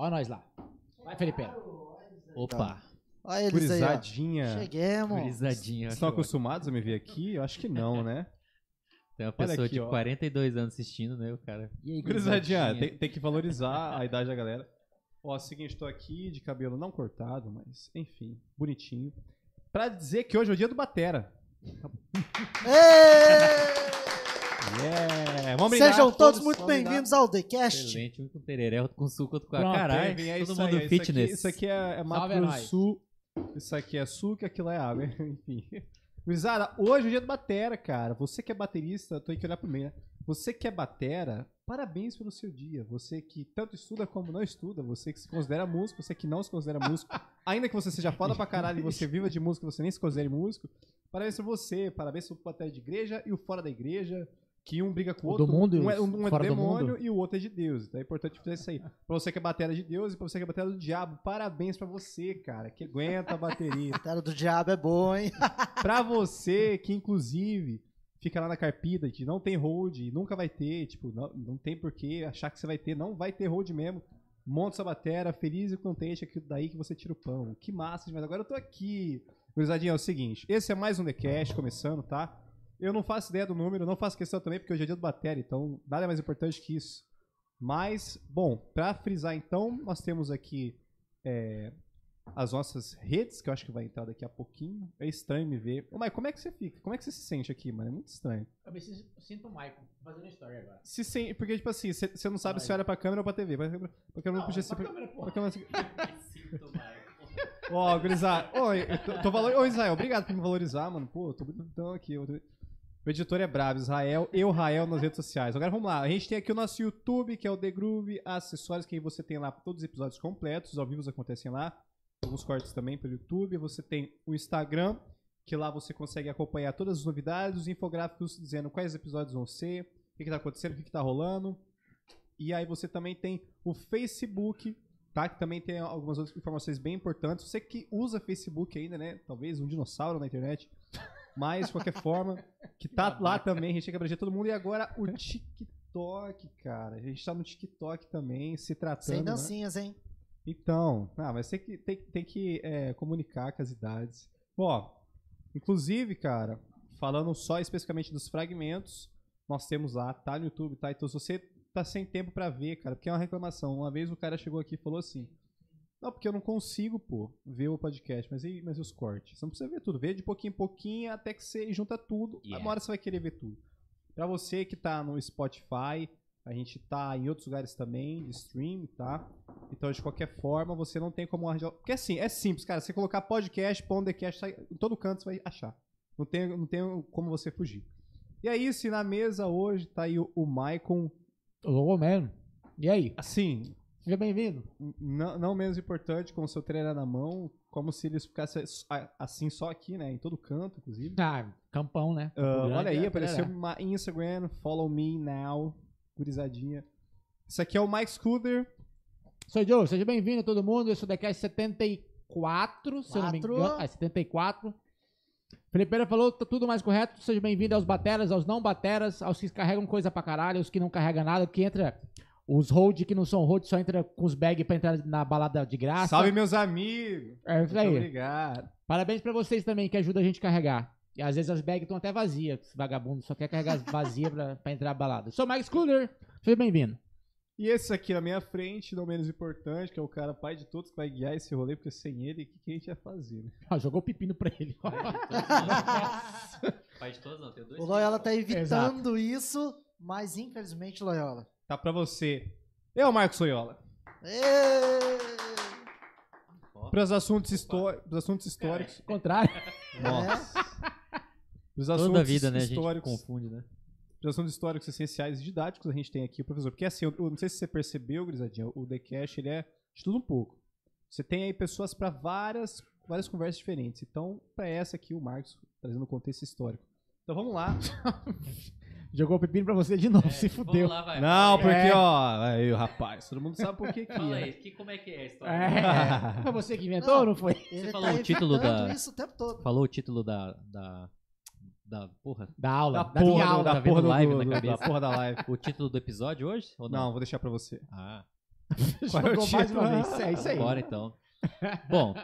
ó nós lá. Vai, Felipe. Opa, Olha eles aí, ó. Cheguemos. grisadinha. Estão acostumados a me ver aqui? Eu acho que não, né? Tem uma pessoa aqui, de ó. 42 anos assistindo, né? O cara. E aí, Gurizadinha, tem, tem que valorizar a idade da galera. Ó, seguinte, tô aqui de cabelo não cortado, mas enfim, bonitinho. Pra dizer que hoje é o dia do Batera. Ê! Yeah! Vamos Sejam todos todos, muito bem-vindos ao TheCast. Excelente, um com tereré, outro com suco, outro com a caralho. É Todo isso mundo aí, fitness. Isso aqui, isso aqui é, é Mato do Sul. Isso aqui é suco e aquilo é água. Enfim. Gurizada, hoje é o dia do Batera, cara. Você que é baterista, tô aí que olhar pro meio, né? Você que é batera, parabéns pelo seu dia. Você que tanto estuda como não estuda, você que se considera músico, você que não se considera músico, ainda que você seja foda pra caralho e você viva de música, você nem se considere músico, parabéns pra você, parabéns pro batera de igreja e o fora da igreja, que um briga com o outro. do mundo e um é, o um é demônio e o outro é de Deus. Então é importante fazer isso aí. Pra você que é batera de Deus e pra você que é batera do diabo, parabéns pra você, cara, que aguenta a bateria. A tela do diabo é boa, hein? pra você que, inclusive, fica lá na carpida, que não tem hold e nunca vai ter, tipo, não, não tem porquê achar que você vai ter, não vai ter hold mesmo. Monta sua batera, feliz e contente, aquilo daí que você tira o pão. Que massa demais. Agora eu tô aqui. Gurizadinha, é o seguinte, esse é mais um TheCast começando, tá? Eu não faço ideia do número, não faço questão também, porque hoje é dia do bateria, então nada é mais importante que isso. Mas, bom, pra frisar então, nós temos aqui é, as nossas redes, que eu acho que vai entrar daqui a pouquinho. É estranho me ver. Ô, Mas como é que você fica? Como é que você se sente aqui, mano? É muito estranho. Eu me sinto sinto o Michael fazendo story agora. Se sente, porque, tipo assim, você não sabe Vai. se olha pra câmera ou pra TV. Pra, pra câmera não, podia ser. pra Pra, câmera, pra câmera assim. Ó, gurizada. Oi, eu tô, tô valor... Ô, Israel, obrigado por me valorizar, mano. Pô, eu tô bonitão aqui. eu tô- O editor é bravo, Israel, eu, Rael, nas redes sociais. Agora vamos lá. A gente tem aqui o nosso YouTube, que é o The Groove, acessórios que aí você tem lá todos os episódios completos, os ao vivo acontecem lá. Alguns cortes também pelo YouTube. Você tem o Instagram, que lá você consegue acompanhar todas as novidades, os infográficos dizendo quais episódios vão ser, o que, que tá acontecendo, o que, que tá rolando. E aí você também tem o Facebook, tá? Que também tem algumas outras informações bem importantes. Você que usa Facebook ainda, né? Talvez um dinossauro na internet. Mas, de qualquer forma, que tá lá também, a gente tem que abranger todo mundo. E agora o TikTok, cara. A gente tá no TikTok também, se tratando. Sem né? dancinhas, hein? Então, ah, mas tem que, tem, tem que é, comunicar com as idades. Ó, inclusive, cara, falando só especificamente dos fragmentos, nós temos lá, tá no YouTube, tá? Então, se você tá sem tempo pra ver, cara, porque é uma reclamação. Uma vez o cara chegou aqui e falou assim: Não, porque eu não consigo, pô, ver o podcast, mas e, mas e os cortes? Você não precisa ver tudo, vê de pouquinho em pouquinho até que você junta tudo. Yeah. Uma hora você vai querer ver tudo. Pra você que tá no Spotify, a gente tá em outros lugares também, de stream, tá? Então, de qualquer forma, você não tem como arranjar. Porque assim, é simples, cara. Você colocar podcast, podcast, sai- em todo canto você vai achar. Não tem, não tem como você fugir. E é isso, e na mesa hoje tá aí o, o Maicon. Ô, mesmo. E aí? Assim, Seja bem-vindo. não, não menos importante, com o seu trailer na mão, como se ele ficasse a- assim só aqui, né? Em todo canto, inclusive. Ah, campão, né? Grande, olha aí, é, apareceu tereré. uma Instagram, follow me now, gurizadinha. Isso aqui é o Mike Scooter. Sou Joe, seja bem-vindo todo mundo. Eu sou da Cast 74, se eu não me engano. Ah, 74. Felipeira falou tá tudo mais correto. Seja bem-vindo aos bateras, aos não bateras, aos que carregam coisa pra caralho, aos que não carregam nada, que entra. Os hold que não são hold só entra com os bags pra entrar na balada de graça. Salve, meus amigos! É isso Muito aí. obrigado. Parabéns pra vocês também, que ajudam a gente a carregar. E às vezes as bags estão até vazias. Esse vagabundo só quer carregar vazias pra, pra entrar na balada. Sou Mike Scooter. Seja bem-vindo. E esse aqui na minha frente, não menos importante, que é o cara pai de todos que vai guiar esse rolê, porque sem ele, o que, que a gente ia fazer, né? Ó, jogou o pepino pra ele. Pai de todos não, tem dois. O Loyola tá evitando Exato. isso, mas infelizmente, Loyola. Tá pra você. Eu, Marcos Soyola. Ê! Para os assuntos, histó pros assuntos históricos. Contrário. Nossa. Os Toda assuntos a vida, né? A gente históricos. confunde, né? Os assuntos históricos essenciais e didáticos a gente tem aqui o professor. Porque assim, eu, eu não sei se você percebeu, Grisadinha, o The Cash, ele é de tudo um pouco. Você tem aí pessoas para várias, várias conversas diferentes. Então, para essa aqui, o Marcos trazendo o contexto histórico. Então vamos lá. Jogou o pepino pra você de novo, se fudeu. Lá, vai. Não, aí. porque, É. ó, aí, rapaz, todo mundo sabe por que que Fala é. aí, que, como é que é a história? É. Foi você que inventou ou não foi? Ele falou tá o título da- isso o tempo todo. Falou o título da, da, da porra, Da aula. Da Da, porra, aula. da tá vendo porra do, live do- da porra da live. o título do episódio hoje? Ou Não, não? vou deixar pra você. Ah, Qual é o Jogou mais título? uma vez. É isso aí. bora então. Bom,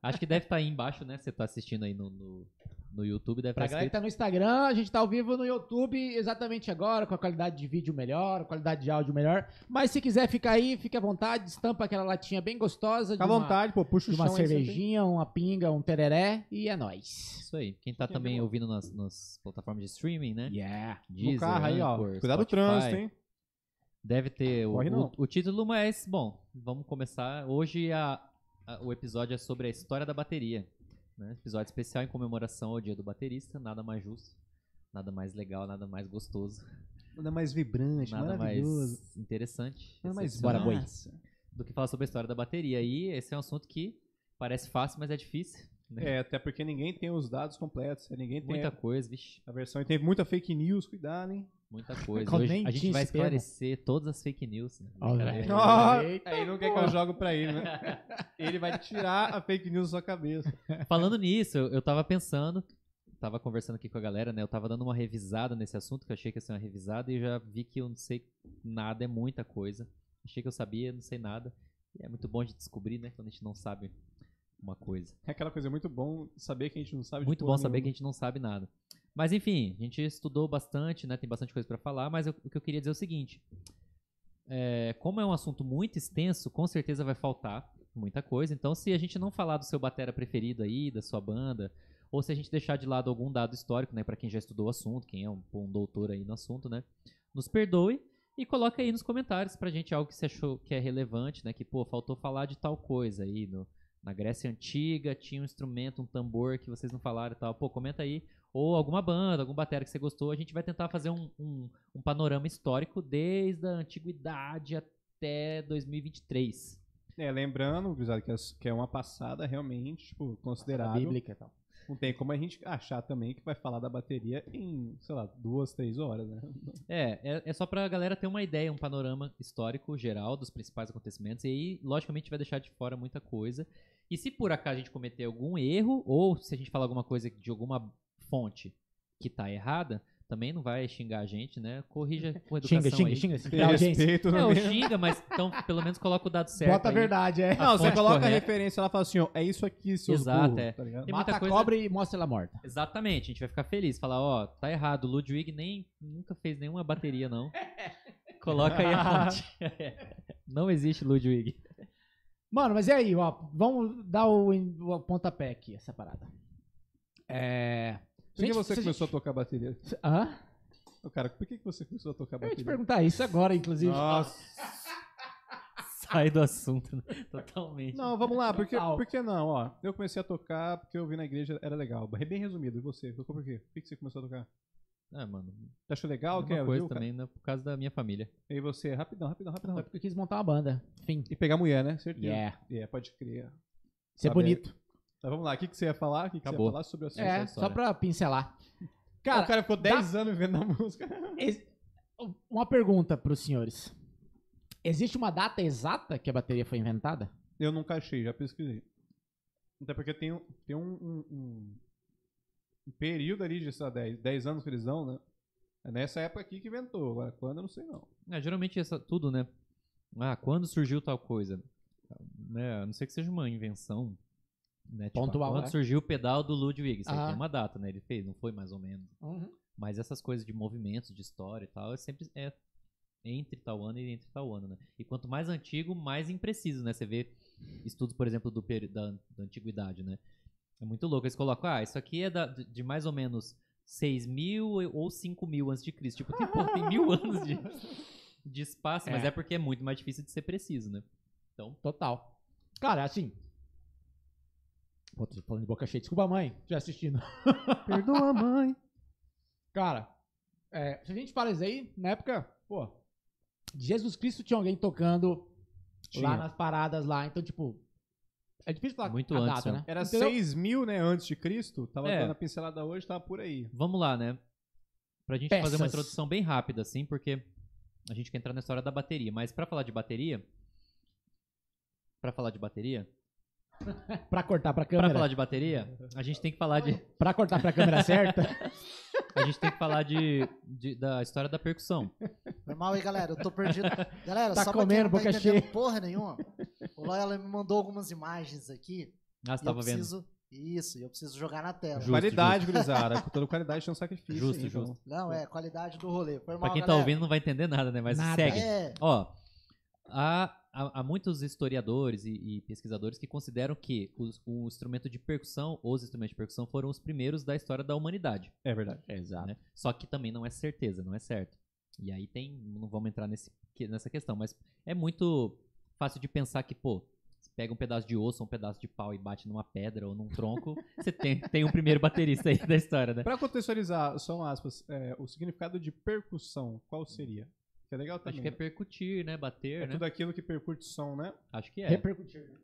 acho que deve estar aí embaixo, né? Você tá assistindo aí no, no, no YouTube, deve Pra estar galera que escrito. tá no Instagram, a gente tá ao vivo no YouTube exatamente agora, com a qualidade de vídeo melhor, a qualidade de áudio melhor. Mas se quiser ficar aí, fique à vontade, estampa aquela latinha bem gostosa. Fica à de uma- vontade, pô, puxa o De uma chão tem- cervejinha, uma pinga, um tereré e é nóis. Isso aí. Quem tá é também ouvindo nas, nas plataformas de streaming, né? Yeah. Deezer, No carro aí, ó. Anchor, Cuidado do Spotify. trânsito, hein? Deve ter o, o, o título, mas, bom, vamos começar. Hoje a, a- o episódio é sobre a história da bateria. Né? Episódio especial em comemoração ao dia do baterista. Nada mais justo, nada mais legal, nada mais gostoso, Nada mais vibrante, nada maravilhoso. mais interessante Nada mais massa. do que falar sobre a história da bateria. E esse é um assunto que parece fácil, mas é difícil. Né? É, até porque ninguém tem os dados completos, ninguém tem Muita a, coisa, vixe, a versão. E tem muita fake news, cuidado, hein? Muita coisa. Hoje a gente vai esclarecer todas as fake news. Né? Olha Brincadeira. aí. Não quer que eu jogo pra ele, né? Ele vai tirar a fake news da sua cabeça. Falando nisso, eu, eu tava pensando, tava conversando aqui com a galera, né? Eu tava dando uma revisada nesse assunto, que eu achei que ia ser uma revisada, e eu já vi que eu não sei nada, é muita coisa. Achei que eu sabia, não sei nada. E é muito bom de descobrir, né? Quando a gente não sabe uma coisa. É aquela coisa muito bom saber que a gente não sabe de Muito bom saber que a nenhuma. gente não sabe nada. Mas enfim, a gente estudou bastante, né? Tem bastante coisa pra falar, mas eu- o que eu queria dizer é o seguinte. É, como é um assunto muito extenso, com certeza vai faltar muita coisa. Então, se a gente não falar do seu batera preferido aí, da sua banda, ou se a gente deixar de lado algum dado histórico, né, para quem já estudou o assunto, quem é um, um doutor aí no assunto, né, nos perdoe e coloca aí nos comentários pra gente algo que você achou que é relevante, né, que pô, faltou falar de tal coisa aí no, na Grécia Antiga tinha um instrumento, um tambor que vocês não falaram e tal. Pô, comenta aí. Ou alguma banda, algum batera que você gostou. A gente vai tentar fazer um, um, um panorama histórico desde a antiguidade até 2023. É, lembrando, gurizada, que é- que é uma passada realmente, tipo, A considerável. bíblica e tal. Não tem como a gente achar também que vai falar da bateria em, sei lá, duas, três horas, né? É, é, é só pra galera ter uma ideia, um panorama histórico geral dos principais acontecimentos. E aí, logicamente, vai deixar de fora muita coisa. E se por acaso a gente cometer algum erro, ou se a gente falar alguma coisa de alguma fonte que tá errada, também não vai xingar a gente, né? Corrija com educação Xinga, xinga, aí. xinga. Audiência. respeito É, ou meio. xinga, mas então pelo menos coloca o dado certo. Bota a aí. verdade, é. Não, você fonte coloca a correta. referência ela fala assim, ó, é isso aqui, seus Exato, burros, é. tá ligado? Tem Mata muita a coisa- cobra e mostra ela morta. Exatamente, a gente vai ficar feliz. Falar, ó, tá errado, o Ludwig nem nunca fez nenhuma bateria, não. Coloca aí a fonte. não existe Ludwig. Mano, mas e aí, ó, vamos dar o, o pontapé aqui, essa parada. É... Por que você começou gente- a tocar bateria? Hã? Ô, cara, por que que você começou a tocar Eu ia te bateria? perguntar isso agora, inclusive. Nossa. Sai do assunto, né? totalmente. Não, vamos lá, porque, Total. por que não, ó? Eu comecei a tocar porque eu vi na igreja, era legal. Bem resumido, e você? Tocou por quê? Por que que você começou a tocar? Ah, mano, Você achou legal? uma Quer, coisa viu, também, né, por causa da minha família. E você, rapidão, rapidão, rapidão. Foi porque eu quis montar uma banda. Fim. E pegar mulher, né? Certeza. Yeah. É, pode crer. Ser Tá bonito. Tá, vamos lá, o que, que você ia falar? O que, que você Acabou. ia falar sobre o assunto? É, história. só pra pincelar. Cara, o cara ficou 10 anos vendo a música. ex- uma pergunta pros senhores. Existe uma data exata que a bateria foi inventada? Eu nunca achei, já pesquisei. Até porque tem, um- tem um, um- um- um período ali de, sei lá, 10, 10 anos que eles dão, né? É nessa época aqui que inventou. Agora, quando eu não sei não. É, geralmente essa, tudo, né? Ah, quando surgiu tal coisa? Né, a não sei que seja uma invenção. Né? Tipo, Pontual, quando né? surgiu o pedal do Ludwig? Isso aí Ah. tem uma data, né? Ele fez, não foi mais ou menos. Mas essas coisas de movimentos, de história e tal, é sempre é entre tal ano e entre tal ano, né? E quanto mais antigo, mais impreciso, né? Você vê estudos, por exemplo, do da, da antiguidade, né? É muito louco. Eles colocam, ah, isso aqui é da- de mais ou menos 6 mil ou 5 mil antes de Cristo. Tipo, tem, pô, tem mil anos de, de espaço, mas É. é porque é muito mais difícil de ser preciso, né? Então, Total. Cara, assim. Pô, tô falando de boca cheia. Desculpa, mãe, já assistindo. Perdoa, mãe. Cara, é, se a gente fala isso aí, na época, pô, de Jesus Cristo tinha alguém tocando Tinha. lá nas paradas lá. Então, tipo, é difícil falar Muito a antes, data, né? né? Era Entendeu? 6 mil, né, antes de Cristo. Tava É. dando a pincelada hoje, tava por aí. vamos lá, né? Pra gente fazer uma Peças. introdução bem rápida, assim, porque a gente quer entrar na história da bateria. Mas pra falar de bateria, pra falar de bateria, Pra cortar pra Pra câmera. falar de bateria, a gente tem que falar de. Pra cortar pra câmera certa. A gente tem que falar de, de- da história da percussão. Foi mal aí, galera. Eu tô perdido. Galera, Tá só pra quem comendo, não tá entendendo cheia. porra nenhuma, o Loyola me mandou algumas imagens aqui. Ah, você eu tava vendo. preciso... Isso, e eu preciso jogar na tela. Justo, qualidade, gurizada. Com toda qualidade tem um sacrifício. Justo, aí, então. justo. Não, é, qualidade do rolê. Foi mal, Pra quem tá galera. ouvindo não vai entender nada, né? Mas Nada. segue. É, Ó, há, há, há muitos historiadores e, e pesquisadores que consideram que os- o instrumento de percussão, os instrumentos de percussão, foram os primeiros da história da humanidade. É verdade. Exato. né? Só que também não é certeza, não é certo. E aí tem, não vamos entrar nesse, nessa questão, mas é muito fácil de pensar que, pô, você pega um pedaço de osso, um pedaço de pau e bate numa pedra ou num tronco, você tem, tem um primeiro baterista aí da história, né? Pra contextualizar, são aspas, é, o significado de percussão, qual seria? Que é legal também. Acho que é percutir, né? Bater, É né? tudo aquilo que percute som, né? Acho que é. Repercutir. né?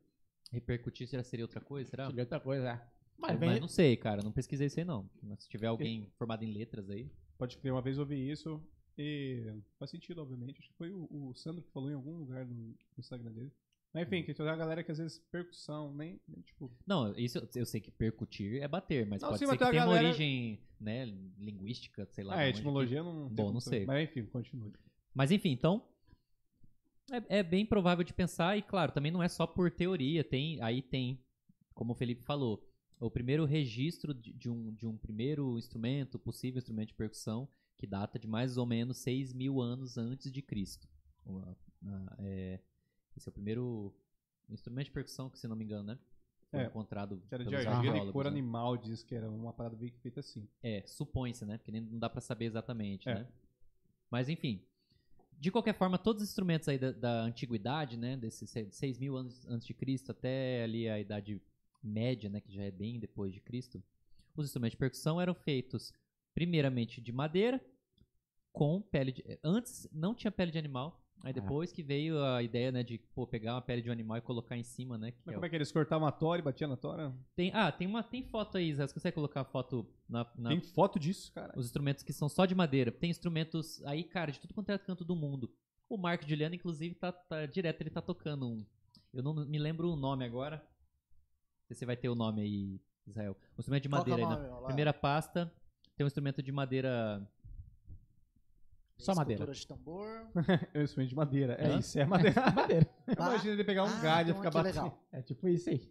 Repercutir será seria outra coisa, será? Seria outra coisa, é. Mas Mas, não sei, cara, não pesquisei isso aí não. Mas se tiver alguém formado em letras aí. Pode crer, uma vez eu ouvi isso e faz sentido, obviamente. Acho que foi o, o Sandro que falou em algum lugar no, Instagram dele. Mas enfim, que tem uma galera que às vezes percussão, nem, nem, tipo. Não, isso eu- eu sei que percutir é bater, mas Não, pode sim, ser mas que tem a tenha uma galera- origem, né, linguística, sei lá. ah, de a onde que- etimologia não. tem Bom, não sei. Mas enfim, continue. Mas enfim, então. É, é bem provável de pensar, e claro, também não é só por teoria, tem, aí tem, como o Felipe falou, o primeiro registro de, de um, de um primeiro instrumento, possível instrumento de percussão, que data de mais ou menos 6 mil anos antes de Cristo. É, esse é o primeiro instrumento de percussão, que se não me engano, né? Foi É, encontrado Que era de argila e cor né? animal, diz que era uma parada bem feita assim. É, supõe-se, né? Porque nem, não dá pra saber exatamente, É. né? Mas enfim. De qualquer forma, todos os instrumentos aí da, da antiguidade, né? Desses 6 mil anos antes de Cristo até ali a Idade Média, né? Que já é bem depois de Cristo. Os instrumentos de percussão eram feitos primeiramente de madeira, com pele de... Antes não tinha pele de animal. Aí depois que veio a ideia, né, de pô, pegar uma pele de um animal e colocar em cima, né? que Mas é como o- é que eles cortavam a tora e batiam na tora? tem, ah, tem uma tem foto aí, Zé. Você consegue colocar a foto na, na Tem foto disso, cara. os instrumentos que são só de madeira. Tem instrumentos aí, cara, de tudo quanto é canto do mundo. O Marco Juliano, inclusive, tá, tá direto, ele tá tocando um. Eu não me lembro o nome agora. Não sei se você vai ter o nome aí, Israel. Um instrumento de Qual é madeira aí, nome, na Olá? primeira pasta. Tem um instrumento de madeira. Só madeira. De tambor. É um instrumento de madeira. É Hã? isso, é madeira. Madeira. Imagina ele pegar um Ah, galho e um ficar batendo. legal. É tipo isso aí.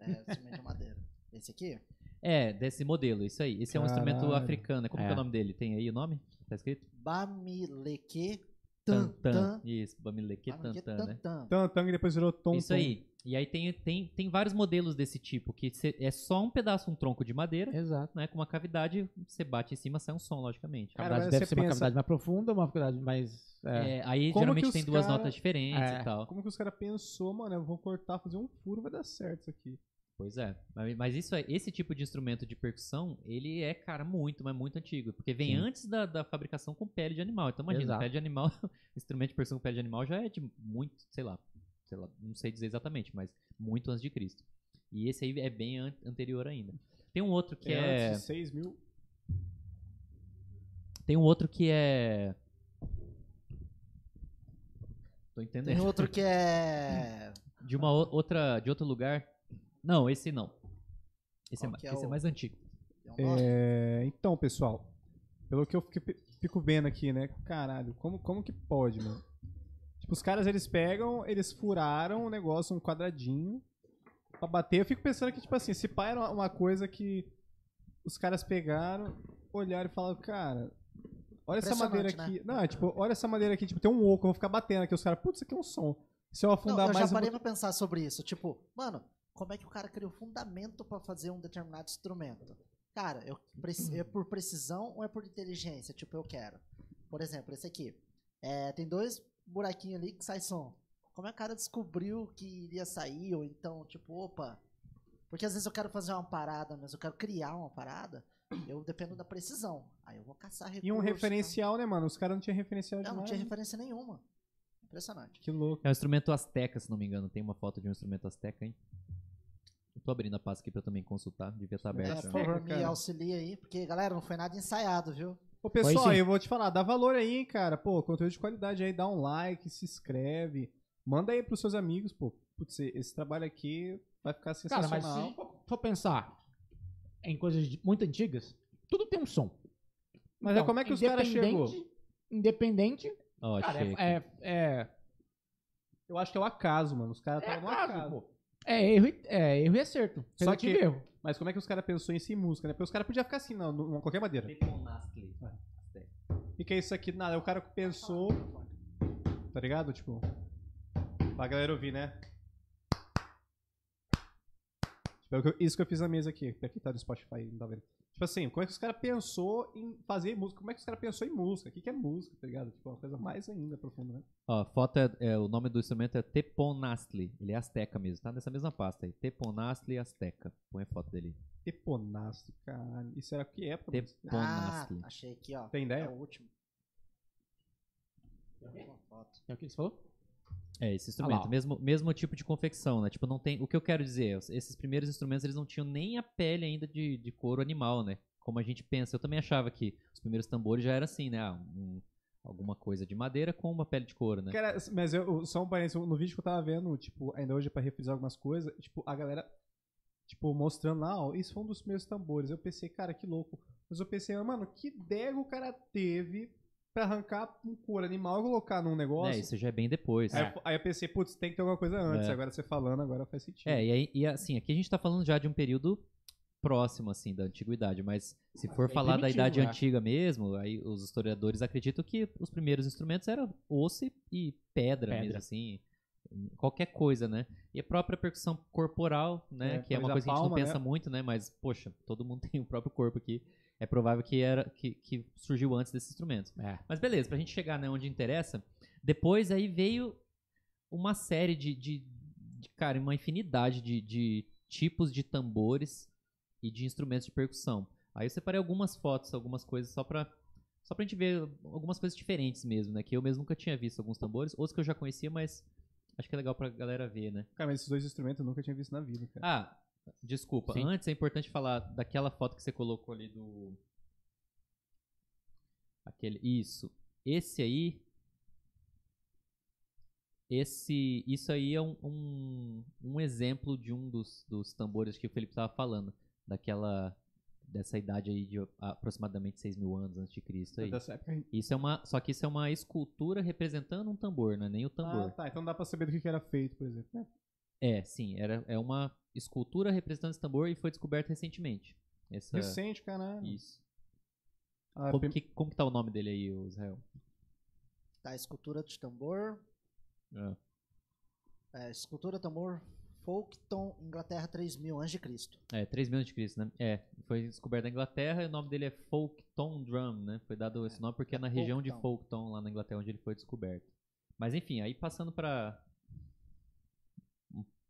É, instrumento de madeira. Esse aqui? É, desse modelo, isso aí. Esse é um instrumento Caralho. africano. Como que é É. o nome dele? Tem aí o nome? Tá escrito? Bamileke Tan Tantan. Tan. Isso, Bamileque Bamileke Tantan, né? Tan. Tantang e depois virou tom. Isso aí. E aí tem, tem, tem vários modelos desse tipo, que cê- é só um pedaço, um tronco de madeira, Exato. né? Com uma cavidade, você bate em cima, sai um som, logicamente. A Cara, cavidade mas deve você ser uma pensa- cavidade mais profunda, uma cavidade mais. É. É, aí Como geralmente tem duas cara- notas diferentes É. e tal. Como que os caras pensou, mano? Eu vou cortar, fazer um furo, vai dar certo isso aqui. Pois é. Mas, mas isso, é- esse tipo de instrumento de percussão, ele é, cara, muito, mas muito antigo. Porque vem Sim. antes da, da fabricação com pele de animal. Então imagina, Exato. pele de animal, instrumento de percussão com pele de animal já é de muito, sei lá, sei lá, não sei dizer exatamente, mas muito antes de Cristo. E esse aí é bem an- anterior ainda. Tem um outro que é. antes de 6 mil. Tem um outro que é. Tô Tem entendendo. outro que é. De uma outra. De outro lugar. Não, esse não. Esse, é, Qual ma- que é esse é o- mais antigo. nome? É, então, pessoal, pelo que eu fico, fico vendo aqui, né? Caralho, como, como que pode, mano? Tipo, os caras, eles pegam, eles furaram o negócio, um quadradinho, pra bater. Eu fico pensando que, tipo assim, esse pai era uma- uma coisa que os caras pegaram, olharam e falaram, cara, olha essa madeira Impressionante, aqui. Não, é tipo, olha essa madeira aqui, tipo, tem um oco, eu vou ficar batendo aqui. Os caras, putz, isso aqui é um som. Se eu Não, afundar eu mais. já eu parei vou- pra pensar sobre isso. Tipo, mano, como é que o cara cria o fundamento pra fazer um determinado instrumento? Cara, eu é por precisão ou é por inteligência? Tipo, eu quero. Por exemplo, esse aqui. É, tem dois buraquinhos ali que sai som. Como é que o cara descobriu que iria sair? Ou então, tipo, opa. Porque às vezes eu quero fazer uma parada, mas eu quero criar uma parada. Eu dependo da precisão. Aí eu vou caçar recursos. E um tá? referencial, né, mano? Os caras não tinham referencial de Não, não tinha referência nenhuma. Impressionante. Que louco. É um instrumento asteca, se não me engano. Tem uma foto de um instrumento asteca, hein? Eu tô abrindo a pasta aqui pra também consultar. Devia estar É, aberto. por favor, cara. me auxilia aí, porque, galera, não foi nada ensaiado, viu? Ô, pessoal, eu vou te falar, dá valor aí, hein, cara. Pô, conteúdo de qualidade aí, dá um like, se inscreve. Manda aí pros seus amigos, pô. Putz, esse trabalho aqui vai ficar Cara, mas se sensacional. for- pensar em coisas muito antigas, tudo tem um som. Mas Então, é como é que os caras chegou? independente- Ó, cara, aqui. é, é, Eu acho que é o acaso, mano. Os caras é, estavam no acaso, acaso. pô. É erro, e- é erro e acerto. Só que- erro. Mas como é que os caras pensou em si música, né? Porque os caras podiam ficar assim, não, de qualquer maneira. Teponastli. E que é isso aqui? Nada, é o cara que pensou. Tá ligado? Tipo. Pra galera ouvir, né? Tipo, é o que eu- isso que eu fiz na mesa aqui, pra quem tá no Spotify, não tá vendo. Tipo assim, como é que os caras pensou em fazer música? Como é que os caras pensou em música? O que, que é música, tá ligado? Tipo, uma coisa mais ainda profunda, né? Ó, a foto é, é- o nome do instrumento é Teponastli. Ele é asteca mesmo, tá? Nessa mesma pasta aí. Teponastli asteca. Põe a foto dele. Teponastro, caralho. Isso era que época? mano? Ah, Teponastli. achei aqui, ó. Tem É ideia? o último. Uma foto. É o que você falou? É, esse Ah instrumento, ó. mesmo, mesmo tipo de confecção, né? Tipo, não tem. O que eu quero dizer, é, esses primeiros instrumentos eles não tinham nem a pele ainda de, de couro animal, né? Como a gente pensa. Eu também achava que os primeiros tambores já era assim, né? Ah, um- alguma coisa de madeira com uma pele de couro, né? Cara, mas eu, só um parênteses, no vídeo que eu tava vendo, tipo, ainda hoje pra refrisar algumas coisas, tipo, a galera, tipo, mostrando lá, ó, isso foi um dos primeiros tambores. Eu pensei, cara, que louco. Mas eu pensei, mano, que ideia o cara teve pra arrancar um couro animal e colocar num negócio. É, isso já é bem depois. Aí, eu- aí eu pensei, putz, tem que ter alguma coisa antes. É. Agora você falando, agora faz sentido. É, e, aí, e assim, aqui a gente tá falando já de um período próximo, assim, da antiguidade, mas se for bem falar da idade é. antiga mesmo, aí os historiadores acreditam que os primeiros instrumentos eram osso e- e pedra, Pedra. mesmo, assim, qualquer coisa, né? E a própria percussão corporal, né, É, que é uma coisa coisa que a gente palma, não pensa né? muito, né, mas, poxa, todo mundo tem o próprio corpo aqui, é provável que, era, que, que surgiu antes desses instrumentos. É. Mas beleza, pra gente chegar né, onde interessa, depois aí veio uma série de, de, de, cara, uma infinidade de, de tipos de tambores e de instrumentos de percussão. Aí eu separei algumas fotos, algumas coisas só pra, só pra gente ver algumas coisas diferentes mesmo, né? Que eu mesmo nunca tinha visto alguns tambores, outros que eu já conhecia, mas acho que é legal pra galera ver, né? Cara, mas esses dois instrumentos eu nunca tinha visto na vida, cara. Ah, desculpa. Sim. Antes é importante falar daquela foto que você colocou ali do. Aquele. Isso. Esse aí. Esse. Isso aí é um, um, um exemplo de um dos, dos tambores que o Felipe tava falando. Daquela. Dessa idade aí de aproximadamente 6 mil anos antes de Cristo aí. Dessa época. Isso é uma. Só que isso é uma escultura representando um tambor, não é nem o Ah, tambor. tá. Então dá pra saber do que, que era feito, por exemplo. É, sim. Era, é uma escultura representando esse tambor e foi descoberto recentemente. Essa, Recente, caralho. Isso. Ah, Como que, como que tá o nome dele aí, o Israel? Tá, escultura de tambor. Ah, É, escultura tambor Folketon, Inglaterra 3000 a.C. É, 3 mil antes de Cristo, né? É, foi descoberto na Inglaterra e o nome dele é Folketon Drum, né? Foi dado esse nome porque é na região de. Folketon, lá na Inglaterra, onde ele foi descoberto. Mas enfim, aí passando pra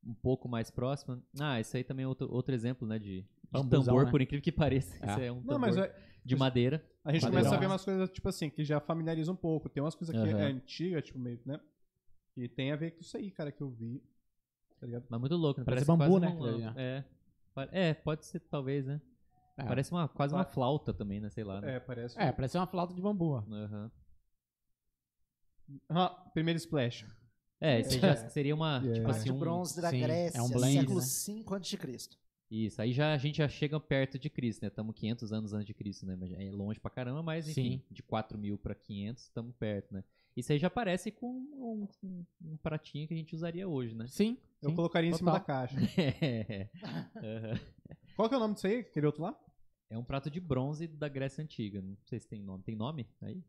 um, um pouco mais próximo. Ah, esse aí também é outro, outro exemplo, né? De, de Bambuzão, tambor, né? por incrível que pareça. É. Esse é um Não, tambor mas é- de madeira. a gente Madeirão. começa a ver umas coisas, tipo assim, que já familiariza um pouco. Tem umas coisas que Aham. é antiga, tipo, meio, né? E tem a ver com isso aí, cara, que eu vi. Tá ligado? Mas muito louco, né? Parece quase bambu, né, aquilo ali, né? É. Pa- É, pode ser, talvez, né? É. Parece uma, quase uma flauta também, né? Sei lá. Né? É, parece. É, parece uma flauta de bambu. ó. Aham. Ah, primeiro splash. É, isso aí já seria uma, Yeah. tipo Prato assim, de um... bronze da sim, é Grécia, um blend, século né? 5 a.C. Isso, aí já, a gente já chega perto de Cristo, né? Estamos 500 anos antes de Cristo, né? Mas É longe pra caramba, mas enfim, de 4 mil pra 500, estamos perto, né? Isso aí já parece com um, um- um pratinho que a gente usaria hoje, né? Sim. Eu sim. colocaria em cima da total. caixa. É. Aham. Qual que é o nome disso aí? Aquele outro lá? É um prato de bronze da Grécia Antiga. Não sei se tem nome. Tem nome aí?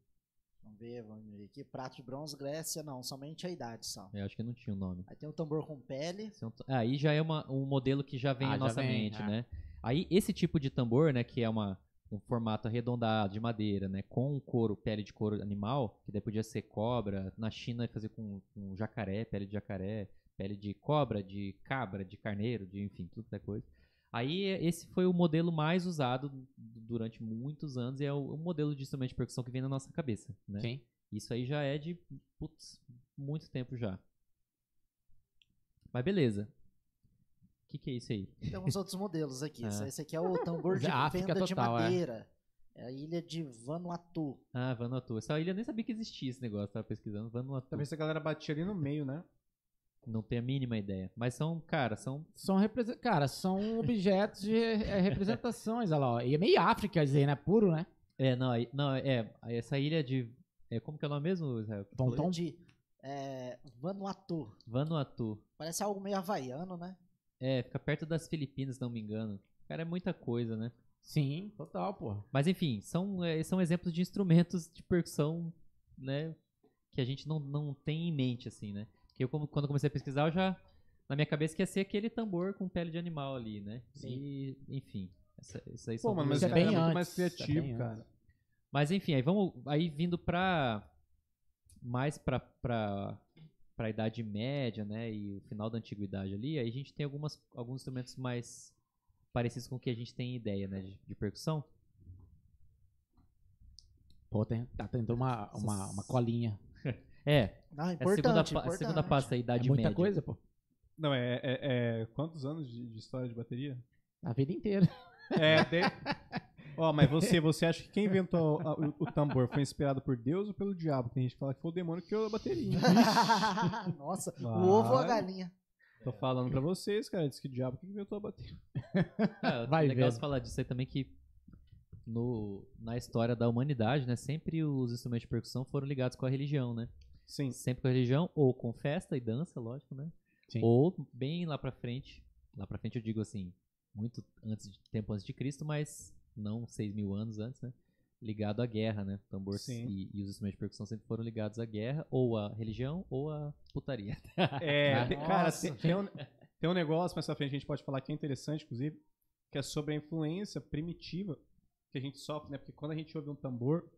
Vamos ver, vamos ver aqui. Prato de bronze, Grécia, não, somente a idade só. Eu acho que não tinha o nome. Aí tem o tambor com pele. É um t- Aí já é uma, um modelo que já vem Ah, à já nossa vem, mente, é. né? Aí esse tipo de tambor, né, que é uma, um formato arredondado de madeira, né, com couro, pele de couro animal, que daí podia ser cobra, na China fazer com, com jacaré, pele de jacaré, pele de cobra, de cabra, de carneiro, de enfim, tudo que é coisa. Aí esse foi o modelo mais usado durante muitos anos e é o, o modelo de instrumento de percussão que vem na nossa cabeça, né? Sim. Isso aí já é de putz, muito tempo já. Mas beleza. O que, que é isso aí? Tem uns outros modelos aqui. Ah. Esse aqui é o tambor de África fenda de total, é. madeira. É. a ilha de Vanuatu. Ah, Vanuatu. Essa ilha eu nem sabia que existia esse negócio, tava pesquisando. Vanuatu. Talvez a galera batia ali no meio, né? Não tenho a mínima ideia. Mas são, cara, são. São represen- Cara, são objetos de é, representações, olha lá. ó. E é meio África, isso aí, né? Puro, né? É, não, não, é. Essa ilha de. É, como que é o nome mesmo, Israel? Tom de é, Vanuatu. Vanuatu. Parece algo meio havaiano, né? É, fica perto das Filipinas, se não me engano. Cara, é muita coisa, né? Sim, total, pô. Mas enfim, são, é, são exemplos de instrumentos de percussão, né? Que a gente não, não tem em mente, assim, né? Que eu, como- quando comecei a pesquisar, eu já. Na minha cabeça que ia ser aquele tambor com pele de animal ali, né? Sim. E, enfim. Essa, isso aí Pô, mas Isso é bem muito antes, mais é criativo, bem cara. Mas enfim, aí vamos. Aí vindo pra. Mais pra, pra, pra Idade Média, né? E o final da Antiguidade ali, aí a gente tem algumas, alguns instrumentos mais parecidos com o que a gente tem ideia, né? De, de percussão. Pô, tem, tá tendo uma, uma, uma colinha. É, é a importante, segunda, pa- a importante. segunda pasta da É Idade muita Média. coisa, pô. Não, é, é- é- Quantos anos de, de história de bateria? A vida inteira. É, de... Ó, mas você, você acha que quem inventou a- o, o tambor foi inspirado por Deus ou pelo diabo? Tem gente que fala que foi o demônio que criou a bateria. hein? Nossa, o ovo ou a galinha? Tô falando pra vocês, cara. Diz que o diabo que inventou a bateria. É, Vai legal você falar disso aí também que no, na história da humanidade, né? Sempre os instrumentos de percussão foram ligados com a religião, né? Sim. Sempre com a religião, ou com festa e dança, lógico, né? Sim. Ou bem lá pra frente. Lá pra frente eu digo assim, muito antes de tempo antes de Cristo, mas não 6 mil anos antes, né? Ligado à guerra, né? Tambor e, e os instrumentos de percussão sempre foram ligados à guerra, ou à religião, ou à putaria. É, cara, Nossa. tem, tem um, tem um negócio mais pra frente que a gente pode falar que é interessante, inclusive, que é sobre a influência primitiva que a gente sofre, né? Porque quando a gente ouve um tambor,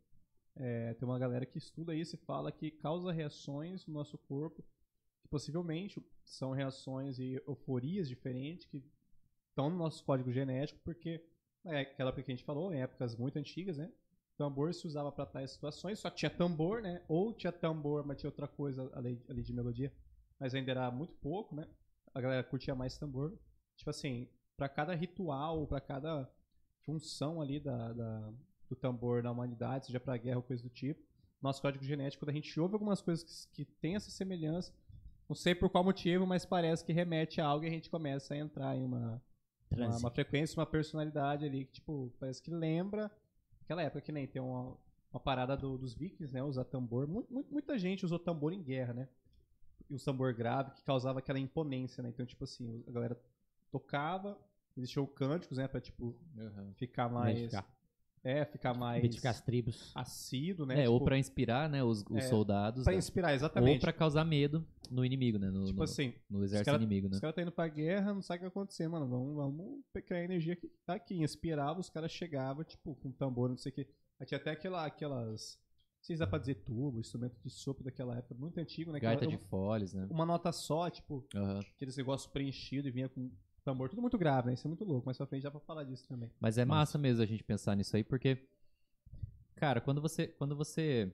é, tem uma galera que estuda isso e fala que causa reações no nosso corpo, que possivelmente são reações e euforias diferentes que estão no nosso código genético, porque é aquela que a gente falou, em épocas muito antigas, né? Tambor se usava para tais situações, só tinha tambor, né? Ou tinha tambor, mas tinha outra coisa ali, ali de melodia, mas ainda era muito pouco, né? A galera curtia mais tambor. Tipo assim, para cada ritual, para cada função ali da, da- do tambor na humanidade, seja pra guerra ou coisa do tipo, nosso código genético, quando a gente ouve algumas coisas que, que tem essa semelhança, não sei por qual motivo, mas parece que remete a algo e a gente começa a entrar em uma, uma, uma frequência, uma personalidade ali que, tipo, parece que lembra aquela época que nem tem uma, uma parada do- dos vikings, né? Usar tambor. Mu- mu- muita gente usou tambor em guerra, né? E o tambor grave que causava aquela imponência, né? Então, tipo assim, a galera tocava, existiam cânticos, né? Pra, tipo, ficar mais... Identificar. É, ficar mais Identificar as tribos. assíduo, né? É, ou Tipo, pra inspirar, né, os, os É, soldados. pra né? inspirar, Ou exatamente. pra causar medo no inimigo, né? No, Tipo no, assim, no exército cara- inimigo, né? Os caras tá indo pra guerra, não sabe o que vai acontecer, mano. Vamos, vamos pegar a energia que tá aqui. Inspirava, os caras chegavam, tipo, com tambor, não sei o que. Tinha até aquela, aquelas. Não sei se dá pra dizer tubo, instrumento de sopro daquela época, muito antigo, né? Gaita de foles, né? Uma nota só, tipo, aqueles negócios preenchidos e vinha com tambor, tudo muito grave, né? Isso é muito louco, mas pra frente dá pra falar disso também. Mas é massa mesmo a gente pensar nisso aí, porque, cara, quando você, quando você,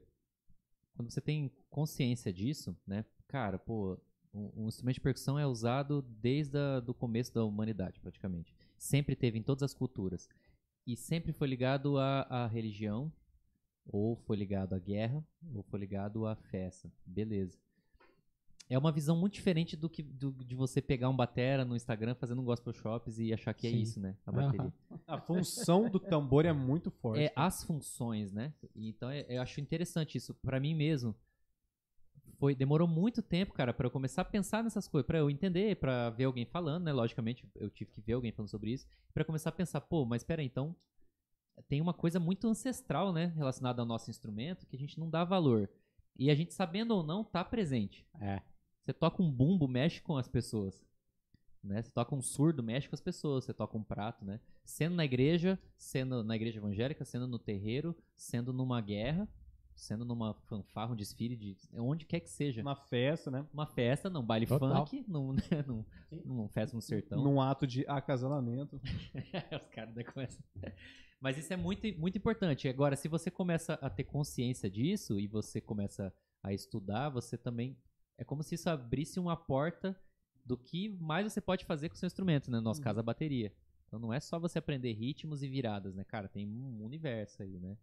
quando você tem consciência disso, né, cara, pô, um, um instrumento de percussão é usado desde o começo da humanidade, praticamente. Sempre teve em todas as culturas e sempre foi ligado à, à religião, ou foi ligado à guerra, ou foi ligado à festa, beleza? É uma visão muito diferente do que do- de você pegar um batera no Instagram fazendo um gospel shops e achar que é Sim. isso, né? A bateria. Aham. A função do tambor é muito forte. É as funções, né? Então é- eu acho interessante isso. Pra mim mesmo, foi demorou muito tempo, cara, pra eu começar a pensar nessas coisas, Pra eu entender, pra ver alguém falando, né? Logicamente, eu tive que ver alguém falando sobre isso, Pra começar a pensar, pô, mas espera aí, então tem uma coisa muito ancestral, né, relacionada ao nosso instrumento que a gente não dá valor. E a gente sabendo ou não tá presente. É. Você toca um bumbo, mexe com as pessoas. Né? Você toca um surdo, mexe com as pessoas. Você toca um prato, né? Sendo na igreja, sendo na igreja evangélica, sendo no terreiro, sendo numa guerra, sendo numa fanfarra, um desfile, de onde quer que seja. Uma festa, né? Uma festa, num baile Total. funk, num, né, num, num festa no sertão. Num ato de acasalamento. Os caras daí começam. Mas isso é muito, muito importante. Agora, se você começa a ter consciência disso e você começa a estudar, você também. É como se isso abrisse uma porta do que mais você pode fazer com o seu instrumento, né? No nosso caso, a bateria. Então não é só você aprender ritmos e viradas, né, cara? Tem um universo aí, né?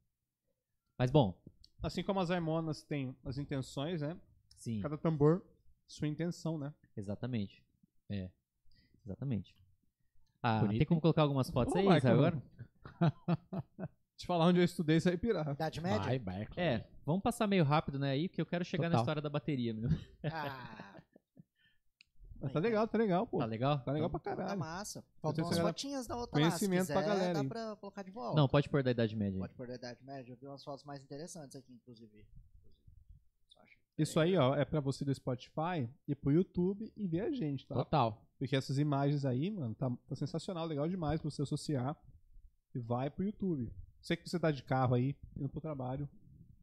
Mas bom, Assim como as harmonas têm as intenções, né? sim. Cada tambor Sua intenção, né? Exatamente. É. Exatamente. Ah, Bonito, tem como colocar algumas fotos Ô, aí, Michael, Israel, agora? Te falar onde eu estudei, isso aí pirar. Idade média? Vai, vai. É, vamos passar meio rápido, né, aí, porque eu quero chegar na Total. história da bateria mesmo. Ah, Mas tá legal, tá legal, pô. Tá legal? Tá legal pra tá caralho. massa. Faltam umas fotinhas da outra lá. conhecimento se pra galera dá pra colocar de volta. Não, pode pôr da Idade Média. Pode pôr da Idade Média. Eu vi umas fotos mais interessantes aqui, inclusive. Isso aí, ó, é pra você do Spotify ir pro YouTube e ver a gente, tá? Total. Porque essas imagens aí, mano, tá, tá sensacional, legal demais pra você associar. E vai pro YouTube. Sei que você tá de carro aí, indo pro trabalho,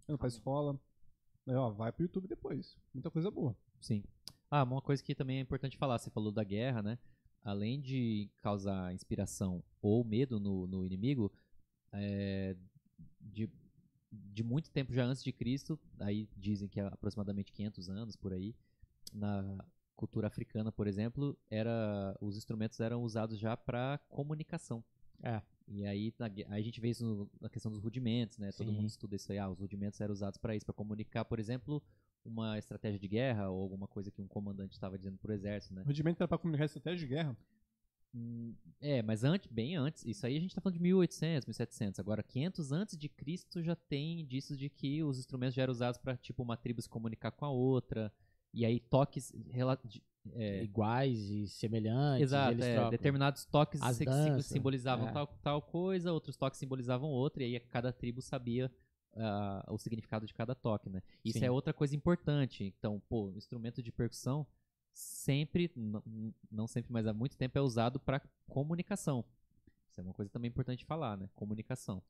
indo pra escola. Aí, ó, vai pro YouTube depois. Muita coisa boa. Sim. Ah, uma coisa que também é importante falar, você falou da guerra, né? Além de causar inspiração ou medo no, no inimigo, é, de, de muito tempo já antes de Cristo, aí dizem que é aproximadamente 500 anos por aí, na cultura africana, por exemplo, era os instrumentos eram usados já para comunicação. É. E aí, na gue- aí a gente vê isso no- na questão dos rudimentos, né? Todo Sim. mundo estuda isso aí. Ah, os rudimentos eram usados para isso, para comunicar, por exemplo, uma estratégia de guerra ou alguma coisa que um comandante estava dizendo pro exército, né? O rudimento era pra comunicar estratégia de guerra. Hum, É, mas antes, bem antes, isso aí a gente tá falando de 1800, 1700. Agora, 500 antes de Cristo já tem indícios de que os instrumentos já eram usados para tipo uma tribo se comunicar com a outra. E aí toques é, Iguais e semelhantes. Exato, é, determinados toques As danças, simbolizavam é. tal, tal coisa, outros toques simbolizavam outra, e aí cada tribo sabia ah, o significado de cada toque, né? Isso Sim. é outra coisa importante. Então, pô, instrumento de percussão sempre, não sempre, mas há muito tempo é usado para comunicação. Isso é uma coisa também importante falar, né? Comunicação.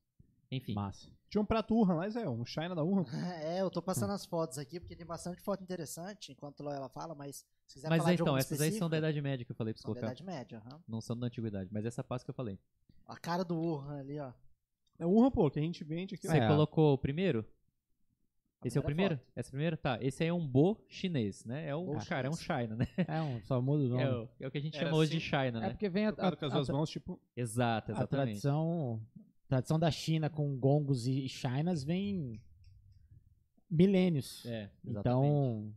Enfim, Massa. Tinha um prato Urhan lá, Zé, um China da Urhan. É, eu tô passando as fotos aqui, porque tem bastante foto interessante enquanto ela fala, mas se quiser mas falar de então, essas aí são da Idade Média que eu falei pra você são da colocar. Idade Média. aham. Não são da Antiguidade, mas essa paz que eu falei. A cara do Urhan ali, ó. É Urhan, pô, que a gente vende aqui. Você É. colocou o primeiro? A Esse é o primeiro? Esse é o primeiro? Tá. Esse aí é um bo chinês, né? É o Bo cara, é um China, né? É um famoso nome. É o, é o que a gente Era chama hoje de assim? China, É né? porque vem a, a, com as a- duas mãos, tipo. Exato, a exatamente. tradição, tradição da China com gongos e chinas vem milênios. É. Então,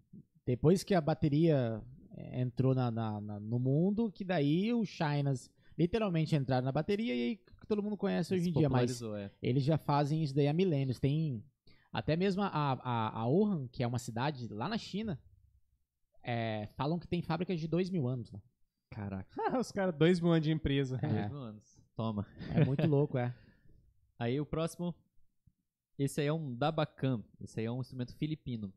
depois que a bateria eh, entrou na, na- na- no mundo, que daí os chinas literalmente entraram na bateria e aí todo mundo conhece hoje em dia, mas é. eles já fazem isso daí há milênios. Tem até mesmo a, a, a Wuhan, que é uma cidade lá na China, é, falam que tem fábricas de dois mil anos. Lá. Caraca, Os caras, dois mil anos de empresa. É. dois mil anos. Toma. É muito louco, é. Aí o próximo. Esse aí é um dabacam. Esse aí é um instrumento filipino.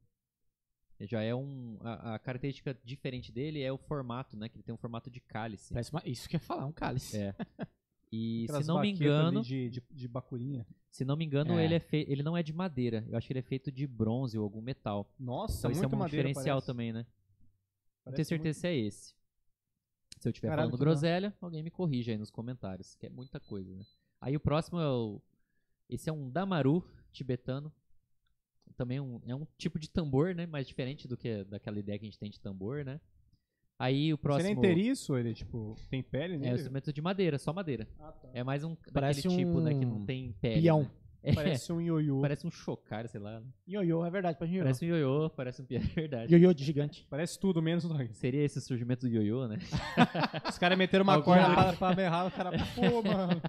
Já é um. A, a característica diferente dele é o formato, né? Que ele tem um formato de cálice. Parece uma- isso que ia falar, um cálice. É. E Aquelas se não me engano, De, de, de bacurinha. se não me engano, É. ele é fe... ele não é de madeira. Eu acho que ele é feito de bronze ou algum metal. Nossa, Então isso é muito um madeira, diferencial parece. também, né? Não tenho Parece certeza se é esse. Se eu estiver falando groselha, alguém me corrige aí nos comentários, que é muita coisa, né? Aí o próximo é o. Esse é um damaru tibetano. Também um, é um tipo de tambor, né? Mais diferente do que daquela ideia que a gente tem de tambor, né? Aí o Você próximo. nem ter isso, ele, tipo, tem pele É um instrumento de madeira, só madeira. Ah, tá. É mais um Parece daquele tipo, né? Que um não tem pele. Peão. né? É, Parece um ioiô. parece um chocar, sei lá. né? Ioiô, é verdade, parece um ioiô. Parece um ioiô, parece um pião, é verdade. Ioiô de gigante. Parece tudo, menos nome. Seria esse o surgimento do ioiô, né? Os caras meteram uma Alguém corda acha. pra, pra berrar, o cara, pô, mano.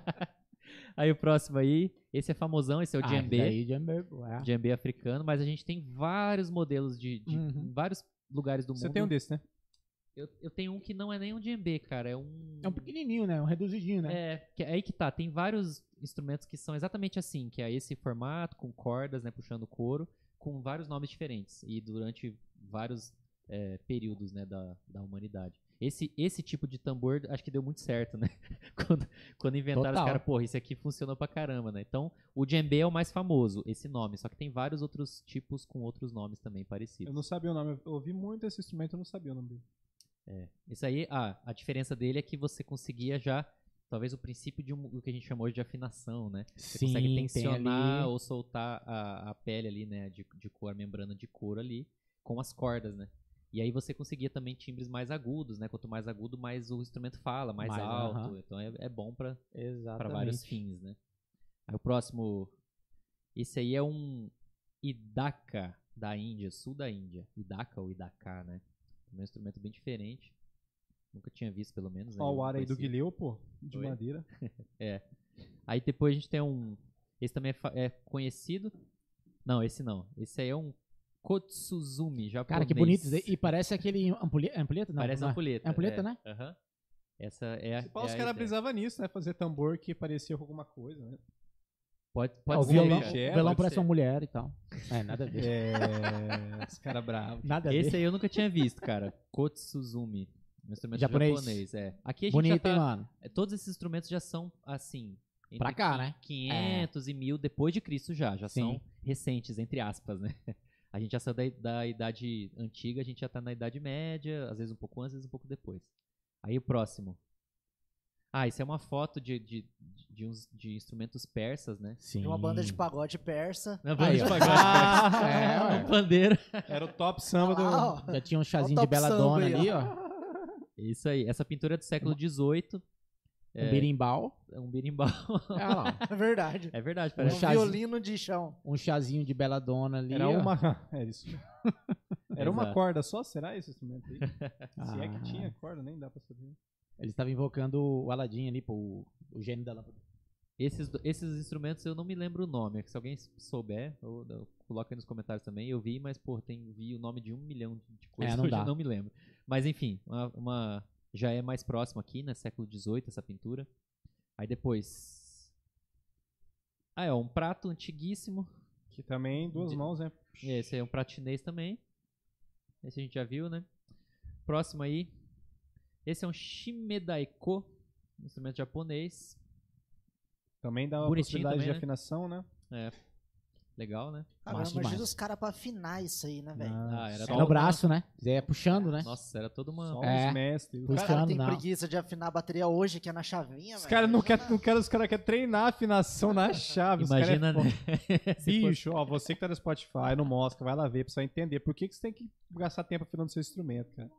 Aí o próximo aí, esse é famosão, esse é o Ah, djembe, daí djembe, é. djembe africano, mas a gente tem vários modelos de, de Uhum. vários lugares do Você mundo. tem um desse, né? eu, eu tenho um que não é nem um djembe, cara, é um É um pequenininho, né? Um reduzidinho, né? É, que é aí que tá, tem vários instrumentos que são exatamente assim, que é esse formato com cordas, né, puxando couro, com vários nomes diferentes e durante vários é, períodos, né, da, da humanidade. Esse, esse tipo de tambor acho que deu muito certo, né? quando, quando inventaram, os Total. caras, porra, esse aqui funcionou pra caramba, né? Então, o djembe é o mais famoso, esse nome, só que tem vários outros tipos com outros nomes também parecidos. Eu não sabia o nome. Eu ouvi muito esse instrumento, eu não sabia o nome dele. É. Isso aí, ah, a diferença dele é que você conseguia já, talvez o princípio de um, o que a gente chama hoje de afinação, né? Você Sim, consegue tem tensionar ali. ou soltar a, a pele ali, né, de, de cor, a membrana de couro ali, com as cordas, né? E aí você conseguia também timbres mais agudos, né? Quanto mais agudo, mais o instrumento fala, mais, Mais, alto. aham. Então é, é bom para vários fins, né? Aí o próximo, esse aí é um Idaka da Índia, sul da Índia. Idaka ou Idaka, né? um instrumento bem diferente. Nunca tinha visto, pelo menos. né? Ó, Eu o ar aí do. Guileu, pô, de Oi? madeira. Aí depois a gente tem um. Esse também é, é conhecido. Não, esse não. Esse aí é um Kotsuzumi japonês. Cara, que bonito. E parece aquele ampulhe- ampulheta? Não, Parece não é. ampulheta. É ampulheta, é. né? Aham. Essa é a. Se pá, é os caras brisavam nisso, né? Fazer tambor que parecia com alguma coisa, né? Pode, É, pode ser. violão, é, o violão pode parece ser. uma mulher e tal. É, nada a ver. É. os caras bravos. Nada a Esse ver. aí eu nunca tinha visto, cara. Kotsuzumi. Um instrumento Japonês. japonês. é. Aqui a gente Bonito, já tá, hein, mano? é, Todos esses instrumentos já são, assim... entre Pra cá, qui- né? 500 e 1000 depois de Cristo já. Já Sim. são recentes, entre aspas, né? A gente já saiu da, da idade antiga, a gente já tá na idade média, às vezes um pouco antes, às vezes um pouco depois. Aí o próximo. Ah, isso é uma foto de, de, de, uns, de instrumentos persas, né? Sim. De uma banda de pagode persa. Na Aí, de pagode persa. É, ué. Um pandeiro. Era o top samba do. Ah, ó. Já tinha um chazinho de beladona aí, ali, ó. ó. Isso aí. Essa pintura é do século XVIII. Um berimbau. É um berimbau. É, lá. É verdade. É verdade, Um chazinho. violino de chão. Um chazinho de beladona ali. Era ó. uma. É isso. Era uma corda só? Será esse instrumento aí? Se é que Ah. tinha corda, nem dá pra saber. Eles estavam invocando o Aladim ali, pô, o, o gênio da lâmpada. Esses, esses instrumentos eu não me lembro o nome. Se alguém souber, eu, eu coloca aí nos comentários também. Eu vi, mas, pô, tem, vi o nome de um milhão de coisas É, não hoje dá. não me lembro. Mas enfim, uma, uma- já é mais próximo aqui, né? Século XVIII, essa pintura. Aí depois. Ah, é um prato antiguíssimo. Que também, duas De- mãos, né? Esse aí é um prato chinês também. Esse a gente já viu, né? Próximo aí. Esse é um shimedaiko, um instrumento japonês. Também dá uma Bonitinho possibilidade também, de né? afinação, né? É. Legal, né? Agora Massa imagina demais. os caras pra afinar isso aí, né, velho? Ah, era É só no braço, né? É puxando, né? Nossa, era toda uma. Só É. os mestres. O Os Puxa. cara puxando, tem não. preguiça de afinar a bateria hoje, que é na chavinha, Os velho. caras não querem, não quer, os caras querem treinar a afinação na chave. é Imagina, né? Bicho, ó, você que tá no Spotify, no Mosca, vai lá ver pra você entender por que, que você tem que gastar tempo afinando seu instrumento, cara.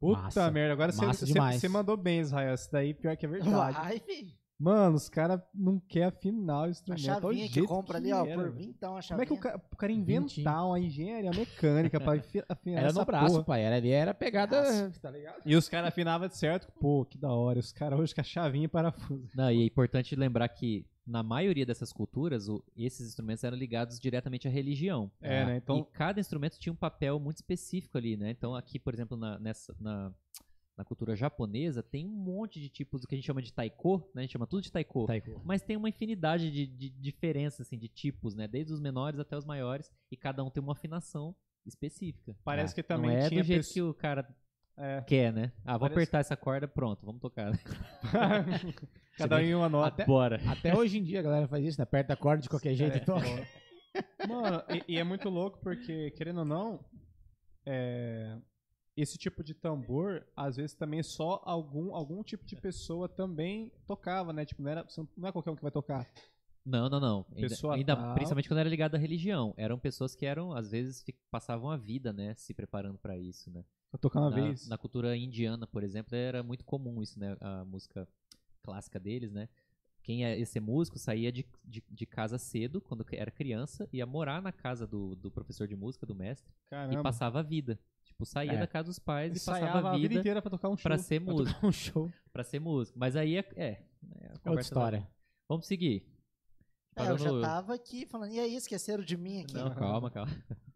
Puta Massa. merda, agora você- você você mandou bem, Israel. Isso daí pior que é verdade. Vai, filho. Mano, os caras não querem afinar o A instrumento. o chavinha que compra que ali, ó, por vintão a chavinha. Como é que o cara, o cara inventar uma engenharia mecânica pra afi- afinar Era essa no braço, porra? pai. Era ali, era pegada. Braço. Tá ligado? E os caras afinavam de certo. Pô, que da hora. Os caras hoje com a chavinha e parafuso. Não, e é importante lembrar que na maioria dessas culturas, o- esses instrumentos eram ligados diretamente à religião. É, né? Então, E cada instrumento tinha um papel muito específico ali, né? Então aqui, por exemplo, na, nessa, na, na cultura japonesa, tem um monte de tipos do que a gente chama de taiko, né? A gente chama tudo de taiko. Taiko. Mas tem uma infinidade de, de diferenças, assim, de tipos, né? Desde os menores até os maiores. E cada um tem uma afinação específica. parece É, que também Não é tinha do jeito pessoa- que o cara É. quer, né? Ah, vou Parece- apertar essa corda, pronto, vamos tocar. Cada um em uma nota. Até, Bora. até hoje em dia a galera faz isso, né? Aperta a corda de qualquer jeito É, e toca. Mano, e, e é muito louco porque, querendo ou não, é, esse tipo de tambor, às vezes também só algum, algum tipo de pessoa também tocava, né? Tipo, não, era, não é qualquer um que vai tocar. Não, não, não. Ainda, Pessoa ainda- principalmente quando era ligado à religião. Eram pessoas que eram, às vezes, passavam a vida, né? Se preparando pra isso, né? Pra tocar uma na, vez. na cultura indiana, por exemplo, era muito comum isso, né? A música clássica deles, né? Quem ia ser músico saía de, de, de casa cedo, quando era criança, ia morar na casa do, do professor de música, do mestre, e Caramba. passava a vida. Tipo, saía É. da casa dos pais e passava a vida, inteira pra tocar um show. pra ser Pra músico. um show. Pra ser músico. Mas aí é. é, é a Outra da- história. Vamos seguir. É, eu já tava aqui falando, e aí, esqueceram de mim aqui? Não, calma, calma.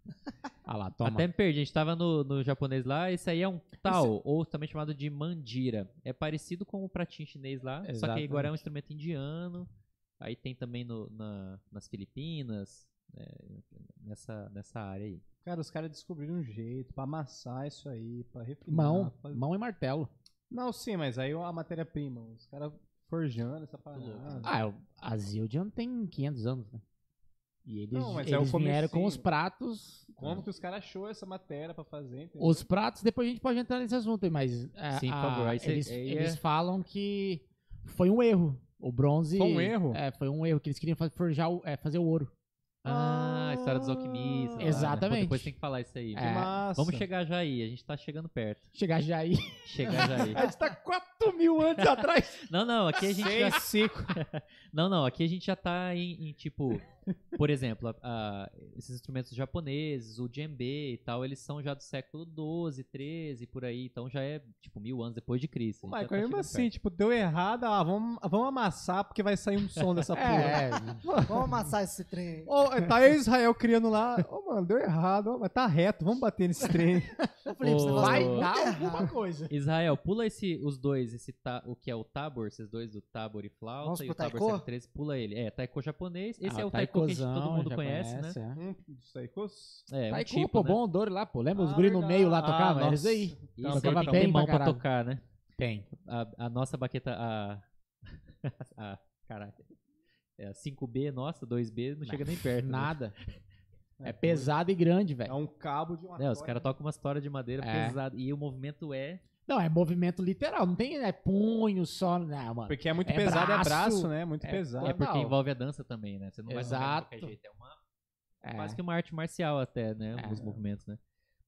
Ah lá, toma. Até me perdi, a gente tava no, no japonês lá, esse aí é um tal, ou também chamado de mandira. É parecido com o pratinho chinês lá, só que Exatamente. agora é um instrumento indiano. Aí tem também no- na- nas Filipinas, né, nessa, nessa área aí. Cara, os caras descobriram um jeito pra amassar isso aí, pra refinar. Mão, pra- mão e martelo. Não, sim, mas aí a matéria-prima. Os caras forjando essa parada. louco. Ah, a Zildjian tem 500 anos, né? E eles, Não, é eles vieram com os pratos. Como que os caras achou essa matéria pra fazer, entendeu? Os pratos, depois a gente pode entrar nesse assunto aí, mas é, Sim, por a- favor, aí cê- eles, aí eles é- falam que foi um erro. O bronze. Foi um erro? É, foi um erro, que eles queriam forjar é, fazer o ouro. Uh, história dos alquimistas. lá, né? Exatamente. Pô, Depois tem que falar isso aí. É. Massa. Vamos chegar já aí, a gente tá chegando perto. Chegar já aí. Chegar já aí. A gente tá 4 mil anos atrás. Não, não, aqui a gente já... Seis, cinco. Não, não, aqui a gente já tá em, em, tipo, por exemplo, a- a- esses instrumentos japoneses, o djembe e tal, eles são já do século 12, 13, por aí, então já é, tipo, mil anos depois de Cristo. Já Michael, tá mesmo assim, perto. tipo, deu errado, ah, vamos, vamos amassar porque vai sair um som dessa porra. É, Vamos amassar esse trem. Ô, tá aí Israel criando lá. Ô, mano, deu errado. Ô, mas tá reto, vamos bater nesse trem. Ô, negócio vai dar errado. alguma coisa. Israel, pula esse, os dois, esse ta- o que é o Tabor, esses dois do Tabor e flauta, Vamos e o Tabor taiko? 113, pula ele. É, taiko japonês, esse Ah, é o taiko que todo mundo já conhece, né? é. Hum, isso aí, cos- É, um Taiko, tipo, pô, né? bom odor lá, pô. Lembra os Ah, guri no meio lá Ah, tocavam? Nossa. isso aí. Isso Tocava aí tem bem mão pra tocar, né? Tem. a, a nossa baqueta, a, a caralho, é, a 5B nossa, 2B, não chega nem perto. né? Nada. É pesado e grande, É velho. um cabo de uma. É, os caras tocam uma história de madeira É. pesada e o movimento é Não, é movimento literal. Não tem é, punho só. Não, mano. Porque é muito É pesado, braço, é braço, né? Muito é- pesado. é porque não. envolve a dança também, né? Você não vai tocar de Exato. qualquer jeito, é uma É. quase que uma arte marcial até, né? É. Os movimentos, né?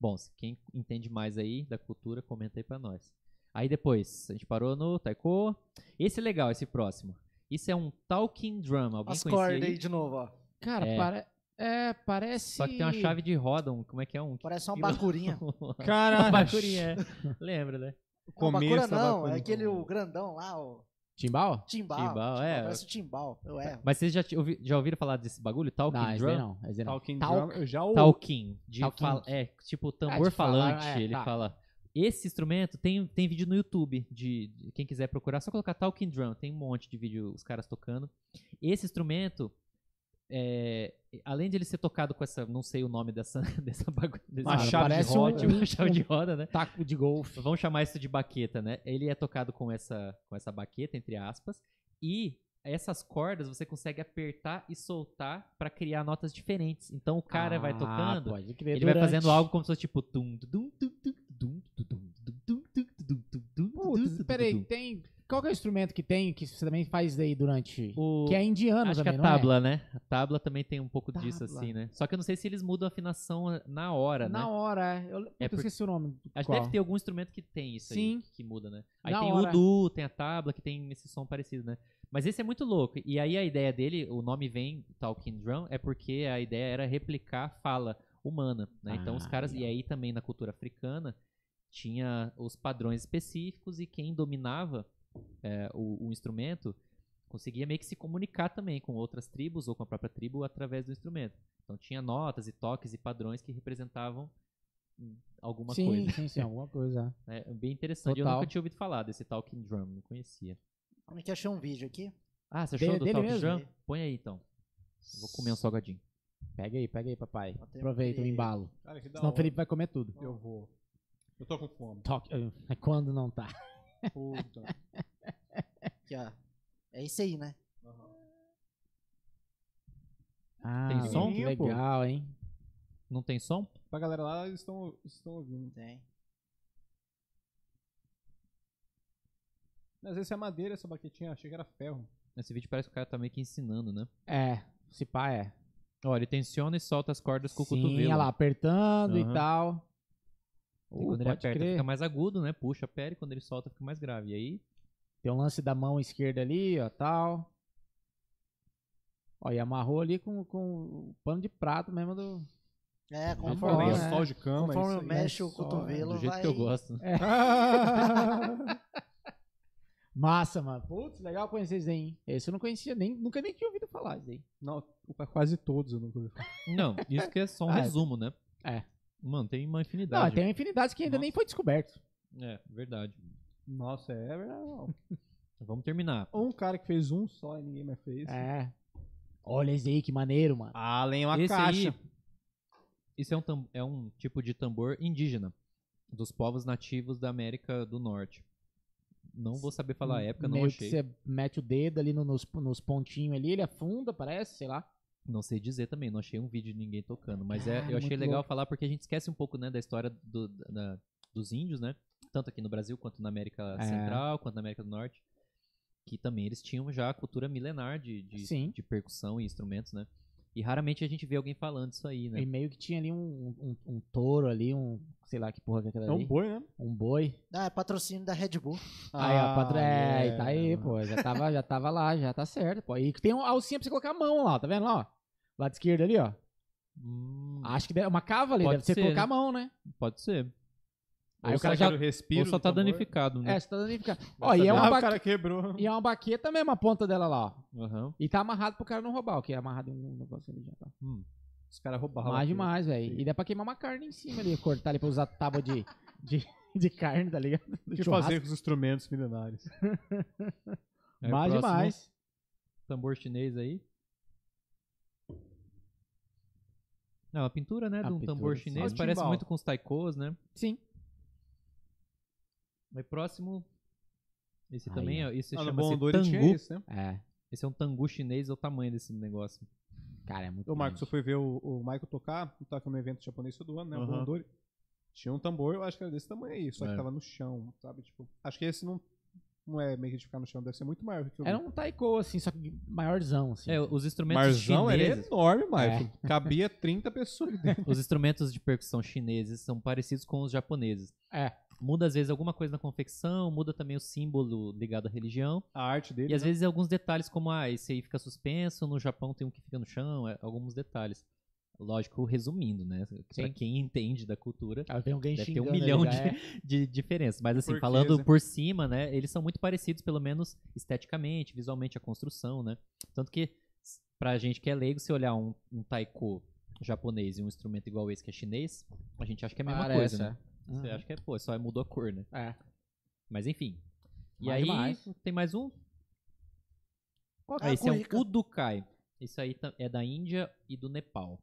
Bom, se quem entende mais aí da cultura, comenta aí pra nós. Aí depois, a gente parou no taiko. Esse é legal, esse próximo. Isso é um talking drum. Alguém As cordas aí? de novo, ó. Cara, É. pare- é, parece. Só que tem uma chave de roda, um, como é que é um? Parece uma bacurinha. Caralho. Uma bacurinha, é. Lembra, né? Não, Começo bacura não, é aquele o grandão lá, o Timbal? timbal. Timbal, é. Parece o timbal, eu erro. Mas vocês já, já ouviram falar desse bagulho? Talking Não, drum? não. Esse não. Talking Talk. drum, eu já ouvi. Talking. De Talking. fala- é, tipo tambor Ah, de falar, falante. é, ele tá. fala. Esse instrumento tem, tem vídeo no YouTube. De, de- quem quiser procurar, só colocar Talking Drum. Tem um monte de vídeo os caras tocando. Esse instrumento, é, além de ele ser tocado com essa, não sei o nome dessa, dessa bagulho. de roda. uma chave de roda, né? Taco de golfe. Vamos chamar isso de baqueta, né? Ele é tocado com essa, com essa baqueta, entre aspas, e essas cordas você consegue apertar e soltar pra criar notas diferentes. Então o cara vai Ah, tocando, Pode crer, ele vai durante. fazendo algo como se fosse tipo tum tum tum tum tum Peraí, tem. Qual é o instrumento que tem que você também faz aí durante. O... Que é indiano Acho também, que a tabla, é? né? A tabla também tem um pouco tabla. disso, assim, né? Só que eu não sei se eles mudam a afinação na hora, na né? Na hora, eu, é eu por... esqueci o nome. Acho que deve ter algum instrumento que tem isso Sim. aí, que muda, né? Aí na tem hora. o udu, tem a tabla, que tem esse som parecido, né? Mas esse é muito louco. E aí a ideia dele, o nome vem, Talking Drum, é porque a ideia era replicar a fala humana, né? Ah, então os caras, e aí também na cultura africana, tinha os padrões específicos e quem dominava é, o, o instrumento conseguia meio que se comunicar também com outras tribos ou com a própria tribo através do instrumento. Então tinha notas e toques e padrões que representavam hum, alguma sim, coisa. sim, sim, alguma coisa. É bem interessante. Eu Total. nunca tinha ouvido falar desse Talking Drum, não conhecia. Como é que achei um vídeo aqui? Ah, você Dele- achou do dele Talking mesmo? Drum? Põe aí então. Eu vou comer um salgadinho. Pega aí, pega aí, papai. Aproveita o que- embalo. Cara, Senão o. Felipe vai comer tudo. Eu vou. Eu tô com fome. Toque, é quando não tá. Puta. Aqui, ó. É esse aí, né? Ah, Tem som? que legal, hein? Não tem som? pra galera lá, eles estão estão ouvindo. Tem. Às vezes é madeira essa baquetinha, achei que era ferro. Nesse vídeo parece que o cara tá meio que ensinando, né? É, se pá é. Ó, ele tensiona e solta as cordas com o Sim, cotovelo. olha lá, apertando e Aham. E quando ele aperta crer. fica mais agudo, né? Puxa a pele, quando ele solta fica mais grave. E aí, Tem um lance da mão esquerda ali, ó, tal. Ó, e amarrou ali com, com o pano de prato mesmo do... É, Conforme, conforme, né? lençol de cama. conforme mexe o é cotovelo, do jeito vai... que eu gosto. né? Massa, mano. Putz, legal conhecer isso aí, hein? Esse eu não conhecia, nem, nunca nem tinha ouvido falar isso aí. Não, pra quase todos eu nunca ouvi falar. Não, isso que é só um Ah, é. resumo, né? É. Mano, tem uma Não, infinidade. tem uma infinidade que ainda Nossa. nem foi descoberto. É, verdade. Nossa, é verdade. não. Vamos terminar. Um cara que fez um só e ninguém mais fez. É. Olha esse aí, que maneiro, mano. Além uma Esse caixa. aí, isso é um, é um tipo de tambor indígena dos povos nativos da América do Norte. Não vou saber falar a época, não Meio achei. que você mete o dedo ali no- nos, nos pontinhos ali, ele afunda, parece, sei lá. Não sei dizer também, não achei um vídeo de ninguém tocando. Mas é, eu achei legal louco. falar porque a gente esquece um pouco né, da história do- da- dos índios, né? Tanto aqui no Brasil quanto na América É. Central, quanto na América do Norte. Que também eles tinham já a cultura milenar de, de, de percussão e instrumentos, né? E raramente a gente vê alguém falando isso aí, né? E meio que tinha ali um, um, um touro ali, um. Sei lá que porra que é aquela É um ali. boi, né? Um boi. Ah, é patrocínio da Red Bull. aí, ó, padre, é, yeah. tá aí, pô. Já tava, já tava lá, já tá certo, pô. E tem um alcinha pra você colocar a mão lá, tá vendo lá, ó? Lado esquerdo ali, ó. Hum, Acho que é uma cava ali, Pode deve ser ser, colocar né? a mão, né? pode ser. Aí Ou o cara só já. o respiro Ou só tá tambor. danificado, né? É, você tá danificando. Vai Ó, e é uma, Ah, o ba... cara quebrou. e é uma baqueta mesmo, a ponta dela lá, ó. Aham. E tá amarrado pro cara não roubar, o que é amarrado em um negócio ali já tá. Hum. Os caras roubaram. Mais demais, velho. E dá pra queimar uma carne em cima ali, cortar ali pra usar tábua de, de, de carne, tá ligado? O que Churrasco. fazer com os instrumentos milenares? O Mais demais. Tambor chinês aí. Não, a pintura, né, A de um pintura, tambor chinês o parece muito com os taikos, né? Sim. Aí próximo. Esse Aí, também, ó. é, esse Ah, chama-se tangu. isso, né? É. Esse é um tangu chinês, é o tamanho desse negócio. Cara, é muito Ô, Marcos, eu fui ver o, o Michael tocar, tava no evento japonês todo ano, né? O Aham. Bondori. Tinha um tambor, eu acho que era desse tamanho aí, só É. que tava no chão, sabe? Tipo, acho que esse não, não é meio que de ficar no chão, deve ser muito maior que o Era um taiko, assim, só que maiorzão, assim. É, os instrumentos Marzão, ele é chineses, enorme, Michael. Cabia 30 pessoas ali dentro. os instrumentos de percussão chineses são parecidos com os japoneses. É. Muda às vezes alguma coisa na confecção, muda também o símbolo ligado à religião. A arte dele. E às né? vezes alguns detalhes como, ah, esse aí fica suspenso, no Japão tem um que fica no chão, é, alguns detalhes. Lógico, resumindo, né? Pra Sim. quem entende da cultura, Aí vem alguém deve ter um milhão ali, de, é. de diferenças. Mas assim, Porquês, falando né? por cima, né? Eles são muito parecidos, pelo menos esteticamente, visualmente, a construção, né? Tanto que, pra gente que é leigo, se olhar um, um taiko japonês e um instrumento igual esse que é chinês, a gente acha que é a mesma Parece, coisa, né? É. Você Uhum. acha que é, pô, só mudou a cor, né? É. Mas enfim. E Mais aí, demais. tem mais um? Qual que Ah, é a esse é um Udukai. Isso aí é da Índia e do Nepal.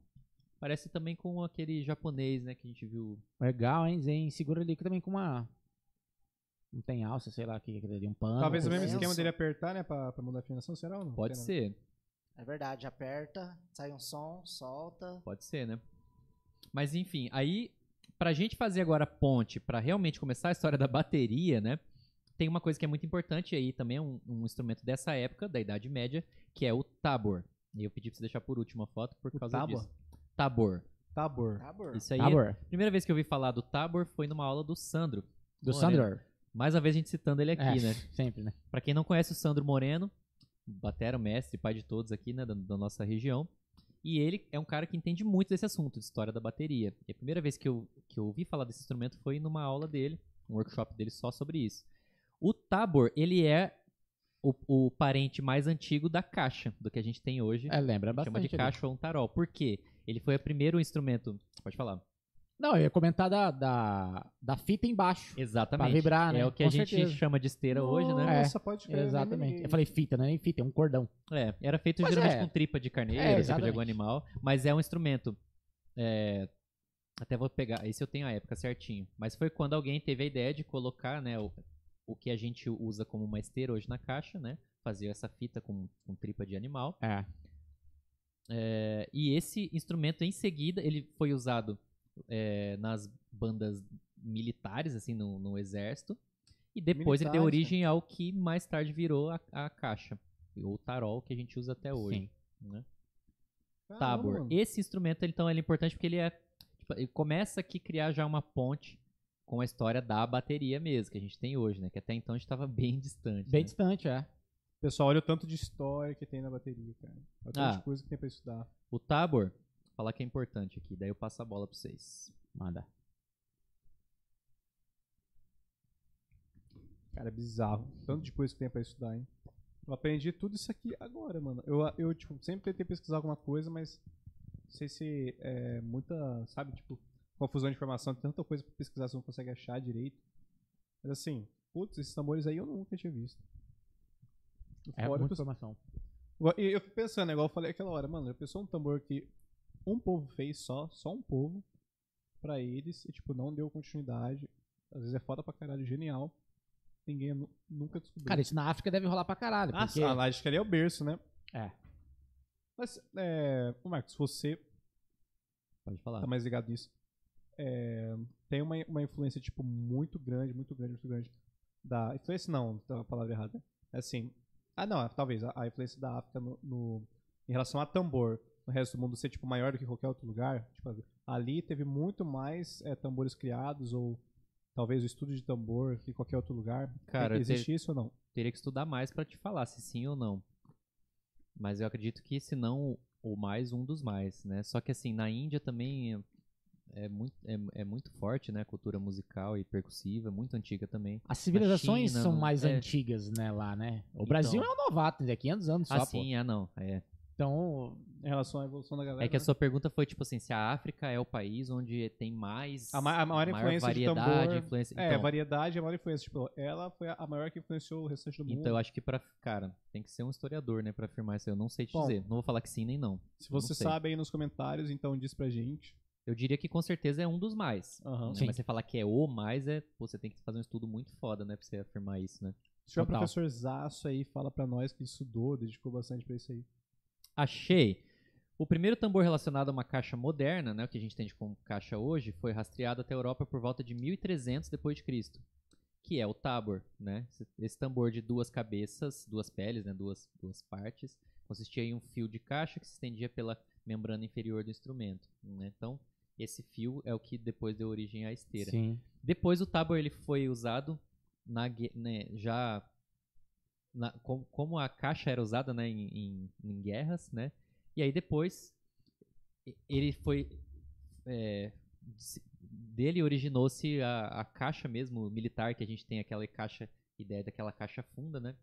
Parece também com aquele japonês, né, que a gente viu. Legal, hein, Zen? Segura ali que também com uma... Não tem alça, sei lá, o que é ali, um pano. Talvez o mesmo esquema dele apertar, né? Pra, pra mudar a afinação, será ou não? Pode ser, É verdade, aperta, sai um som, solta. pode ser, né? Mas enfim, aí pra gente fazer agora a ponte pra realmente começar a história da bateria, né? Tem uma coisa que é muito importante aí também é um, um instrumento dessa época, da Idade Média, que é o tabor. E eu pedi pra você deixar por último a foto por O causa tábua? disso. Tabor. Tabor. Tabor. Isso aí, Tabor. a primeira vez que eu ouvi falar do tabor foi numa aula do Sandro. Do Moreno. Sandor. Mais uma vez a gente citando ele aqui, É, né? Sempre, né? Pra quem não conhece o Sandro Moreno, batera, mestre, pai de todos aqui, né, da, da nossa região. E ele é um cara que entende muito desse assunto, de história da bateria. E a primeira vez que eu, que eu ouvi falar desse instrumento foi numa aula dele, um workshop dele só sobre isso. O tabor, ele é o, o parente mais antigo da caixa, do que a gente tem hoje. É, lembra bastante. chama de ali. caixa ou um tarol. Por quê? Ele foi o primeiro instrumento... Pode falar. Não, eu ia comentar da, da, da fita embaixo. Exatamente. Pra vibrar, né? É o que Com a gente certeza. chama de esteira hoje, né? Nossa, pode crer. Exatamente. Eu falei fita, não é nem fita, é um cordão. É, era feito Mas geralmente é. com tripa de carneiro, É, tripa de algum animal, mas é um instrumento. é, até vou pegar, esse eu tenho a época certinho. Mas foi quando alguém teve a ideia de colocar, né, o, o que a gente usa como uma esteira hoje na caixa, né? Fazer essa fita com, com tripa de animal. É. É, e esse instrumento, em seguida, ele foi usado é, nas bandas militares, assim, no, no exército. E depois ele deu Militares, origem ao que mais tarde virou a, a caixa. Ou o tarol que a gente usa até hoje. Sim. né? Tabor. mano. Esse instrumento, então, ele é importante porque ele é. tipo, ele começa aqui a criar já uma ponte com a história da bateria mesmo, que a gente tem hoje, né? Que até então a gente estava bem distante. Bem né? distante, é. Pessoal, olha o tanto de história que tem na bateria, cara. Olha o tanto Ah. de coisa que tem pra estudar. O Tabor, falar que é importante aqui, daí eu passo a bola pra vocês. Manda. Cara, é bizarro. Tanto de coisa que tem pra estudar, hein? Eu aprendi tudo isso aqui agora, mano. Eu, eu tipo, sempre tentei pesquisar alguma coisa, mas não sei se é muita, sabe, tipo, confusão de informação, tem tanta coisa pra pesquisar, você não consegue achar direito. Mas assim, putz, esses tambores aí eu nunca tinha visto. É Fora muita eu- informação. E eu fico pensando, é igual eu falei aquela hora, mano, eu pensou um tambor que um povo fez só, só um povo, pra eles, e tipo, não deu continuidade. Às vezes é foda pra caralho, genial. Ninguém nu- nunca descobriu. Cara, isso na África deve rolar pra caralho. Porque... ah, acho que ali é o berço, né? É. Mas, é, ô Marcos, você Pode falar. tá mais ligado nisso. É, tem uma, uma influência, tipo, muito grande, muito grande, muito grande. Da. Influência não, tá a palavra errada. É assim. Ah, não, talvez. A, a influência da África no, no- em relação a tambor. No resto do mundo ser, tipo, maior do que qualquer outro lugar? Tipo, ali teve muito mais é, tambores criados ou talvez o estudo de tambor que qualquer outro lugar. Cara, Existe isso ou não? Teria que estudar mais pra te falar se sim ou não. Mas eu acredito que se não o mais, um dos mais, né? Só que assim, na Índia também é- muito, é, é muito forte, né? A cultura musical e percussiva, muito antiga também. As civilizações China, são mais é. antigas, né, lá, né? O Brasil é Então. um novato, é 500 anos só, Ah, sim, ah, não. É. Então, Em relação à evolução da galera. É que a né? sua pergunta foi tipo assim, se a África é o país onde tem mais A ma- a maior influência de variedade, tambor- influência. É, Então, variedade é a maior influência. Tipo, ela foi a maior que influenciou o restante do mundo. então eu acho que pra. Cara, tem que ser um historiador, né, pra afirmar isso. aí. Eu não sei te Bom. dizer. Não vou falar que sim nem não. Se você sabe aí nos comentários, então diz pra gente. Eu diria que com certeza é um dos mais. Aham. né? Mas você falar que é o mais, é. pô, você tem que fazer um estudo muito foda, né? Pra você afirmar isso, né? Se tiver um Total. professor Zaço aí, fala pra nós que estudou, dedicou bastante pra isso aí. Achei. O primeiro tambor relacionado a uma caixa moderna, né, o que a gente entende como caixa hoje, foi rastreado até a Europa por volta de 1300 depois de Cristo, que é o tabor, né? Esse, tambor de duas cabeças, duas peles, né, duas, duas partes, consistia em um fio de caixa que se estendia pela membrana inferior do instrumento, né? Então, esse fio é o que depois deu origem à esteira. sim. Depois o tabor ele foi usado na né, já na- com- como a caixa era usada né, em, em- em guerras, né? E aí depois ele foi é, dele originou-se a, a caixa mesmo militar que a gente tem aquela caixa ideia daquela caixa funda, né?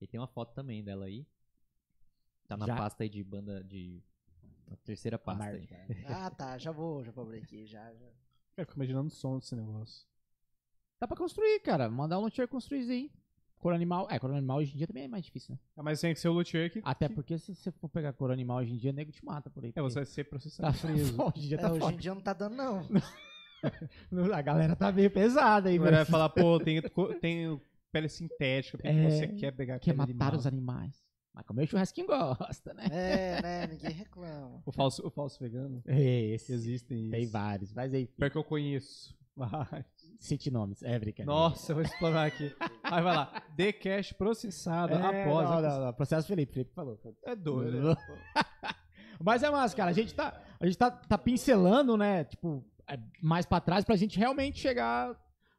E tem uma foto também dela aí. Tá na Já- pasta aí de banda de a terceira pasta aí. Ah, tá. Já vou, já vou abrir aqui. Já, já. Eu fico imaginando o som desse negócio. Dá pra construir, cara. Mandar um luthier construir isso aí. Cor animal. É, cor animal hoje em dia também é mais difícil, né? Ah, mas tem que ser o luthier que. Até que- porque se você for pegar cor animal hoje em dia, nego te mata por aí. É, você vai ser processado. tá preso. hoje em dia É, tá hoje em dia não tá dando, não. A galera tá meio pesada aí, Agora vai falar, pô, tem, tem pele sintética, porque É, você quer pegar Quer matar animal. os animais. Mas comer churrasquinho gosta, né? É, né? Ninguém reclama. O falso, o falso vegano? Esse. Existem Tem isso. vários. Mas aí, Pior que eu conheço. Vai. Cite nomes. É brincadeira. Nossa, eu vou explanar aqui. Aí vai lá. The Cash processado É, após. não, não, não. Processo Felipe. Felipe falou. É doido. né? Mas é massa, cara. A gente tá, a gente tá, tá pincelando, né? Tipo, é, mais pra trás pra gente realmente chegar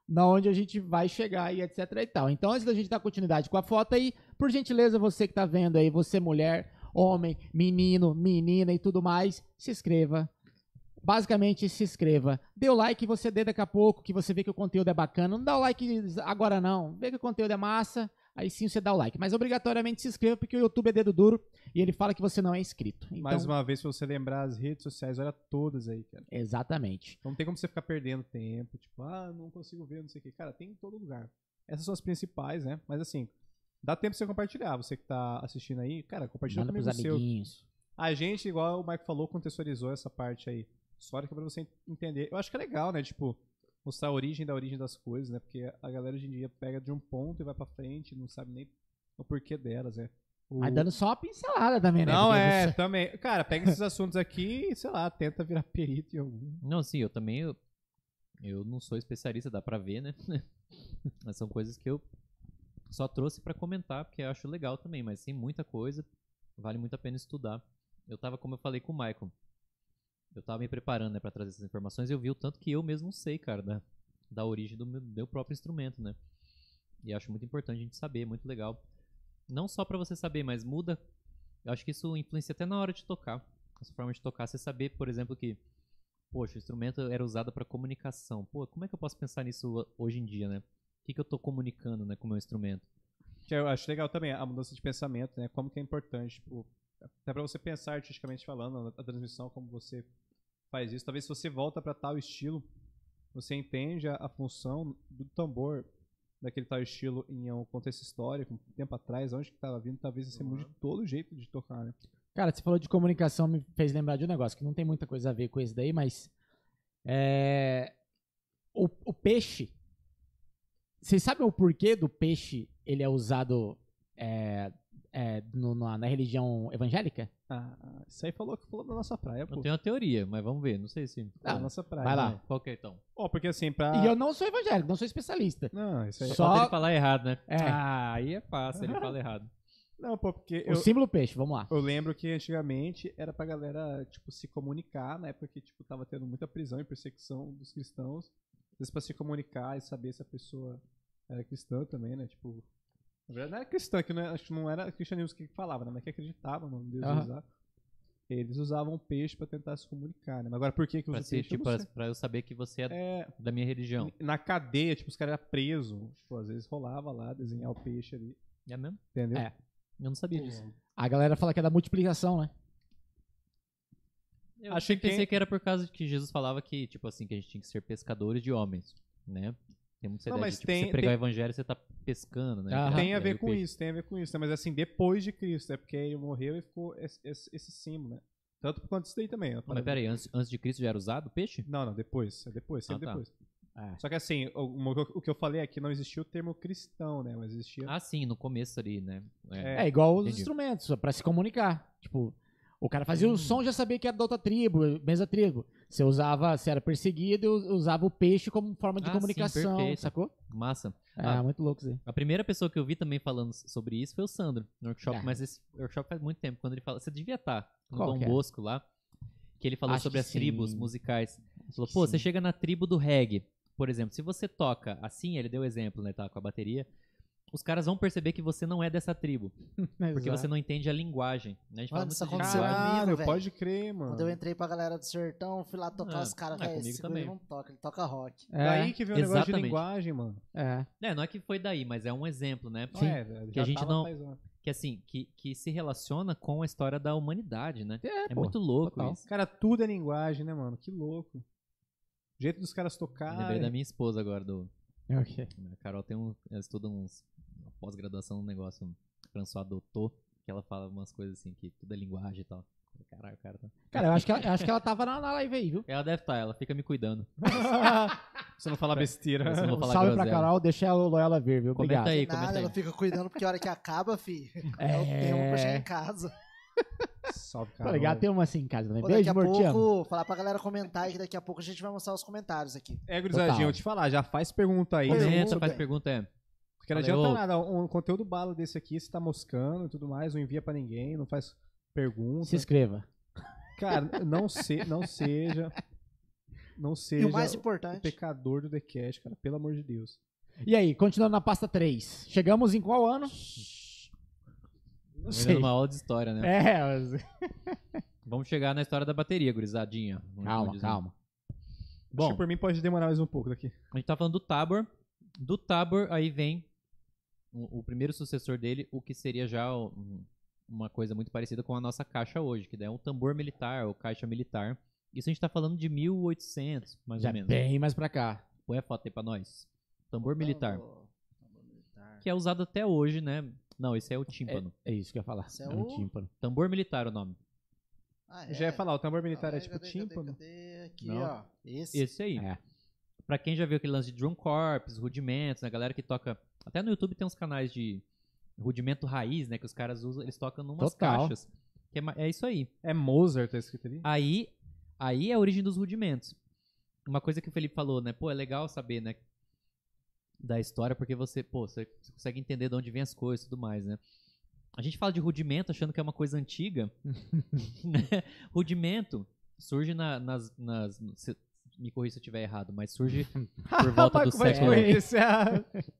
na onde a gente vai chegar e etc e tal. Então, antes da gente dar continuidade com a foto aí, por gentileza, você que tá vendo aí, você mulher, homem, menino, menina e tudo mais, se inscreva. Basicamente, se inscreva. Dê o like, você dê daqui a pouco, que você vê que o conteúdo é bacana. Não dá o like agora não. Vê que o conteúdo é massa, aí sim você dá o like. Mas obrigatoriamente se inscreva, porque o YouTube é dedo duro e ele fala que você não é inscrito. Então, Mais uma vez, se você lembrar as redes sociais, olha todas aí, cara. Exatamente. Não tem como você ficar perdendo tempo. Tipo, ah, não consigo ver, não sei o quê. Cara, tem em todo lugar. Essas são as principais, né? Mas assim, dá tempo pra você compartilhar. Você que tá assistindo aí, cara, compartilha Manda comigo pros o seu. A gente, igual o Mike falou, contextualizou essa parte aí. Histórica pra você entender. Eu acho que é legal, né? Tipo, mostrar a origem da origem das coisas, né? Porque a galera hoje em dia pega de um ponto e vai pra frente, não sabe nem o porquê delas, né? O- Mas dando só uma pincelada também, né? Não, Porque é, você- também. Cara, pega esses assuntos aqui e, sei lá, tenta virar perito em algum. Não, sim, eu também. Eu, eu não sou especialista, dá pra ver, né? mas são coisas que eu só trouxe pra comentar, porque eu acho legal também, mas tem muita coisa, vale muito a pena estudar. Eu tava, como eu falei com o Michael, eu tava me preparando né, pra trazer essas informações eu vi o tanto que eu mesmo sei, cara, da, da origem do meu, meu próprio instrumento, né? E acho muito importante a gente saber, muito legal. Não só pra você saber, mas muda. Eu acho que isso influencia até na hora de tocar. Essa forma de tocar, você saber, por exemplo, que poxa, o instrumento era usado para comunicação. Pô, como é que eu posso pensar nisso ho- hoje em dia, né? O que, que eu tô comunicando, né, com o meu instrumento? Eu acho legal também a mudança de pensamento, né? Como que é importante, tipo, até pra você pensar artisticamente falando, a, a transmissão, como você faz isso. Talvez se você volta pra tal estilo, você entende a, a função do tambor daquele tal estilo em um contexto histórico, um tempo atrás, onde que tava vindo, talvez você mude todo o jeito de tocar, né? Cara, você falou de comunicação, me fez lembrar de um negócio que não tem muita coisa a ver com isso daí, mas. É, o, o peixe. Vocês sabem o porquê do peixe ele é usado é, é, no- na, na religião evangélica? Ah, isso aí falou que falou da nossa praia, pô. Eu tenho uma teoria, mas vamos ver, não sei se. Da Ah, nossa praia. vai lá. né? Qual que é então? Ó, porque assim, pra. E eu não sou evangélico, não sou especialista. Não, isso aí. Só- Só ele falar errado, né? É. Ah, aí é fácil, ele fala errado. Não, pô, porque O eu, símbolo peixe, vamos lá. eu lembro que antigamente era pra galera, tipo, se comunicar, na época que, tipo, tava tendo muita prisão e perseguição dos cristãos. Às vezes pra se comunicar e saber se a pessoa era cristã também, né? Tipo, na verdade não era cristã, que não era, acho que não era cristianismo que falava, né? Mas que acreditava no Deus Aham. usar. Eles usavam peixe pra tentar se comunicar, né? Mas agora por que que Pra, usa ser, peixe? Eu tipo, sei. pra eu saber que você é É, da minha religião. na cadeia, tipo, os caras eram presos. Tipo, às vezes rolava lá, desenhar o peixe ali. É mesmo? Entendeu? É. Eu não sabia disso. A galera fala que é da multiplicação, né? Eu Achei pensei que- que era por causa de que Jesus falava que, tipo assim, que a gente tinha que ser pescadores de homens, né? Tem muita Não, ideia mas de, tipo, tem- você pregar tem- o evangelho você tá pescando, né? Aham. Tem a ver com peixe- isso, tem a ver com isso, né? Mas assim, depois de Cristo, é porque ele morreu e ficou esse, esse, esse símbolo, né? Tanto quanto isso daí também. Não, mas peraí, antes, antes de Cristo já era usado o peixe? Não, não, depois. É depois, sempre Ah, tá. depois. É. Só que assim, o, o- que eu falei aqui não existia o termo cristão, né? Mas existia. Ah, sim, no começo ali, né? É, igual os entendi. instrumentos, só pra se comunicar. Tipo, o cara fazia Hum. o som já sabia que era da outra tribo, mesma tribo. Você usava, você era perseguido, usava o peixe como forma de Ah, sim, comunicação, perfeito. sacou? Massa. É, Ah. muito louco isso aí. A primeira pessoa que eu vi também falando sobre isso foi o Sandro, no workshop, É. mas esse workshop faz muito tempo, quando ele fala, você devia estar no Qual Dom é? Bosco lá, que ele falou Acho sobre as tribos sim. musicais. Ele falou, pô, você sim. chega na tribo do reggae, por exemplo, se você toca assim, ele deu exemplo, né, tá, com a bateria, os caras vão perceber que você não é dessa tribo, porque você não entende a linguagem, né? A gente fala Mano, muito isso Caralho, pode crer, mano. Quando eu entrei pra galera do sertão, fui lá tocar Ah, os caras, ah, velho, esse também. não toca, ele toca rock. É, Daí que veio o negócio de linguagem, mano. é. É, não é que foi daí, mas é um exemplo, né? Sim. É, velho, Que a gente não-. Que assim, que, que se relaciona com a história da humanidade, né? É, É pô, muito louco total. isso. Cara, tudo é linguagem, né, mano? Que louco. O jeito dos caras Lembrei tocarem. da minha esposa agora, do, Ok. A Carol tem um. Ela estuda uns. Pós-graduação num negócio. François adotou. Que ela fala umas coisas assim, que tudo é linguagem e tal. Caralho, cara. Tá... Cara, eu acho que ela, eu acho que ela tava na, na live aí, viu? Ela deve estar, ela fica me cuidando. Você não fala besteira. Você não falar salve pra groselha. Carol, deixa ela, ela vir, viu? Comenta Obrigado. aí, Nada, comenta aí. ela fica cuidando porque a hora que acaba, fi, é, o tempo pra chegar em casa. Salve, Tá cara. ligado? Tem uma assim em casa também. Pô, daqui Beijo, a amor, te amo. pouco, falar pra galera comentar aí que daqui a pouco a gente vai mostrar os comentários aqui. É, gurizadinha, Total. eu te falar, já faz pergunta aí. Comenta, Comenta, faz bem. pergunta, é. Porque não adianta nada, um conteúdo bala desse aqui, você tá moscando e tudo mais, não envia pra ninguém, não faz pergunta. Se inscreva. Cara, não, se, não seja. Não E seja o mais o importante, pecador do The Cash, cara, pelo amor de Deus. E aí, continuando na pasta 3. Chegamos em qual ano? Não sei. uma aula de história, né? É, mas... Vamos chegar na história da bateria, gurizadinha. Calma, dizer. calma. Bom, Bom, por mim pode demorar mais um pouco daqui. a gente tá falando do Tabor. Do Tabor, aí vem o, o primeiro sucessor dele, o que seria já um- uma coisa muito parecida com a nossa caixa hoje, que daí é um tambor militar, ou caixa militar. Isso a gente tá falando de 1800, mais Já ou menos. bem mais pra cá. Põe a foto aí pra nós. Tambor militar. Tambor- tambor militar. Que é usado até hoje, né? Não, esse é o tímpano. É isso que eu ia falar. Esse É, é um o- tímpano. Tambor militar é o nome. Ah, Já ia falar, o tambor militar Ah, é tipo cadê, tímpano. Cadê, cadê? Aqui, Não. ó. Esse. Esse aí. É. Pra quem já viu aquele lance de drum corps, rudimentos, né? Galera que toca. Até no YouTube tem uns canais de rudimento raiz, né? Que os caras usam, eles tocam numas Total. caixas. Que é, é isso aí. É Mozart, tá escrito ali? Aí, aí é a origem dos rudimentos. Uma coisa que o Felipe falou, né? Pô, é legal saber, né? Da história, porque você, pô, você consegue entender de onde vem as coisas e tudo mais, né? A gente fala de rudimento achando que é uma coisa antiga. Rudimento surge na- nas. nas me corrija se eu estiver errado, mas surge por volta do século.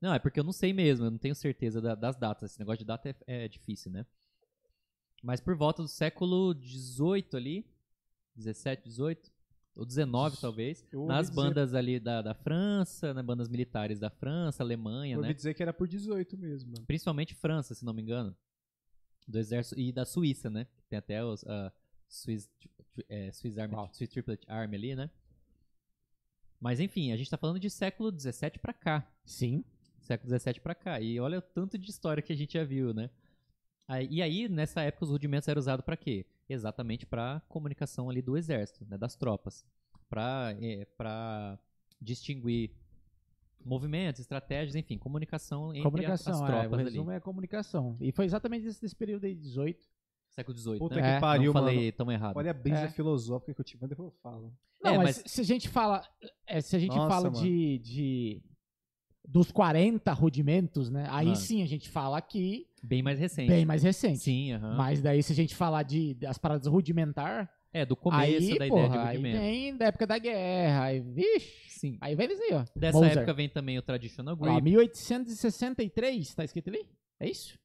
Não, é porque eu não sei mesmo, eu não tenho certeza da- das datas. Esse negócio de data é, é difícil, né? Mas por volta do século XVIII ali, 17, 18, ou 19 talvez, Eu nas dizer- bandas ali da, da França, nas bandas militares da França, Alemanha, Eu né? dizer que era por 18 mesmo. Principalmente França, se não me engano. Do exército e da Suíça, né? Tem até os a Swiss, é, Swiss, Army, Qual? Swiss Triplet Army ali, né? Mas enfim, a gente tá falando de século 17 pra cá Sim. século 17 pra cá. E olha o tanto de história que a gente já viu, né? E aí, nessa época, os rudimentos eram usados pra quê? Exatamente pra comunicação ali do exército, né? Das tropas. Pra, é, pra distinguir movimentos, estratégias, enfim, comunicação entre comunicação, as é. O tropas ali. resumo é comunicação. E foi exatamente desse, desse período aí, 18. Século 18, Puta né? Que pariu, Não mano. falei tão errado. Olha a brisa É. filosófica que eu tive, mas depois eu falo. Não, É, mas, mas- se a gente fala. é, se a gente Nossa, fala mano. de, de dos 40 rudimentos, né? Aí Mano. sim a gente fala aqui Bem mais recente. bem mais recente. Sim, aham. Mas daí se a gente falar de das paradas rudimentar, É, do começo aí, da porra, ideia de aí rudimento. vem da época da guerra, aí, vixe, Sim. aí vem eles aí, ó. Dessa Mozart. época vem também o Traditional Ó, Grip. 1863, tá escrito ali? É isso?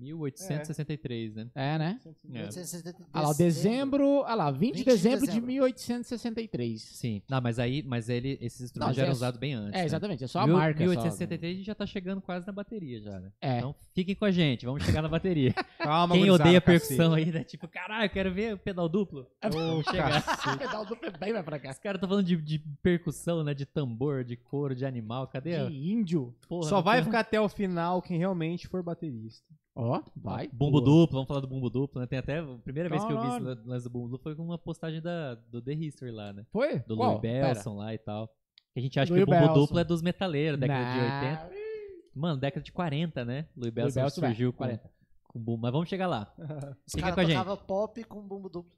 1863, né? É, né? É. 1870 Olha lá, dezembro, olha lá, 20 de 20 de dezembro de dezembro. 1863. Sim. Não, mas aí, mas ele, esses instrumentos Não, já eram é- usados bem antes. É, né? exatamente, é só a Mil- marca. só. 1863 a gente já tá chegando quase na bateria já, né? É. Então fiquem com a gente, vamos chegar na bateria. Calma, Quem odeia percussão aí, né? Tipo, caralho, eu quero ver o pedal duplo. Ô, chegar. O pedal do bem vai pra cá. Os caras estão falando de, de percussão, né? De tambor, de couro, de animal. Cadê? a De índio. Porra, Só vai tem- ficar até o final quem realmente for baterista. Ó, vai. Bumbo Boa. duplo, vamos falar do bumbo duplo, né? Tem até. A primeira vez que eu vi esse lance do bumbo duplo foi com uma postagem da, do The History lá, né? Foi? Do Qual? Louis Belson lá e tal. Que a gente acha Louis que o bumbo Belson. duplo é dos metaleiros, década de Nah. 80. Mano, década de 40, né? Louis Louis Belson Belson, surgiu é, com, 40. com bumbo. Mas vamos chegar lá. Os caras com a gente. tocavam pop com bumbo duplo.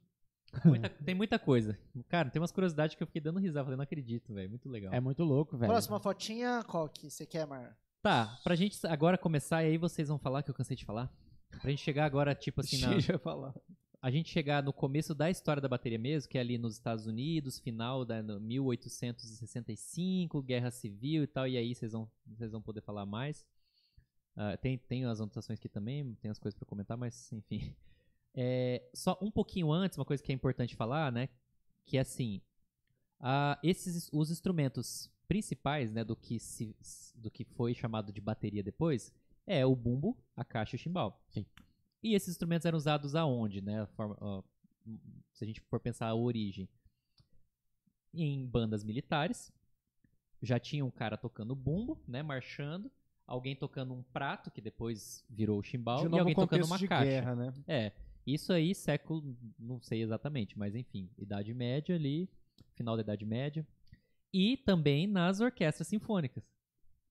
Muita- tem muita coisa. Cara, tem umas curiosidades que eu fiquei dando risada. Falei, não acredito, velho. Muito legal. É muito louco, velho. Próxima fotinha, qual que você quer, Mar? Tá, pra gente agora começar, e aí vocês vão falar que eu cansei de falar. Pra gente chegar agora, tipo assim, na, Deixa eu falar. a gente chegar no começo da história da bateria mesmo, que é ali nos Estados Unidos, final da no 1865, guerra civil e tal, e aí vocês vão, vocês vão poder falar mais. Ah, tem, tem as anotações aqui também, tem as coisas pra comentar, mas enfim. É, só um pouquinho antes, uma coisa que é importante falar, né? Que é assim, ah, esses os instrumentos principais, né, do que se, do que foi chamado de bateria depois, é o bumbo, a caixa e o chimbal. Sim. E esses instrumentos eram usados aonde, né? se a gente for pensar a origem, em bandas militares, já tinha um cara tocando bumbo, né, marchando, alguém tocando um prato que depois virou o chimbal e alguém tocando uma de caixa. guerra, né? É, isso aí século, não sei exatamente, mas enfim, Idade Média ali, final da Idade Média. E também nas orquestras sinfônicas.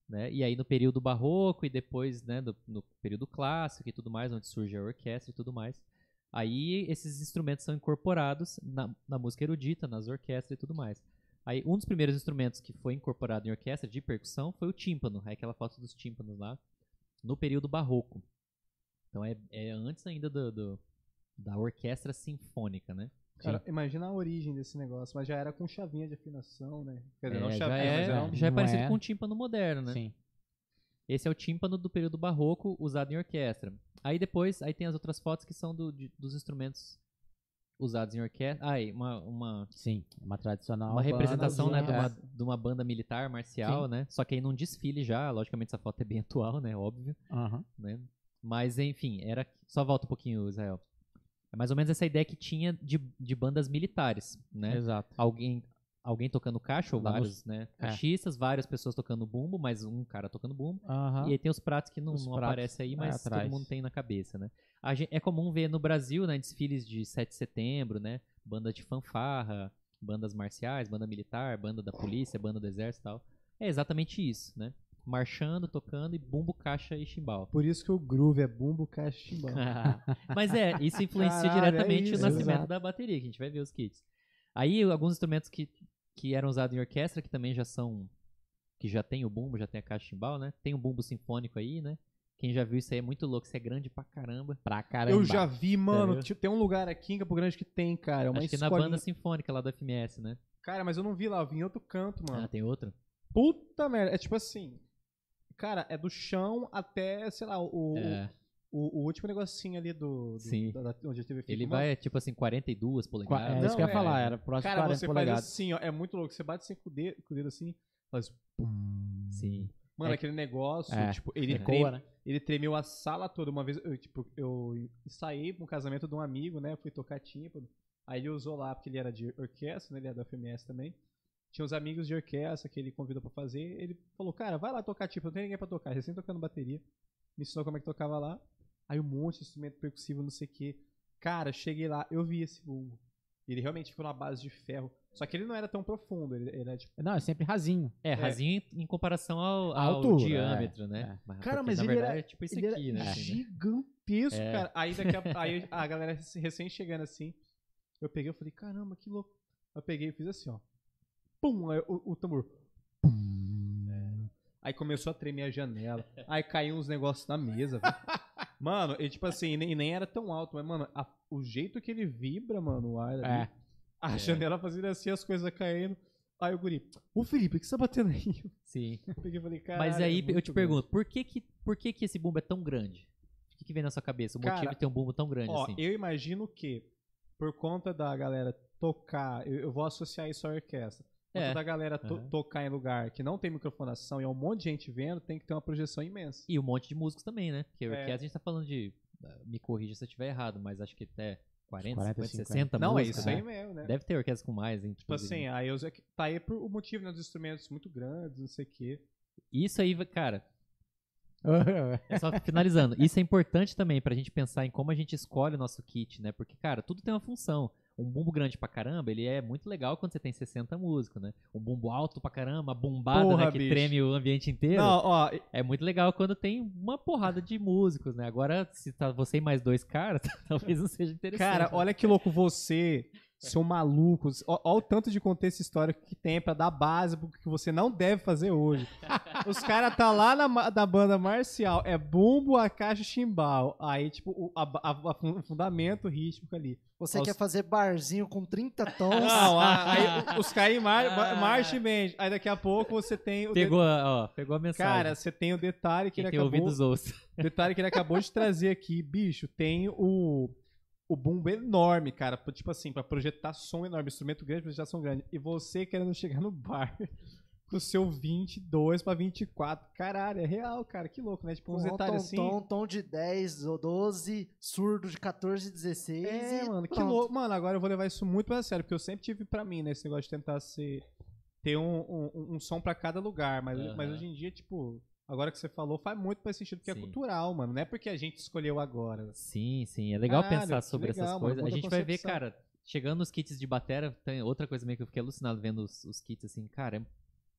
Né? E aí no período barroco e depois né, no período clássico e tudo mais, onde surge a orquestra e tudo mais. Aí esses instrumentos são incorporados na, na música erudita, nas orquestras e tudo mais. Aí um dos primeiros instrumentos que foi incorporado em orquestra de percussão foi o tímpano, é aquela foto dos tímpanos lá, no período barroco. Então é, é antes ainda do, do- da orquestra sinfônica, né? Cara, imagina a origem desse negócio, mas já era com chavinha de afinação, né? Quer dizer, É, não já chavinha, é, mas era um- já é parecido é? com o tímpano moderno, né? Sim. Esse é o tímpano do período barroco usado em orquestra. Aí depois, aí tem as outras fotos que são do- de- dos instrumentos usados em orquestra. Aí, uma, uma, Sim. Uma tradicional. uma representação né, de, uma, de uma banda militar marcial, né? Só que aí num desfile já, logicamente essa foto é bem atual, né? Óbvio, Aham. né? Mas enfim, era. Só volta um pouquinho, Israel. É mais ou menos essa ideia que tinha de, de bandas militares, né? Exato. alguém alguém tocando caixa ou Lá vários, né? é. Caixistas, várias pessoas tocando bumbo, mas um cara tocando bumbo. Aham. E aí tem os pratos que não, não aparecem aí, é, mas todo mundo tem na cabeça, né? A gen- é comum ver no Brasil, né, desfiles de 7 de setembro, né? Banda de fanfarra, bandas marciais, banda militar, banda da polícia, banda do exército e tal. É exatamente isso, né? Marchando, tocando e bumbo, caixa e chimbal. Por isso que o groove é bumbo, caixa e chimbal. Mas é, isso influencia Caralho, é diretamente isso, o nascimento exato. da bateria, que a gente vai ver os kits. Aí alguns instrumentos que, que eram usados em orquestra, que também já são. que já tem o bumbo, já tem a caixa chimbal, né? Tem um bumbo sinfônico aí, né? Quem já viu isso aí é muito louco, isso é grande pra caramba. Pra caramba. Eu já vi, mano. Tipo, tem um lugar aqui em Campo Grande que tem, cara. Uma Acho que na escolinha. banda sinfônica lá do FMS, né? Cara, mas eu não vi lá, eu vi em outro canto, mano. Ah, tem outro? Puta merda. É tipo assim. Cara, é do chão até, sei lá, o, É, o, o último negocinho ali do. do Sim. da- da- onde teve ele Mano, vai, tipo assim, 42 Qua- polegadas. É Não, isso que eu ia é. falar, era próximo Cara, 40 você polegadas. faz assim, ó. É muito louco. Você bate assim com o dedo, com o dedo assim, faz. Sim. Mano, É- aquele negócio, É, tipo, ele, treme, né? ele tremeu a sala toda. Uma vez, eu, tipo, eu saí pra um casamento de um amigo, né? Fui tocar tímpano. Aí ele usou lá, porque ele era de orquestra, né? Ele é da FMS também. Tinha uns amigos de orquestra que ele convidou pra fazer. Ele falou, cara, vai lá tocar tímpano, não tem ninguém pra tocar. Recém tocando bateria. Me ensinou como é que tocava lá. Aí um monte de instrumento percussivo, não sei o quê. Cara, cheguei lá, eu vi esse bumbo. Ele realmente ficou na base de ferro. Só que ele não era tão profundo. Ele, ele era tipo. Não, é sempre rasinho. É, rasinho em, em comparação ao, ao altura, diâmetro, é, né? é. Mas, Cara, porque, mas na ele verdade era- é tipo isso ele aqui, era né? assim, né? gigantesco, É. cara. Aí, daqui a, aí a galera recém chegando assim, eu peguei e falei, caramba, que louco. Eu peguei e fiz assim, ó. Pum, aí o, o tambor. Pum. Aí começou a tremer a janela. Aí caiu uns negócios na mesa, velho. Mano, e tipo assim, nem, nem era tão alto, mas, mano, a- o jeito que ele vibra, mano, o ar ali, É. a janela fazendo assim, as coisas caindo. Aí o guri, ô Felipe, o que você tá batendo aí? Sim. Eu falei. Mas aí eu te pergunto, por que que, por que que esse bumbo é tão grande? O que, que vem na sua cabeça? O motivo Cara, de ter um bumbo tão grande Ó, assim? eu imagino que, por conta da galera tocar, eu, eu vou associar isso à orquestra. É. da galera to- Aham. tocar em lugar que não tem microfonação e é um monte de gente vendo, tem que ter uma projeção imensa. E um monte de músicos também, né? Porque a É. orquestra a gente tá falando de. ah, Me corrija se eu estiver errado, mas acho que até 40, 40, 50, 50. 60 não, é isso aí né? mesmo, né? Deve ter orquestra com mais, hein? Tipo assim, aí eu, tá aí por o motivo, né, dos instrumentos muito grandes, não sei o quê. Isso aí, cara, É só finalizando. Isso é importante também pra gente pensar em como a gente escolhe o nosso kit, né? Porque, cara, tudo tem uma função. Um bumbo grande pra caramba, ele é muito legal quando você tem 60 músicos, né? Um bumbo alto pra caramba, bombada Porra, né, que bicho. treme o ambiente inteiro. Não, ó, É muito legal quando tem uma porrada de músicos, né? Agora, se tá você e mais dois caras, talvez não seja interessante. cara, né? olha que louco você, seu maluco. Ó o tanto de contexto histórico que tem pra dar base pro que você não deve fazer hoje. Os caras tá lá na, da banda marcial, é bumbo, a caixa chimbal. Aí, tipo, o, a, a- a fun- fundamento rítmico ali. Você Aos- quer fazer barzinho com 30 tons? Não, aí os caras mar, mar- marcha e bend. Aí daqui a pouco você tem o. de- Pegou, a- ó, pegou a mensagem. Cara, você tem o detalhe que Quem ele tem acabou. ouvidos ouça. Detalhe que ele acabou de trazer aqui, bicho, tem o, o bumbo enorme, cara. Tipo assim, pra projetar som enorme, instrumento grande, projetar som grande. E você querendo chegar no bar com o seu 22 pra 24. Caralho, é real, cara. Que louco, né? Tipo, uns Com detalhes tom, assim. tom, tom de 10 ou 12, surdo de 14 e 16. É, mano, que pronto. louco. Mano, agora eu vou levar isso muito pra sério, porque eu sempre tive pra mim, né, esse negócio de tentar ser. ter um, um, um som pra cada lugar. Mas, Aham. mas hoje em dia, tipo, agora que você falou, faz muito mais sentido, porque é Sim. cultural, mano. Não é porque a gente escolheu agora. Sim, sim. É legal Caralho, pensar que sobre legal, essas mano, coisas. A muda a gente vai ver, concepção. cara, chegando nos kits de batera, tem outra coisa meio que eu fiquei alucinado vendo os, os kits, assim, cara, é,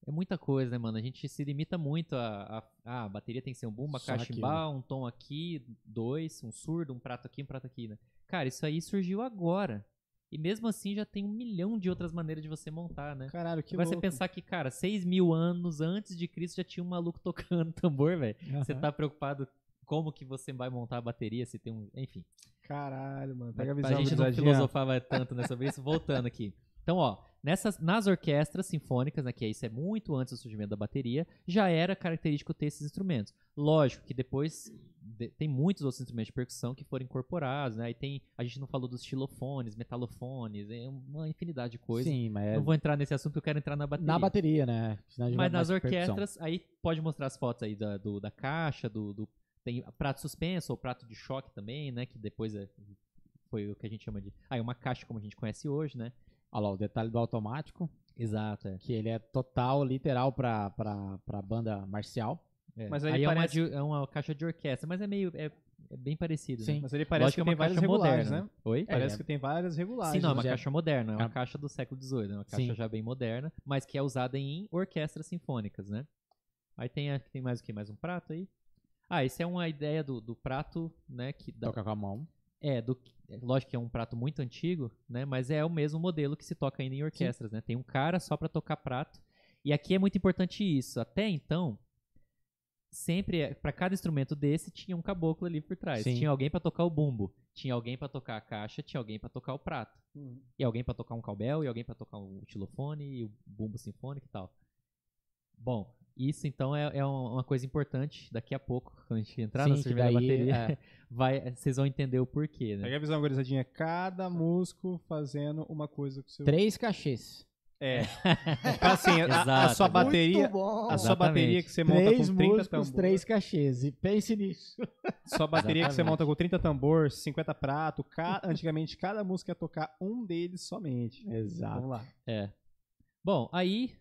é muita coisa, né, mano? A gente se limita muito a. a, ah, a bateria tem que ser um Só aquilo. cachimbal, um tom aqui, dois, um surdo, um prato aqui, um prato aqui, né? Cara, isso aí surgiu agora. E mesmo assim já tem um milhão de outras maneiras de você montar, né? Caralho, que Agora você louco. pensar que, cara, seis mil anos antes de Cristo já tinha um maluco tocando tambor, velho. Você tá preocupado como que você vai montar a bateria, se tem um. Enfim. Caralho, mano. Pega a pra visão, gente não filosofava tanto né, sobre isso, voltando aqui. Então, ó, nessas, nas orquestras sinfônicas, né, que isso é muito antes do surgimento da bateria, já era característico ter esses instrumentos. Lógico que depois de- tem muitos outros instrumentos de percussão que foram incorporados, né? E tem, a gente não falou dos xilofones, metalofones, é uma infinidade de coisas. Sim, mas é Não vou entrar nesse assunto, eu quero entrar na bateria. na bateria, né? Mas nas orquestras, aí pode mostrar as fotos aí da, do- da caixa, do, do- Tem prato suspenso ou prato de choque também, né? Que depois é- foi o que a gente chama de. Ah, é uma caixa como a gente conhece hoje, né? Olha lá, o detalhe do automático, Exato, é. que ele é total, literal pra, pra, pra banda marcial. É. Mas aí aí é, uma parece- é uma caixa de orquestra, mas é meio. É, é bem parecido. Sim. Né? Mas ele parece Lógico que, é tem uma várias moderna. né? Oi? Parece É. que tem várias regulagens. Sim, não, é uma já- caixa moderna, é uma É. caixa do século XVIII, é uma caixa Sim. já bem moderna, mas que é usada em orquestras sinfônicas, né? Aí tem, a- tem mais o que? Mais um prato aí? Ah, essa é uma ideia do, do prato, né? Que dá, Toca com a mão. É, do, é, lógico que é um prato muito antigo, né? Mas é o mesmo modelo que se toca ainda em orquestras, né? Tem um cara só pra tocar prato. E aqui é muito importante isso. Até então, sempre para cada instrumento desse tinha um caboclo ali por trás. Sim. Tinha alguém pra tocar o bumbo, tinha alguém pra tocar a caixa, tinha alguém pra tocar o prato. Uhum. E alguém pra tocar um cowbell, e alguém pra tocar o xilofone e o bumbo sinfônico e tal. Bom, isso então é, é uma coisa importante. Daqui a pouco, quando a gente entrar na Sim, surgimento da daí, bateria, é. vai, vocês vão entender o porquê, né? Pega a visão, gurizadinha. Cada músico fazendo uma coisa com o seu... Três cachês. É. Tipo assim, a, a sua bateria... Muito bom. A sua Exatamente. bateria que você monta Três com 30 músicos, tambores. três cachês. E pense nisso. Sua bateria que você Exatamente. monta com 30 tambor, 50 prato. ca- Antigamente, cada música ia tocar um deles somente. Exato. Vamos lá. É. Bom, aí.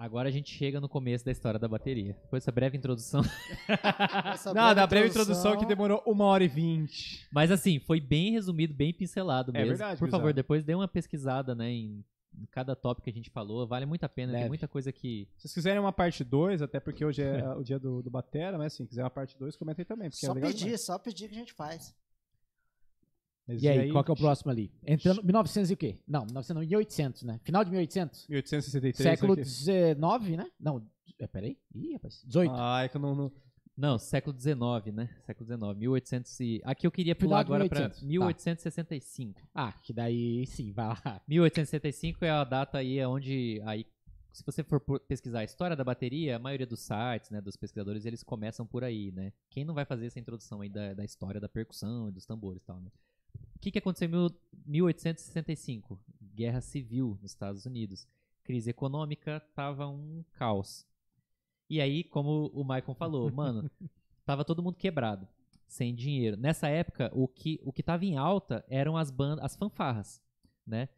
Agora a gente chega no começo da história da bateria. Depois dessa breve introdução. Essa Não, da breve introdução que demorou uma hora e vinte. Mas assim, foi bem resumido, bem pincelado É mesmo. verdade, Por favor, depois dê uma pesquisada, né, em, cada tópico que a gente falou. Vale muito a pena, tem muita coisa que. Se vocês quiserem uma parte 2, até porque hoje é o dia do, do Batera, mas assim, quiser uma parte 2, comenta aí também. Porque Só é legal pedir, demais. só pedir que a gente faz. Mas E aí, qual que é o próximo ali? Entrando 1900 e o quê? Não, 1900 não, 1800, né? Final de 1800? 1863. Século. XIX, né? Não, É, peraí. Ih, rapaz. 18. Ai, que eu não. não- Não, século XIX, né? Século XIX, 1800 e... Aqui eu queria pular agora pra 1800, tá. 1865. Ah, que daí sim, vai lá. 1865 é a data aí onde aí se você for pesquisar a história da bateria, a maioria dos sites, né, dos pesquisadores, eles começam por aí, né? Quem não vai fazer essa introdução aí da, da história da percussão e dos tambores e tal, né? O que, que aconteceu em mil- 1865? Guerra civil nos Estados Unidos. Crise econômica, tava um caos. E aí, como o Michael falou, mano, tava todo mundo quebrado, sem dinheiro. Nessa época, o que, o que tava em alta eram as bandas, as fanfarras, né?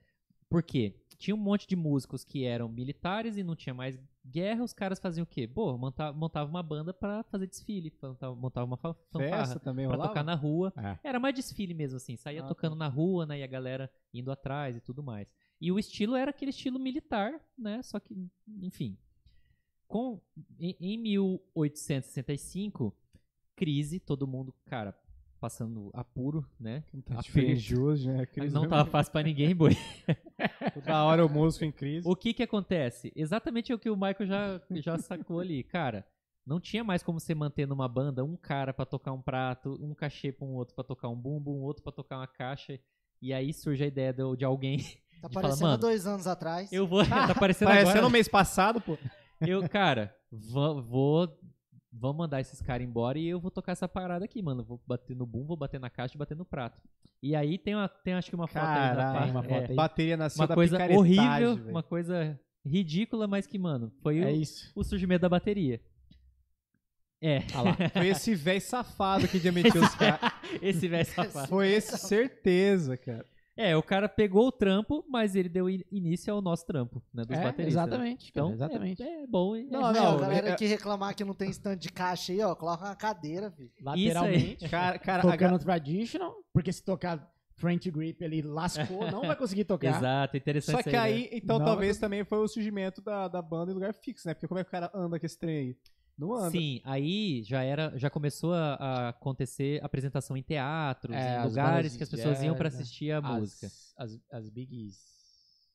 Por quê? Tinha um monte de músicos que eram militares e não tinha mais guerra, os caras faziam o quê? Pô, monta- montava uma banda pra fazer desfile, montava, montava uma fa- fanfarra Festa também pra rolava? tocar na rua. É. Era mais desfile mesmo, assim. Saía Ah, tocando na rua, né? E a galera indo atrás e tudo mais. E o estilo era aquele estilo militar, né? Só que, enfim. Com, em, em 1865, crise, todo mundo, cara, passando apuro, né? Tá né? Crise Não tava fácil pra ninguém, boi. Toda hora o músico em crise. O que que acontece? Exatamente o que o Michael já, já sacou ali. Cara, não tinha mais como você manter numa banda um cara pra tocar um prato, um cachê pra um outro pra tocar um bumbo, um outro pra tocar uma caixa. E aí surge a ideia do- de alguém. Tá de falar, parecendo mano, dois anos atrás. Eu vou. tá parecendo Parecendo agora. no mês passado, pô. Eu, cara, vou. vou Vamos mandar esses caras embora e eu vou tocar essa parada aqui, mano. Vou bater no bumbo, vou bater na caixa e bater no prato. E aí tem, uma, tem acho que uma foto aí da Caralho, parte- uma é, foto aí. Bateria nasceu uma da coisa horrível, velho. uma coisa ridícula, mas que, mano, foi É o, isso. o surgimento da bateria. É, Ah lá. Foi esse velho safado que demitiu os caras. esse velho safado. Foi esse, certeza, cara. É, o cara pegou o trampo, mas ele deu in- início ao nosso trampo, né, dos É, bateristas. né? exatamente, cara, Então, exatamente. É, é bom. e- Não, é, não, a galera é- que reclamar que não tem stand de caixa aí, ó, coloca uma cadeira, filho. Lateralmente. Cara, cara a tocando traditional, porque se tocar French Grip ele lascou, não vai conseguir tocar. Exato, interessante Só isso que aí, né? aí, então Não, talvez também foi o surgimento da, da banda em lugar fixo, né? Porque como é que o cara anda com esse trem aí? Não anda. Sim, aí já era, já começou a, a acontecer apresentação em teatros, É, em lugares que as pessoas iam né? assistir a as, música. As, as biggies.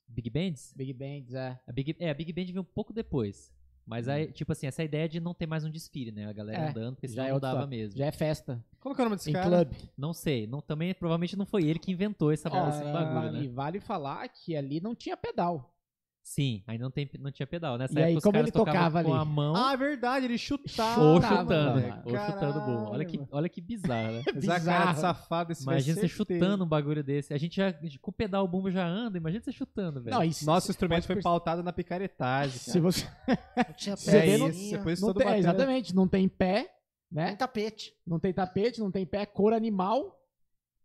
Big bands? Big bands, é. A Big, é, a Big Band veio um pouco depois. Mas aí, tipo assim, essa ideia de não ter mais um desfile, né? A galera É, andando, porque já senão é não outro dava toque. mesmo. Já é festa. Como que é o nome desse em cara? club. Não sei, não, também provavelmente não foi ele que inventou essa Ó, esse bagulho, né? E vale falar que ali não tinha pedal. Sim, ainda não, tem, não tinha pedal. Nessa E aí, época os como caras ele tocava tocavam com ali? a mão Ah, é verdade, ele chutava. ou chutando. velho. Ou chutando o bom. Olha que, olha que bizarro, né? Mas a cara Bizarro. de safado esse Imagina você certeza. chutando um bagulho desse. A gente já, com o pedal o bumbo já anda, imagina você chutando, velho. Não, isso, Nosso instrumento foi perce- pautado na picaretagem. Se você Não tinha Você É isso, é por isso não todo tem, batera- exatamente, não tem pé, tem né? tapete. Não tem tapete, não tem pé, cor animal.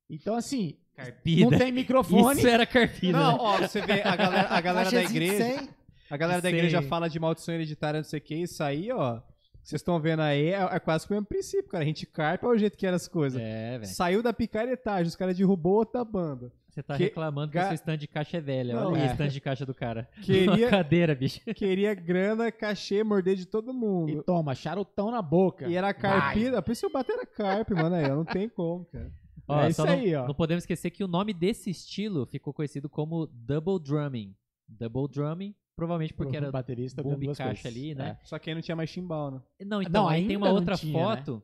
Então assim, Carpida. não tem microfone. Isso era carpida. Não, ó, você vê a galera, a galera da igreja. 100. A galera da igreja fala de maldição hereditária, não sei o que, isso aí, ó. que Vocês estão vendo aí, é, é quase que o mesmo princípio, cara. A gente carpa é o jeito que era as coisas. É, velho. Saiu da picaretagem, os caras derrubou outra banda. Você tá Que- reclamando que ga- o seu stand de caixa é velho. Não, Olha aí é. o stand de caixa do cara. Queria- Uma cadeira, bicho. Queria grana, cachê, morder de todo E mundo. toma, charutão na boca. E era carpida, por isso eu bater era carp, mano. Aí, ó, não tem como, cara. Ó, É só isso não, aí, ó. Não podemos esquecer que o nome desse estilo ficou conhecido como double drumming. Double drumming, provavelmente porque era baterista tocando e duas caixa coisas. ali, né? Só que aí não tinha mais chimbal, né? Não, então Não, aí tem uma outra tinha, né? foto.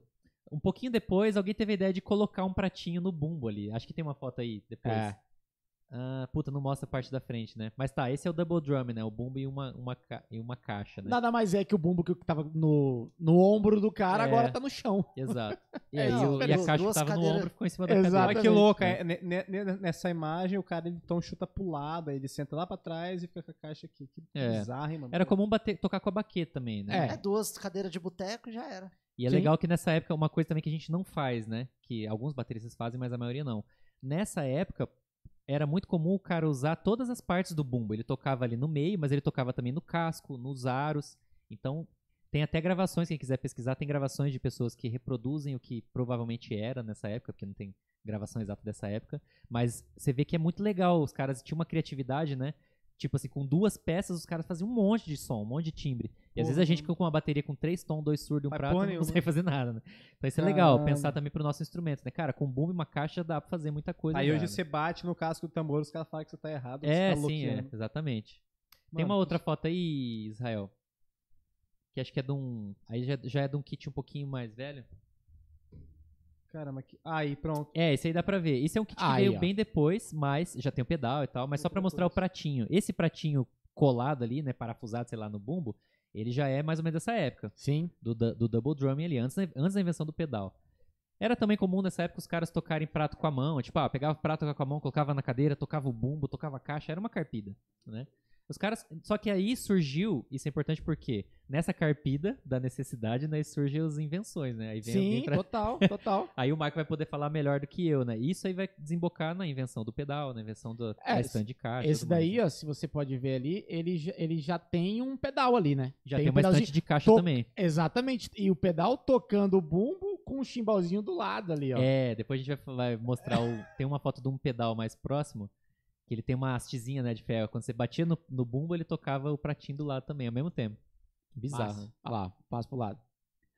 Um pouquinho depois, alguém teve a ideia de colocar um pratinho no bumbo ali. Acho que tem uma foto aí depois. É. Ah, puta, não mostra a parte da frente, né? Mas tá, esse é o double drum, né? O bumbo e uma, uma, ca- e uma caixa, né? Nada mais é que o bumbo que tava no, no ombro do cara, É. agora tá no chão. Exato. E, aí, não, o- e a caixa que tava no cadeiras- ombro ficou em cima da Exato. cadeira. Olha que Exatamente, louco, é. é, ne- ne- ne- nessa imagem o cara ele então chuta pro lado, aí ele senta lá pra trás e fica com a caixa aqui. Que É. bizarro, hein, mano? Era comum bater, tocar com a baqueta também, né? É. É duas cadeiras de boteco e já era. E é Sim. legal que nessa época, uma coisa também que a gente não faz, né? Que alguns bateristas fazem, mas a maioria não. Nessa época, era muito comum o cara usar todas as partes do bumbo. Ele tocava ali no meio, mas ele tocava também no casco, nos aros. Então, tem até gravações, quem quiser pesquisar, tem gravações de pessoas que reproduzem o que provavelmente era nessa época, porque não tem gravação exata dessa época. Mas você vê que é muito legal. Os caras tinham uma criatividade, né? Tipo assim, com duas peças, os caras faziam um monte de som, um monte de timbre. E às vezes a gente com uma bateria com três tons, dois surdos e um Mas prato porra não nenhuma. consegue fazer nada, né? Então isso é legal, Caralho. pensar também pro nosso instrumento, né? Cara, com bumbo e uma caixa dá pra fazer muita coisa. Aí já, hoje né? você bate no casco do tambor, os caras falam que você tá errado. É, você tá sim, é, exatamente. Tem Mano, uma outra foto aí, Israel. que acho que é de um. Aí já, já é de um kit um pouquinho mais velho. Caramba, que... aí pronto. É, esse aí dá pra ver. Esse é um kit que Aí, veio ó. bem depois, mas já tem o pedal e tal, mas só pra mostrar o pratinho. Esse pratinho colado ali, né, parafusado, sei lá, no bumbo, ele já é mais ou menos dessa época, Sim. do, do double drumming ali, antes, da- antes da invenção do pedal. Era também comum nessa época os caras tocarem prato com a mão, tipo, ah, pegava o prato com a mão, colocava na cadeira, tocava o bumbo, tocava a caixa, era uma carpida, né? Os caras, só que aí surgiu, isso é importante porque nessa carpida da necessidade, né, surgem as invenções, né? Aí vem Sim, pra, total, total. Aí o Marco vai poder falar melhor do que eu, né? Isso aí vai desembocar na invenção do pedal, na invenção do, É, da stand de caixa. Esse tudo mais, daí, né? ó, se você pode ver ali, ele, já- ele já tem um pedal ali, né? já tem, um uma estante de caixa to- também. Exatamente. E o pedal tocando o bumbo com o chimbalzinho do lado ali, ó. É, depois a gente vai, vai mostrar o. Tem uma foto de um pedal mais próximo, que ele tem uma hastezinha, né, de ferro. Quando você batia no, no bumbo, ele tocava o pratinho do lado também, ao mesmo tempo. Bizarro. Olha lá, passa pro lado.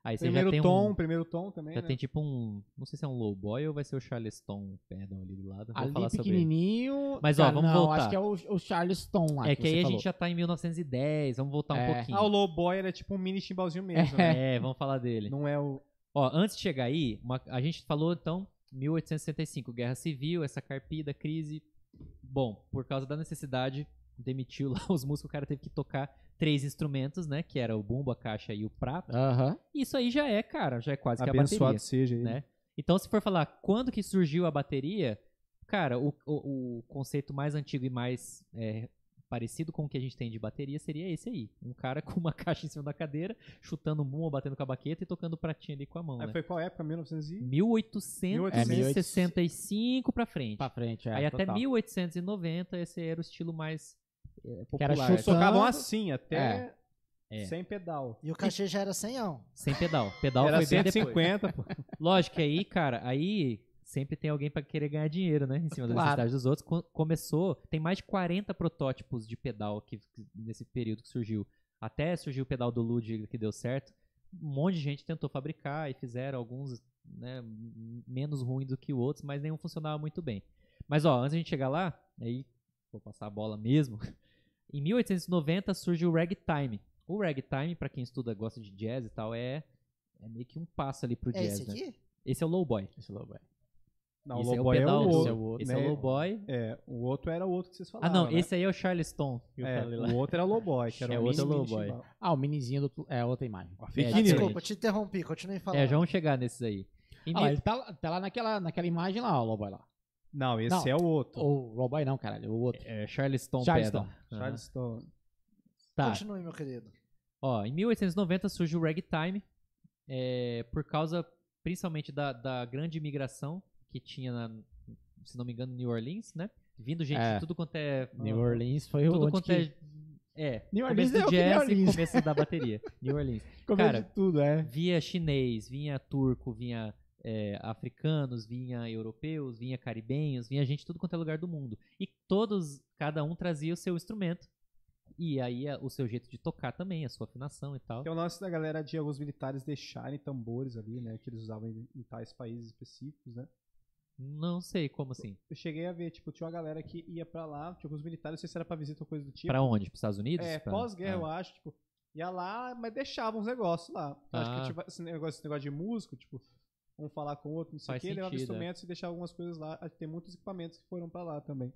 Aí você Primeiro já tem tom, um. primeiro tom também, Já né? tem tipo um. Não sei se é um low boy ou vai ser o Charleston pedal ali do lado. Vou ali falar sobre ele. pequenininho. Mas, ó, Cara, vamos não, voltar. acho que é o, o Charleston lá. É que, aí você a falou. gente já tá em 1910, vamos voltar É. um pouquinho. Ah, o low boy era tipo um mini chimbalzinho mesmo, né? É, vamos falar dele. Não é o... Ó, antes de chegar aí, uma- a gente falou então 1865, Guerra Civil, essa carpida, crise. Bom, por causa da necessidade, demitiu lá os músicos, o cara teve que tocar três instrumentos, né? Que era o bumbo, a caixa e o prato. Aham. Isso aí já é, cara, já é quase que a Abençoado bateria, seja ele. né? Então, se for falar quando que surgiu a bateria, cara, o, o, o conceito mais antigo e mais é, parecido com o que a gente tem de bateria seria esse aí. Um cara com uma caixa em cima da cadeira, chutando um bumbo, batendo com a baqueta e tocando o pratinho ali com a mão, Aí né? foi qual época? 1900 e... 1865 pra frente. Pra frente, é. Aí até total. 1890 esse era o estilo mais é, era popular. chutando- Eles tocavam assim, até É. sem pedal. E o cachê já era 100 Sem pedal. Pedal Era foi bem depois. 150, pô. Lógico que aí, cara, aí sempre tem alguém pra querer ganhar dinheiro, né? Em cima da Claro. necessidade dos outros. Co- Começou, tem mais de 40 protótipos de pedal que, que- nesse período que surgiu. Até surgiu o pedal do Ludwig que deu certo. Um monte de gente tentou fabricar e fizeram alguns né, menos ruins do que outros, mas nenhum funcionava muito bem. Mas ó, antes de a gente chegar lá, aí vou passar a bola mesmo. Em 1890 surge o ragtime. O ragtime, pra quem estuda, gosta de jazz e tal, é, é meio que um passo ali pro É jazz, esse né? aqui? Esse é o low boy. Esse é. Não, esse o é low o boy é o esse outro. é o outro. Esse né? é o low boy. É, o outro era o outro que vocês Ah, falavam, não, né? esse aí é o Charleston. que eu É, falei lá. o outro era o low boy, que era É, o outro mini, é o low mini boy. chimbal. Ah, o minizinho do. É outra imagem. É, Ah, news. desculpa, te interrompi, continue falando. É, já vamos chegar nesses aí. Em Ah, ele tá, lá- tá lá naquela, naquela imagem lá, ó, o Lowboy lá. Não, esse Não. é o outro. O Lowboy não, caralho, o outro. é, Charleston, Charleston. pedal. Charleston. Tá. Continue, meu querido. Ó, em 1890 surge o ragtime, é, por causa principalmente da, da grande imigração que tinha, na, se não me engano, New Orleans, né? Vindo gente É. de tudo quanto é... New Orleans foi o Tudo onde quanto que é... É, New começo Orleans é do o que New jazz e Orleans. começo da bateria. New Orleans. comeu cara, de tudo, é. Via chinês, vinha turco, vinha é, africanos, vinha europeus, vinha caribenhos, vinha gente de tudo quanto é lugar do mundo. E todos, cada um trazia o seu instrumento. E aí a- o seu jeito de tocar também, a sua afinação e tal. Que é o lance da galera de alguns militares deixarem tambores ali, né? Que eles usavam em, em tais países específicos, né? Não sei como assim. Eu cheguei a ver, tipo, tinha uma galera que ia pra lá, tinha alguns militares, não sei se era pra visita ou coisa do tipo. Pra onde? Pros Estados Unidos? É, Pra- pós-guerra, ah. eu acho, tipo, ia lá, mas deixava uns negócios lá. Eu Acho Ah. que tipo, esse, negócio, esse negócio de músico, tipo, um falar com o outro, não sei o que, levava é. instrumentos e deixava algumas coisas lá. Acho Tem muitos equipamentos que foram pra lá também.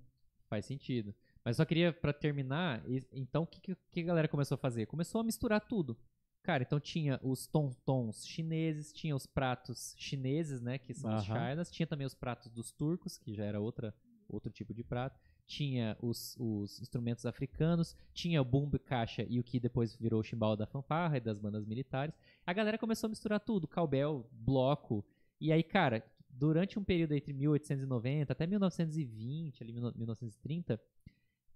Faz sentido. Mas só queria, pra terminar, então o que, que- que a galera começou a fazer? Começou a misturar tudo. Cara, então tinha os tons chineses, tinha os pratos chineses, né, que são os Aham. chinas, tinha também os pratos dos turcos, que já era outra, outro tipo de prato, tinha os, os instrumentos africanos, tinha o bumbo, caixa e o que depois virou o chimbal da fanfarra e das bandas militares. A galera começou a misturar tudo, cowbell, bloco, e aí, cara, durante um período entre 1890 até 1920, ali 1930,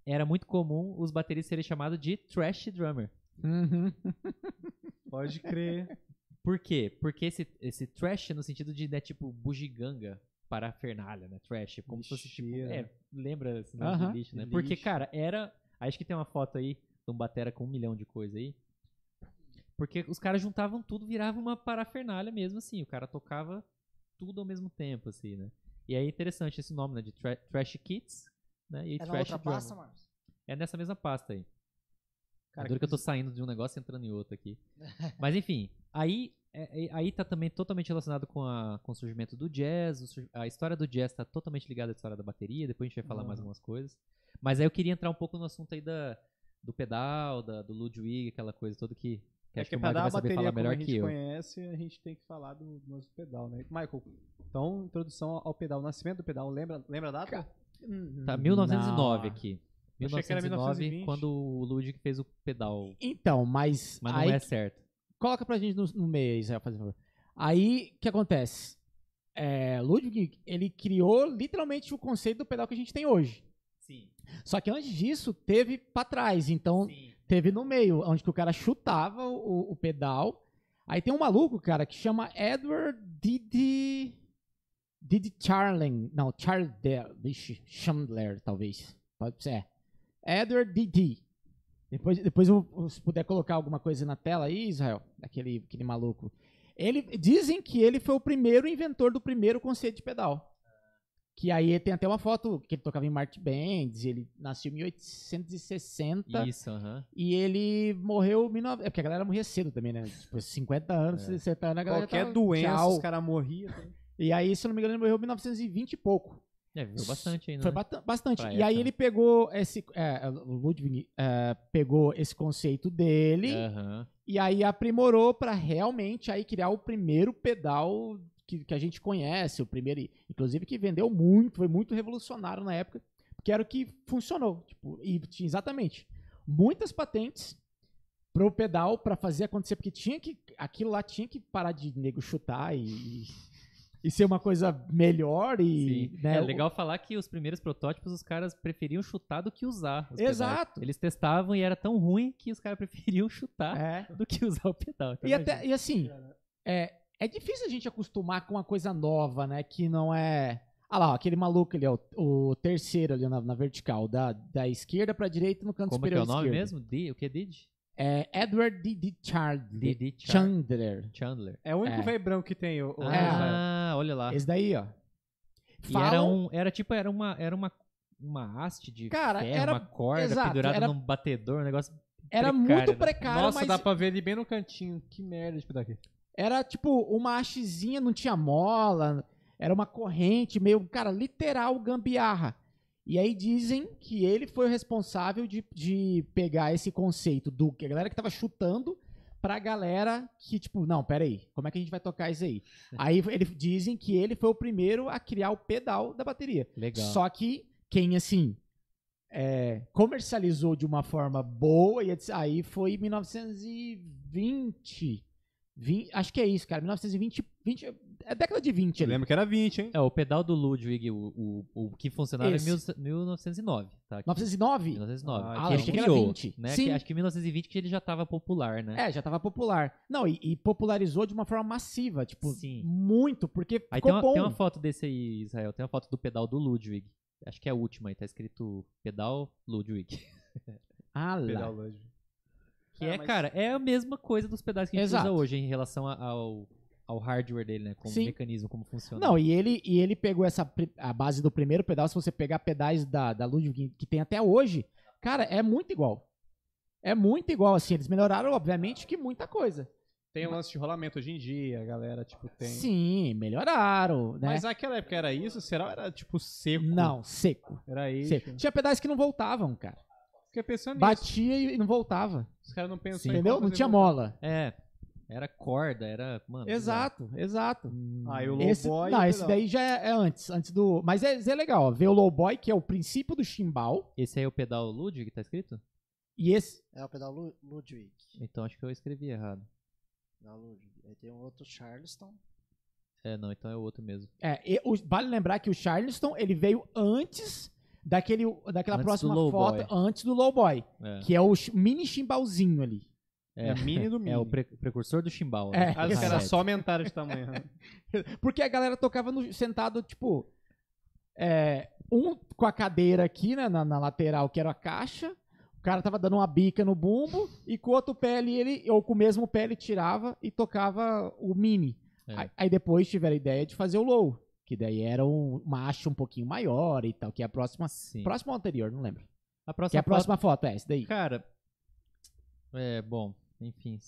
era muito comum os bateristas serem chamados de trash drummer. Uhum. Pode crer. Por quê? Porque esse, esse trash no sentido de, né, tipo, bugiganga, parafernália, né? Trash, como se fosse, tipo, Lixeira. é, lembra esse nome Aham. de lixo, né? Porque, cara, era, acho que tem uma foto aí de um batera com um milhão de coisa aí, porque os caras juntavam tudo, virava uma parafernália mesmo, assim, o cara tocava tudo ao mesmo tempo, assim, né? E é interessante esse nome, né, de tra Trash Kits, né, e É Trash outra pasta, Marcos? É nessa mesma pasta aí. Cara, é duro que eu tô saindo de um negócio e entrando em outro aqui. Mas enfim, aí, é- é- aí tá também totalmente relacionado com, a, com o surgimento do jazz. o a história do jazz tá totalmente ligada à história da bateria. Depois a gente vai falar mais Aham. algumas coisas. Mas aí eu queria entrar um pouco no assunto aí da, do pedal, da, do Ludwig, aquela coisa toda que, que É acho que o Michael a vai saber bateria falar melhor a gente que eu. conhece, a gente tem que falar do, do nosso pedal, né? Michael, então, introdução ao pedal, o nascimento do pedal, lembra, lembra a data? Tá, 1909 Não. aqui. Eu achei que era 1909, 1920. quando o Ludwig fez o pedal. Então, mas. Mas não aí é certo. Coloca pra gente no, no meio aí, Israel, faz favor. Aí, o que acontece? É, Ludwig, ele criou literalmente o conceito do pedal que a gente tem hoje. Sim. Só que antes disso, teve pra trás. Então, Sim. teve no meio, onde que o cara chutava o, o pedal. Aí tem um maluco, cara, que chama Edward Didi... Didi Charling. Não. Vixe, Chandler, talvez. Pode ser. Edward Didi. Depois, depois eu, se puder colocar alguma coisa na tela aí, Israel, daquele aquele maluco. Ele, dizem que ele foi o primeiro inventor do primeiro conceito de pedal. Que aí tem até uma foto que ele tocava em Martin Bands, ele nasceu em 1860 Isso, aham. e ele morreu em 19... É porque a galera morria cedo também, né? Tipo, 50 anos, É. 60 anos, a galera Qualquer tava- doença, tchau. os caras morriam. E aí, se eu não me engano, ele morreu em 1920 e pouco. É, viveu bastante ainda. Foi né? bastante. Pra E aí ele pegou esse. é, o Ludwig é, pegou esse conceito dele Aham. e aí aprimorou pra realmente aí criar o primeiro pedal que, que a gente conhece, o primeiro, inclusive que vendeu muito, foi muito revolucionário na época, porque era o que funcionou, tipo, e tinha exatamente muitas patentes pro pedal pra fazer acontecer, porque tinha que aquilo lá tinha que parar de nego chutar e, e ser uma coisa melhor e né, é legal falar que os primeiros protótipos os caras preferiam chutar do que usar. os pedais. Exato. Eles testavam e era tão ruim que os caras preferiam chutar é. do que usar o pedal. Então, E, até, e assim, é, é difícil a gente acostumar com uma coisa nova, né? Que não é. Ah lá, ó, aquele maluco ali, ó, o terceiro ali na, na vertical, da, da esquerda pra direita no canto Como é que é superior o nome esquerdo. mesmo? Di, o que é Did? É Edward D. D. Chard- Didi Char- Chandler. Chandler. É o único É. velho branco que tem. O, o É. Ah, olha lá. Esse daí, ó. E era Falam- um, era tipo, era uma, era uma, uma haste de Cara, ferro, era- uma corda exato, pendurada era- num batedor, um negócio Era precário, muito né? precário, Nossa, mas dá pra ver ele bem no cantinho. Que merda de pedal aqui. era tipo uma hastezinha, não tinha mola, era uma corrente, meio, cara, literal gambiarra. E aí dizem que ele foi o responsável de, de pegar esse conceito do que a galera que tava chutando pra galera que, tipo, não, peraí, como é que a gente vai tocar isso aí? aí ele, dizem que ele foi o primeiro a criar o pedal da bateria. legal. Só que quem, assim, é, comercializou de uma forma boa, e aí foi em 1920. 20, acho que é isso, cara. 1920. 20, é década de 20 Eu ali. lembro que era 20, hein? É, o pedal do Ludwig, o, o, o que funcionava Esse. em mil- 1909, tá? Aqui. 1909? 1909. Ah, que eu ele achei que era criou, 20. Né? Sim. Que, acho que em 1920 que ele já tava popular, né? É, já tava popular. Não, e, e popularizou de uma forma massiva, tipo, Sim. muito, porque Aí ficou tem uma, bom. tem uma foto desse aí, Israel. Tem uma foto do pedal do Ludwig. Acho que é a última aí, tá escrito pedal Ludwig. Ah, lá. Pedal Ludwig. Que Ah, é, mas- cara, é a mesma coisa dos pedais que a gente Exato. usa hoje em relação ao, ao hardware dele, né? Como Sim. mecanismo, como funciona. Não, e ele, e ele pegou essa a base do primeiro pedal, se você pegar pedais da, da Ludwig que tem até hoje, cara, é muito igual. É muito igual, assim. Eles melhoraram, obviamente, que muita coisa. Tem um lance de rolamento hoje em dia, a galera, tipo, tem. Sim, melhoraram, né? Mas naquela época era isso? Será era, tipo, seco? Não, seco. Era isso. seco. Tinha pedais que não voltavam, cara. Fiquei pensando nisso. Batia e não voltava. Os caras não pensam Entendeu? Não tinha mola. É, era corda, era. Mano, Exato, exato. Ah, e o Esse, Low Boy. não, o esse daí já é, é antes, antes do. Mas é, é legal, ó, ver o low boy, que é o princípio do chimbal, Esse aí é o pedal Ludwig, tá escrito? e esse. É o pedal Lu- Ludwig. Então acho que eu escrevi errado. Pedal Ludwig. Aí tem um outro Charleston. É, não, então é o outro mesmo. É, e o- vale lembrar que o Charleston ele veio antes daquele, daquela Antes próxima foto, boy. antes do low boy, É, que é o mini chimbalzinho ali. É mini do mini. é o pre- precursor do chimbal. É. né? Ah, os Exato. caras só aumentaram de tamanho. né? Porque a galera tocava no- sentado, tipo. é, um com a cadeira aqui, né, na, na lateral, que era a caixa. O cara tava dando uma bica no bumbo. E com o outro pé ali, ele, ou com o mesmo pé, ele tirava e tocava o mini. É. Aí, aí depois tiveram a ideia de fazer o low. Que daí era um, haste um pouquinho maior e tal. Que é a próxima. Sim. Próxima ou anterior, não lembro. A Que é próxima, a próxima foto, é essa daí. Cara, É, bom, enfim.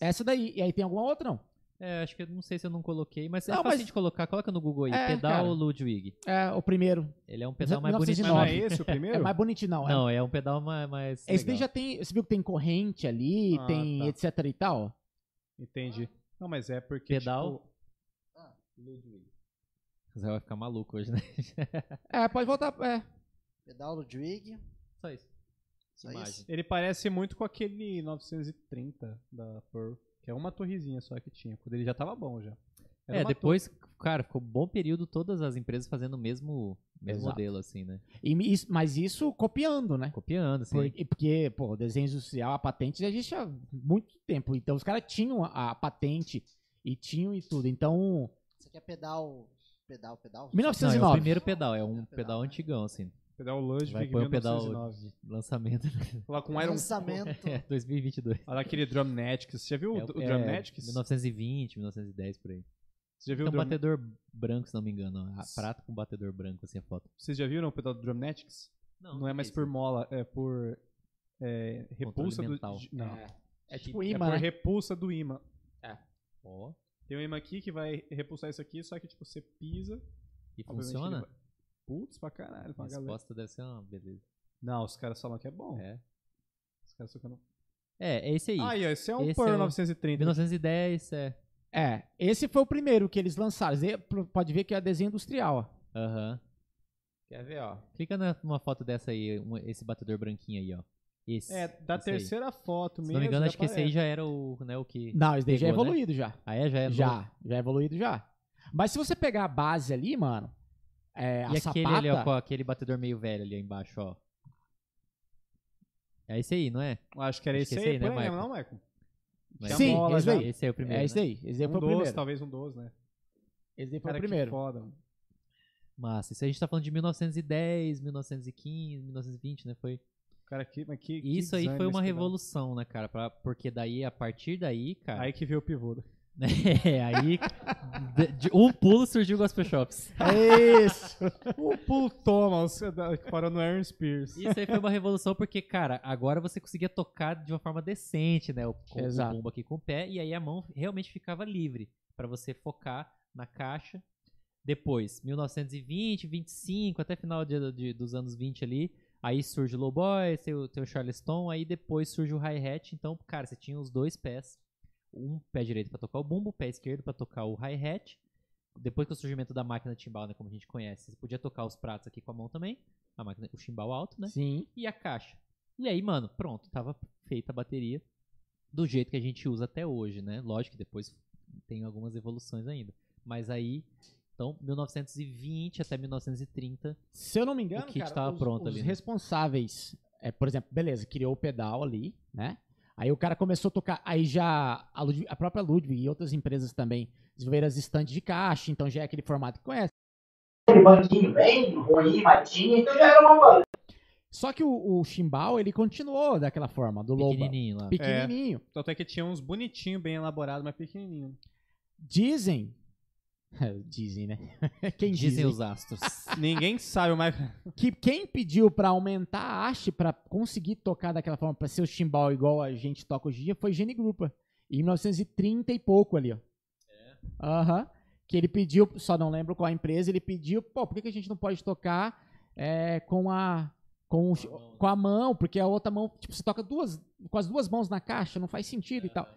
Essa daí. E aí tem alguma outra, não? É, acho que eu não sei se eu não coloquei, mas é Não, fácil mas- de colocar. Coloca no Google aí, É, pedal cara. Ludwig. É, o primeiro. Ele é um pedal mais 1909. Mas não é esse o primeiro? É mais bonitinho, não. é- Não, é um pedal mais. mais Esse daí já tem. Você viu que tem corrente ali, Ah, tem tá. etc e tal? Entendi. Não, mas é porque. Pedal? tipo, Você vai ficar maluco hoje, né? É, pode voltar. É. Pedal Ludwig. Só isso. Só Imagem. isso. ele parece muito com aquele 930 da Pearl. Que é uma torrezinha só que tinha. Quando ele já tava bom já. Era É, depois, cara, ficou um bom período todas as empresas fazendo o mesmo, mesmo Exato. modelo, assim, né? E isso- mas isso copiando, né? Copiando, assim. Porque, porque, pô, o desenho industrial, a patente já existe há muito tempo. Então os caras tinham a, a patente e tinham e tudo. Então, Você quer pedal. Pedal, pedal? Não, é o 1909. primeiro pedal, é um pedal, pedal, né? antigão, assim. Pedal Ludwig Vai pôr o pedal 1909. de lançamento. Lá com Iron Lançamento. é, 2022. Olha aquele Drumnetics. Você já viu é, o, é, Drumnetics? 1920, 1910, por aí. Você já viu Tem o um Drum... batedor branco, se não me engano. A prata com batedor branco, assim, a foto. Vocês já viram o pedal do Drumnetics? Não, é mais por mola, é por é, repulsa do. Não. É, é tipo é imã, por né? repulsa do imã. Ó, Tem um imã aqui que vai repulsar isso aqui, só que tipo, você pisa. e funciona? ele Putz, pra caralho, A pra galera. resposta deve ser uma beleza. Não, os caras falam que é bom. É. Os caras só que não. É, é esse aí. Ó, esse é um Esse Pearl é o 930. 1910, é. É, esse foi o primeiro que eles lançaram. Pode ver que é desenho industrial, ó. Aham. Quer ver, ó? Clica numa foto dessa aí, um- esse batedor branquinho aí, ó. Esse. É, da esse aí. terceira foto Se mesmo. não me engano, acho que esse aí já era o, né, o que... Não, esse daí já é né? evoluído já. Ah, é? Já é? Já, já é evoluído já. Mas se você pegar a base ali, mano, é, a E aquele sapata... ali, ó, com aquele batedor meio velho ali embaixo, ó. É esse aí, não é? Acho que era Acho esse que aí, esse aí, né, aí, Michael? não, Michael? Mas- Sim, esse daí. Esse aí é o primeiro, É esse né? daí. Esse daí Um foi o 12, primeiro. talvez um 12, né? Esse daí foi Cara, o primeiro. que foda. Massa. Isso aí a gente tá falando de 1910, 1915, 1920, né? Foi... Cara, que, mas que, que Isso aí design foi uma revolução, né, cara? Pra- porque daí, a partir daí, cara... Aí que veio o pivô. É, aí... de, de um pulo surgiu o Gospel Shops. É isso. o Pulo Thomas, que parou no Aaron Spears. Isso aí foi uma revolução porque, cara, agora você conseguia tocar de uma forma decente, né? O, com Exato. o bumbo aqui com o pé, e aí a mão realmente ficava livre pra você focar na caixa. Depois, 1920, 25, até final de- de- dos anos 20 ali, aí surge o Lowboy, tem o, tem o Charleston, aí depois surge o hi-hat. Então, cara, você tinha os dois pés, um pé direito pra tocar o bumbo, pé esquerdo pra tocar o hi-hat. Depois com o surgimento da máquina timbal, né, como a gente conhece, você podia tocar os pratos aqui com a mão também, a máquina, o chimbal alto, né? Sim. e a caixa. E aí, mano, pronto, tava feita a bateria do jeito que a gente usa até hoje, né? Lógico que depois tem algumas evoluções ainda. Mas aí, então, 1920 até 1930, Se eu não me engano, O kit cara, tava os, pronto os ali, né? responsáveis, é, por exemplo, beleza, criou o pedal ali, né? Aí o cara começou a tocar, aí já a, Ludwig- a própria Ludwig e outras empresas também desenvolveram as estantes de caixa, então já é aquele formato que conhece. aquele banquinho bem ruim, mas tinha, então já era uma banda. Só que o, o chimbal, ele continuou daquela forma, do Loba. pequenininho lá. Pequenininho. Tanto é que tinha uns bonitinho, bem elaborado, mas pequenininho. Dizem, dizem, né? quem Dizem dizem os astros. Ninguém sabe, mas que quem pediu pra aumentar a haste pra conseguir tocar daquela forma, pra ser o chimbal igual a gente toca hoje em dia, foi Gene Grupa. Em 1930 e pouco ali, ó. Aham. Que ele pediu, só não lembro qual a empresa, ele pediu, pô, por que, que a gente não pode tocar é, com a. Com, o- com a mão, porque a outra mão, tipo, você toca duas, com as duas mãos na caixa, não faz sentido e tal.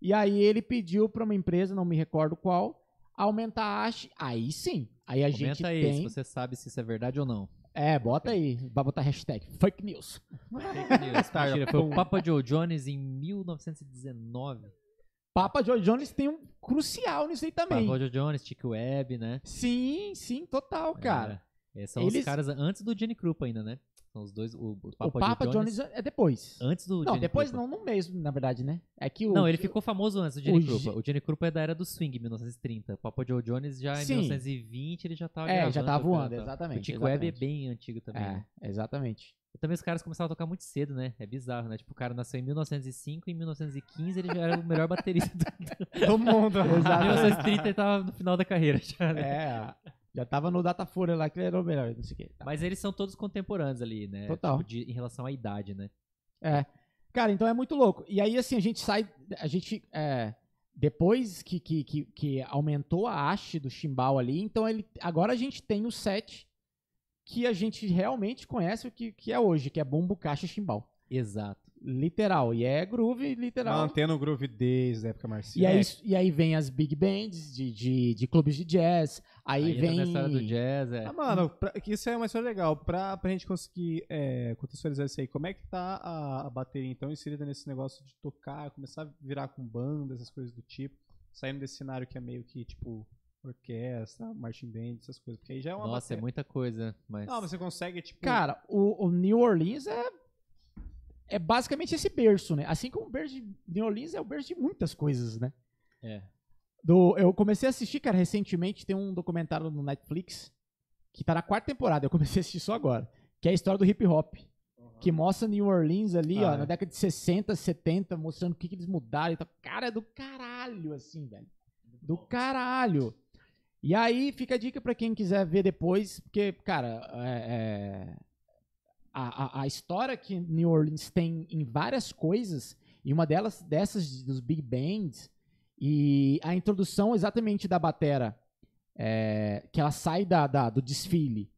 E aí ele pediu pra uma empresa, não me recordo qual, aumentar a haste. Aí sim. Aí a gente Comenta aí tem. se você sabe se isso é verdade ou não. É, bota aí. Vai botar hashtag fake news. Fake news. Tá, Mentira, foi o Papa Joe Jones em 1919. Papa Joe Jones tem um crucial nisso aí também. Papa Joe Jones, Chick Webb, né? Sim, sim, total, cara. É, esses são Eles- os caras antes do Jenny Krupa ainda, né? São os dois, o, o o Papa, Papa Joe Jones é depois. Antes do Não, Jenny depois Krupa. não, no mesmo, na verdade, né? É que o. Não, ele ficou famoso antes do Jenny o Krupa. O Jenny Krupa é da era do swing, 1930. O Papa Joe Jones já em Sim. 1920 ele já tava É, já tava voando, exatamente. O exatamente. Webb é bem antigo também. né? É, exatamente. E também os caras começaram a tocar muito cedo, né? É bizarro, né? Tipo, o cara nasceu em 1905 e em 1915 ele já era o melhor baterista do todo mundo. Em 1930 ele tava no final da carreira já, né? É, já tava no Datafolha lá que ele era o melhor, não sei o quê. Tá. Mas eles são todos contemporâneos ali, né? Total. Tipo, de- em relação à idade, né? É. Cara, então é muito louco. E aí, assim, a gente sai. A gente. é, depois que, que, que, que aumentou a haste do chimbal ali, então ele. Agora a gente tem o set que a gente realmente conhece o que, que é hoje, que é bumbo, caixa e chimbal. Exato. Literal. E é groove literal. Mantendo o groove desde a época E marcial. aí, e aí vem as big bands de, de, de clubes de jazz. Aí, entra vem. história do jazz, é. Ah, mano, pra- isso é uma história legal. Pra, pra gente conseguir é, contextualizar isso aí, como é que tá a, a bateria, então, inserida nesse negócio de tocar, começar a virar com banda, essas coisas do tipo, saindo desse cenário que é meio que, tipo, orquestra, marching band, essas coisas. Porque aí já é uma Nossa, é bateria. muita coisa. Mas... Não, mas você consegue, tipo... Cara, o, o New Orleans é. É basicamente esse berço, né? Assim como o berço de New Orleans é o berço de muitas coisas, né? É. Do, eu comecei a assistir, cara, recentemente tem um documentário no Netflix que tá na quarta temporada, eu comecei a assistir só agora, que é a história do hip hop. Que mostra New Orleans ali, Ah, ó, é. na década de 60, 70, mostrando o que, que eles mudaram e tal. Cara, é do caralho, assim, velho. Do caralho. E aí fica a dica pra quem quiser ver depois, porque, cara, é, é, a, a, a história que New Orleans tem em várias coisas, e uma delas dessas dos big bands, e a introdução exatamente da batera, é, que ela sai da, da- do desfile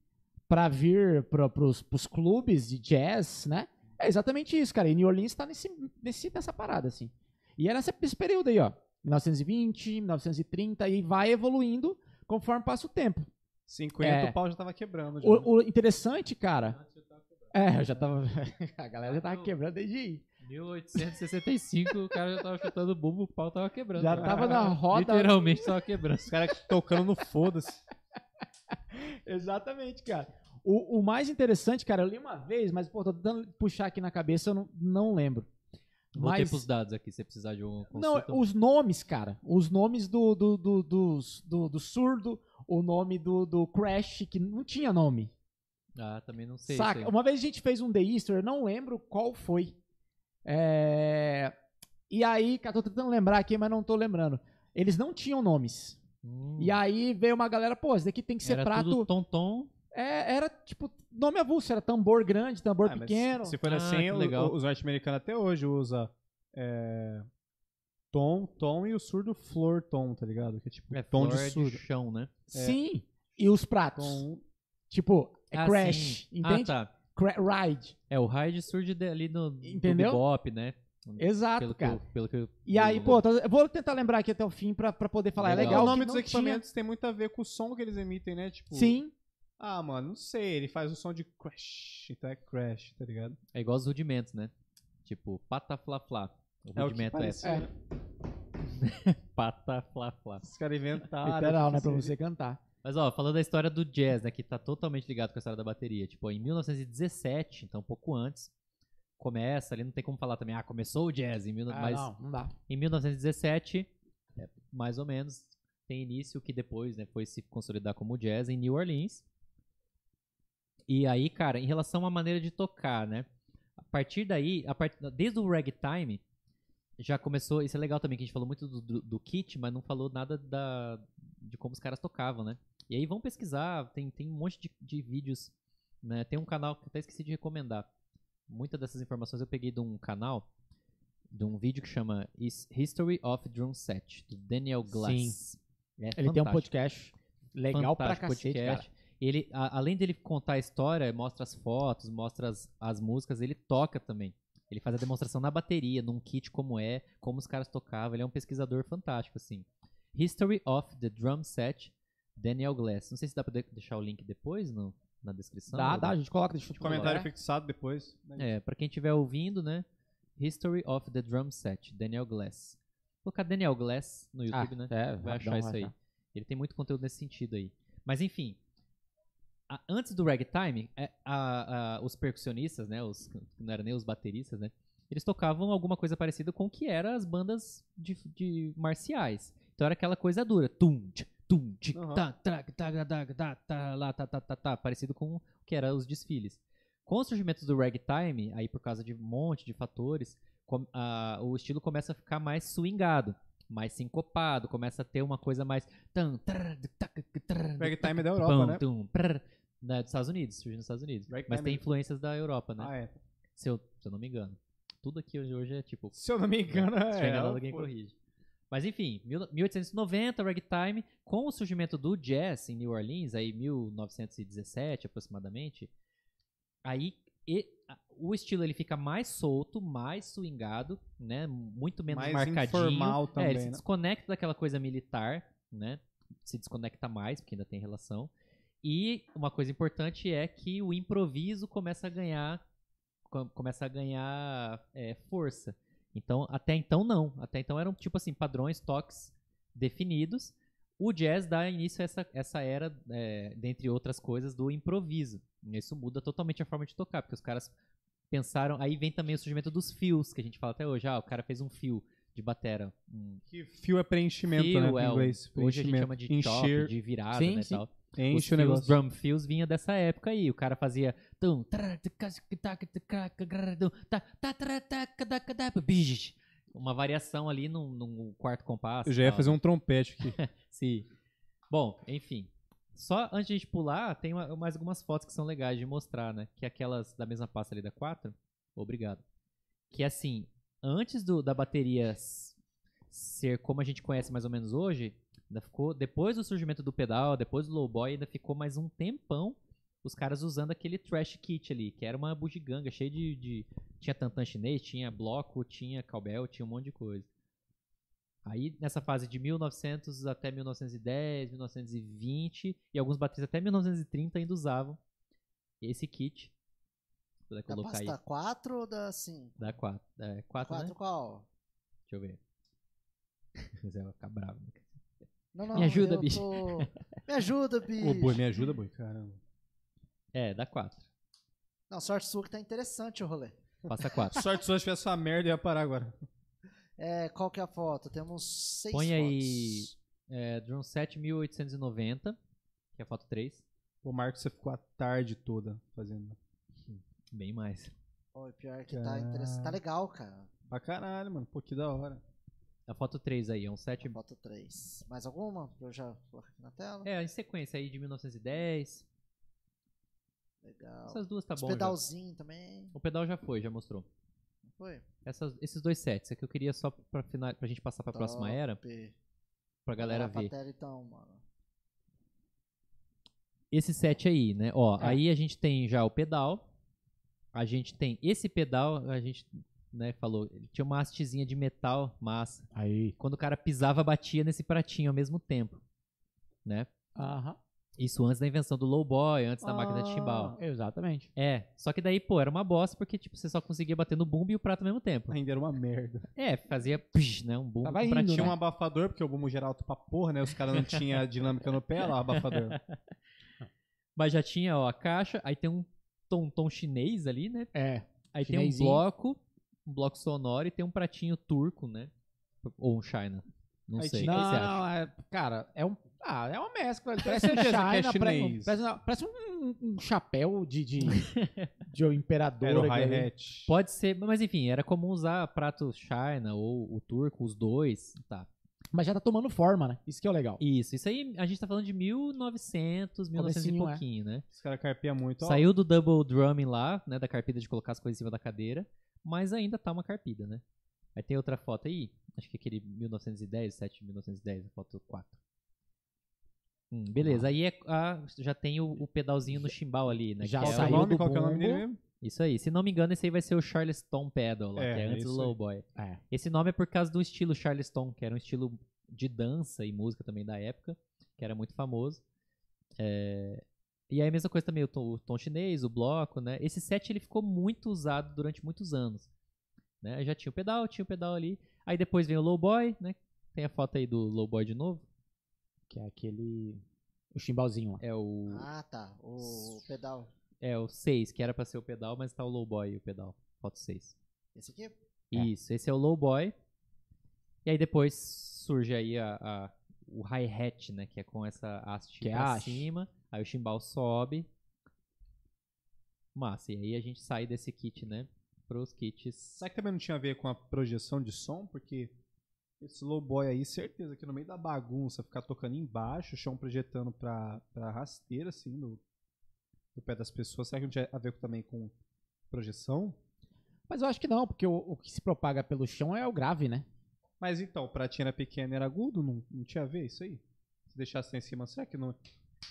pra vir para pros, pros clubes de jazz, né? É exatamente isso, cara. E New Orleans tá nesse, nesse, nessa parada, assim. E é nessa, nesse período aí, ó. 1920, 1930, e vai evoluindo conforme passa o tempo. 50 É. o pau já tava quebrando. Já. O, o interessante, cara. É, eu já tava. A galera já tava quebrando desde aí. 1865, o cara já tava chutando bumbo, o pau tava quebrando. Já cara. tava na roda. Literalmente tava quebrando. Os caras tocando no foda-se. Exatamente, cara. O, o mais interessante, cara, eu li uma vez, mas, pô, tô tentando puxar aqui na cabeça, eu não, não lembro. Voltei Mas- pros dados aqui, se você precisar de um Não, os nomes, cara. Os nomes do, do, do, dos- do, do surdo, o nome do, do Crash, que não tinha nome. Ah, também não sei. Saca? Uma vez a gente fez um The Easter, eu não lembro qual foi. É, E aí, cara, tô tentando lembrar aqui, mas não tô lembrando. Eles não tinham nomes. Hum, E aí veio uma galera, pô, esse daqui tem que ser era prato. tudo tom-tom. É, era tipo nome avulso, era tambor grande, tambor Ah, pequeno. Se for Ah, assim, o- legal. os norte-americanos até hoje usa é, tom, tom e o surdo flor tom, tá ligado? Que é tipo É, tom flor de é surdo. chão, né? Sim. E os pratos. Tom, Tipo, é Ah, crash, sim. entende? Ah, tá. Cra- ride. É, o ride surge ali no, bebop, né? Exato, Pelo que, cara. eu, pelo que eu- E aí, pô, tô- eu vou tentar lembrar aqui até o fim pra, pra poder falar. É Legal. legal. o nome que dos não tinha- equipamentos tem muito a ver com o som que eles emitem, né? Tipo, Sim. ah, mano, não sei, ele faz o som de crash, então é crash, tá ligado? É igual os rudimentos, né? Tipo, pataflaflá. O É o que rudimento é, parece, é. né? pataflaflá. Os caras inventaram. Literal, né? Pra você cantar. Mas ó, falando da história do jazz, né, que tá totalmente ligado com a história da bateria. Tipo, em 1917, então um pouco antes, começa ali, não tem como falar também, ah, começou o jazz em mil, Ah, mas não, não dá. em 1917, é, mais ou menos, tem início que depois, né, foi se consolidar como jazz em New Orleans. E aí, cara, em relação à maneira de tocar, né, a partir daí, a part... desde o ragtime, já começou, isso é legal também, que a gente falou muito do, do, do kit, mas não falou nada da, de como os caras tocavam, né. E aí vão pesquisar, tem, tem um monte de, de vídeos, né, tem um canal que até esqueci de recomendar. Muitas dessas informações eu peguei de um canal, de um vídeo que chama Is- History of Drum Set, do Daniel Glass. É Ele tem um podcast legal pra fantástico cacete, podcast. cara. Ele, a- além dele contar a história, mostra as fotos, mostra as, as músicas, ele toca também. Ele faz a demonstração na bateria, num kit como é, como os caras tocavam. Ele é um pesquisador fantástico, assim. History of the Drum Set, Daniel Glass. Não sei se dá pra de- deixar o link depois no, na descrição. Dá, ou- dá, a gente coloca, deixa eu Comentário colocar. fixado depois. né? é, pra quem estiver ouvindo, né? History of the Drum Set, Daniel Glass. Vou colocar Daniel Glass no YouTube, Ah, né? É, Vai achar isso aí. achar. Ele tem muito conteúdo nesse sentido aí. Mas enfim, a- antes do ragtime, é, a- a- os percussionistas, né? Os, não eram nem os bateristas, né? Eles tocavam alguma coisa parecida com o que eram as bandas de, de marciais. Então era aquela coisa dura. Tum, tch, tum, tá, tá, tá, tá, tá, tá, tá, lá, tá, tá, tá, tá, parecido com o que eram os desfiles. Com o surgimento do ragtime, aí por causa de um monte de fatores, com- a- o estilo começa a ficar mais swingado, mais sincopado, começa a ter uma coisa mais. Ragtime é da Europa, né? tum, prrr, né, dos Estados Unidos, surgiu nos Estados Unidos. Ragtime Mas tem é- influências da Europa, né? Ah, é. Se, eu, se eu não me engano. tudo aqui hoje, hoje é tipo. Se eu não me engano, Se tiver é. enganado, alguém corrige. Mas enfim, mil- 1890, ragtime, com o surgimento do jazz em New Orleans, aí 1917 aproximadamente, aí e- o estilo ele fica mais solto, mais swingado, né, muito menos Mais marcadinho. informal é, também, ele se né? desconecta daquela coisa militar, né, se desconecta mais, porque ainda tem relação. E uma coisa importante é que o improviso começa a ganhar co- começa a ganhar é, força. Então, até então não. Até então eram tipo assim, padrões, toques definidos. O jazz dá início a essa, essa era, é, dentre outras coisas, do improviso. Isso muda totalmente a forma de tocar, porque os caras pensaram. Aí vem também o surgimento dos fios, que a gente fala até hoje. Ah, o cara fez um fio de batera. Um Que fio é preenchimento, fio, né? é inglês. hoje a gente Preenchimento. chama de Encher, de virada, Sim, né, sim. tal. Os enche o negócio. drum fills vinha dessa época aí. O cara fazia. Uma variação ali num, num quarto compasso. Eu já ia tal, fazer né? um trompete aqui. Sim. Bom, enfim. Só antes de a gente pular, tem mais algumas fotos que são legais de mostrar, né? Que é aquelas da mesma pasta ali da 4. Obrigado. Que assim, antes do, da bateria ser como a gente conhece mais ou menos hoje, ainda ficou, depois do surgimento do pedal, depois do low boy, ainda ficou mais um tempão os caras usando aquele trash kit ali, que era uma bugiganga cheia de, de tinha tantã chinês, tinha bloco, tinha cowbell, tinha um monte de coisa. Aí, nessa fase de 1900 até 1910, 1920, e alguns bateristas até 1930 ainda usavam esse kit. Se puder Da colocar aí. pasta 4 ou da 5? Dá 4. É, 4, 4 né? qual? Deixa eu ver. Mas vai ficar bravo. né? Não, não, Me ajuda, bicho. tô- Me ajuda, bicho. Ô, boi, me ajuda, boi. Caramba. É, dá 4. Não, sorte sua que tá interessante o rolê. Passa 4. Sorte sua se tivesse essa merda, eu ia parar agora. É, qual que é a foto? Temos seis Põe fotos. aí- é, Drum Set 1890, que é a foto 3. O Marcos, você ficou a tarde toda fazendo. Bem mais. Oi, pior que tá interessante. Tá legal, cara. Pra caralho, mano. Pô, que da hora. A foto 3 aí, é um set. Foto 3. Mais alguma? Eu já colocar aqui na tela? É, em sequência aí de 1910. Legal. Essas duas tá Os bom. já. pedalzinho também. O pedal já foi, já mostrou. Não foi? Essas- esses dois sets, é que eu queria só pra, final, pra gente passar pra próxima era, Top. pra galera ver. tela, então, mano. Esse set aí, né? Ó, É. aí a gente tem já o pedal. A gente tem esse pedal, a gente, né, falou, ele tinha uma hastezinha de metal massa. Aí. Quando o cara pisava, batia nesse pratinho ao mesmo tempo, né? Aham. Isso antes da invenção do low boy, antes da máquina de chimbal. Ah, Exatamente. É, só que daí, pô, era uma bosta porque, tipo, você só conseguia bater no bumbo e o prato ao mesmo tempo. Ainda era uma merda. É, fazia, psh, né, um bumbo Tava indo, pratinho. Tinha um abafador, porque o bumbo geral alto pra porra, né? Os caras não tinham dinâmica no pé, lá o abafador. Mas já tinha, ó, a caixa, aí tem um tom, tom chinês ali, né? É. Aí tem um Chinesinho. bloco, um bloco sonoro e tem um pratinho turco, né? Ou um China. Não Aí sei. tinha- o que Não, você acha? não, é, cara, é um. Ah, é uma mescla. Parece um é China, chinês. parece, parece, parece um, um chapéu de, de, de um imperador. Era o hi-hat. Pode ser, mas enfim, era comum usar prato China ou o turco, os dois. Tá. Mas já tá tomando forma, né? Isso que é o legal. Isso, isso aí a gente tá falando de 1900, 1900 e é. pouquinho, né? Os caras carpiam muito. ó. Saiu do double drumming lá, né? Da carpida de colocar as coisas em cima da cadeira, mas ainda tá uma carpida, né? Aí tem outra foto aí, acho que aquele 1910, 7 de 1910, a foto 4. Hum, beleza, aí é a- já tem o, o pedalzinho no chimbal ali, né? Já que Qual é que é o saiu o- nome? do Qual que é o nome dele? Isso aí, se não me engano, esse aí vai ser o Charleston Pedal lá, É, que é é antes do. Lowboy. É. Esse nome é por causa do estilo Charleston, que era um estilo de dança e música também da época, que era muito famoso. É, E aí a mesma coisa também, o tom, o tom chinês, o bloco, né? Esse set ele ficou muito usado durante muitos anos. Né? Já tinha o pedal, tinha o pedal ali. Aí depois vem o Lowboy, né? Tem a foto aí do Lowboy de novo. Que é aquele. O chimbalzinho lá. É o, Ah, tá. O pedal. é o 6, que era pra ser o pedal, mas tá o Lowboy e o pedal. Foto 6. Esse aqui? É. Isso, esse é o low boy. E aí depois surge aí a, a- o hi-hat, né? Que é com essa haste Que é pra haste. cima. Aí o chimbal sobe. Massa. E aí a gente sai desse kit, né? Pros kits. Será que também não tinha a ver com a projeção de som? Porque esse low boy aí, certeza que no meio da bagunça, ficar tocando embaixo, o chão projetando pra, pra rasteira, assim, do, do pé das pessoas. Será que não tinha a ver também com projeção? Mas eu acho que não, porque o, o que se propaga pelo chão é o grave, né? Mas então, pratinha era pequena era agudo? Não, não tinha a ver isso aí? Se deixasse lá em cima, será que não.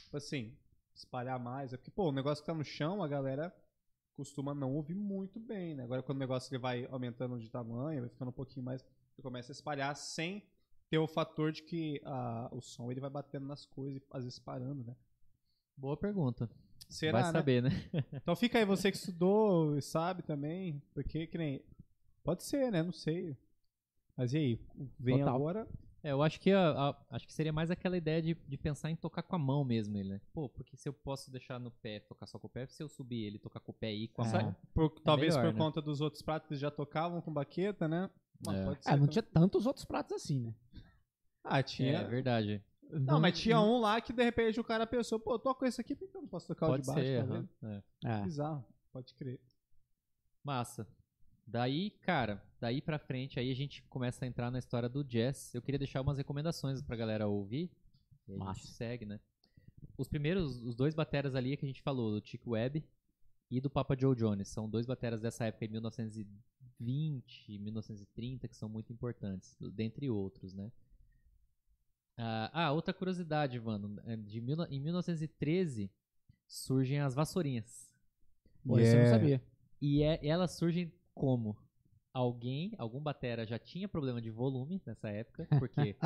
Tipo assim, espalhar mais? É porque, pô, o negócio que tá no chão, a galera costuma não ouvir muito bem, né? Agora, quando o negócio ele vai aumentando de tamanho, vai ficando um pouquinho mais. Você começa a espalhar sem ter o fator de que ah, o som ele vai batendo nas coisas e às vezes parando, né? Boa pergunta. Será, Vai né? saber, né? Então fica aí você que estudou e sabe também, porque que nem. Pode ser, né? Não sei. Mas e aí? Vem Total. agora. É, eu acho que, a- a- acho que seria mais aquela ideia de, de pensar em tocar com a mão mesmo ele, né? Pô, porque se eu posso deixar no pé, tocar só com o pé, se eu subir ele, tocar com o pé e com a É. mão. Por- talvez melhor, por né? conta dos outros pratos que eles já tocavam com baqueta, né? Mas É. pode ser É, não tinha tantos outros pratos assim, né? Ah, tinha. É, verdade. Não, mas tinha um lá que de repente o cara pensou, pô, toca esse aqui, eu não posso tocar o Pode de baixo? ser, tá é. É. Bizarro, pode crer. Massa. Daí, cara, daí pra frente, aí a gente começa a entrar na história do jazz. Eu queria deixar umas recomendações pra galera ouvir. E a gente segue, né? Os primeiros, os dois bateras ali que a gente falou, do Chick Webb e do Papa Joe Jones. São dois bateras dessa época, em 1920, 1930, que são muito importantes, dentre outros, né? Ah, ah, outra curiosidade, mano. é De mil, em 1913 surgem as vassourinhas. Pô, isso eu não Yeah. sabia. E é, elas surgem como? Alguém, algum batera já tinha problema de volume nessa época, porque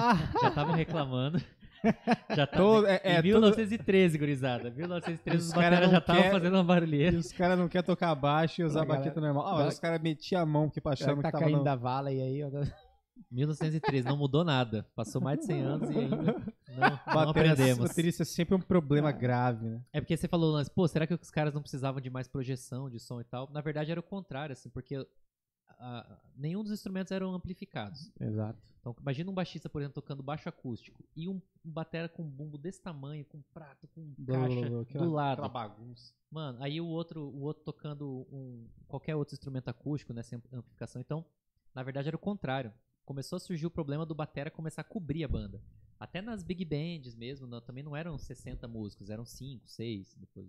já estavam reclamando. Já tava, Todo- é- é, em todo- 1913, gurizada. 1913 os Os não já estavam quer- fazendo uma E barulheira. os caras não querem tocar baixo e usar A baqueta normal. Ah, mas os caras metiam a mão porque Já achando que tá que tava caindo no... da vala e aí... ó, 1913, não mudou nada. Passou mais de 100 anos e ainda não, não Batera- aprendemos. Baterista é sempre um problema grave, né? É porque você falou, Lance, pô, será que os caras não precisavam de mais projeção de som e tal? Na verdade era o contrário, assim, porque ah, nenhum dos instrumentos eram amplificados. Exato. Então, imagina um baixista, por exemplo, tocando baixo acústico e um, um batera com bumbo desse tamanho, com prato, com caixa aquela- do lado. Aquela bagunça. Mano, aí o outro, o outro tocando um, qualquer outro instrumento acústico, né, sem amplificação. Então, na verdade era o contrário. Começou a surgir o problema do batera começar a cobrir a banda. Até nas big bands mesmo, não- também não eram 60 músicos, eram 5, 6, depois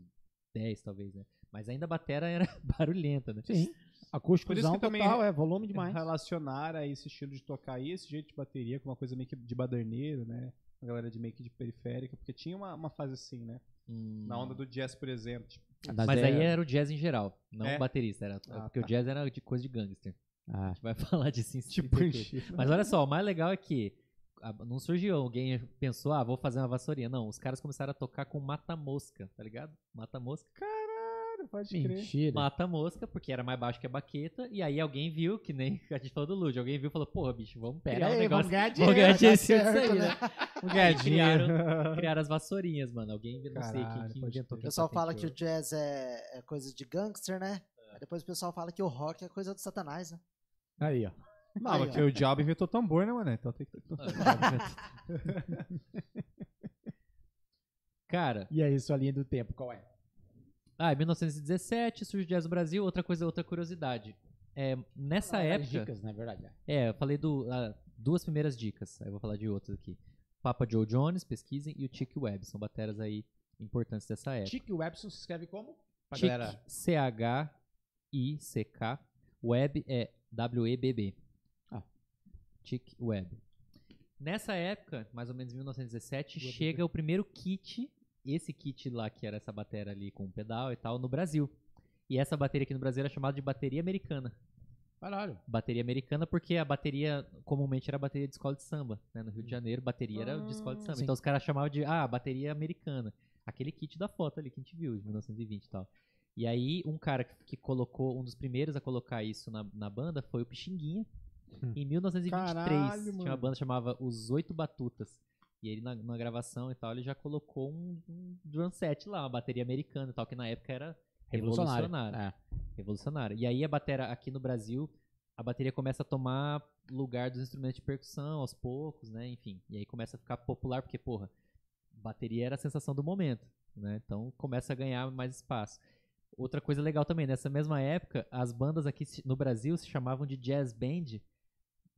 10 talvez, né? Mas ainda a batera era barulhenta, né? Sim. Acústico também total, é volume demais. Relacionar a esse estilo de tocar aí, esse jeito de bateria, com uma coisa meio que de baderneiro, né? Uma galera de meio que de periférica, porque tinha uma, uma fase assim, né? Hum. Na onda do jazz, por exemplo. Tipo, Das Mas é- aí era o jazz em geral, não É? o baterista. Era, Ah, porque tá. o jazz era de coisa de gangster. Ah, A gente vai falar disso em tipo. Mas olha só, o mais legal é que ah, não surgiu alguém pensou, ah, vou fazer uma vassourinha. Não, os caras começaram a tocar com mata-mosca, tá ligado? Mata-mosca. Pode crer. mentira. Mata-mosca, porque era mais baixo que a baqueta. E aí alguém viu, que nem a gente falou do Lud, alguém viu e falou, porra, bicho, vamos Pera criar um aí, negócio. vamos ganhar vamos dinheiro. ganhar dinheiro tá aí, certo, né? né? Um gadinheiro. Criaram as vassourinhas, mano. Alguém, não sei quem, quem inventou. O pessoal fala que o jazz é, é coisa de gangster, né? Aí depois o pessoal fala que o rock é coisa do satanás, né? Aí, ó. Não, Aí, porque ó. o diabo inventou tambor, né, mano? Então tem que... Cara, E aí, sua linha do tempo, qual é? Ah, em 1917 surge o jazz no Brasil. Outra coisa, outra curiosidade. É, nessa Ah, época. Dicas, na verdade. é. É, eu falei do, ah, duas primeiras dicas. Aí eu vou falar de outras aqui. Papa Joe Jones, pesquisem, e o Chick Webb. São bateras aí importantes dessa época. Chick Webson se escreve como? Pra Chick, galera. C-H-I-C-K. Webb é W-E-B-B. Ah. Chick Webb. Nessa época, mais ou menos em 1917, chega o primeiro kit, esse kit lá que era essa bateria ali com pedal e tal, no Brasil. E essa bateria aqui no Brasil era chamada de bateria americana. Caralho. Bateria americana porque a bateria comumente era bateria de escola de samba, né? No Rio de Janeiro, bateria era de escola de samba. sim. Então os caras chamavam de, ah, bateria americana. Aquele kit da foto ali que a gente viu, de 1920 e tal. E aí, um cara que, que colocou, um dos primeiros a colocar isso na, na banda foi o Pixinguinha. Hum. Em 1923, Caralho, tinha uma banda que chamava Os Oito Batutas. E ele, na, na gravação e tal, ele já colocou um, um drum set lá, uma bateria americana e tal, que na época era Revolucionário. revolucionária É. revolucionária. E aí a bateria aqui no Brasil, a bateria começa a tomar lugar dos instrumentos de percussão aos poucos, né? Enfim, e aí começa a ficar popular porque, porra, bateria era a sensação do momento, né? Então começa a ganhar mais espaço. Outra coisa legal também, nessa mesma época, as bandas aqui no Brasil se chamavam de jazz band,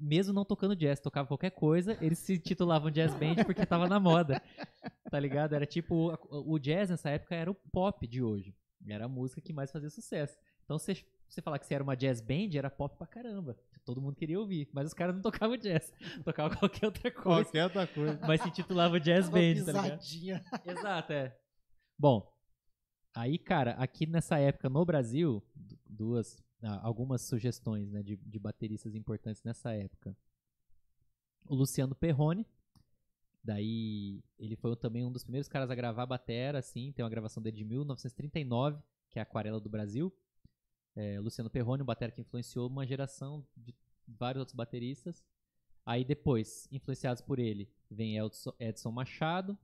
mesmo não tocando jazz, tocava qualquer coisa, eles se titulavam jazz band porque tava na moda. Tá ligado? Era tipo o jazz nessa época era o pop de hoje. Era a música que mais fazia sucesso. Então você você falar que você era uma jazz band, era pop pra caramba. Todo mundo queria ouvir. Mas os caras não tocavam jazz. Tocavam qualquer outra coisa. Qualquer outra coisa. Mas se titulava jazz band, tá ligado? Exato, é. Bom, aí, cara, aqui nessa época no Brasil, du- duas, algumas sugestões, né, de, de bateristas importantes nessa época. O Luciano Perrone, daí ele foi também um dos primeiros caras a gravar batera, assim, tem uma gravação dele de 1939, que é a Aquarela do Brasil. É, Luciano Perrone, um batera que influenciou uma geração de vários outros bateristas. Aí depois, influenciados por ele, vem Edson, Machado,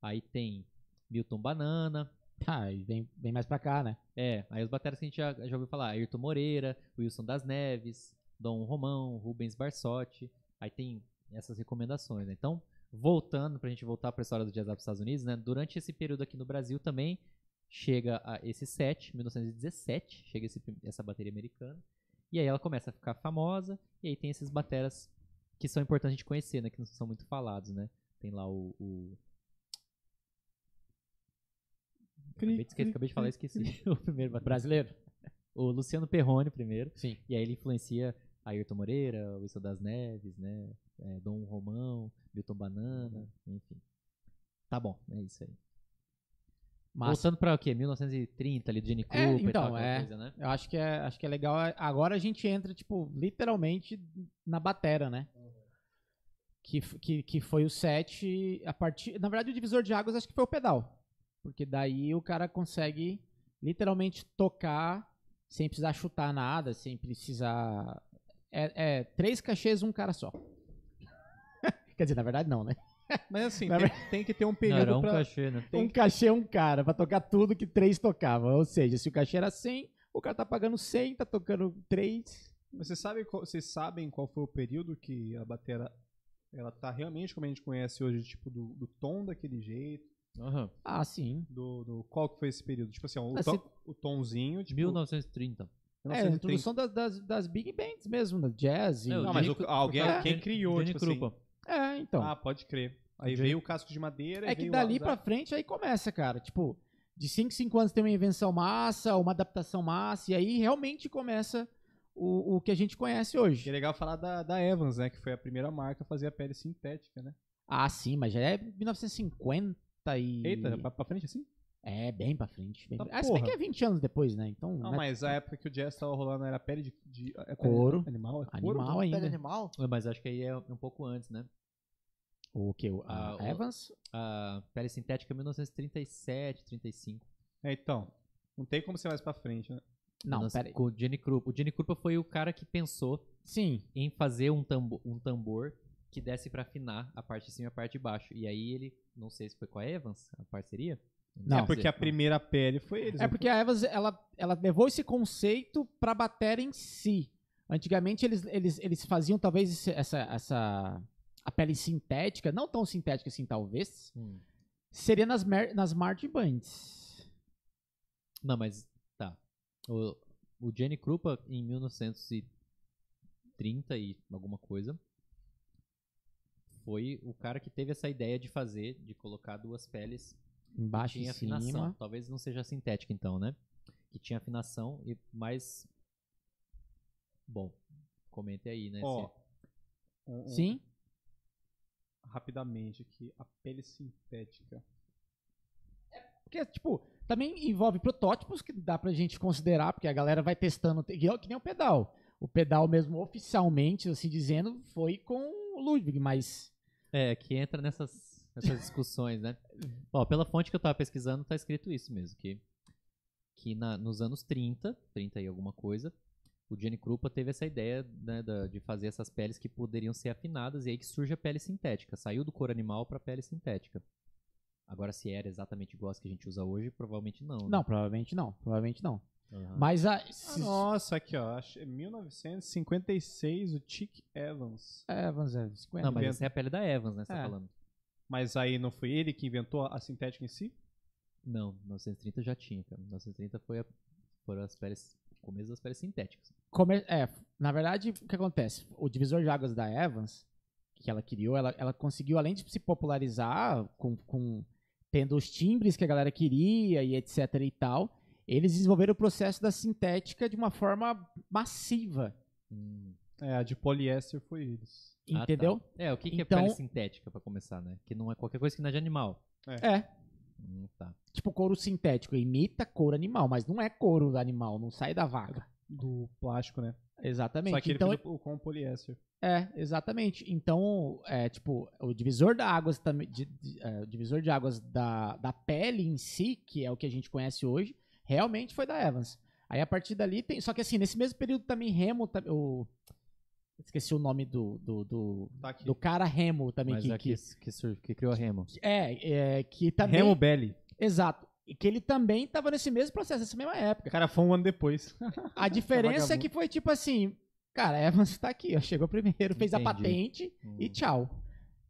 Aí tem Milton Banana. Ah, e vem mais pra cá, né? É, aí os bateras que a gente já, já ouviu falar. Ayrton Moreira, Wilson das Neves, Dom Romão, Rubens Barsotti. Aí tem essas recomendações, né? Então, voltando, pra gente voltar pra história do jazz pros Estados Unidos, né? Durante esse período aqui no Brasil também chega a esse set, 1917, chega esse essa bateria americana. E aí ela começa a ficar famosa, e aí tem esses bateras que são importantes gente conhecer, né? Que não são muito falados, né? Tem lá o- o Acabei de, esquecer, acabei de falar esqueci. o primeiro batera. Brasileiro? O Luciano Perrone primeiro. Sim. E aí ele influencia Ayrton Moreira, Wilson das Neves, né? é, Dom Romão, Milton Banana, enfim. Tá bom, é isso aí. Mas Voltando pra o quê? 1930 ali, do Jenny Cooper É, e tal, então, é. coisa, né? eu acho que, é, acho que é legal. Agora a gente entra, tipo, literalmente na batera, né? Que, f- que, que foi o set a partir. Na verdade, o divisor de águas acho que foi o pedal. Porque daí o cara consegue literalmente tocar sem precisar chutar nada, sem precisar. É, é três cachês, um cara só. Quer dizer, na verdade, não, né? Mas assim, tem, tem que ter um Não, período era um pra... cachê, né? Um cachê, um cara, pra tocar tudo que três tocavam. Ou seja, se o cachê era 100, o cara tá pagando 100, tá tocando três. Vocês sabem, qual, vocês sabem qual foi o período que a batera ela tá realmente como a gente conhece hoje, tipo, do, do tom daquele jeito, Aham. Ah, sim. do, do- Qual que foi esse período? Tipo assim, ó, o, Ah, tom- o tomzinho, tipo... 1930. É, a 1930. introdução das, das, das big bands mesmo, da jazz. E... É, o Não, mas o- alguém, É. quem criou, Johnny tipo assim... Krupa. É, então. Ah, pode crer. Aí veio o casco de madeira e é que veio dali o- pra frente aí começa, cara. Tipo, de 5 em 5 anos tem uma invenção massa, uma adaptação massa, e aí realmente começa o, o que a gente conhece Que é hoje. legal falar da, da Evans, né? Que foi a primeira marca a fazer a pele sintética, né? Ah, sim, mas já é 1950 e. Eita, pra, pra frente assim? É, bem pra frente. Bem Tá pra... Ah, se bem que é 20 anos depois, né? Então. Não, né? mas a época que o jazz tava rolando era pele de... de é pele Couro. Animal? É couro? Animal Pele ainda. animal? Mas acho que aí é um pouco antes, né? O que? O, a Ah, Evans? A pele sintética é 1937, 35. É, então. Não tem como ser mais pra frente, né? Não, Nossa, pera aí. Com o Jenny Krupa. O Jenny Krupa foi o cara que pensou Sim. em fazer um tambor, um tambor que desse pra afinar a parte de cima e a parte de baixo. E aí ele, não sei se foi com a Evans, a parceria. Não. é porque a primeira pele foi eles. É porque a Evans, ela, ela levou esse conceito pra bateria em si. Antigamente eles, eles, eles faziam talvez esse- essa, essa a pele sintética, não tão sintética assim talvez, Hum. seria nas, nas marching bands. Não, mas tá. O, o Jenny Krupa em 1930 e alguma coisa foi o cara que teve essa ideia de fazer, de colocar duas peles Embaixo tinha e afinação. cima. Talvez não seja sintética então, né? Que tinha afinação e mais bom. Comente aí, né? Ó, se- um- um- Sim. Rapidamente aqui. A pele sintética. Porque, tipo, também envolve protótipos que dá pra gente considerar, porque a galera vai testando, que que nem o pedal. O pedal mesmo, oficialmente, assim dizendo, foi com o Ludwig, mas É, que entra nessas, nessas discussões, né? Ó, pela fonte que eu tava pesquisando, tá escrito isso mesmo, que, que na- nos anos 30, 30 e alguma coisa, o Jenny Krupa teve essa ideia né, da- de fazer essas peles que poderiam ser afinadas, e aí que surge a pele sintética. Saiu do couro animal pra pele sintética. Agora, se era exatamente igual as que a gente usa hoje, provavelmente não. né? não, provavelmente não, provavelmente não. Aham. Mas a, Ah, se- nossa, aqui ó. acho- é 1956, o Chick Evans. é, vamos dizer, 50. Não, mas essa é a pele da Evans, né? Você tá É. falando. Mas aí não foi ele que inventou a sintética em si? Não, 1930 já tinha, cara. 1930 foi a, foram as peles, o começo das peles sintéticas. Come- é, na verdade, o que acontece? O divisor de águas da Evans, que ela criou, ela, ela conseguiu, além de se popularizar, com, com- tendo os timbres que a galera queria e etc e tal, eles desenvolveram o processo da sintética de uma forma massiva, Hum. É, a de poliéster foi eles. Ah, entendeu? tá. É, o que, que Então- é pele sintética, pra começar, né? Que não é qualquer coisa que não é de animal. É. Hum, tá. Tipo, couro sintético imita couro animal, mas não é couro animal, não sai da vaca. Do plástico, né? Exatamente. Só que ele então, fez o, com o poliéster. É, exatamente. Então, é, tipo, o divisor de águas de- de- é, o divisor de águas da, da pele em si, que é o que a gente conhece hoje, realmente foi da Evans. Aí a partir dali tem, só que assim, nesse mesmo período também Remo, o esqueci o nome do do, do, Tá do cara Remo também Mas que, é que, que, sur- que criou a Remo. que- é, é que também Remo Belli. exato, e que ele também tava nesse mesmo processo, nessa mesma época. O cara foi um ano depois. A diferença é que foi tipo assim, cara, a Evans tá aqui, ó, chegou primeiro, fez a Entendi. patente e Hum. tchau.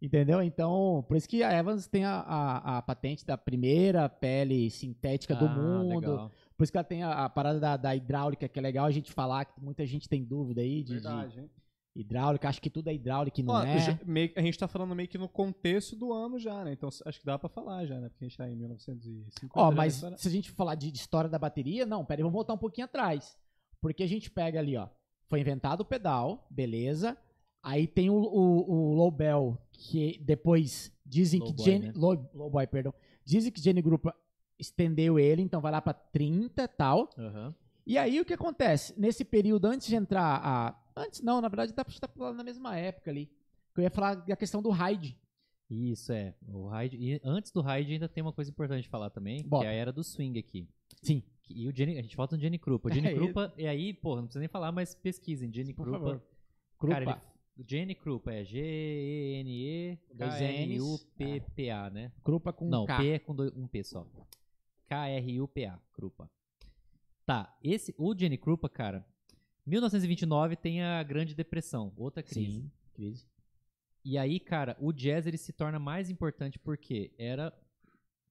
Entendeu? Então, por isso que a Evans tem a, a, a patente da primeira pele sintética do Ah, mundo. legal. Por isso que ela tem a, a parada da, da hidráulica, que é legal a gente falar, que muita gente tem dúvida aí de, de hein? hidráulica. Acho que tudo é hidráulica e não Ó, é. já- meio- a gente tá falando meio que no contexto do ano já, né? Então acho que dá pra falar já, né? Porque a gente tá em 1950. Ó, mas se a gente falar de, de história da bateria, não, peraí, vamos voltar um pouquinho atrás. Porque a gente pega ali, ó. Foi inventado o pedal, beleza. Aí tem o, o, o low bell, que depois dizem Low que boy, Jenny. né? Low, perdão. Dizem que Jenny Group estendeu ele, então vai lá pra 30 e tal. Aham. E aí o que acontece? Nesse período, antes de entrar a. Antes não, na verdade, dá pra estar na mesma época ali. Que eu ia falar da questão do Hyde. Isso, é. O Hyde, e antes do Hyde ainda tem uma coisa importante de falar também, Bota. que é a era do swing aqui. Sim. E o Jenny, a gente volta no Jenny Krupa. O Jenny É, Krupa, e aí, pô, não precisa nem falar, mas pesquisem. Jenny Por Krupa. favor. Cara, Krupa. ele, Jenny Krupa é G-E-N-E-K-R-U-P-P-A, né? Krupa com Não, K. P é com dois- um P só. K-R-U-P-A, Krupa. Tá, esse, o Jenny Krupa, cara, 1929 tem a Grande Depressão, outra crise. Sim, crise. E aí, cara, o jazz ele se torna mais importante porque era,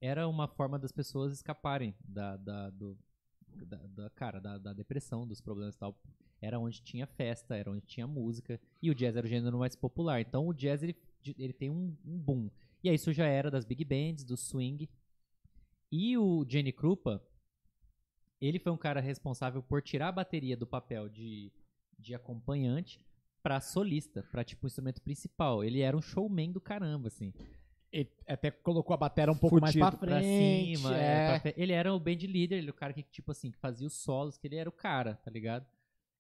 era uma forma das pessoas escaparem da, da, do, da, da- cara, da, da depressão, dos problemas e tal. Era onde tinha festa, era onde tinha música. E o jazz era o gênero mais popular. Então o jazz ele, ele tem um, um boom. E aí isso já era das big bands, do swing. E o Jenny Krupa, ele foi um cara responsável por tirar a bateria do papel de, de acompanhante pra solista, pra tipo instrumento principal. Ele era um showman do caramba, assim. Ele até colocou a bateria um pouco mais pra Fudido Pra frente. cima, é. é, pra ele era o band leader, ele era o cara que, tipo assim, que fazia os solos, que ele era o cara, tá ligado?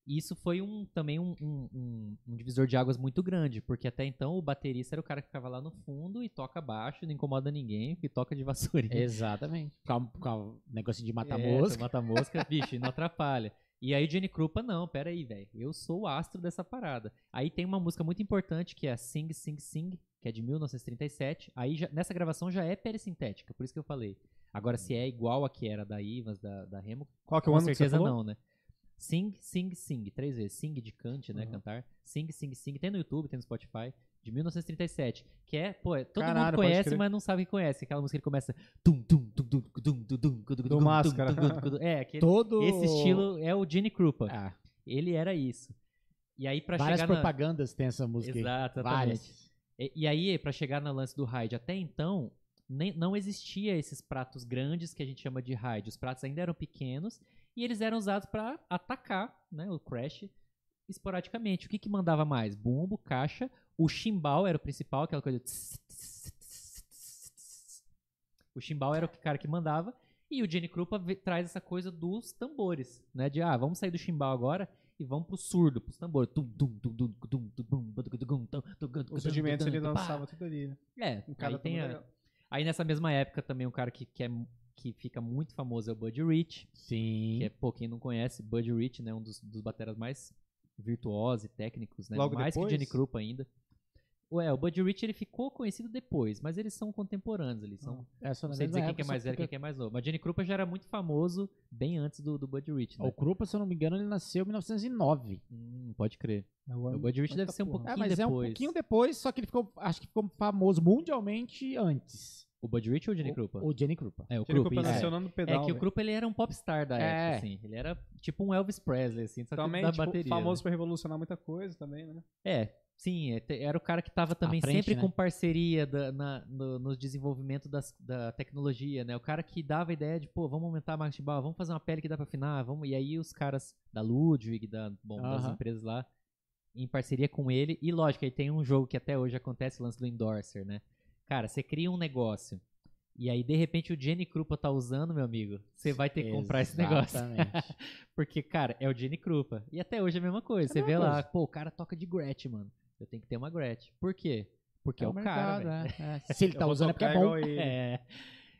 E isso foi um, também um, um- um- um divisor de águas muito grande, porque até então o baterista era o cara que ficava lá no fundo e toca baixo, não incomoda ninguém, que toca de vassourinha. Exatamente. Com, com o negócio de matar É, mosca. Mata mosca, bicho, não atrapalha. E aí o Jenny Krupa, não, pera aí, velho. Eu sou o astro dessa parada. Aí tem uma música muito importante que é Sing, Sing, Sing, que é de 1937. Aí já- nessa gravação já é perissintética, por isso que eu falei. Agora, se é igual a que era da Ivans, da, da Remo, Qual que é o com ano que você certeza falou? não, né? Sing, Sing, Sing, três vezes. Sing de cante, né? Uhum. Cantar. Sing, Sing, Sing. Tem no YouTube, tem no Spotify, de 1937. Que é, pô, é, todo Caralho, mundo conhece, mas não sabe que conhece. Aquela música que começa. Tum, tum, tum, tum, tum, tum, tum, tum, Do máscara. É, aquele, todo... esse estilo é o Gene Krupa. Ah. Ele era isso. E aí, pra Várias chegar. Várias propagandas na... tem essa música. Exato, Várias. E, e, aí, pra chegar no lance do Hyde, até então, nem, não existia esses pratos grandes que a gente chama de raid. Os pratos ainda eram pequenos e eles eram usados para atacar né, o Crash esporadicamente. O que, que mandava mais? Bumbo, caixa, o chimbal era o principal, aquela coisa. Tss, tss, tss, o chimbal era o cara que mandava. E o Jenny Krupa traz essa coisa dos tambores, né? De ah, vamos sair do chimbal agora e vamos pro surdo, pros tambores. Os rudimentos ele lançava tudo ali, né? É, aí, tem a... aí nessa mesma época também um cara que, que é que fica muito famoso é o Buddy Rich, Sim. que é, pô, quem não conhece, Buddy Rich, né, um dos, dos bateras mais virtuosos e técnicos, né, Logo mais depois? que Jenny Krupa ainda. Ué, o Buddy Rich ele ficou conhecido depois, mas eles são contemporâneos, eles são É só não sei dizer quem que é mais velho e fica- quem que é mais novo. Mas Jenny Krupa já era muito famoso bem antes do, do Buddy Rich, né? O Krupa, se eu não me engano, ele nasceu em 1909. Hum, pode crer. É O Buddy Rich deve ser um pouquinho É, mas é um depois. pouquinho depois, só que ele ficou, acho que ficou famoso mundialmente antes. O Buddy Rich ou o Jenny Krupa? O Jenny Krupa. É, o Jenny Krupa, Krupa É pedal, que o velho. Krupa ele era um popstar da É. época, assim. Ele era tipo um Elvis Presley, assim, só que Também, da tipo, bateria. famoso né? pra revolucionar muita coisa também, né? É. Sim, é, era o cara que tava também frente, sempre né? com parceria da- na- no, no desenvolvimento das- da tecnologia, né? O cara que dava a ideia de, pô, vamos aumentar a marketing bala, vamos fazer uma pele que dá pra afinar, vamos... E aí os caras da Ludwig, da, bom, das Aham. empresas lá, em parceria com ele. E lógico, aí tem um jogo que até hoje acontece, o lance do endorser, né? Cara, você cria um negócio, e aí de repente o Jenny Krupa tá usando, meu amigo, você vai ter que comprar esse negócio. Exatamente. Porque, cara, é o Jenny Krupa. E até hoje é a mesma coisa. É Você vê mesma lá, coisa. pô, o cara toca de Gretchen, mano. Eu tenho que ter uma Gretchen. Por quê? Porque é, o cara, mercado, velho. é, é. Se ele tá usando é porque é bom. É.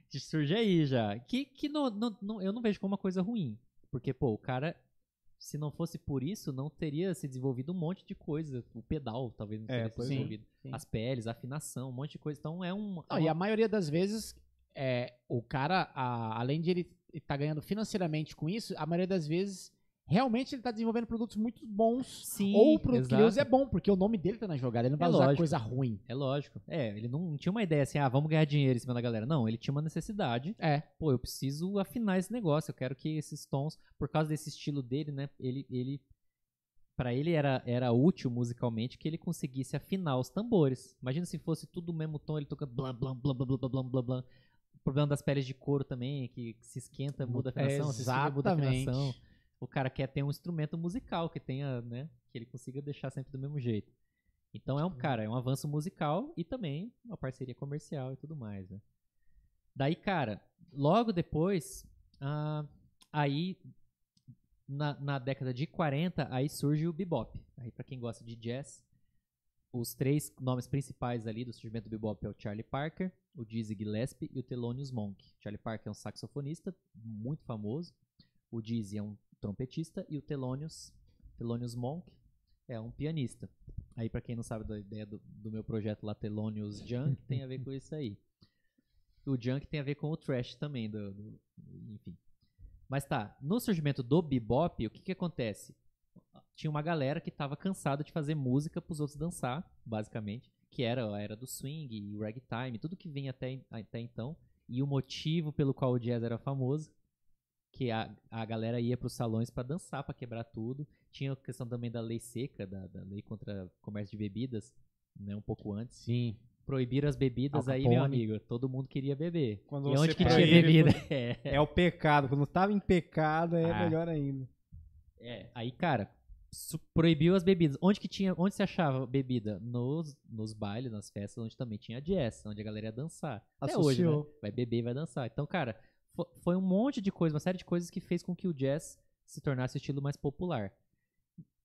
Surge aí já. Que, que não, não, não- eu não vejo como uma coisa ruim. Porque, pô, o cara, se não fosse por isso, não teria se desenvolvido um monte de coisa. O pedal, talvez não É, teria se é. desenvolvido. Sim. As peles, a afinação, um monte de coisa. Então é um. Não, e a maioria das vezes, é, o cara, a- além de ele estar ganhando financeiramente com isso, a maioria das vezes, realmente ele tá desenvolvendo produtos muito bons. Sim, ou o produto que ele exato. usa é bom, porque o nome dele tá na jogada. Ele não vai É usar lógico. coisa ruim. É lógico. É, ele não tinha uma ideia assim, ah, vamos ganhar dinheiro em cima da galera. Não, ele tinha uma necessidade. É. Pô, eu preciso afinar esse negócio. Eu quero que esses tons, por causa desse estilo dele, né? Ele, ele para ele era, era útil musicalmente que ele conseguisse afinar os tambores. Imagina se fosse tudo o mesmo tom, ele tocando blá blá blá blá blá blá blá blá. O problema das peles de couro também, que se esquenta, muda a afinação, se esfria, muda a afinação. O cara quer ter um instrumento musical que tenha, né, que ele consiga deixar sempre do mesmo jeito. Então é um, cara, é um avanço musical e também uma parceria comercial e tudo mais, né? Daí, cara, logo depois, ah, aí na, na década de 40, aí surge o bebop. Aí pra quem gosta de jazz, os três nomes principais ali do surgimento do bebop é o Charlie Parker, o Dizzy Gillespie e o Thelonious Monk. Charlie Parker é um saxofonista muito famoso, o Dizzy é um trompetista e o Thelonious, Thelonious Monk é um pianista. Aí pra quem não sabe da ideia do, do meu projeto lá, Thelonious Junk, tem a ver com isso aí. O Junk tem a ver com o trash também, do, do- enfim. Mas tá, no surgimento do bebop, o que que acontece? Tinha uma galera que tava cansada de fazer música pros outros dançar, basicamente, que era a era do swing e ragtime, tudo que vinha até, até então. E o motivo pelo qual o jazz era famoso, que a, a galera ia pros salões pra dançar, pra quebrar tudo. Tinha a questão também da lei seca, da, da lei contra comércio de bebidas, né, um pouco antes. Sim. Proibiram as bebidas aí, meu amigo, todo mundo queria beber. Quando e onde que tinha bebida? É. É o pecado. Quando tava em pecado, é Ah. melhor ainda. É, aí, cara, proibiu as bebidas. Onde que tinha, onde se achava bebida? Nos, nos bailes, nas festas, onde também tinha jazz, onde a galera ia dançar. Até hoje, né? Vai beber e vai dançar. Então, cara, foi um monte de coisa, uma série de coisas que fez com que o jazz se tornasse o estilo mais popular.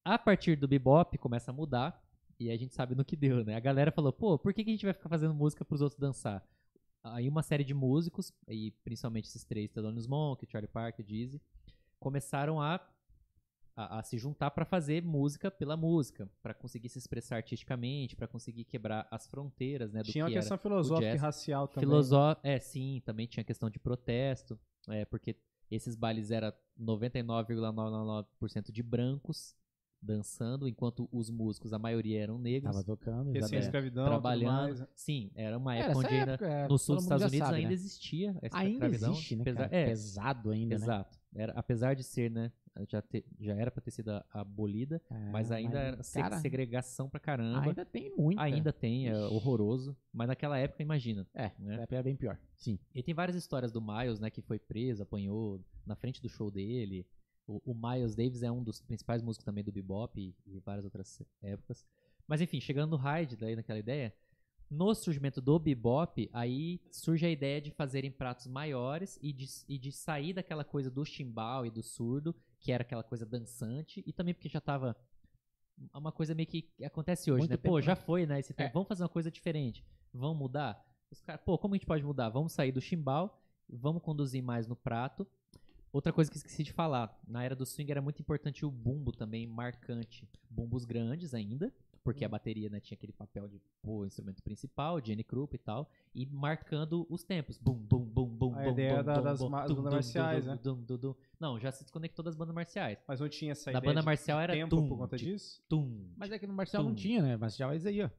A partir do bebop, começa a mudar, e a gente sabe no que deu, né? A galera falou, pô, por que, que a gente vai ficar fazendo música pros outros dançar? Aí uma série de músicos, e principalmente esses três, Thelonious Monk, Charlie Parker, Dizzy, começaram a, a, a se juntar pra fazer música pela música, pra conseguir se expressar artisticamente, pra conseguir quebrar as fronteiras, né, do Tinha uma que questão era filosófica e racial também. Filosó é, sim, também tinha questão de protesto, é, porque esses bailes eram 99,99% de brancos dançando, enquanto os músicos, a maioria eram negros, Tava tocando. Exatamente. escravidão, trabalhando. mais. Sim, era uma Era época essa onde ainda, época, é, no sul dos Estados Unidos sabe, ainda né? existia essa Ainda escravidão. existe, né, cara? é, Pesado ainda, né? Exato. Era, apesar de ser, né, já, te- já era pra ter sido abolida, É, mas ainda era se- cara, segregação pra caramba. ainda tem muita. Ainda tem, é horroroso. Mas naquela época, imagina. É, né? é bem pior. Sim. E tem várias histórias do Miles, né, que foi preso, apanhou na frente do show dele. O, o Miles Davis é um dos principais músicos também do bebop e, e várias outras épocas. Mas enfim, chegando no Hyde, daí naquela ideia, no surgimento do bebop, aí surge a ideia de fazerem pratos maiores e de, e de sair daquela coisa do chimbal e do surdo, que era aquela coisa dançante, e também porque já tava uma coisa meio que acontece hoje, Muito né? Pô, já foi, né? Esse tempo. É. Vamos fazer uma coisa diferente. Vamos mudar? Os caras, pô, como a gente pode mudar? Vamos sair do chimbal, vamos conduzir mais no prato. Outra coisa que esqueci de falar, na era do swing era muito importante o bumbo também, marcante. Bumbos grandes ainda, porque a bateria né, tinha aquele papel de pô, instrumento principal, Jenny Krupp e tal, e marcando os tempos. Bum, bum, bum, bum, A ideia da- das bandas marciais, né? dum, dum, dum. Não, já se desconectou das bandas marciais. Mas não tinha essa Da ideia banda de marcial era tempo tum, por conta disso? tum. Mas é que no Marcial não tinha, né? Marcial é isso aí, ó.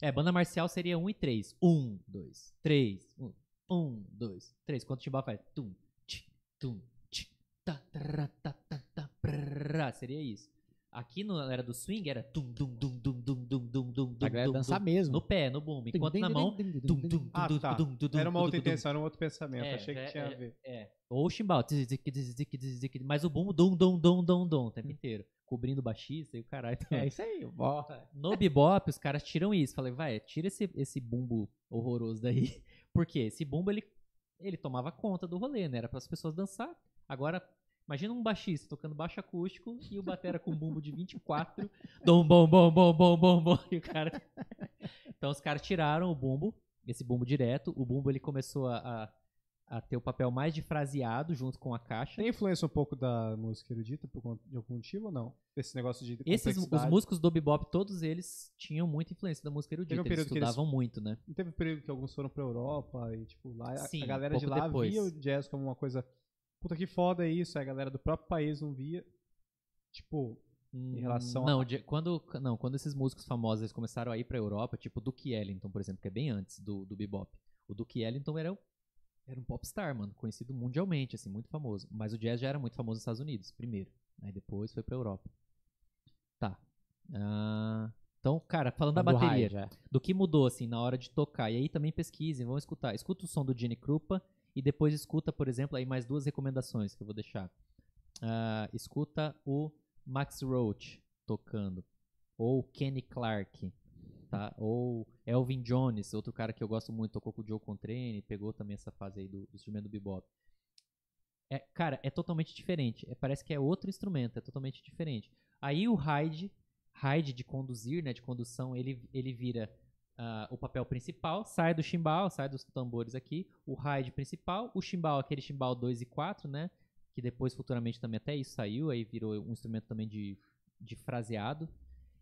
É, banda marcial seria 1 e 3. 1, 2, 3, 1, 1, 2, 3. Quando o timbal faz tum, tch, tum, tch, tará, tá, tá, tá, prrrá, seria isso. Aqui no era do swing era tum, dum, dum, dum, dum, dum, dum, dum, A dum, galera dum, dançar mesmo. No pé, no bumbo. Enquanto na mão. dum, dum, dum, Ah, dum, tá. dum, dum, dum, Era uma dum, outra dum, dum. intenção, era um outro pensamento. É, Achei que é, tinha a é, ver. É. Ou chimbal. Mas o bumbo, dum, dum, dum, dum, dum, o tempo inteiro. Cobrindo o baixista e o caralho. É isso aí. Bora. No bebop, os caras tiram isso. Falei, vai, tira esse, esse bumbo horroroso daí. Por quê? Esse bumbo, ele, ele tomava conta do rolê, né? Era para as pessoas dançar. Agora, imagina um baixista tocando baixo acústico e o batera com um bumbo de 24. Dom, bom, bom, bom, bom, bom, bom. E o cara... Então, os caras tiraram o bumbo, esse bumbo direto. O bumbo, ele começou a, a, a ter o papel mais de fraseado junto com a caixa. Tem influência um pouco da música erudita por conta de algum motivo ou não? Esse negócio de Esses, os músicos do bebop, todos eles tinham muita influência da música erudita. Teve um Eles que eles- estudavam muito, né? Não teve um período que alguns foram pra Europa e, tipo, lá a- Sim, a galera de pouco lá depois. via o jazz como uma coisa. Puta que foda é isso, aí a galera do próprio país não via. Tipo, em relação não, a- de- quando não, quando esses músicos famosos eles começaram a ir pra Europa, tipo Duke Ellington, por exemplo, que é bem antes do, do bebop. O Duke Ellington era, era um popstar, mano, conhecido mundialmente, assim, muito famoso. Mas o jazz já era muito famoso nos Estados Unidos, primeiro. Aí depois foi pra Europa. Tá. Ah, então, cara, falando da Do bateria, do que mudou, assim, na hora de tocar. E aí também pesquisem, vão escutar. Escuta o som do Gene Krupa e depois escuta, por exemplo, aí mais duas recomendações que eu vou deixar. Ah, escuta o Max Roach tocando. Ou Kenny Clark, tá? Ou Elvin Jones, outro cara que eu gosto muito, tocou com o Joe Contrane, pegou também essa fase aí do, do instrumento do bebop. É, cara, é totalmente diferente. É, parece que é outro instrumento, é totalmente diferente. Aí o Hyde, Hyde de conduzir, né, de condução, ele, ele vira ah, o papel principal, sai do chimbal, sai dos tambores aqui, o Hyde principal, o chimbal, aquele chimbal 2 e 4, né, que depois futuramente também até isso saiu, aí virou um instrumento também de, de fraseado.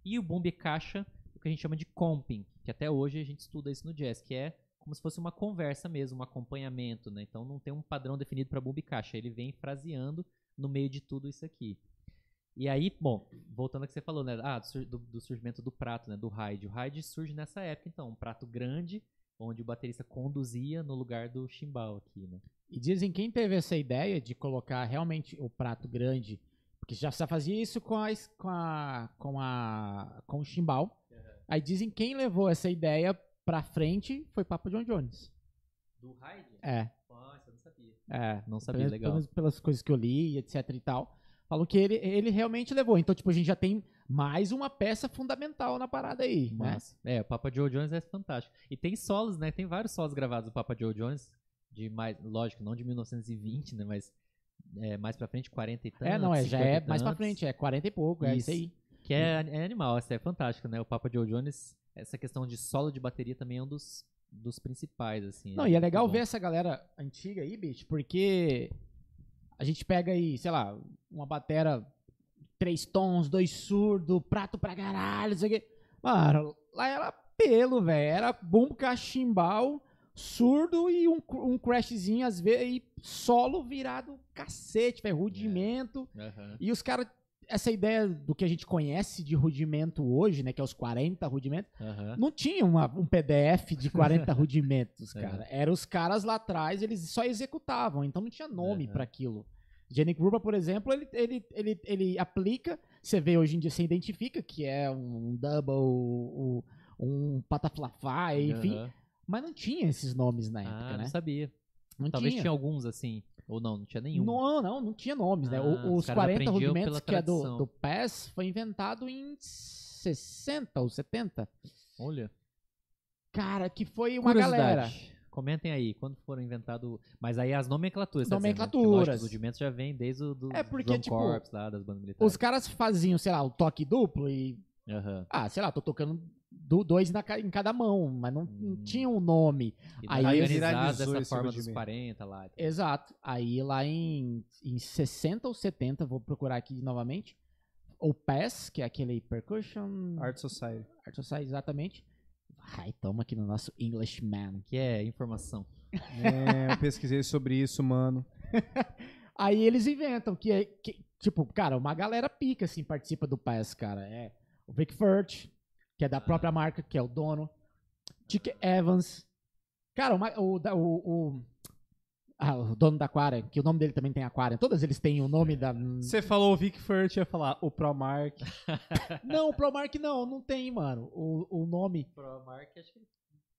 E o bombe caixa, o que a gente chama de comping, que até hoje a gente estuda isso no jazz, que é como se fosse uma conversa mesmo, um acompanhamento, né? Então não tem um padrão definido para bombe caixa, ele vem fraseando no meio de tudo isso aqui. E aí, bom, voltando ao que você falou, né? Ah, do, do- surgimento do prato, né? Do Hyde. O Hyde surge nessa época, então, um prato grande, onde o baterista conduzia no lugar do chimbal aqui, né? E dizem quem teve essa ideia de colocar realmente o prato grande, porque já se fazia isso com a com a com a com o chimbal. Aí dizem quem levou essa ideia pra frente foi Papa John Jones. Do Hyde? É, Nossa, eu não sabia. é. Não sabia, Pelas- legal. pelas, pelas coisas que eu li, etc e tal. Falou que ele, ele realmente levou. Então, tipo, a gente já tem mais uma peça fundamental na parada aí, né? Massa. É, o Papa Joe Jones é fantástico. E tem solos, né? Tem vários solos gravados do Papa Joe Jones, de mais, lógico, não de 1920, né? Mas é, mais pra frente, 40 e tantos. É, não, é, já 50 é mais pra frente, é 40 e pouco, é isso Isso. aí. Que é, é animal, isso é fantástico, né? O Papa Joe Jones, essa questão de solo de bateria também é um dos, dos principais, assim. Não, e é legal muito ver bom. essa galera antiga aí, bicho, porque a gente pega aí, sei lá, uma batera, três tons, dois surdo, prato pra caralho, não sei o quê. Mano, lá era pelo, velho. Era bumbo cachimbal, surdo e um, um crashzinho, às vezes, e solo virado cacete, velho, rudimento. Aham. E os caras, essa ideia do que a gente conhece de rudimento hoje, né, que é os 40 rudimentos, Aham. não tinha uma- um PDF de 40 rudimentos, É. cara. Eram os caras lá atrás, eles só executavam, então não tinha nome Aham. pra aquilo. Jenny Gruber, por exemplo, ele, ele, ele, ele aplica, você vê hoje em dia, você identifica que é um double, um, um pataflafá, enfim, mas não tinha esses nomes na Ah, época, não né? sabia. Não Talvez tinha. tinha alguns, assim. Ou não, não tinha nenhum. Não, não, não tinha nomes, né? Ah, os os caras 40 aprendiam rudimentos, que é do, do PES, foi inventado em 60 ou 70. Olha. Cara, que foi uma galera. Comentem aí, quando foram inventados. Mas aí as nomenclaturas. tá dizendo, né? Nomenclaturas. Os rudimentos já vêm desde o do É porque, tipo, Corps, lá, das bandas militares. Os caras faziam, sei lá, o toque duplo e. Aham. Ah, sei lá, tô tocando do- dois na em cada mão, mas não, não Hum. tinha um nome. E Aí viralizou dessa forma dos rudimento. 40 lá. Exato. Aí lá em, em 60 ou 70, vou procurar aqui novamente. O PES, que é aquele Percussion Art Society. Art Society, exatamente. Ai, tamo aqui no nosso Englishman. Que é informação. É, eu pesquisei sobre isso, mano. Aí eles inventam que, é- que tipo, cara, uma galera pica, assim, participa do PES, cara. É o Vic Firth, que é da própria marca, que é o dono. Dick Evans. Cara, o, da- o, o- ah, o dono da Aquarium, que o nome dele também tem Aquarium. Todas eles têm o nome da. Você falou o Vic Furt, ia falar o Promark. Não, o Promark não, não tem, mano. O, o nome. Pro marca, acho que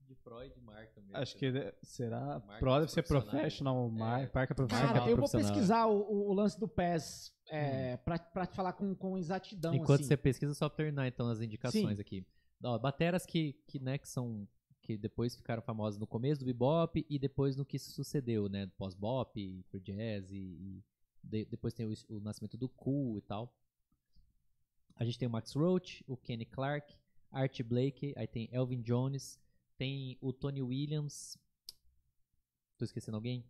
de Pro e de marca mesmo. Acho que ele- será. Marca Pro deve ser profissional. professional, mar, marca profissional. Cara, eu vou pesquisar o, o- lance do PES é, pra, pra te falar com, com exatidão. Enquanto assim. você pesquisa, só terminar então as indicações Sim. aqui. Ó, bateras que, que, né, que são que depois ficaram famosas no começo do bebop e depois no que se sucedeu, né, pós-bop, free jazz e, e de- depois tem o, o nascimento do cool e tal. A gente tem o Max Roach, o Kenny Clark, Art Blake, aí tem Elvin Jones, tem o Tony Williams. Tô esquecendo alguém?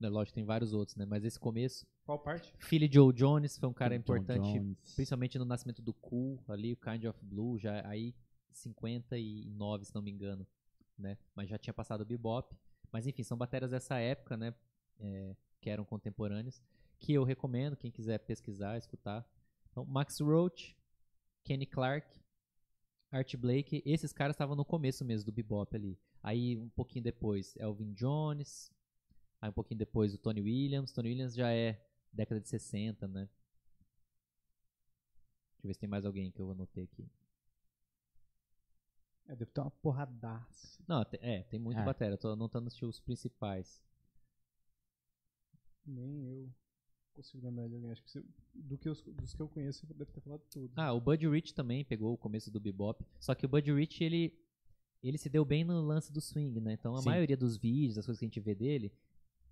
Né, lógico, tem vários outros, né? Mas esse começo. Qual parte? Philly Joe Jones foi um cara John importante Jones. principalmente no nascimento do Cool ali, o Kind of Blue, já aí 59, se não me engano, né? Mas já tinha passado o bebop. Mas enfim, são baterias dessa época, né? É, que eram contemporâneos, que eu recomendo quem quiser pesquisar, escutar. Então, Max Roach, Kenny Clark, Art Blake, esses caras estavam no começo mesmo do bebop ali. Aí um pouquinho depois, Elvin Jones, aí um pouquinho depois o Tony Williams. Tony Williams já é década de 60, né? Deixa eu ver se tem mais alguém que eu anotei aqui. É, deve ter uma porradaça. Não, é, tem muito É. bateria. Eu tô anotando os os principais. Nem eu consigo lembrar de alguém. Acho que você- do que os, dos que eu conheço, você deve ter falado tudo. Ah, o Buddy Rich também pegou o começo do bebop. Só que o Buddy Rich, ele, ele se deu bem no lance do swing, né? Então a Sim. maioria dos vídeos, das coisas que a gente vê dele,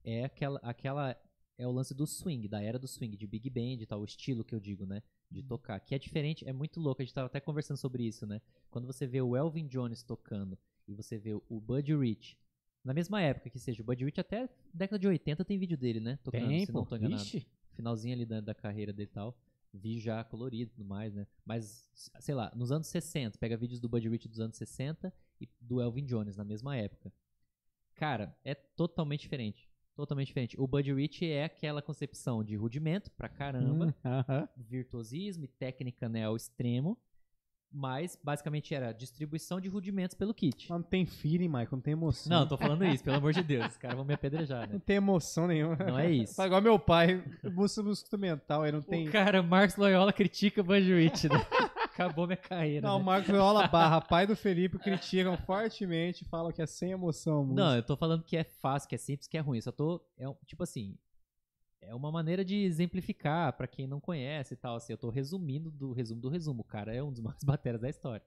é aquela, aquela. É o lance do swing, da era do swing, de big band e tal, o estilo que eu digo, né? De tocar. Que é diferente, é muito louco. A gente tava até conversando sobre isso, né? Quando você vê o Elvin Jones tocando e você vê o Buddy Rich. Na mesma época que seja, o Buddy Rich até década de 80 tem vídeo dele, né? Tocando, Tem, se não tô enganado Vixe. finalzinho ali da, da carreira dele e tal. Vi já colorido e tudo mais, né? Mas, sei lá, nos anos 60, pega vídeos do Buddy Rich dos anos 60 e do Elvin Jones na mesma época. Cara, é totalmente diferente. Totalmente diferente. O Buddy Rich é aquela concepção de rudimento pra caramba, Hum, aham. virtuosismo e técnica né, ao extremo, mas basicamente era distribuição de rudimentos pelo kit. Não tem feeling, Michael, não tem emoção. Não, tô falando isso, pelo amor de Deus. Os caras vão me apedrejar, Não né? tem emoção nenhuma. Não é isso. Faz igual meu pai, música instrumental, aí não tem. O cara, Marcos Loyola, critica o Rich, né? Acabou minha carreira. Não, né? o Marcos Viola barra pai do Felipe criticam fortemente, falam que é sem emoção. música. Não, eu tô falando que é fácil, que é simples, que é ruim. Eu só tô. É, tipo assim. É uma maneira de exemplificar pra quem não conhece e tal. Assim, eu tô resumindo do resumo do resumo. O cara é um dos maiores bateras da história.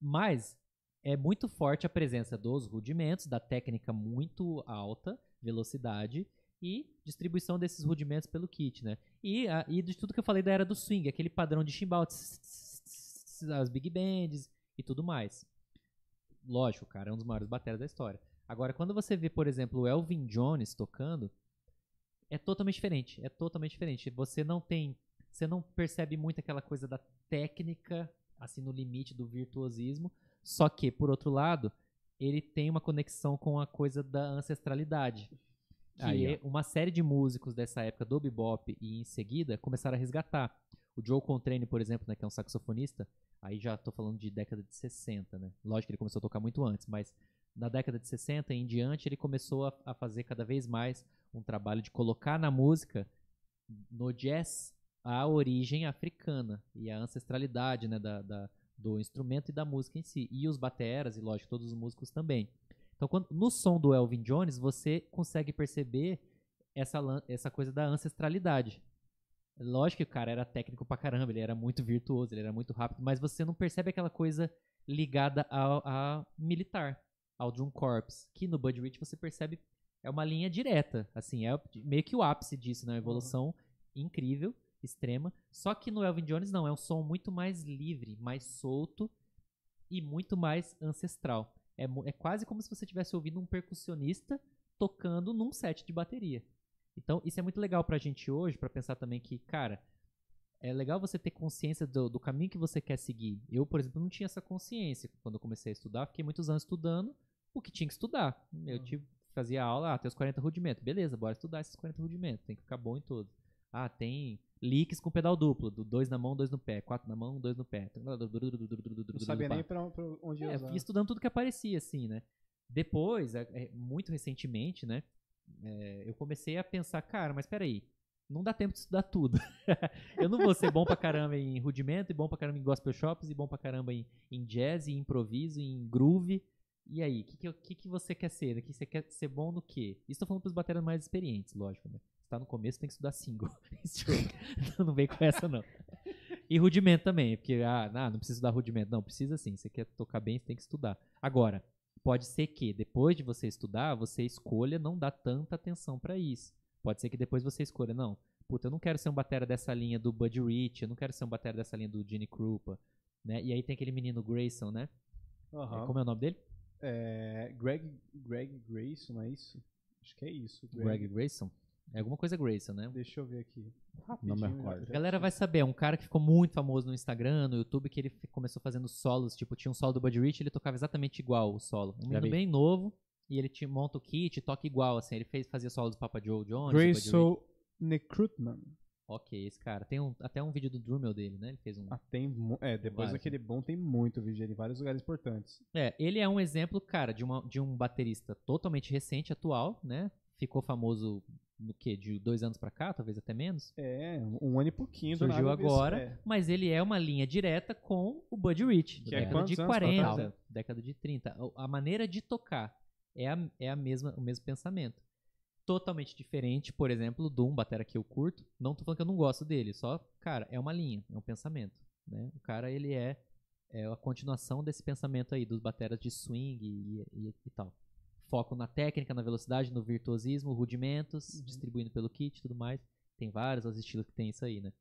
Mas é muito forte a presença dos rudimentos, da técnica muito alta, velocidade e distribuição desses rudimentos pelo kit, né? E, a- e de tudo que eu falei da era do swing, aquele padrão de chimbal, as big bands e tudo mais. Lógico, cara é um dos maiores bateras da história. Agora, quando você vê, por exemplo, o Elvin Jones tocando, é totalmente diferente. É totalmente diferente. Você não tem. Você não percebe muito aquela coisa da técnica, assim, no limite do virtuosismo. Só que, por outro lado, ele tem uma conexão com a coisa da ancestralidade. Que Aí, é uma série de músicos dessa época do bebop e em seguida começaram a resgatar. O Joe Contrane, por exemplo, né, que é um saxofonista, aí já tô falando de década de 60, né? Lógico que ele começou a tocar muito antes, mas na década de 60 em diante ele começou a, a fazer cada vez mais um trabalho de colocar na música, no jazz, a origem africana e a ancestralidade né, da, da- do instrumento e da música em si. E os bateras, e lógico, todos os músicos também. Então, quando- no som do Elvin Jones, você consegue perceber essa, essa coisa da ancestralidade. Lógico que o cara era técnico pra caramba, ele era muito virtuoso, ele era muito rápido, mas você não percebe aquela coisa ligada ao, a militar, ao Drum Corps, que no Buddy Rich você percebe é uma linha direta, assim, é meio que o ápice disso, né? Uma evolução incrível, extrema. Só que no Elvin Jones não, é um som muito mais livre, mais solto e muito mais ancestral. É, é quase como se você estivesse ouvindo um percussionista tocando num set de bateria. Então, isso é muito legal pra gente hoje, pra pensar também que, cara, é legal você ter consciência do, do caminho que você quer seguir. Eu, por exemplo, não tinha essa consciência quando eu comecei a estudar. Fiquei muitos anos estudando o que tinha que estudar. Eu tive, fazia aula, ah, tem os 40 rudimentos. Beleza, bora estudar esses 40 rudimentos. Tem que ficar bom em todos. Ah, tem leaks com pedal duplo. Do dois na mão, dois no pé. Quatro na mão, dois no pé. Não sabia nem pra, pra onde é, usar. fui estudando tudo que aparecia, assim, né? Depois, é, é, muito recentemente, né? é, eu comecei a pensar, cara, mas peraí, não dá tempo de estudar tudo. eu não vou ser bom pra caramba em rudimento, e bom pra caramba em gospel shops, e bom pra caramba em, em jazz, em improviso, em groove. E aí, o que, que, que, que você quer ser? Que você quer ser bom no quê? Isso tô falando pros bateras mais experientes, lógico, né? Você tá no começo, tem que estudar single. Não vem com essa, não. E rudimento também, porque, ah, não, não precisa estudar rudimento. Não, precisa sim. Você quer tocar bem, você tem que estudar. Agora, pode ser que depois de você estudar, você escolha não dar tanta atenção pra isso. Pode ser que depois você escolha, não, puta, eu não quero ser um batera dessa linha do Buddy Rich, eu não quero ser um batera dessa linha do Gene Krupa, né? E aí tem aquele menino Grayson, né? Aham. Como é o nome dele? É, Greg, Greg Grayson, não é isso? Acho que é isso. Greg Grayson? É alguma coisa Grayson, né? Deixa eu ver aqui. Não me Rapidinho, recordo. já- A galera vai saber, é um cara que ficou muito famoso no Instagram, no YouTube, que ele começou fazendo solos, tipo, tinha um solo do Buddy Rich, ele tocava exatamente igual o solo. Um menino bem novo, e ele te monta o kit, toca igual, assim, ele fez, fazia solo do Papa Joe Jones. Grayson Necrutman. Ok, esse cara. Tem um, até um vídeo do Drummel dele, né? Ele fez um... Ah, tem, é, depois Vários, daquele bom tem muito vídeo dele em vários lugares importantes. É, ele é um exemplo, cara, de, uma, de um baterista totalmente recente, atual, né? Ficou famoso no quê? De dois anos pra cá, talvez até menos. É, um, ano e pouquinho. do Surgiu nada agora, é. mas ele é uma linha direta com o Buddy Rich, Que da é década de quantos anos pra 40, trás? década de 30. A- A maneira de tocar é, a, é a mesma, o mesmo pensamento. Totalmente diferente, por exemplo, do um batera que eu curto. Não tô falando que eu não gosto dele, só, cara, é uma linha, é um pensamento. Né? O cara, ele é, é a continuação desse pensamento aí, dos bateras de swing e, e- e tal. Foco na técnica, na velocidade, no virtuosismo, rudimentos, distribuindo pelo kit e tudo mais. Tem vários os estilos que tem isso aí, né?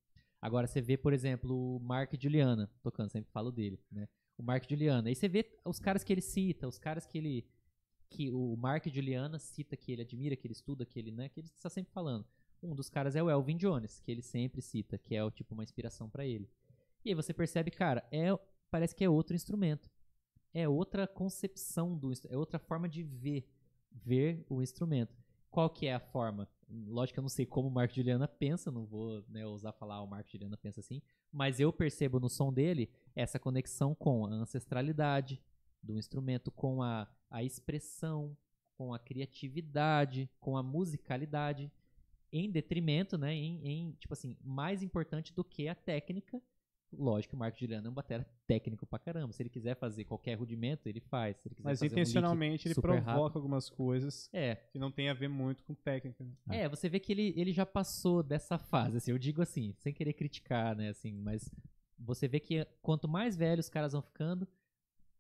Agora você vê, por exemplo, o Mark Juliana tocando, sempre falo dele, né? O Mark Juliana. Aí você vê os caras que ele cita, os caras que ele que o Mark Juliana cita que ele admira, que ele estuda, que ele, né, que ele está sempre falando. Um dos caras é o Elvin Jones, que ele sempre cita, que é o tipo uma inspiração pra ele. E aí você percebe, cara, é parece que é outro instrumento. É outra concepção do é outra forma de ver ver o instrumento. Qual que é a forma? Lógico que eu não sei como o Mark Juliana pensa, não vou né, ousar falar o Mark Juliana pensa assim, mas eu percebo no som dele essa conexão com a ancestralidade do instrumento, com a, a expressão, com a criatividade, com a musicalidade, em detrimento, né, em, em, tipo assim, mais importante do que a técnica. Lógico que o Mark Juliano é um batera técnico pra caramba. Se ele quiser fazer qualquer rudimento, ele faz. Se ele quiser Mas fazer um intencionalmente ele super provoca rápido- algumas coisas É, que não tem a ver muito com técnica. né? é, você vê que ele, ele já passou dessa fase, assim, eu digo assim, sem querer criticar, né, assim, mas você vê que quanto mais velhos os caras vão ficando,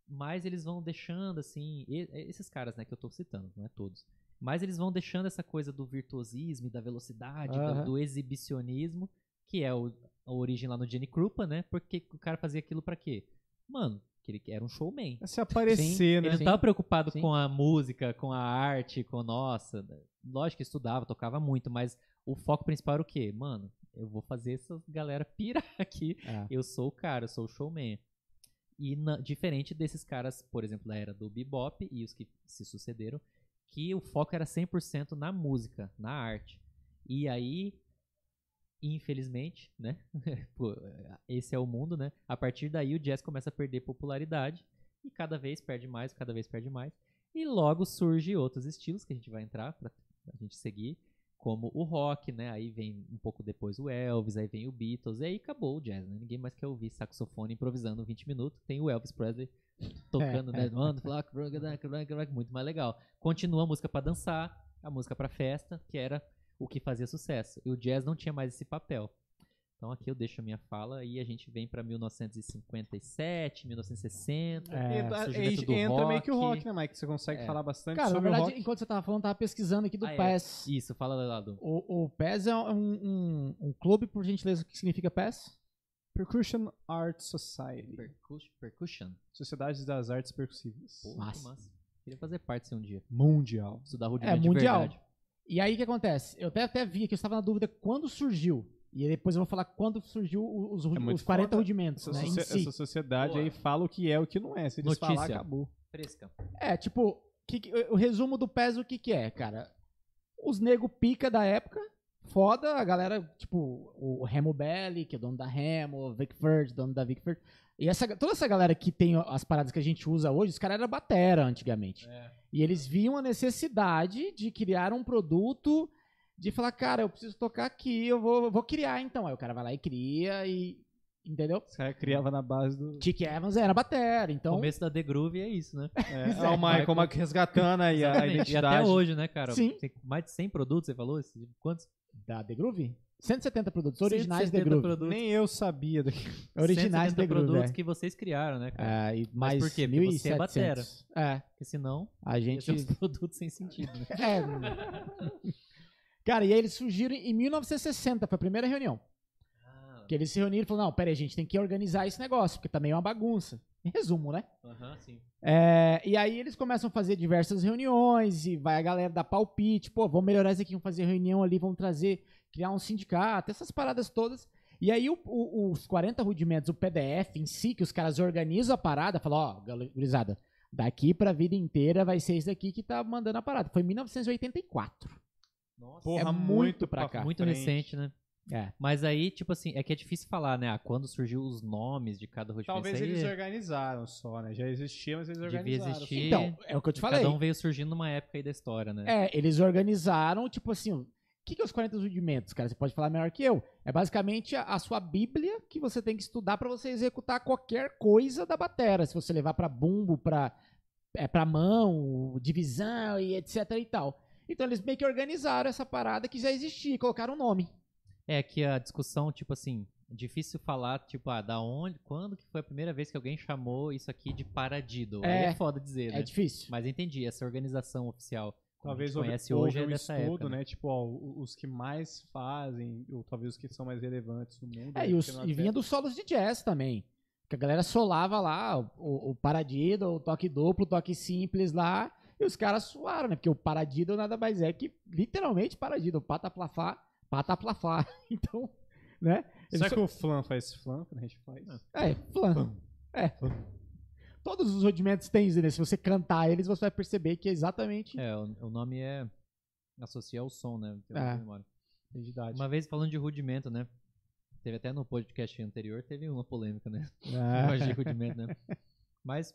mais eles vão deixando, assim, e- esses caras, né, que eu tô citando, não é todos, mais eles vão deixando essa coisa do virtuosismo e da velocidade, do- Aham. do, exibicionismo, que é o, a origem lá no Jenny Krupa, né, porque o cara fazia aquilo pra quê? Mano, que ele era um showman. É se aparecer, né? Ele não tava preocupado Sim. com a música, com a arte, com nossa. Lógico que estudava, tocava muito, mas o foco principal era o quê? Mano, eu vou fazer essa galera pirar aqui. É. Eu sou o cara, eu sou o showman. E na- diferente desses caras, por exemplo, da era do bebop e os que se sucederam, que o foco era 100% na música, na arte. E aí, infelizmente, né? Esse é o mundo, né? A partir daí o jazz começa a perder popularidade e cada vez perde mais, cada vez perde mais. E logo surge outros estilos que a gente vai entrar pra a gente seguir, como o rock, né? Aí vem um pouco depois o Elvis, aí vem o Beatles, e aí acabou o jazz, né? Ninguém mais quer ouvir saxofone improvisando 20 minutos. Tem o Elvis Presley tocando, né? Rock, rock, rock, rock, muito mais legal. Continua a música pra dançar, a música pra festa, que era o que fazia sucesso. E o jazz não tinha mais esse papel. Então aqui eu deixo a minha fala e a gente vem pra 1957, 1960. É, Entra, entra meio que o rock. né, Mike? Você consegue É. falar bastante Cara, na sobre o verdade, rock. enquanto você tava falando, eu tava pesquisando aqui do Ah, é. PES. Isso, fala lá do. O, o PES é um, um, um clube, por gentileza, o que significa PES? Percussion Art Society. Percus- Percussion. Sociedade das Artes Percussivas. Pô, Massa. massa. Queria fazer parte assim um dia. Mundial. Estudar rudimento É, de mundial. E aí o que acontece? Eu até, até vi que eu estava na dúvida quando surgiu. E aí depois eu vou falar quando surgiu os, É os 40 foda. rudimentos, Essa, né, si. essa sociedade Boa. aí fala o que é o que não é. Se eles Notícia. falar, acabou. Fresca. É, tipo, que que- o resumo do PES o que que é, cara? Os nego pica da época, foda, a galera, tipo, o Remo Belli, que é dono da Remo, o Vic Firth, dono da Vic Firth. E essa, toda essa galera que tem as paradas que a gente usa hoje, os caras eram batera antigamente. É. E eles viam a necessidade de criar um produto, de falar, cara, eu preciso tocar aqui, eu vou, eu vou criar então. Aí o cara vai lá e cria e. Entendeu? Esse cara criava na base do. Tick Evans era batera, O então. começo da The Groove é isso, né? É, ah, o Michael, o Michael resgatando aí a Exatamente. E identidade. até hoje, né, cara? Sim. Tem mais de 100 produtos, você falou? Quantos? Da The Groove? 170 produtos originais The 170 Groove. produtos. Nem eu sabia daqui. Originais 170 The Groove. produtos é. que vocês criaram, né, cara? É, e Mas mais por quê? Porque você é 1.700. batera. É, Porque senão a ia gente... ter uns produtos sem sentido, né? É. Cara, e aí eles surgiram em 1960, foi a primeira reunião. Que eles se reuniram e falaram, não, peraí, a gente tem que organizar esse negócio, porque também é uma bagunça. Em resumo, né? Aham, sim. É, e aí eles começam a fazer diversas reuniões e vai a galera dar palpite, pô, vamos melhorar isso aqui, vamos fazer reunião ali, vamos trazer, criar um sindicato, essas paradas todas. E aí o- o- os 40 rudimentos, o PDF em si, que os caras organizam a parada, falam, ó, gal- gurizada, daqui pra vida inteira vai ser isso daqui que tá mandando a parada. Foi em 1984. Nossa. Porra, É muito pra cá. muito frente. recente, né? É. Mas aí, tipo assim, é que é difícil falar, né? Ah, quando surgiu os nomes de cada rudimento. Talvez aí eles organizaram só, né? Já existia, mas eles Devia organizaram. existir. Então, é o que eu te falei. Cada um veio surgindo numa época aí da história, né? É, eles organizaram, tipo assim, o que, que é os 40 rudimentos, cara? Você pode falar melhor que eu. É basicamente a, a sua bíblia que você tem que estudar pra você executar qualquer coisa da batera. Se você levar pra bumbo, pra, é, pra mão, divisão e etc e tal. Então eles meio que organizaram essa parada que já existia e colocaram um nome. É que a discussão, tipo assim, difícil falar, tipo, ah, da onde, quando que foi a primeira vez que alguém chamou isso aqui de paradido? Aí É. é foda dizer, né? É difícil. Mas entendi, essa organização oficial, Talvez a gente houve, conhece houve hoje, é um estudo, época, né? Tipo, ó, os que mais fazem, ou talvez os que são mais relevantes no mundo. É, né? e, os- e vinha dos solos de jazz também. Que a galera solava lá o, o paradido, o toque duplo, o toque simples lá. E os caras suaram, né? Porque o paradido nada mais é que literalmente paradido. Pataplafá, pataplafá. Então, né? Eles Será so- que o flan faz flan quando a gente faz? É, flan. É. Todos os rudimentos têm, né? Se você cantar eles, você vai perceber que é exatamente. É, o, o nome é associa ao som, né? Tem É. uma memória. Identidade. Uma vez falando de rudimento, né? Teve até no podcast anterior, teve uma polêmica, né? Ah. Imagem de rudimento, né? Mas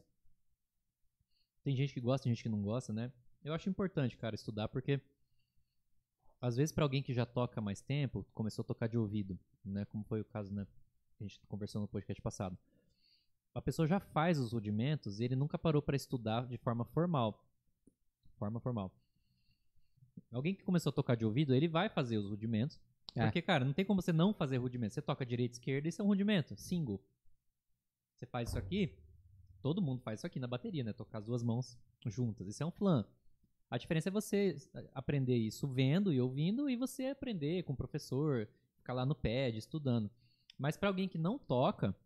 tem gente que gosta, tem gente que não gosta, né? Eu acho importante, cara, estudar porque às vezes pra alguém que já toca mais tempo, começou a tocar de ouvido, né? Como foi o caso, né? Que a gente conversou no podcast passado. A pessoa já faz os rudimentos e ele nunca parou pra estudar de forma formal. Forma formal. Alguém que começou a tocar de ouvido, ele vai fazer os rudimentos. É. Porque, cara, não tem como você não fazer rudimento. Você toca direita e esquerda, isso é um rudimento, single. Você faz isso aqui, todo mundo faz isso aqui na bateria, né? Tocar as duas mãos juntas. Isso é um flan. A diferença é você aprender isso vendo e ouvindo e você aprender com o professor, ficar lá no pad estudando. Mas pra alguém que não toca,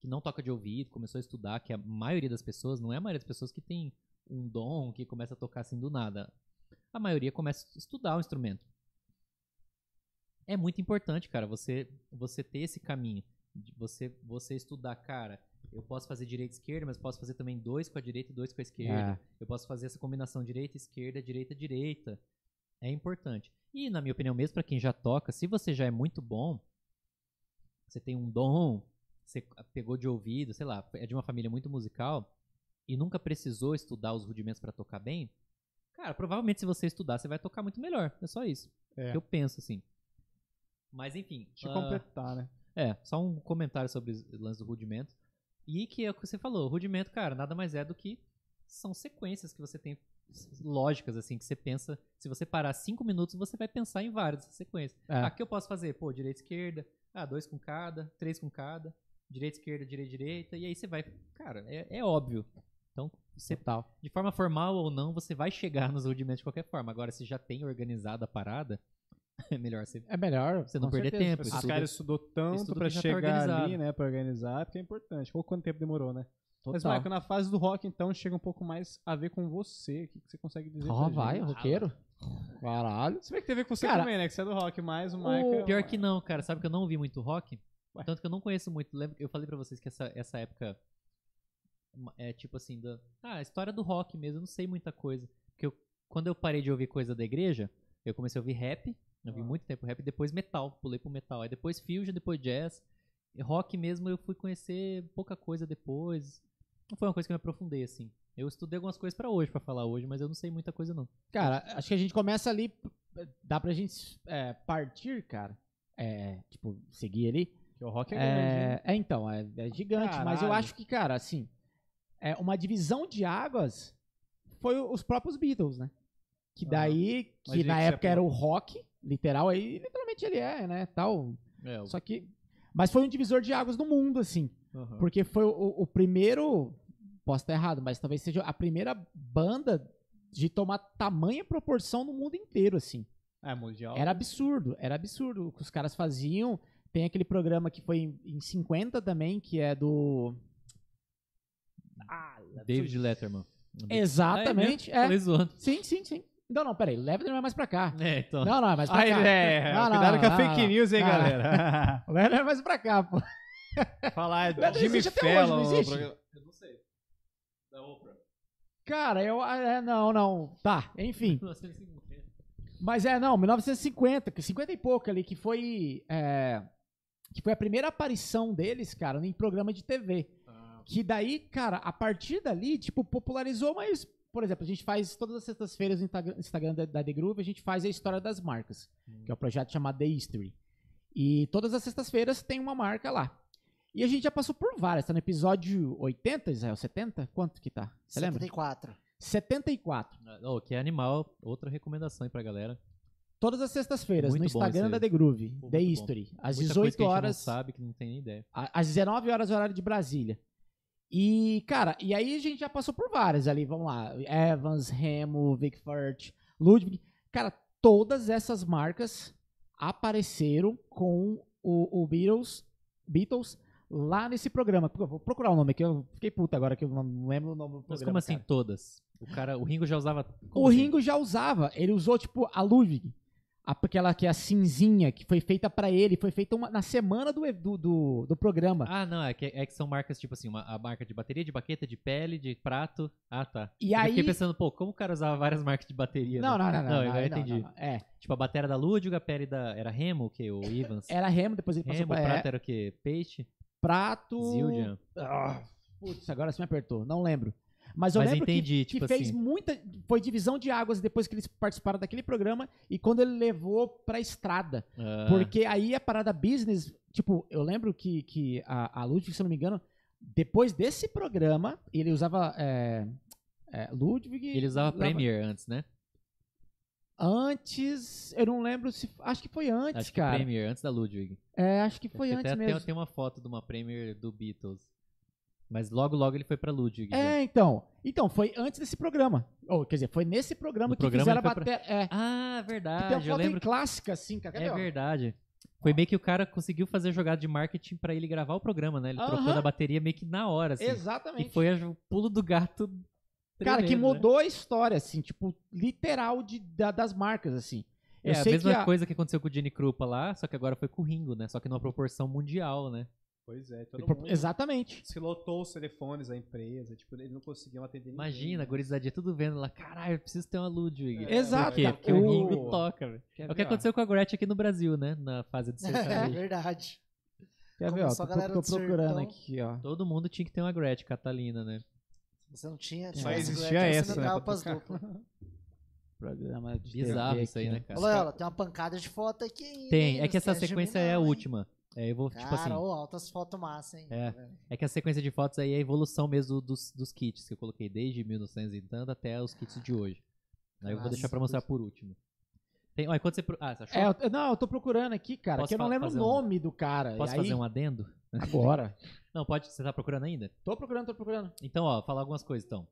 que não toca de ouvido, começou a estudar, que a maioria das pessoas, não é a maioria das pessoas que tem um dom, que começa a tocar assim do nada. A maioria começa a estudar o instrumento. É muito importante, cara, você você ter esse caminho. de Você você estudar, cara, eu posso fazer direita e esquerda, mas posso fazer também dois com a direita e dois com a esquerda. É. Eu posso fazer essa combinação direita, esquerda, direita, direita. É importante. E, na minha opinião, mesmo para quem já toca, se você já é muito bom, você tem um dom, você pegou de ouvido, sei lá, é de uma família muito musical e nunca precisou estudar os rudimentos para tocar bem, cara, provavelmente se você estudar, você vai tocar muito melhor. É só isso. É. Que eu penso assim. Mas enfim. Deixa eu ah, completar, né? é, só um comentário sobre o lance do rudimento. E que é o que você falou, o rudimento, cara, nada mais é do que são sequências que você tem lógicas, assim, que você pensa. Se você parar cinco minutos, você vai pensar em várias sequências. É. Ah, que eu posso fazer? Pô, direita, esquerda. Ah, dois com cada, três com cada. Direita, esquerda, direita, direita. E aí você vai. Cara, é, é óbvio. Então, você, Total. de forma formal ou não, você vai chegar nos rudimentos de qualquer forma. Agora, se já tem organizada a parada, é melhor você. É melhor. Você não com perder certeza. tempo, Esses estuda- caras estudou tanto já tá chegar organizado. ali, né? Pra organizar, porque é importante. Qual quanto tempo demorou, né? Mas, Total. Michael, na fase do rock, então, chega um pouco mais a ver com você. O que que você consegue dizer Ó, pra vai, gente? roqueiro. Caralho. Se bem que teve com você Cara, também, né? Que você é do rock, mas o Michael... Pior que não, cara. Sabe que eu não ouvi muito rock? Ué. Tanto que eu não conheço muito. Lembra- Eu falei pra vocês que essa, essa época é tipo assim, da, ah, a história do rock mesmo, eu não sei muita coisa. Porque eu, quando eu parei de ouvir coisa da igreja, eu comecei a ouvir rap, eu ouvi Ah. muito tempo rap, depois metal, pulei pro metal. Aí depois fusion, depois jazz. E rock mesmo eu fui conhecer pouca coisa depois. não foi uma coisa que eu me aprofundei, assim. Eu estudei algumas coisas pra hoje, pra falar hoje, mas eu não sei muita coisa, não. Cara, acho que a gente começa ali. Dá pra gente é, partir, cara. É, tipo, seguir ali. Que o rock é, grande. né? É, é, então, é, é gigante, mas eu Caralho. acho que, cara, assim, é uma divisão de águas foi os próprios Beatles, né? Que daí, Mas que na época era o rock, literal, aí literalmente ele é, né, tal. É, Só que, mas foi um divisor de águas no mundo, assim, Aham. porque foi o, o primeiro, posso estar errado, mas talvez seja a primeira banda de tomar tamanha proporção no mundo inteiro, assim. É, mundial. Era absurdo, era absurdo o que os caras faziam. Tem aquele programa que foi em, em 50 também, que é do. Ah, David Letterman. Exatamente. É, mesmo? É, zoando. Sim, sim, sim. Não, não, peraí. Leva não é mais pra cá. É, então. Não, não, é mais pra Ah, cá. é. Não, não, Cuidado com a não, fake não. news, hein, Não, não. galera. O Leonard é mais pra cá, pô. Falar de Jimmy existe até hoje, não Fallon. existe? Eu não sei. Da Oprah. Cara, eu. É, não, não. Tá, enfim. Mas é, não, 1950, que 50 e pouco ali, que foi. é, que foi a primeira aparição deles, cara, em programa de TV. Que daí, cara, a partir dali, tipo, popularizou, mas, por exemplo, a gente faz todas as sextas-feiras no Instagram, da, da The Groove, a gente faz a história das marcas, que é o projeto chamado The History. E todas as sextas-feiras tem uma marca lá. E a gente já passou por várias, tá no episódio 80, Israel, 70? Quanto que tá? Você lembra? 74. 74. Oh, que é animal, outra recomendação aí pra galera. Todas as sextas-feiras, no Instagram da. The Groove, Pô, The muito bom. History, às Muita 18 coisa que a gente horas, não sabe, que não tem nem ideia. às 19 horas horário de Brasília. E, cara, e aí a gente já passou por várias ali, vamos lá, Evans, Remo, Vic Firth, Ludwig. Cara, todas essas marcas apareceram com o, o Beatles, Beatles lá nesse programa. Eu Vou procurar o nome aqui, eu fiquei puta agora que eu não lembro o nome do Mas programa. como assim cara. todas? O cara, o Ringo já usava. O assim? Ringo já usava, ele usou tipo a Ludwig, aquela que é a cinzinha, que foi feita pra ele, foi feita uma- na semana do, do, do, do programa. Ah, não, é que, é que são marcas tipo assim, uma, a marca de bateria, de baqueta, de pele, de prato. Ah, tá. E Eu aí- fiquei pensando, pô, como o cara usava várias marcas de bateria? não, né? não, não, não, Não, não, não, entendi. não. É, Tipo, a bateria da Ludwig, a pele da. Era Remo, o quê? O Evans? era Remo, depois ele passou Remo, pra o prato é, era o quê? Peixe? prato. Zildjian. Ah, putz, agora você me apertou, não lembro. Mas eu Mas lembro que- entendi, que, tipo fez assim. muita. Foi divisão de águas depois que eles participaram daquele programa e quando ele levou pra estrada. Ah, Porque aí a parada business, tipo, eu lembro que, que a, a Ludwig, se eu não me engano, depois desse programa, ele usava é, é, Ludwig. ele usava leva- Premiere antes, né? Antes, eu não lembro se. Acho que foi antes, Acho que cara. Premiere, antes da Ludwig. É, acho que foi Acho que antes até mesmo. Tem, tem uma foto de uma Premiere do Beatles. Mas logo, logo ele foi pra Ludwig. já. É, então. Então, foi antes desse programa. Ou, quer dizer, foi nesse programa No que programa fizeram a bateria. É. Ah, que tem verdade. uma foto lembro. em clássica, assim, cara. É verdade. Foi meio que o cara conseguiu fazer jogada de marketing pra ele gravar o programa, né? Ele trocou da bateria meio que na hora, assim. Exatamente. E foi o pulo do gato. Cara, que tremendo, né? mudou a história, assim, tipo, literal de, da- das marcas, assim. Eu É a mesma que a- coisa que aconteceu com o Jenny Krupa lá, só que agora foi com o Ringo, né? Só que numa proporção mundial, né? Pois é, todo mundo Exatamente. se lotou os telefones da empresa, tipo, eles não conseguiam atender ninguém. Imagina, a né? gurizadinha tudo vendo lá, caralho, eu preciso ter uma Ludwig. É, Exato, Por quê? Porque o Ringo toca, velho. É o que aconteceu com a Gretchen aqui no Brasil, né? Na fase de É sertanejo. verdade. Quer ver, ó? Tô, a galera tô do procurando aqui, ó. Todo mundo tinha que ter uma Gretchen, Catalina, né? Se você não tinha, Só tinha existia Gretchen, essa, você né, pra. Programa de Bizarro TV isso aí, né, ó. cara? Loyola, tem uma pancada de foto aqui ainda. Tem, hein, é que essa sequência é a última. É, eu vou, tipo Cara, assim, ô, altas fotos massa, hein? É. Tá é que a sequência de fotos aí é a evolução mesmo dos, dos kits que eu coloquei desde 1900 e tanto até os kits de hoje. Aí eu vou deixar pra mostrar por último. Tem, ó, enquanto você. pro- Ah, você achou? É, eu- não, eu tô procurando aqui, cara, Posso que eu não fa- lembro o fazer um- nome do cara. Posso E aí, fazer um adendo? Agora. Não, pode. Você tá procurando ainda? Tô procurando, tô procurando. Então, ó, falar algumas coisas então.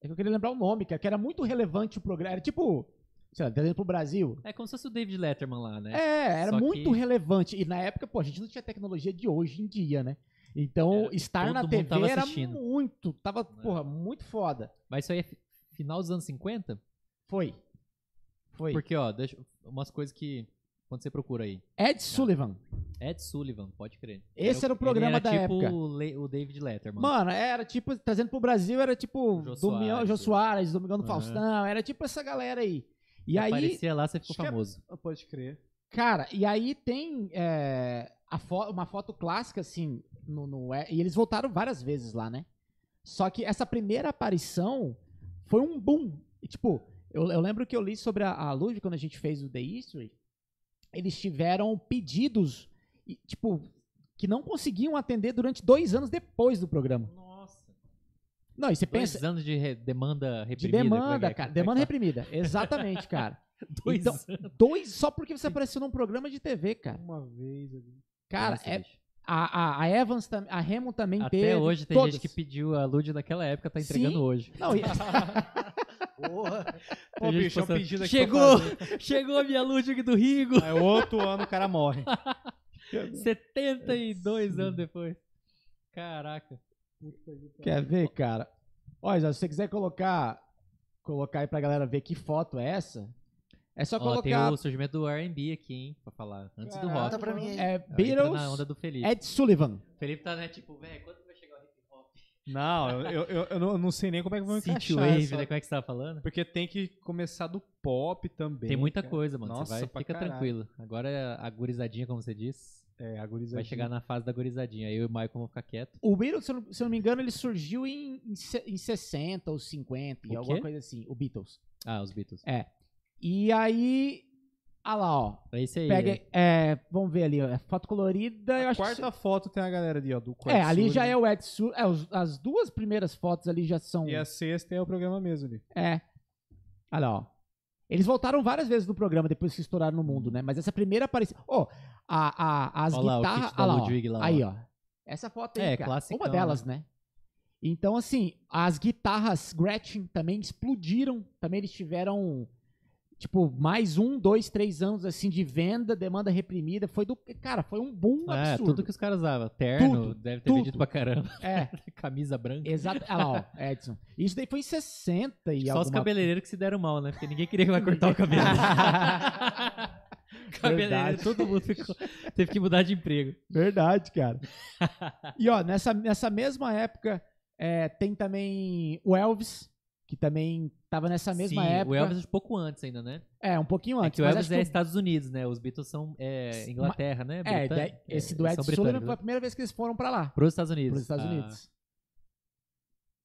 É que eu queria lembrar o nome, cara, que era muito relevante o programa. Era tipo, sei lá, trazendo pro Brasil. É como se fosse o David Letterman lá, né? É, era Só muito que- relevante. E na época, pô, a gente não tinha tecnologia de hoje em dia, né? Então, Era, estar na TV tava era assistindo. muito, tava, porra, muito foda. Mas isso aí é fi- final dos anos 50? Foi. Foi. Porque, ó, deixa, umas coisas que. Quando você procura aí. Ed Sullivan. Ed Sullivan, pode crer. Esse era o programa ele da era tipo época. O, Le- o David Letterman. Mano, era tipo, trazendo pro Brasil, era tipo Jô Domingão, Soares. Jô Soares, Domingão do Aham. Faustão, era tipo essa galera aí. E aí, Aparecia lá, você ficou é- famoso. Ah, Pode crer. cara, e aí tem é, a fo- uma foto clássica, assim, no, no- é, e eles voltaram várias vezes lá, né? Só que essa primeira aparição foi um boom. E, tipo, eu, eu lembro que eu li sobre a, a Ludwig quando a gente fez o The History. Eles tiveram pedidos, e, tipo, que não conseguiam atender durante dois anos depois do programa. Nossa. Não, e você Dois pensa. anos de re- demanda De reprimida. como é que demanda, é? cara. Como é que Demanda fala? reprimida. Exatamente, cara. Dois Então, anos. Dois só porque você apareceu num programa de TV, cara. Uma vez ali. Cara, Nossa, é, bicho. a, a, a Evans, tam- a Hamilton também Até teve. hoje tem todas. gente que pediu a Lud naquela época, tá entregando Sim. hoje. Não, e- Porra. Pô, Tem gente bicho, é um postando, pedido aqui Chegou! fazer. Chegou a minha Ludwig do Rigo! Aí outro ano o cara morre. 72 anos depois. Caraca. Quer ver, cara? Olha, se você quiser colocar colocar aí pra galera ver que foto é essa, é só Ó, tem colocar o surgimento do R&B aqui, hein, pra falar. Antes do Caraca. rock. Conta pra mim aí. é, na Beatles, onda do Felipe. Ed Sullivan. O Felipe tá, né, tipo, velho, quando vai chegar o hip hop? Não, eu, eu, eu- não, eu não sei nem como é que vão encaixar Synthwave, essa- né, como é que você tava falando? Porque tem que começar do pop também. Tem muita cara. coisa, mano. Nossa, você vai, pra fica caralho. tranquilo. Agora a gurizadinha, como você disse, É, a gurizadinha. vai chegar na fase da gurizadinha. Aí eu e o Michael vamos ficar quieto. O Beatles, se eu, não, se eu não me engano, ele surgiu em, em, se- em 60 ou 50, e O alguma quê? coisa assim, o Beatles. Ah, os Beatles. E aí, ah lá, ó. É esse aí. Pega, é. é, vamos ver ali, ó, é foto colorida, eu A acho que quarta foto tem a galera ali, ó, do. É, ali já né? é o Ed Sul. É, os- as duas primeiras fotos ali já são. E a sexta é o programa mesmo ali. É. Olha lá, ó. Eles voltaram várias vezes no programa depois que estouraram no mundo, né? Mas essa primeira apareceu. Ó, a, a, as Olha lá, o guitarras. kit da olha lá, ó. Aí, ó. Essa foto aí, É, cara. classicão, Uma delas, né? Então, assim, as guitarras Gretchen também explodiram. Também eles tiveram, tipo, mais um, dois, três anos, assim, de venda, demanda reprimida. Foi do... Cara, foi um boom É, absurdo. tudo que os caras usavam. Terno, Tudo, deve ter tudo. vendido pra caramba. É, Camisa branca. exato. Olha lá, ó, Edson. Isso daí foi em 60 e Só os alguma cabeleireiros que se deram mal, né? Porque ninguém queria que vai cortar o cabelo. Cabeleireiro, todo mundo ficou, teve que mudar de emprego. Verdade, cara. e ó, nessa, nessa mesma época, é, tem também o Elvis, que também tava nessa mesma Sim, época. O Elvis é um pouco antes ainda, né? É, um pouquinho É antes. que o Elvis é que Estados Unidos, né? Os Beatles são é, Inglaterra, né? É, Britânia- daí- esse é, do Ed Sullivan foi a né? primeira vez que eles foram pra lá, Pros Estados Unidos. pros Estados Ah, Unidos.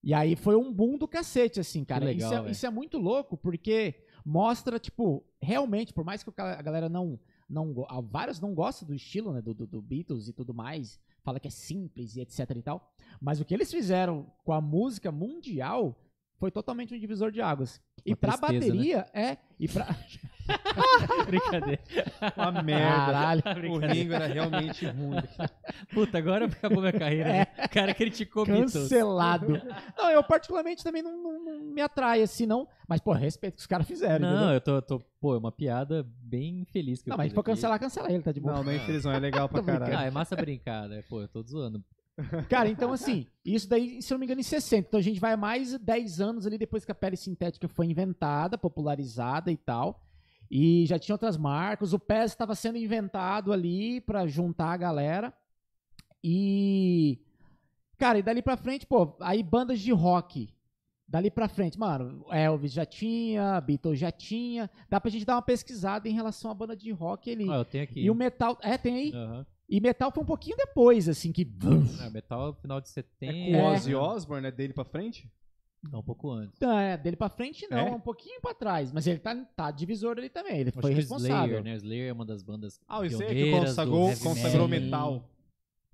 E aí foi um boom do cacete, assim, cara. legal, isso, é, isso é muito louco, porque mostra, tipo, realmente, por mais que a galera não. não vários não gostam do estilo, né? Do, do, do Beatles e tudo mais. Fala que é simples e etc e tal. Mas o que eles fizeram com a música mundial foi totalmente um divisor de águas. E Uma pra tristeza, né? bateria, é. E pra. Brincadeira. Uma merda. Caralho. O. Ringo era realmente ruim. Puta, agora acabou minha carreira. né? O cara criticou Beatles. Cancelado. não, eu particularmente também não, não- não me atrai assim, não. Mas, pô, respeito que os caras fizeram. Não, entendeu? eu tô, tô. Pô, é uma piada bem feliz que eu Não, mas fiz se for aqui. cancelar, cancela ele, tá de boa. Não, não é infeliz, não. É legal pra caralho. Ah, é massa brincar, né? Pô, eu tô zoando. Cara, então assim, isso daí, se eu não me engano, em 60. Então a gente vai mais 10 anos ali depois que a pele sintética foi inventada, popularizada e tal. E já tinha outras marcas. O PES estava sendo inventado ali pra juntar a galera. E. Cara, e dali pra frente, pô, aí bandas de rock. Dali pra frente, mano, Elvis já tinha, Beatles já tinha. Dá pra gente dar uma pesquisada em relação à banda de rock ali. Ah, eu tenho aqui. E o metal. É, tem aí. Aham. E metal foi um pouquinho depois, assim, que. Ah, metal final de É setembro. com o Ozzy Osbourne, é dele pra frente? Não, um pouco antes. Não, é, dele pra frente não, É? é um pouquinho pra trás. Mas ele tá, tá divisor ali também. Ele Acho foi que o responsável. Slayer, né? Slayer é uma das bandas Ah, o Slayer que consagrou, consagrou metal.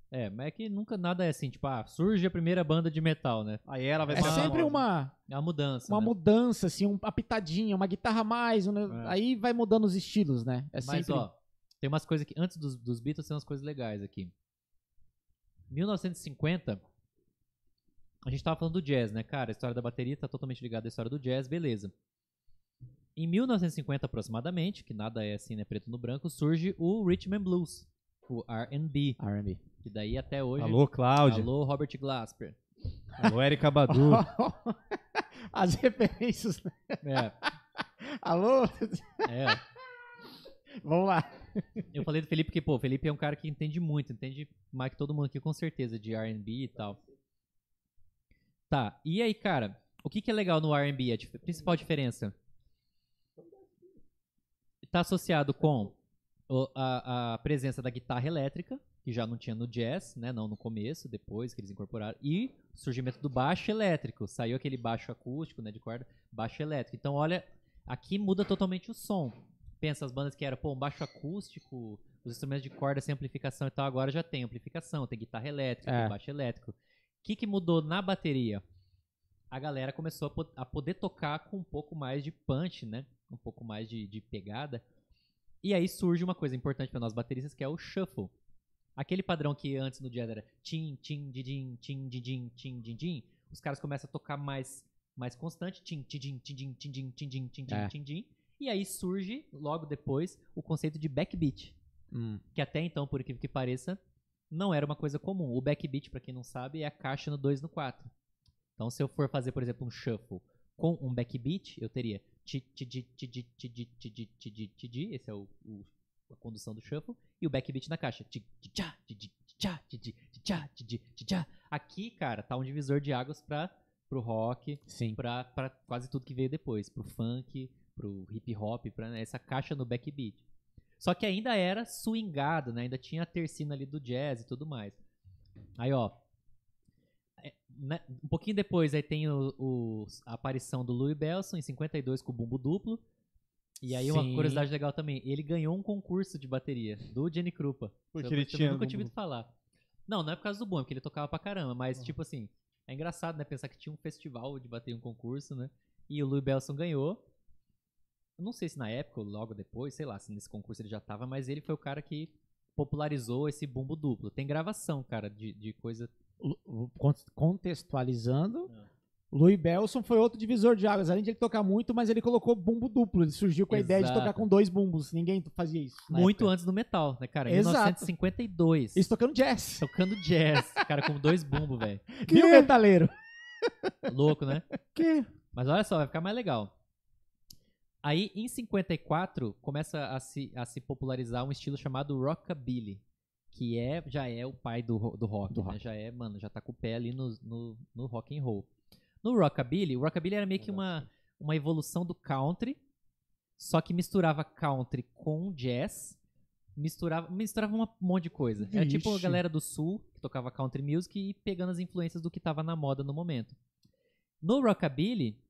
É, mas é que nunca nada é assim, tipo, ah, surge a primeira banda de metal, né? Aí ela vai É sempre uma, É uma mudança, uma né? mudança, assim, uma pitadinha, uma guitarra a mais. um- É. Aí vai mudando os estilos, né? É Mas, sempre... ó, tem umas coisas que, antes dos, dos Beatles, tem umas coisas legais aqui. 1950, a gente tava falando do jazz, né? Cara, a história da bateria tá totalmente ligada à história do jazz, beleza. Em 1950, aproximadamente, que nada é assim, né, preto no branco, surge o Rhythm and Blues, o R&B, R&B. que daí até hoje... Alô, Cláudia. Alô, Robert Glasper. Alô, Erika Badu. As referências. né? É, Alô? é. Vamos lá. Eu falei do Felipe porque, pô, o Felipe é um cara que entende muito, entende mais que todo mundo aqui, com certeza, de R&B e tal. Tá, e aí, cara, o que, que é legal no R&B? A principal diferença? Tá associado com a, a presença da guitarra elétrica, que já não tinha no jazz, né? Não no começo, depois que eles incorporaram. E o surgimento do baixo elétrico. Saiu aquele baixo acústico, né? De corda, baixo elétrico. Então, olha, aqui muda totalmente o som. Pensa as bandas que era, pô, um baixo acústico, os instrumentos de corda sem amplificação e tal, agora já tem amplificação, tem guitarra elétrica, É. tem baixo elétrico. O que, que mudou na bateria? A galera começou a, po- a poder tocar com um pouco mais de punch, né? Um pouco mais de, de pegada. E aí surge uma coisa importante para nós bateristas, que é o shuffle. Aquele padrão que antes no jazz era tim, tim, didim, tim, didim, tim, didim, os caras começam a tocar mais, mais constante, tim, tidim, tidim, tidim, tidim, tidim, É. tidim. E aí surge, logo depois, o conceito de backbeat. Hum. Que até então, por incrível que pareça, não era uma coisa comum. O backbeat, para quem não sabe, é a caixa no 2 no 4. Então, se eu for fazer, por exemplo, um shuffle com um backbeat, eu teria esse é o, o, a condução do shuffle, e o backbeat na caixa. Aqui, cara, tá um divisor de águas para pro rock, Sim. Pra, pra quase tudo que veio depois, pro funk, pro hip hop, pra né, essa caixa no backbeat. Só que ainda era swingado, né? Ainda tinha a tercina ali do jazz e tudo mais. Aí, ó. é, né, um pouquinho depois, aí tem o, o- a aparição do Louis Belson em 52 com o bumbo duplo. E aí, uma Sim. curiosidade legal também, ele ganhou um concurso de bateria do Jenny Krupa. Porque Eu ele tinha nunca bumbo tinha ouvido falar. Não, não é por causa do bumbo, é porque ele tocava pra caramba, mas tipo assim, é engraçado, né, pensar que tinha um festival de bateria, um concurso, né? E o Louis Belson ganhou. Eu não sei se na época ou logo depois, sei lá, se nesse concurso ele já tava, mas ele foi o cara que popularizou esse bumbo duplo. Tem gravação, cara, de, de coisa. Contextualizando, Ah. Louis Belson foi outro divisor de águas. Além de ele tocar muito, mas ele colocou bumbo duplo. Ele surgiu com a ideia de Exato. tocar com dois bumbos. Ninguém fazia isso. Muito época. antes do metal, né, cara? Em Exato. 1952. Isso tocando jazz. Tocando jazz, cara, com dois bumbos, velho. Viu, metaleiro? Louco, né? Que? Mas olha só, vai ficar mais legal. Aí, em 54, começa a se, a se popularizar um estilo chamado rockabilly, que é, já é o pai do, do rock, Do né? rock. Já é, mano, já tá com o pé ali no, no, no rock and roll. No rockabilly, o rockabilly era meio que uma, uma evolução do country, só que misturava country com jazz, misturava, misturava um monte de coisa. Era tipo a Vixe. galera do sul, que tocava country music e pegando as influências do que tava na moda no momento. No rockabilly,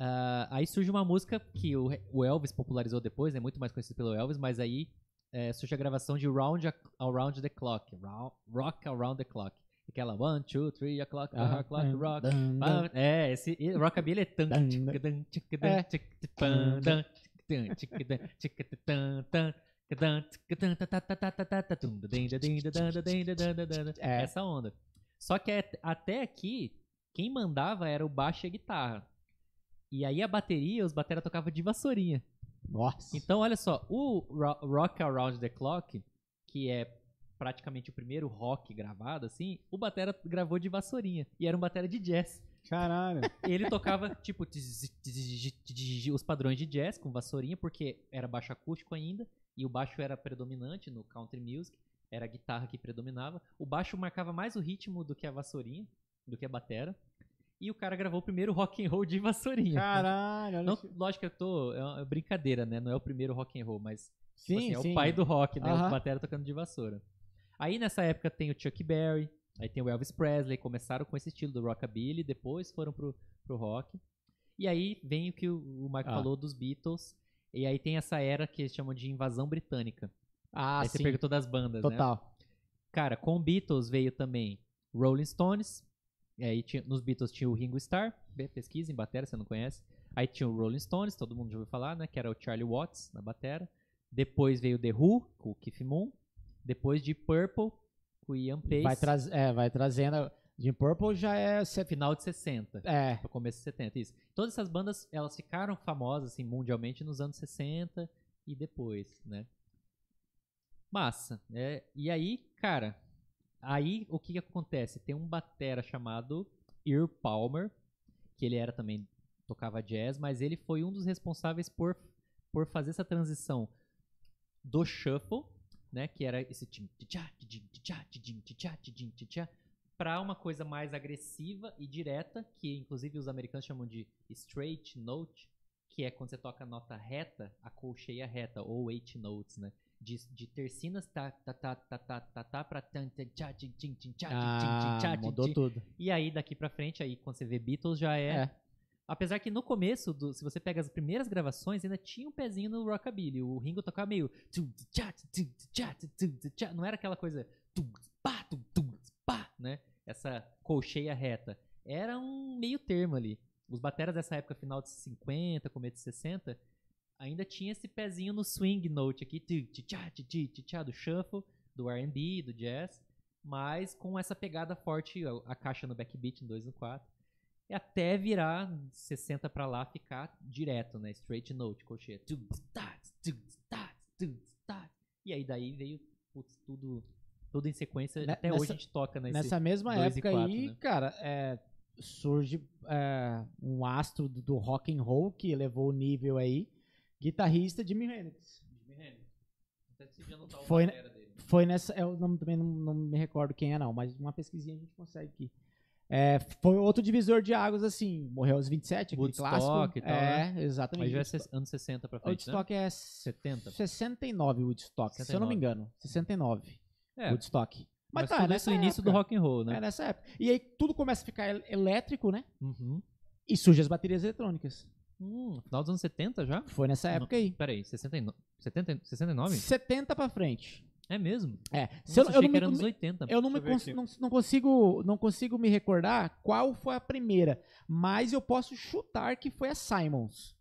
Uh, aí surge uma música que o, o, Elvis popularizou depois, né? Muito mais conhecido pelo Elvis, mas aí é, surge a gravação de Round Around the Clock. Round, rock Around the Clock. Aquela one, two, three o'clock, uh -huh. o'clock, rock. Dun, dun. É, esse rockabilly é tan. Essa onda. Só que até aqui, quem mandava era o baixo e a guitarra. E aí a bateria, os bateras tocavam de vassourinha. Nossa. Então, olha só, o Ro- Rock Around the Clock, que é praticamente o primeiro rock gravado, assim, o batera gravou de vassourinha. E era um batera de jazz. Caralho. Ele tocava, tipo, os padrões de jazz com vassourinha, porque era baixo acústico ainda, e o baixo era predominante no country music, era a guitarra que predominava. O baixo marcava mais o ritmo do que a vassourinha, do que a batera. E o cara gravou o primeiro rock and roll de vassourinha. Caralho, olha Não, isso. lógico que eu tô. É uma brincadeira, né? Não é o primeiro rock and roll, mas tipo Sim, assim, sim. é o pai do rock, né? Aham. O batera tocando de vassoura. Aí nessa época tem o Chuck Berry, aí tem o Elvis Presley, começaram com esse estilo do rockabilly, depois foram pro, pro rock. E aí vem o que o, o Marco Ah. falou dos Beatles, e aí tem essa era que eles chamam de invasão britânica. Ah, aí você sim. perguntou das bandas, né? Total. Cara, com Beatles veio também Rolling Stones. Aí tinha- nos Beatles tinha o Ringo Starr. Pesquisa em batera, você não conhece. Aí tinha o Rolling Stones, todo mundo já ouviu falar, né? Que era o Charlie Watts na batera. Depois veio The Who, com o Keith Moon. Depois de Purple, com o Ian Pace. Vai, traz, é, vai trazendo. Jim Purple já é. Final de 60. É. Pro começo de 70, isso. Todas essas bandas, elas ficaram famosas, assim, mundialmente nos anos 60 e depois, né? Massa, né? E aí, cara, aí o que que acontece? Tem um batera chamado Earl Palmer, que ele era também, tocava jazz, mas ele foi um dos responsáveis por, por fazer essa transição do shuffle, né, que era esse para uma coisa mais agressiva e direta, que inclusive os americanos chamam de straight note, que é quando você toca a nota reta, a colcheia reta, ou eight notes, né? De, de tercinas tá, tá, tá, tá, tá, tá, tá, pra tan, tan, tchá, tchim, tchim, tchim, tchá, tchim, tchim, Ah, tchá, mudou tudo. E aí, daqui pra frente, aí quando você vê Beatles, já é. É. Apesar que no começo, do- se você pega as primeiras gravações, ainda tinha um pezinho no rockabilly. O Ringo tocava meio. Não era aquela coisa. né? Essa colcheia reta. Era um meio termo ali. Os bateras dessa época, final de 50, começo de 60, ainda tinha esse pezinho no swing note aqui. tum, tchá, tchá, tchá, tchá, do shuffle, do R&B, do jazz. Mas com essa pegada forte, a, caixa no backbeat no 2 e no 4. E até virar 60 pra lá, ficar direto, né? Straight note, colcheia. Tá, tá, tá. E aí daí veio putz, tudo, tudo em sequência. Ne- até nessa- hoje a gente toca nesse... Nessa mesma e época quatro, aí, né? cara, é, surge é, um astro do, do rock and roll que elevou o nível aí, guitarrista Jimi Hendrix. Até decidi anotar o Foi, dele. Foi nessa, eu não- também não, não me recordo quem é não, mas uma pesquisinha a gente consegue aqui. É, foi outro divisor de águas assim, morreu aos 27, aquele Woodstock clássico. e tal, é, né? exatamente. Aí já é anos 60 pra frente, Woodstock é 70. 69 Woodstock, se eu não me 69. engano. 69 né? É, Woodstock. mas, Mas, tá, tudo nessa isso no início do rock and roll, né? É nessa época. E aí tudo começa a ficar el- elétrico, né? Uhum. E surgem as baterias eletrônicas. Hum, final dos anos 70 já? Foi nessa época aí. Peraí, 69? 70, 69? 70 pra frente. É mesmo? É. Nossa, Se eu, eu achei não que me- era anos me- 80. eu não, me eu cons- não, não consigo, não consigo me recordar qual foi a primeira, mas eu posso chutar que foi a Simons.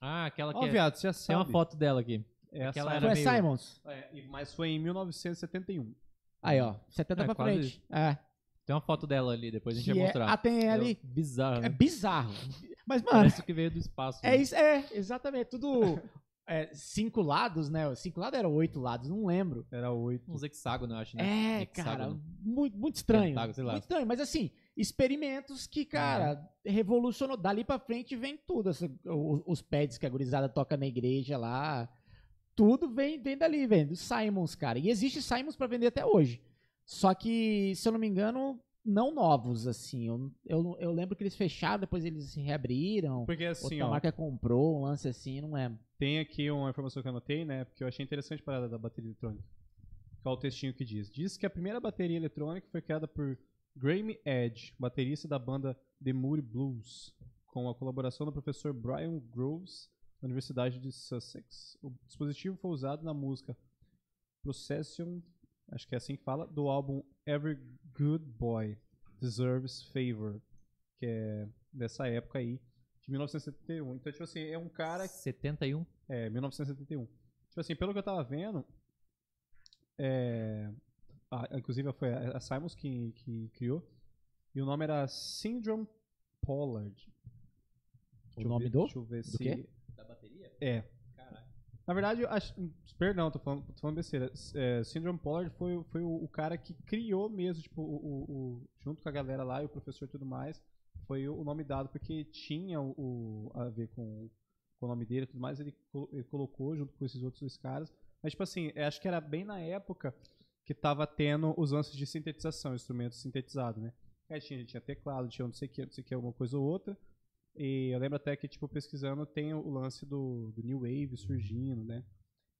Ah, aquela que Ó, é... viado, você já Tem sabe. uma foto dela aqui. É Aquela era Foi a meio- Simons? É, e- mas foi em 1971. Aí, ó, 70 É, pra quase frente. É. Tem uma foto dela ali, depois a gente Que vai é, mostrar. ah, tem ali. É bizarro, É né? bizarro. Mas, mano, Parece que veio do espaço. é né? isso, é, exatamente. Tudo é, cinco lados, né? Cinco lados era oito lados, não lembro. Era 8. Uns hexágonos, eu acho, né? É, Hexágono. cara, muito, muito estranho. Lá. Muito estranho, mas assim, experimentos que, cara, revolucionou. Dali pra frente vem tudo. essa- o- os pads que a gurizada toca na igreja lá. Tudo vem, vem dali, vem. Do Simons, cara. E existe Simons pra vender até hoje. Só que, se eu não me engano, não novos, assim. Eu, eu, eu lembro que eles fecharam, depois eles se reabriram. Porque assim, Outra ó, marca comprou, um lance assim, não lembro. tem aqui uma informação que eu anotei, né? Porque eu achei interessante a parada da bateria eletrônica. Qual o textinho que diz? Diz que a primeira bateria eletrônica foi criada por Graeme Edge, baterista da banda The Moody Blues, com a colaboração do professor Brian Groves, da Universidade de Sussex. O dispositivo foi usado na música Procession, acho que é assim que fala, do álbum Every Good Boy Deserves Favor, que é dessa época aí, de 1971. Então, tipo assim, é um cara 71. é, 1971. Tipo assim, pelo que eu tava vendo, é, a- inclusive foi a, a Simons que, que criou, e o nome era Syndrome Pollard. O Deixa eu nome ver- do? Deixa eu ver do se... quê? Da bateria? É. Na verdade, eu acho, perdão, tô falando, tô falando besteira. É, Syndrome Pollard foi, foi o, o cara que criou mesmo, tipo, o, o- junto com a galera lá e o professor e tudo mais, foi o, nome dado porque tinha o, a ver com, com o nome dele e tudo mais, ele, ele colocou junto com esses outros dois caras. Mas, tipo assim, acho que era bem na época que tava tendo os lances de sintetização, instrumentos sintetizados, né? Aí tinha, tinha teclado, tinha não sei o que, não sei o que, alguma coisa ou outra. E eu lembro até que, tipo, pesquisando, tem o lance do, do New Wave surgindo, né?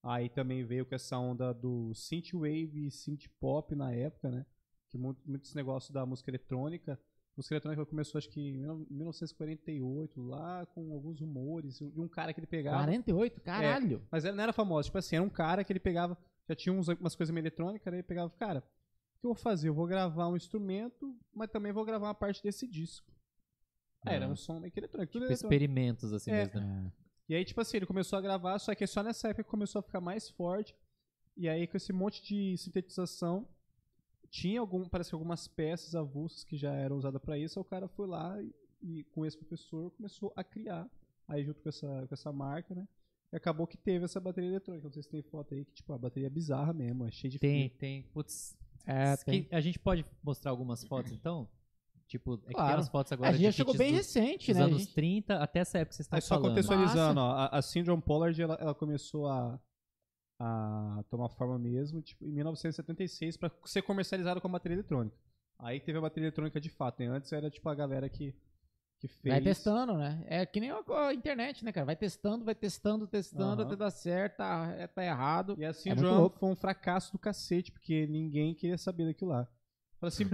Aí também veio com essa onda do Synthwave e Synthpop na época, né? Que muito, muito esse negócio da música eletrônica. A música eletrônica começou, acho que em 1948, lá com alguns rumores de um cara que ele pegava. 48? Caralho. Mas ele não era famoso. Tipo assim, era um cara que ele pegava. Já tinha uns, umas coisas meio eletrônicas, né? Ele pegava, cara, o que eu vou fazer? Eu vou gravar um instrumento, mas também vou gravar uma parte desse disco. Ah, era um som meio que eletrônico. Tipo, eletrônico. experimentos, assim É. mesmo, né? E aí, tipo assim, ele começou a gravar, só que só nessa época começou a ficar mais forte. E aí, com esse monte de sintetização, tinha algum, parece que algumas peças avulsas que já eram usadas pra isso. Aí o cara foi lá e, e com esse professor começou a criar. Aí, junto com essa, com essa marca, né? E acabou que teve essa bateria eletrônica. Não sei se tem foto aí, que, tipo, a bateria é bizarra mesmo, é cheia de Tem, fio. tem. Putz. É, tem. A gente pode mostrar algumas fotos, então? Tipo, é que tem Claro. umas fotos A agora gente de já chegou bem dos, recente, dos né? A anos gente- 30 até essa época que vocês estão Aí só falando. contextualizando, ó, a, a Syndrome Pollard, ela, ela começou a, a tomar forma mesmo, tipo, em 1976, para ser comercializada como bateria eletrônica. Aí teve a bateria eletrônica de fato, né? Antes era, tipo, a galera que que fez. Vai testando, né? É que nem a, a internet, né, cara? Vai testando, vai testando, testando, Aham. até dar certo, tá, é, tá errado. E assim, É João foi um fracasso do cacete, porque ninguém queria saber daquilo lá. Assim,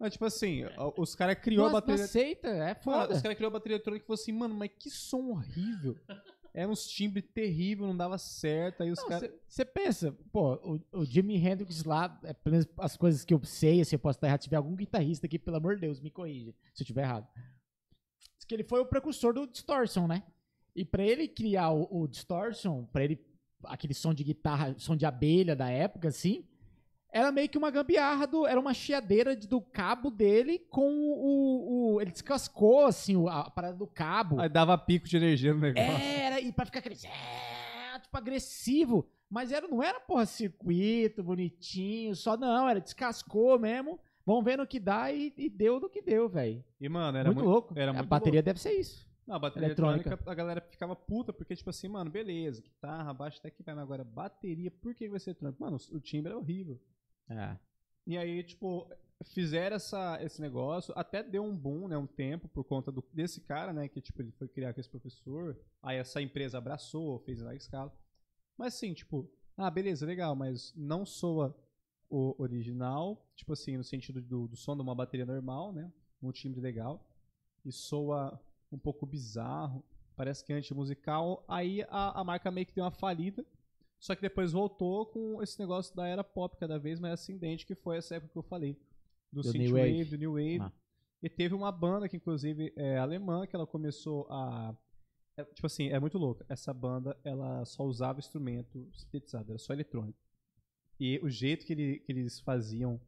Não, tipo assim, os caras criou a bateria. aceita, é foda. os caras criou a bateria eletrônica e falou assim, mano, mas que som horrível. Era uns timbres terríveis, não dava certo. Aí os caras. Você pensa, pô, o, o Jimi Hendrix lá, é, pelo menos as coisas que eu sei, se eu posso estar errado, se tiver algum guitarrista aqui, pelo amor de Deus, me corrija se eu estiver errado. Diz que ele foi o precursor do Distortion, né? E pra ele criar o, o Distortion, pra ele, aquele som de guitarra, som de abelha da época, assim, era meio que uma gambiarra, do, era uma chiadeira de- do cabo dele com o, o- Ele descascou, assim, o- a, parada do cabo. Aí dava pico de energia no negócio. Era, e pra ficar aquele. É, tipo, agressivo. Mas era, não era, porra, circuito, bonitinho, só não, era descascou mesmo. Vamos ver no que dá e, e deu no que deu, velho. E, mano, era Muito, muito. louco. era a muito bateria deve ser isso. Não, a bateria eletrônica. eletrônica. a galera ficava puta, porque, tipo assim, mano, beleza, guitarra, baixo até que vai, mas agora bateria, por que vai ser eletrônica? Mano, o timbre é horrível. É. E aí, tipo, fizeram essa, esse negócio, até deu um boom, né, um tempo, por conta do, desse cara, né, que, tipo, ele foi criar com esse professor, aí essa empresa abraçou, fez a escala. Mas, assim, tipo, ah, beleza, legal, mas não soa o original, tipo assim, no sentido do, do som de uma bateria normal, né, um timbre legal, e soa um pouco bizarro, parece que é antimusical, aí a, a marca meio que deu uma falida, só que depois voltou com esse negócio da era pop cada vez mais ascendente, que foi essa época que eu falei. Do, Do New Wave. do New Wave. Ah. E teve uma banda que, inclusive, é alemã, que ela começou a... é, tipo assim, é muito louca. Essa banda, ela só usava instrumento sintetizado, era só eletrônico. E o jeito que, ele- que eles faziam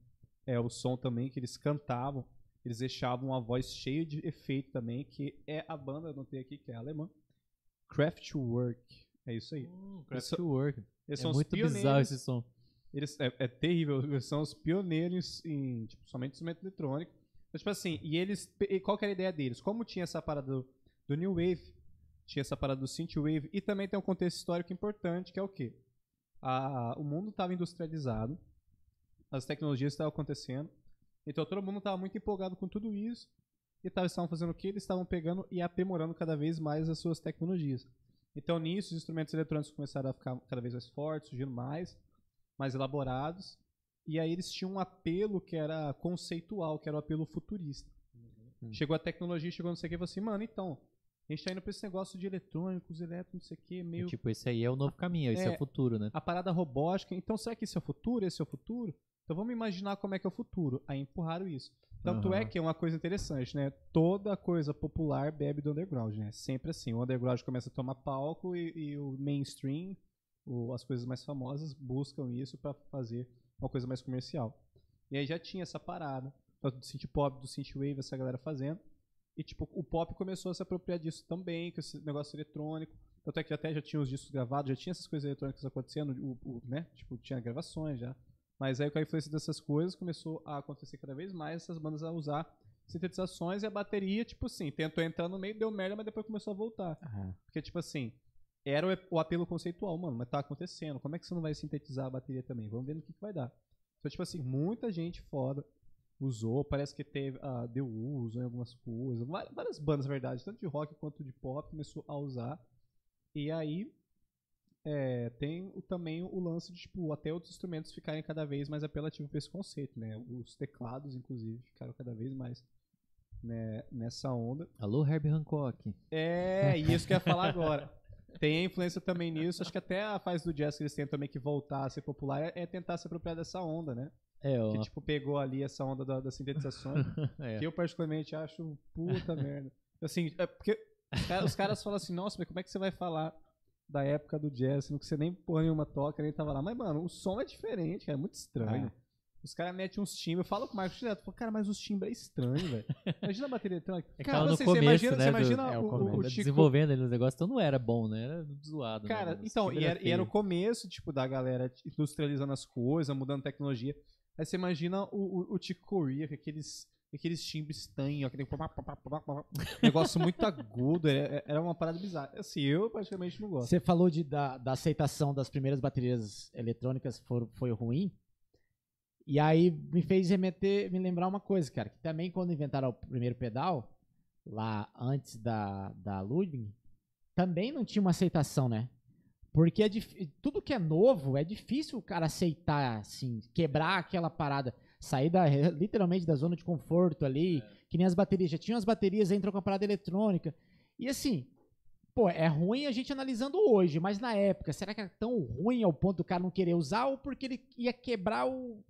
é, o som também, que eles cantavam, eles deixavam uma voz cheia de efeito também, que é a banda, eu notei aqui, que é alemã. Kraftwerk. É isso aí. Hum, Eles. Eles É são muito os pioneiros. bizarro esse som. Eles, é, é terrível, eles são os pioneiros em tipo, somente instrumento eletrônico. Mas, tipo assim, e eles. e Qual que era a ideia deles? Como tinha essa parada do, do New Wave, tinha essa parada do Synthwave, e também tem um contexto histórico importante, que é o quê? A, o mundo estava industrializado, as tecnologias estavam acontecendo, então todo mundo estava muito empolgado com tudo isso, e tava, estavam fazendo o quê? Eles estavam pegando e aprimorando cada vez mais as suas tecnologias. Então, nisso, os instrumentos eletrônicos começaram a ficar cada vez mais fortes, surgindo mais, mais elaborados. E aí eles tinham um apelo que era conceitual, que era o apelo futurista. Uhum. Chegou a tecnologia, chegou não sei o que, e falou assim, mano, então, a gente tá indo pra esse negócio de eletrônicos, elétricos, não sei o que, meio... Tipo, esse aí é o novo caminho, esse é, É. o futuro, né? A parada robótica, então será que esse é o futuro? Esse é o futuro? Então vamos imaginar como é que é o futuro. Aí empurraram isso. Tanto é Aham. que é uma coisa interessante, né? Toda coisa popular bebe do underground, né? Sempre assim. O underground começa a tomar palco e, e o mainstream, o- as coisas mais famosas, buscam isso pra fazer uma coisa mais comercial. E aí já tinha essa parada, tanto do synth pop, do synth wave, essa galera fazendo. E tipo, o pop começou a se apropriar disso também, com esse negócio eletrônico. Tanto é que até já tinha os discos gravados, já tinha essas coisas eletrônicas acontecendo, o, o- né? Tipo, tinha gravações já. Mas aí com a influência dessas coisas começou a acontecer cada vez mais essas bandas a usar sintetizações e a bateria, tipo assim, tentou entrar no meio, deu merda, mas depois começou a voltar. Porque, tipo assim, era o, o apelo conceitual, mano, mas tá acontecendo. Como é que você não vai sintetizar a bateria também? Vamos ver no que, que vai dar. Então, tipo assim, muita gente foda usou, parece que teve, ah, deu uso em algumas coisas. Várias, várias bandas, na verdade, tanto de rock quanto de pop, começou a usar. E aí, é, tem também o lance de, tipo, até outros instrumentos ficarem cada vez mais apelativos para esse conceito, né? Os teclados, inclusive, ficaram cada vez mais né, nessa onda. Alô, Herbie Hancock. É, e isso que eu ia falar agora. Tem a influência também nisso, acho que até a fase do jazz que eles tentam também que voltar a ser popular é, é tentar se apropriar dessa onda, né? É, ó. Que tipo, pegou ali essa onda da, das sintetizações, é. que eu particularmente acho puta merda. Assim, é porque os caras falam assim, nossa, mas como é que você vai falar da época do jazz, sendo que você nem porra nenhuma toca, nem tava lá. Mas, mano, o som é diferente, cara, é muito estranho. Os caras metem uns timbres, eu falo com o Marcos direto, falo, cara, mas os timbres é estranho, velho. Imagina a bateria eletrônica. É cara, tava no você, começo, você imagina, né, você do- imagina É, o o, o, o Tá Chico desenvolvendo ali os negócios, então não era bom, né? Era zoado. né? Cara, então, e era, e era o começo, tipo, da galera industrializando as coisas, mudando tecnologia. Aí você imagina o, o, o Chico Corea, com aqueles, aqueles timbres estranhos, aquele negócio muito agudo, era, era uma parada bizarra. Assim, eu praticamente não gosto. Você falou de, da, da aceitação das primeiras baterias eletrônicas for, foi ruim. E aí me fez remeter, me lembrar uma coisa, cara, que também quando inventaram o primeiro pedal, lá antes da, da Ludwig, também não tinha uma aceitação, né? Porque é tudo que é novo é difícil o cara aceitar, assim, quebrar aquela parada, sair da, literalmente da zona de conforto ali, que nem as baterias. Já tinham as baterias, entrou com a parada eletrônica. E assim, pô, é ruim a gente analisando hoje, mas na época, será que era tão ruim ao ponto do cara não querer usar ou porque ele ia quebrar o.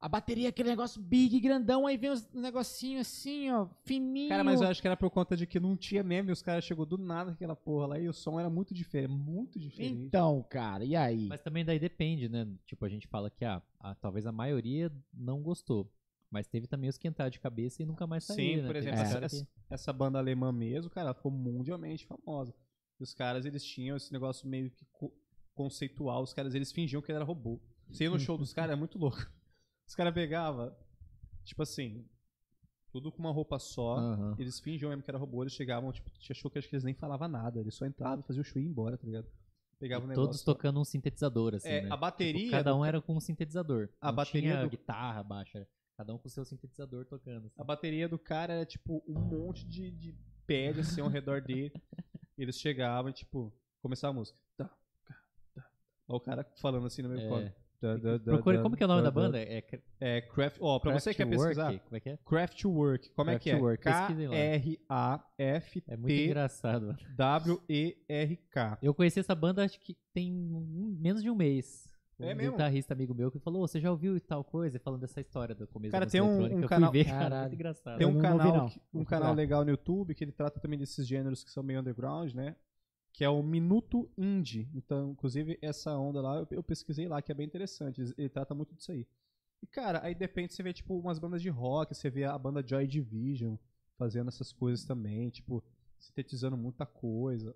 A bateria, aquele negócio big, grandão, aí vem os negocinhos assim, ó, fininho. Cara, mas eu acho que era por conta de que não tinha mesmo e os caras chegou do nada aquela porra lá e o som era muito diferente, muito diferente. Então, cara, e aí? Mas também daí depende, né? Tipo, a gente fala que ah, a- talvez a maioria não gostou. Mas teve também os que entraram de cabeça e nunca mais Sim, saíram, né? por exemplo, uns essa, essa- essa banda alemã mesmo, cara, ela ficou mundialmente famosa. E os caras, eles tinham esse negócio meio que co- conceitual. Os caras, eles fingiam que ele era robô. Você ia no show dos caras, é muito louco. Os caras pegavam, tipo assim, tudo com uma roupa só. Aham. Eles fingiam mesmo que era robô, eles chegavam, tipo, achou que acho que eles nem falavam nada. Eles só entravam, faziam o show e iam embora, tá ligado? O negócio. todos tocando um sintetizador, assim, É, né? a bateria Tipo, cada um era com um sintetizador. A Não bateria tinha do- guitarra, baixa. Cada um com o seu sintetizador tocando. assim. A bateria do cara era, tipo, um monte de, de pele, assim, ao redor dele. Eles chegavam e, tipo, começava a música. Tá, tá, tá. Ó, o cara falando assim no meu É. colo. Da, da, da, Procure, da, como que é o nome da, da, banda? É É Craft. Ó, pra você que quer Kraftwerk? pesquisar. Como é que é? Craftwork. Como é que é? Lá. É muito engraçado. K-R-A-F-T-W-E-R-K. Eu conheci essa banda acho que tem um- menos de um mês. Um É mesmo? guitarrista amigo meu que falou, "Ô, você já ouviu e tal coisa? Falando dessa história do começo Cara, da tem um- um canal- ver, cara, muito engraçado. Tem um não- canal, não. um canal legal no YouTube que ele trata também desses gêneros que são meio underground, né? Que é o Minuto Indie. Então, inclusive, essa onda lá, eu, eu pesquisei lá, que é bem interessante. Ele, ele trata muito disso aí. E, cara, aí de repente você vê, tipo, umas bandas de rock, você vê a banda Joy Division fazendo essas coisas também, tipo, sintetizando muita coisa.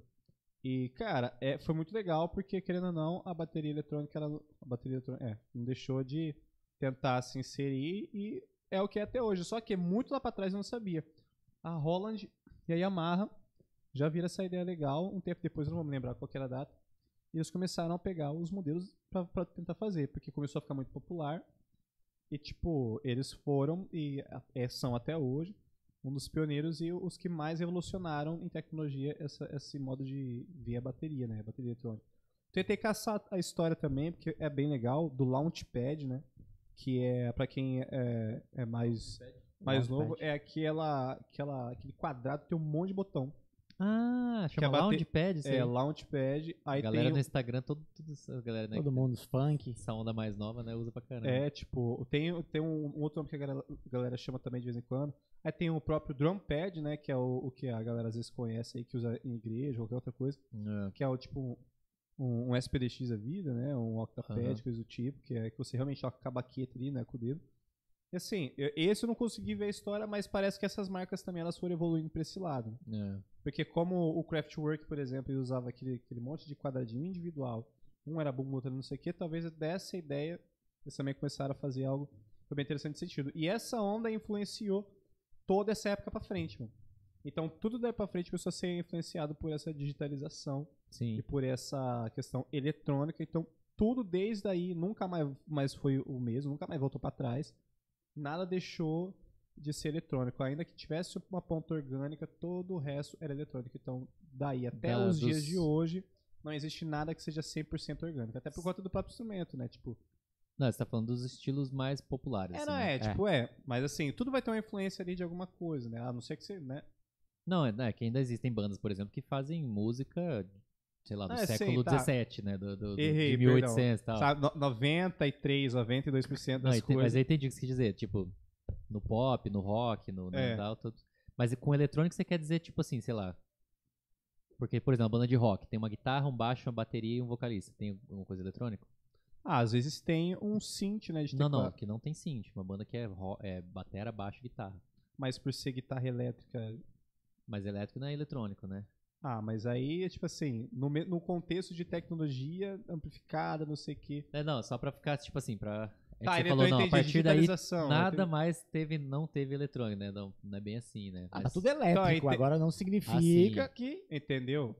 E, cara, é, foi muito legal porque, querendo ou não, a bateria eletrônica, a bateria eletrônica, é, não deixou de tentar se inserir e é o que é até hoje. Só que muito lá pra trás eu não sabia. A Holland e a Yamaha já viram essa ideia legal. Um tempo depois, eu não vou me lembrar qual era a data. E eles começaram a pegar os modelos pra tentar fazer, porque começou a ficar muito popular. E, tipo, eles foram e é, são até hoje um dos pioneiros e os que mais revolucionaram em tecnologia essa, esse modo de ver a bateria, né? A bateria eletrônica. Tentei caçar a história também, porque é bem legal, do Launchpad, né? Que é, pra quem é, é mais, mais novo, é aquela, aquela, aquele quadrado que tem um monte de botão. Ah, Que chama a bate- Launchpad, isso aí. É, Launchpad, aí a galera tem... no Instagram, todo, tudo galera, né? Todo mundo, os funk. Essa onda mais nova, né? Usa pra caramba. É, tipo, tem, tem um, um outro nome que a galera, a galera chama também de vez em quando. Aí tem o próprio drum pad, né? Que é o, o que a galera às vezes conhece aí, que usa em igreja ou qualquer outra coisa. É. Que é o tipo um, um SPDX da vida, né? Um octapad, Aham. coisa do tipo, que é que você realmente toca com a baqueta ali, né? Com o dedo. Assim, esse eu não consegui ver a história, mas parece que essas marcas também elas foram evoluindo pra esse lado. É. Porque como o Craftwork, por exemplo, ele usava aquele, aquele monte de quadradinho individual, um era bom, outro não sei o que, talvez dessa ideia eles também começaram a fazer algo foi bem interessante nesse sentido. E essa onda influenciou toda essa época pra frente, mano. Então tudo daí pra frente começou a ser influenciado por essa digitalização Sim. e por essa questão eletrônica. Então tudo desde aí nunca mais, mais foi o mesmo, nunca mais voltou pra trás. Nada deixou de ser eletrônico. Ainda que tivesse uma ponta orgânica, todo o resto era eletrônico. Então, daí até Da- os dias de hoje, não existe nada que seja 100% orgânico. Até por conta do próprio instrumento, né? Tipo, Não, você tá falando dos estilos mais populares. é, assim, não né? é, tipo, é. Mas assim, tudo vai ter uma influência ali de alguma coisa, né? A não ser que você, né? Não, é, né, que ainda existem bandas, por exemplo, que fazem música, sei lá, do Ah, sim, século tá. XVII, né? Do, do, do- Errei, de 1800 e tal. Sabe, no- 93, 92% Não, das mas coisas. eu entendi o que você quis dizer, tipo, no pop, no rock, no, no É. tal, tudo. Mas com eletrônico você quer dizer, tipo assim, sei lá. Porque, por exemplo, uma banda de rock tem uma guitarra, um baixo, uma bateria e um vocalista. Tem alguma coisa eletrônica? Ah, às vezes tem um synth, né? De Não, não, que não tem synth. Uma banda que é, é batera, baixo e guitarra. Mas por ser guitarra elétrica Mas elétrico não é eletrônico, né? Ah, mas aí, tipo assim, no, no contexto de tecnologia amplificada, não sei o quê. É, não, só pra ficar, tipo assim, pra. É que Tá, você ele falou, não, a entendi, partir daí digitalização, nada entendi. mais teve, não teve eletrônico, né? Não, não é bem assim, né? Ah, tá Mas- tudo elétrico, Então, agora não significa Ah, sim. que. Entendeu?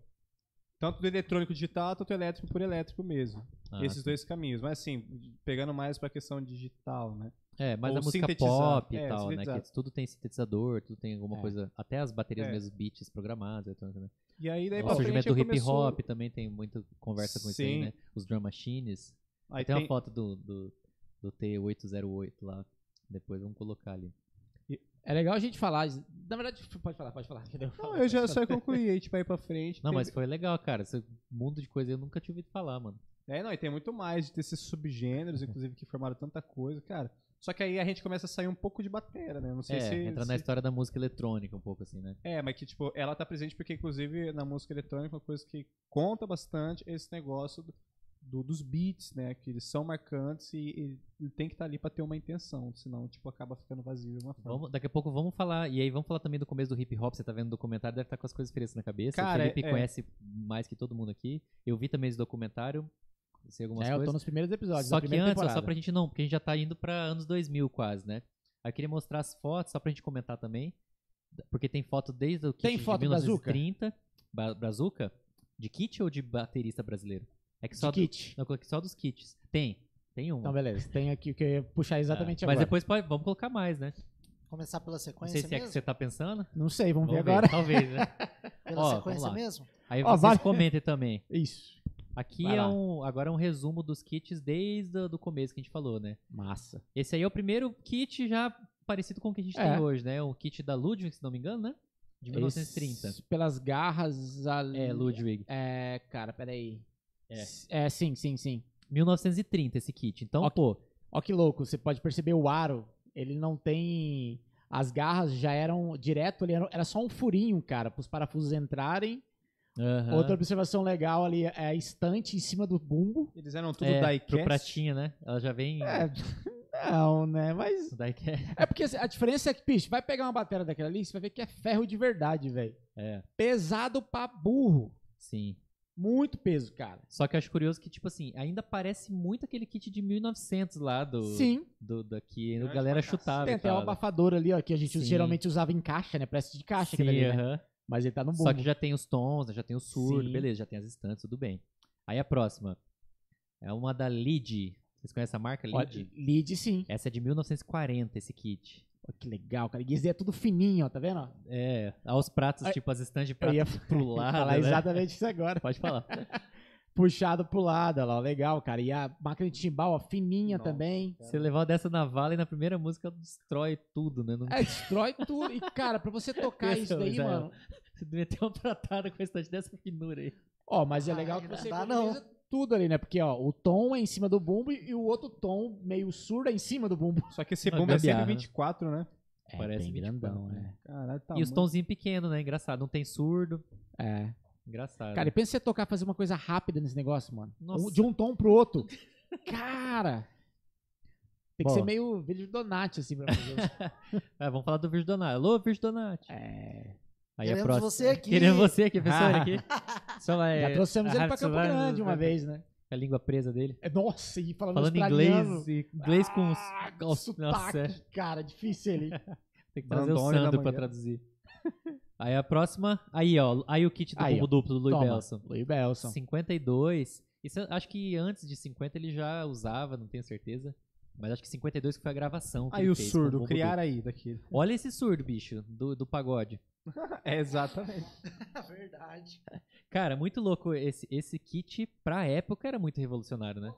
Tanto do eletrônico digital, tanto elétrico por elétrico mesmo. Ah, Esses sim. dois caminhos. Mas assim, pegando mais pra questão digital, né? É, mas a música pop e É, tal, né? Que tudo tem sintetizador, tudo tem alguma É. coisa. Até as baterias É. mesmo, beats programadas. Né? E aí, daí o surgimento do hip começou- hop também tem muita conversa com isso aí, Sim. né? Os drum machines. Aí tem, tem, uma foto do, do, do T808 lá. Depois vamos colocar ali. É legal a gente falar. Na verdade, pode falar, pode falar. Não, eu já só ia concluir, aí, tipo, aí pra frente. Não, teve- mas foi legal, cara. Esse mundo de coisa eu nunca tinha ouvido falar, mano. É, não, e tem muito mais de ter esses subgêneros, inclusive, que formaram tanta coisa, cara. Só que aí a gente começa a sair um pouco de batera, né? Não sei É, se. entra na se- história da música eletrônica um pouco assim, né? É, mas que, tipo, ela tá presente porque, inclusive, na música eletrônica, uma coisa que conta bastante é esse negócio do, do- dos beats, né? Que eles são marcantes e, e tem que estar ali pra ter uma intenção, senão, tipo, acaba ficando vazio de uma forma. Vamos, daqui a pouco vamos falar, e aí vamos falar também do começo do hip hop, você tá vendo o documentário, deve estar com as coisas frescas na cabeça. Cara, o Felipe é- conhece mais que todo mundo aqui. Eu vi também esse documentário, sei algumas É, eu tô coisas. nos primeiros episódios. Só que antes, temporada. só pra gente não, porque a gente já tá indo pra anos 2000 quase, né? Aí eu queria mostrar as fotos, só pra gente comentar também, porque tem foto desde o kit Tem de foto Brazuca? 1930, Ba- Brazuca, de kit ou de baterista brasileiro? É que De só, do- kit. não, coloquei só dos kits. Tem, tem uma. Então, beleza. Tem aqui o que eu ia puxar exatamente. Mas agora. depois pode, vamos colocar mais, né? Começar pela Não sequência sei se é que mesmo? você tá pensando. Não sei, vamos, Vamos ver agora. Talvez, né? Pela Ó, sequência mesmo? Aí Ó, vocês vai- comentem também. Isso. Aqui Vai é lá. um, agora é um resumo dos kits desde o do começo que a gente falou, né? Massa. Esse aí é o primeiro kit já parecido com o que a gente É. tem hoje, né? O kit da Ludwig, se não me engano, né? De 1930. Esse- pelas garras ali. É, Ludwig. É, cara, peraí. É. É, sim, sim, sim. 1930 esse kit. Então, Ok. pô, Ó que louco, você pode perceber o aro, ele não tem... As garras já eram direto ali, era era só um furinho, cara, pros parafusos entrarem. Aham. Outra observação legal ali é a estante em cima do bumbo. Eles eram tudo é, diecast. pro pratinho, né? Ela já vem... É, não, né, mas... diecast. É porque a diferença é que, bicho, vai pegar uma bateria daquela ali, você vai ver que é ferro de verdade, velho. É, Pesado pra burro. sim. Muito peso, cara. Só que eu acho curioso que, tipo assim, ainda parece muito aquele kit de 1900 lá do... Sim. Do, daqui, a galera chutava Tem até um abafador ali, ó, que a gente Sim. geralmente usava em caixa, né? Parece de caixa Sim, aquele ali, né? Mas ele tá no bumbo. Só que já tem os tons, né, já tem o surdo, Sim. beleza, já tem as estantes, tudo bem. Aí a próxima é uma da Lid. Vocês conhecem a marca Lid? lead, sim. Essa é de 1940, esse kit. Que legal, cara. E esse é tudo fininho, ó, tá vendo? É, aos pratos, Ai, tipo as estantes de prato ia pro lado, falar né? exatamente isso agora. Pode falar. Puxado pro lado, ó legal, cara. E a máquina de timbal, ó, fininha Nossa. também. Você levar dessa na vala e na primeira música destrói tudo, né? Não... É, destrói tudo. E, cara, pra você tocar isso daí, mano... Você devia ter uma pratada com a estante dessa finura aí. Ó, mas é Ah, legal que não você dá, economiza tudo ali, né? Porque, ó, o tom é em cima do bumbo e o outro tom meio surdo é em cima do bumbo. Só que esse bumbo é gambiarra. 124, né? É, Parece bem 24, grandão, né? Caralho, tá e os tonzinhos pequenos, né? Engraçado. Não tem surdo. é. É. Engraçado. Cara, e pensa você tocar, fazer uma coisa rápida nesse negócio, mano. Nossa. Um- de um tom pro outro. Cara! Tem que Bom. ser meio vídeo Donati, assim, pra fazer isso. Ah, vamos falar do Virgem Donati. Alô, Virgem Donati. É. Aí a Queremos próxima. você aqui. Queremos você aqui, professor, aqui. Só vai, Já trouxemos ele pra Campo Grande uma vez, né? A língua presa dele. É, nossa, e falando, Falando inglês, inglês com os... Ah, Nossa, sotaque, é. cara, difícil ele. Tem que trazer o Sandro pra traduzir. Aí a próxima, aí ó, aí o kit do Aí, combo ó. duplo do Louis Toma, Belson. Louis Belson. 52. Isso acho que antes de 50 ele já usava, não tenho certeza. Mas acho que 52 que foi a gravação. que Aí ele o fez surdo, criar aí daquele. duplo. Olha esse surdo, bicho, do, do pagode. É, exatamente. Verdade. Cara, muito louco esse, esse kit pra época era muito revolucionário, né?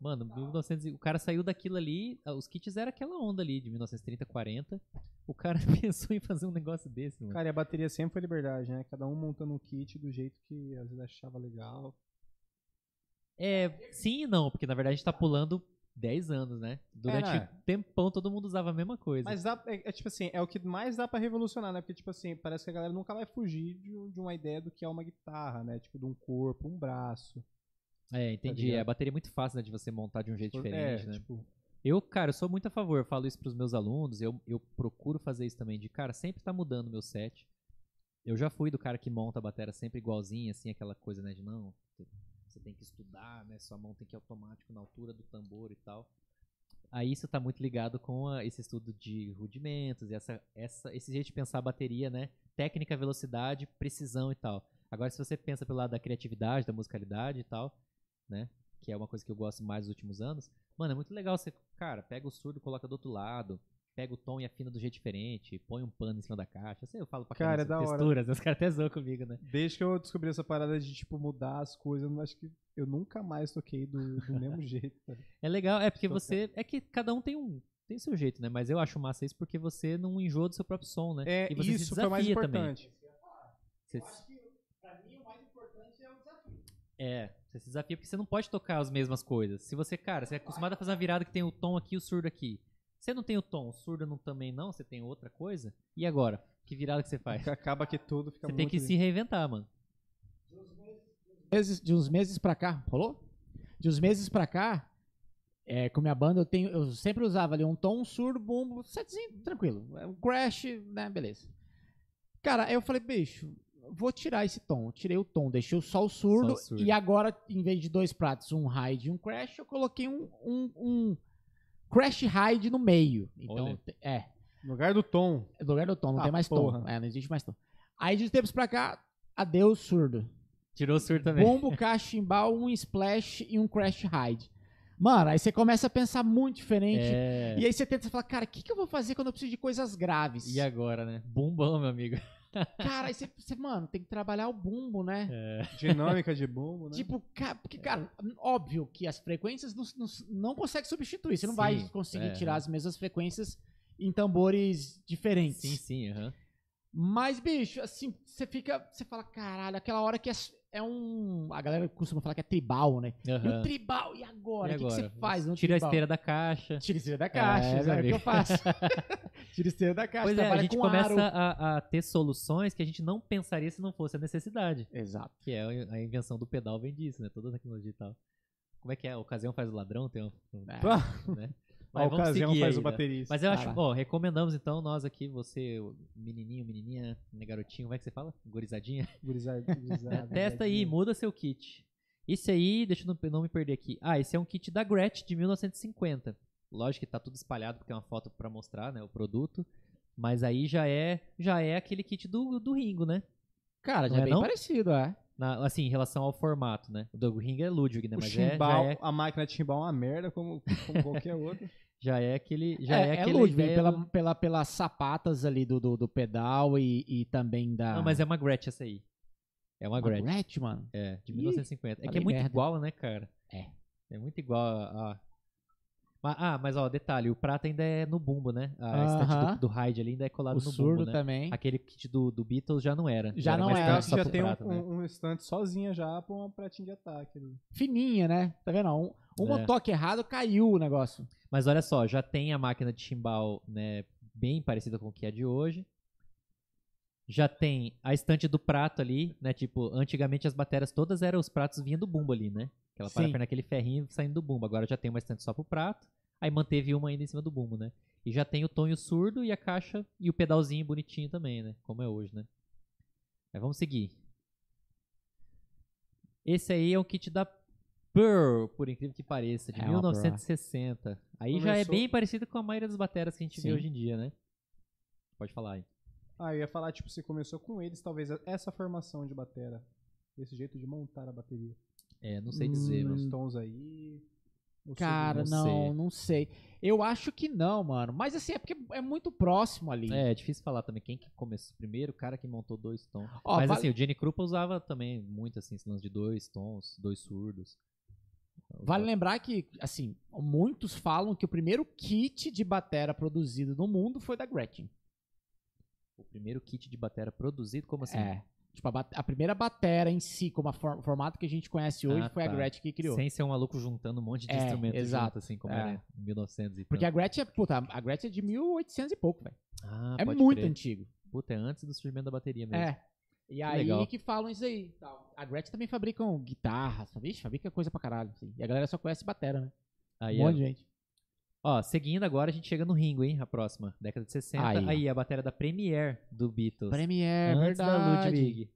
Mano, 1900, e- o cara saiu daquilo ali, ah, os kits eram aquela onda ali de 1930, 40. O cara pensou em fazer um negócio desse, mano. Cara, e a bateria sempre foi liberdade, né? Cada um montando um kit do jeito que às vezes achava legal. É, sim e não, porque na verdade a gente tá pulando 10 anos, né? Durante É, né? tempão todo mundo usava a mesma coisa. Mas dá, é, é tipo assim, é o que mais dá pra revolucionar, né? Porque, tipo assim, parece que a galera nunca vai fugir de, de uma ideia do que é uma guitarra, né? Tipo, de um corpo, um braço. é, entendi. ligado? é, a bateria é muito fácil, né, de você montar de um jeito diferente, é, né? tipo, Eu, cara, eu sou muito a favor, eu falo isso pros meus alunos, eu, eu procuro fazer isso também, de, cara, sempre tá mudando o meu set. Eu já fui do cara que monta a bateria sempre igualzinha, assim, aquela coisa, né, de não, você tem que estudar, né, sua mão tem que ir automático na altura do tambor e tal. Aí isso tá muito ligado com a- esse estudo de rudimentos, e essa, essa, esse jeito de pensar a bateria, né, técnica, velocidade, precisão e tal. Agora, se você pensa pelo lado da criatividade, da musicalidade e tal, né, que é uma coisa que eu gosto mais nos últimos anos. Mano, é muito legal você, cara, pega o surdo, coloca do outro lado, pega o tom e afina do jeito diferente, põe um pano em cima da caixa. Sei, eu falo pra Cara, caramba é da sobre hora. texturas, os caras até zoam comigo, né? Desde que eu descobri essa parada de, tipo, mudar as coisas, eu acho que eu nunca mais toquei do, do mesmo jeito. cara. É legal, é porque você. É que cada um tem um. Tem seu jeito, né? Mas eu acho massa isso porque você não enjoa do seu próprio som, né? É, e você se isso foi o mais desafia também. importante. Você se- É, você se desafia porque você não pode tocar as mesmas coisas. Se você, cara, você é acostumado a fazer uma virada que tem o tom aqui e o surdo aqui. Você não tem o tom, o surdo não também não, você tem outra coisa. E agora? Que virada que você faz? Acaba que tudo fica Você muito... tem que se reinventar, mano. de uns meses pra cá, rolou? De uns meses pra cá, é, com minha banda, eu, tenho, eu sempre usava ali um tom, um surdo, bumbo, setzinho, tranquilo. É Um crash, né, beleza. Cara, aí eu falei, bicho, vou tirar esse tom. Eu tirei o tom, deixei só o surdo, Só o surdo. e agora, em vez de dois pratos, um hide e um crash, eu coloquei um, um, um crash hide no meio. Então, Olha. é, No lugar do tom. no lugar do tom, não Ah, tem mais porra. tom. É, não existe mais tom. Aí de tempos pra cá, adeus surdo. Tirou o surdo também. Bombo, cachimbal, um splash e um crash ride. Mano, aí você começa a pensar muito diferente. É. E aí você tenta falar, cara, o que, que eu vou fazer quando eu preciso de coisas graves? E agora, né? Bumbão, meu amigo. Cara, aí você, mano, tem que trabalhar o bumbo, né? É. Dinâmica de bumbo, né? Tipo, ca- porque, cara, óbvio que as frequências não, não, não consegue substituir. Você não Sim, vai conseguir é. tirar as mesmas frequências em tambores diferentes. Sim, sim, aham. Mas, bicho, assim, você fica. Você fala, caralho, aquela hora que é, é um. A galera costuma falar que é tribal, né? E o tribal, e agora? O que, que você faz? Tira a tribal? esteira da caixa. Tira esteira da caixa, É, é, o que eu faço. Tira esteira da caixa, Pois é, a gente com começa a, a ter soluções que a gente não pensaria se não fosse a necessidade. Exato. Que é a invenção do pedal vem disso, né? Toda a tecnologia e tal. Como é que é? A ocasião faz o ladrão? Tem um, um- É. né? A Mas vamos ocasião seguir faz aí, o né? baterista. Mas eu acho, ó, recomendamos então nós aqui, você, menininho, menininha, né, garotinho, como é que você fala? Gurizadinha? Gurizada, Testa aí, gurizadinha. muda seu kit. Esse aí, deixa eu não, me perder aqui. Ah, esse é um kit da Gretsch de 1950. Lógico que tá tudo espalhado porque tem uma foto pra mostrar, né, o produto. Mas aí já é, já é aquele kit do, do Ringo, né? Cara, já Não é é bem não? parecido, é. Na- assim, em relação ao formato, né? O do Ringo é Ludwig, né? O Mas é, já, chimbal, é, a máquina de chimbal é uma merda, como, como qualquer outra. já é aquele. Já é, é, é aquele Ludwig, ideia pela, pela, pelas sapatas ali do, do, do pedal e, e também da. Não, mas é uma Gretsch essa aí. É uma uma Gretsch. Gretsch, mano. É, de Ih, 1950. É que é muito merda. igual, né, cara? É. É muito igual a. a- Ah, mas ó, detalhe, o prata ainda é no bumbo, né? A estante Aham. do, do Hyde ali ainda é colado O no surdo bumbo, né? também. Aquele kit do, do Beatles já não era. Já era não era. Estante só já tem um, prata, né? um, um estante sozinha já pra uma pratinha de ataque. ali. Fininha, né? Tá vendo? Um, um É. toque errado, caiu o negócio. Mas olha só, já tem a máquina de chimbal, né, bem parecida com o que é de hoje. Já tem a estante do prato ali, né? Tipo, antigamente as baterias todas eram os pratos vinham do bumbo ali, né? Aquela parafernália, aquele ferrinho saindo do bumbo. Agora já tem uma estante só pro prato. Aí manteve uma ainda em cima do bumbo, né? E já tem o tonho surdo e a caixa e o pedalzinho bonitinho também, né? Como é hoje, né? Mas vamos seguir. Esse aí é o kit da Pearl, por incrível que pareça, de É uma Pearl. 1960. Aí já é Começou- bem parecido com a maioria das baterias que a gente vê Sim. hoje em dia, né? Pode falar aí. Ah, eu ia falar, tipo, se começou com eles, talvez essa formação de batera. Esse jeito de montar a bateria. É, não sei dizer, Hum, mas... Os tons aí. Cara, não não, sei. não sei. Eu acho que não, mano. Mas assim, é porque é muito próximo ali. É, é difícil falar também quem que começou primeiro, o cara que montou dois tons. Ó, Mas vale- assim, o Jenny Krupa usava também muito assim, esse lance de dois tons, dois surdos. Vale lembrar que, assim, muitos falam que o primeiro kit de batera produzido no mundo foi da Gretchen. O primeiro kit de bateria produzido, como assim? É. Tipo, a, bat- a primeira batera em si, como a for- formato que a gente conhece hoje, Ah, foi a tá. Gretchen que criou. Sem ser um maluco juntando um monte de É, instrumentos exato. junto, assim, como É. era em 1900 e Porque a. Gretchen é, puta, a Gretchen é de 1800 e pouco, velho. Ah, é muito crer. antigo. Puta, é antes do surgimento da bateria mesmo. É. E aí legal. que falam isso aí. tal. A Gretchen também fabricam guitarras, vixe, fabrica coisa pra caralho. assim. E a galera só conhece batera, né? Aí, um é- monte de gente. Ó, seguindo agora, a gente chega no Ringo, hein? A próxima, década de 60. Aí, Aí, a bateria da Premiere do Beatles. Premiere, antes da verdade. Ludwig.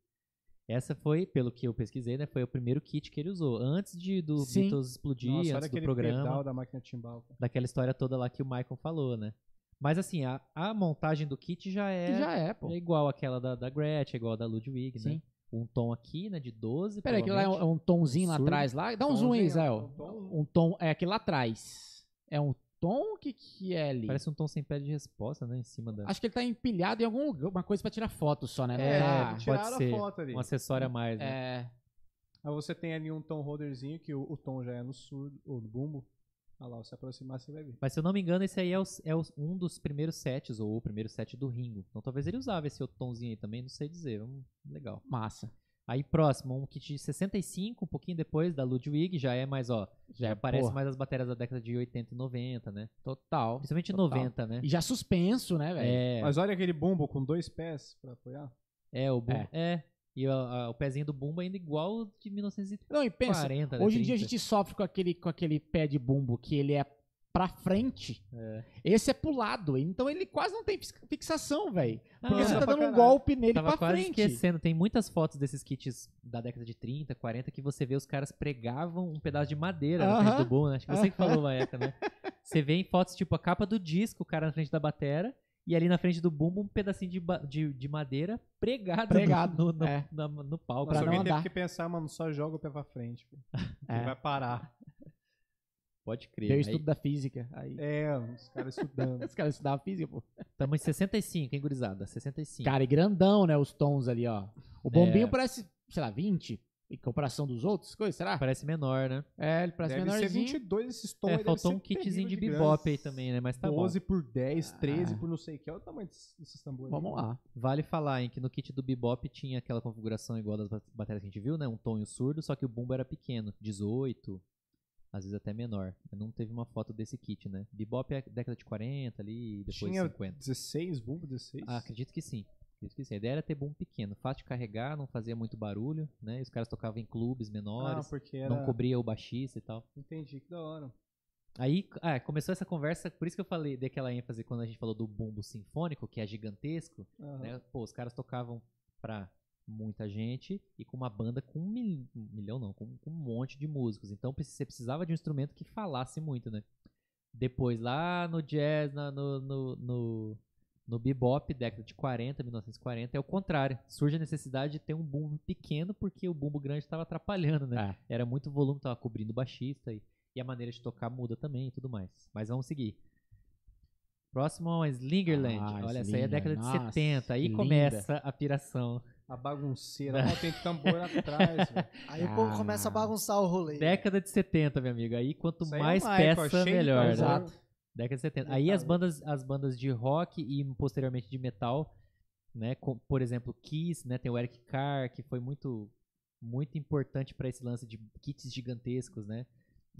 Essa foi, pelo que eu pesquisei, né? Foi o primeiro kit que ele usou. Antes de do Sim. Beatles explodir, Nossa, antes do aquele programa. pedal da máquina timbal. Daquela história toda lá que o Michael falou, né? Mas assim, a, a montagem do kit já é, Que já é, pô. é igual àquela da, da Gretchen, igual a da Ludwig, né? Sim. um tom aqui, né, de 12. Pera aí, aquilo lá é um, é um tomzinho lá atrás lá. Dá um zoom aí, Tomzinho, Israel. um tom. Um tom, é aquele lá atrás. É um tom? O que que é ali? Parece um tom sem pé de resposta, né, em cima da... Acho que ele tá empilhado em algum lugar, uma coisa pra tirar foto só, né? Não É, pode tiraram ser. a foto ali. Um acessório a mais, né? é, Aí você tem ali um tom holderzinho, que o, o tom já é no surdo, ou no bumbo. Olha lá, se aproximar você vai ver. Mas se eu não me engano, esse aí é, os- é os- um dos primeiros sets, ou o primeiro set do Ringo. Então talvez ele usava esse outro tomzinho aí também, não sei dizer. Hum, legal. massa. Aí próximo, um kit de 65, um pouquinho depois da Ludwig, já é mais, ó, já, é, aparece porra, mais as baterias da década de 80 e 90, né? Total. Principalmente total. 90, né? E já suspenso, né, velho? É, Mas olha aquele bumbo com dois pés pra apoiar. é, o boom, É. é. E a- a- o pezinho do Bumba ainda igual de 1940, Não, e pensa, né, hoje em dia a 30. gente sofre com aquele, com aquele pé de bumbo que ele é pra frente. É. Esse é pro lado. Então ele quase não tem fix- fixação, velho. Porque é. você tá dando um golpe nele Tava pra quase frente. esquecendo, tem muitas fotos desses kits da década de 30, 40 que você vê os caras pregavam um pedaço de madeira na frente do boom, né? Acho que você que falou, Maeka, né? Você vê em fotos tipo a capa do disco, o cara na frente da batera, e ali na frente do bumbo um pedacinho de, de, de madeira pregado, Pregado, no, no, é. na- no palco. Pra Nossa, não alguém teve que pensar, mano, só joga o pé pra frente. É. Ele vai parar. Pode crer. Deu Aí, estudo da física. Aí. É, os caras estudando. Os caras estudavam física, pô. Tamo em 65, hein, gurizada? 65. Cara, e grandão, né? Os tons ali, ó. O bombinho É. parece, sei lá, 20 em comparação dos outros, coisas, será? Parece menor, né? É, ele parece deve ser menorzinho. 22 esses tons. É, deve faltou ser um kitzinho de grande. bebop aí também, né? Mas tá 12 por 10, 13 Ah. por não sei o que. Olha o tamanho desses, tambores. Vamos lá. Vale falar, hein, que no kit do Bebop tinha aquela configuração igual das ba- baterias que a gente viu, né? Um tom e um surdo, só que o bumbo era pequeno, 18, às vezes até menor. Não teve uma foto desse kit, né? Bebop é década de 40 ali, depois Tinha 50. 16 bumbo, 16? Ah, acredito que sim. Que sim. A ideia era ter bumbo pequeno, fácil de carregar, não fazia muito barulho, né? E os caras tocavam em clubes Ah, menores, porque era... não cobria o baixista e tal. Entendi, que da hora. Aí, ah, começou essa conversa, por isso que eu falei, dei aquela ênfase quando a gente falou do bumbo sinfônico, que é gigantesco, Aham. né? Pô, os caras tocavam pra muita gente e com uma banda com um, mil- milhão, não, com, com um monte de músicos. Então você precisava de um instrumento que falasse muito, né? Depois, lá no jazz, na- no, no, no, no bebop, década de 40, 1940, é o contrário. Surge a necessidade de ter um bumbo pequeno porque o bumbo grande estava atrapalhando, né? É. Era muito volume, tava cobrindo o baixista e, e a maneira de tocar muda também e tudo mais. Mas vamos seguir. Próximo é uma Slingerland. Ah, Olha, essa aí é Slinger, década de nossa, 70. Aí começa a piração. A bagunceira. Ó, tem tambor atrás, velho. Aí o povo Ah. começa a bagunçar o rolê. Década de 70, meu amigo. Aí quanto é mais uma época peça, de melhor. né? Exato. Década de 70. Tá Aí as bandas, as bandas de rock e posteriormente de metal, né? com- por exemplo, Kiss, né? Tem o Eric Carr, que foi muito muito importante pra esse lance de kits gigantescos, né?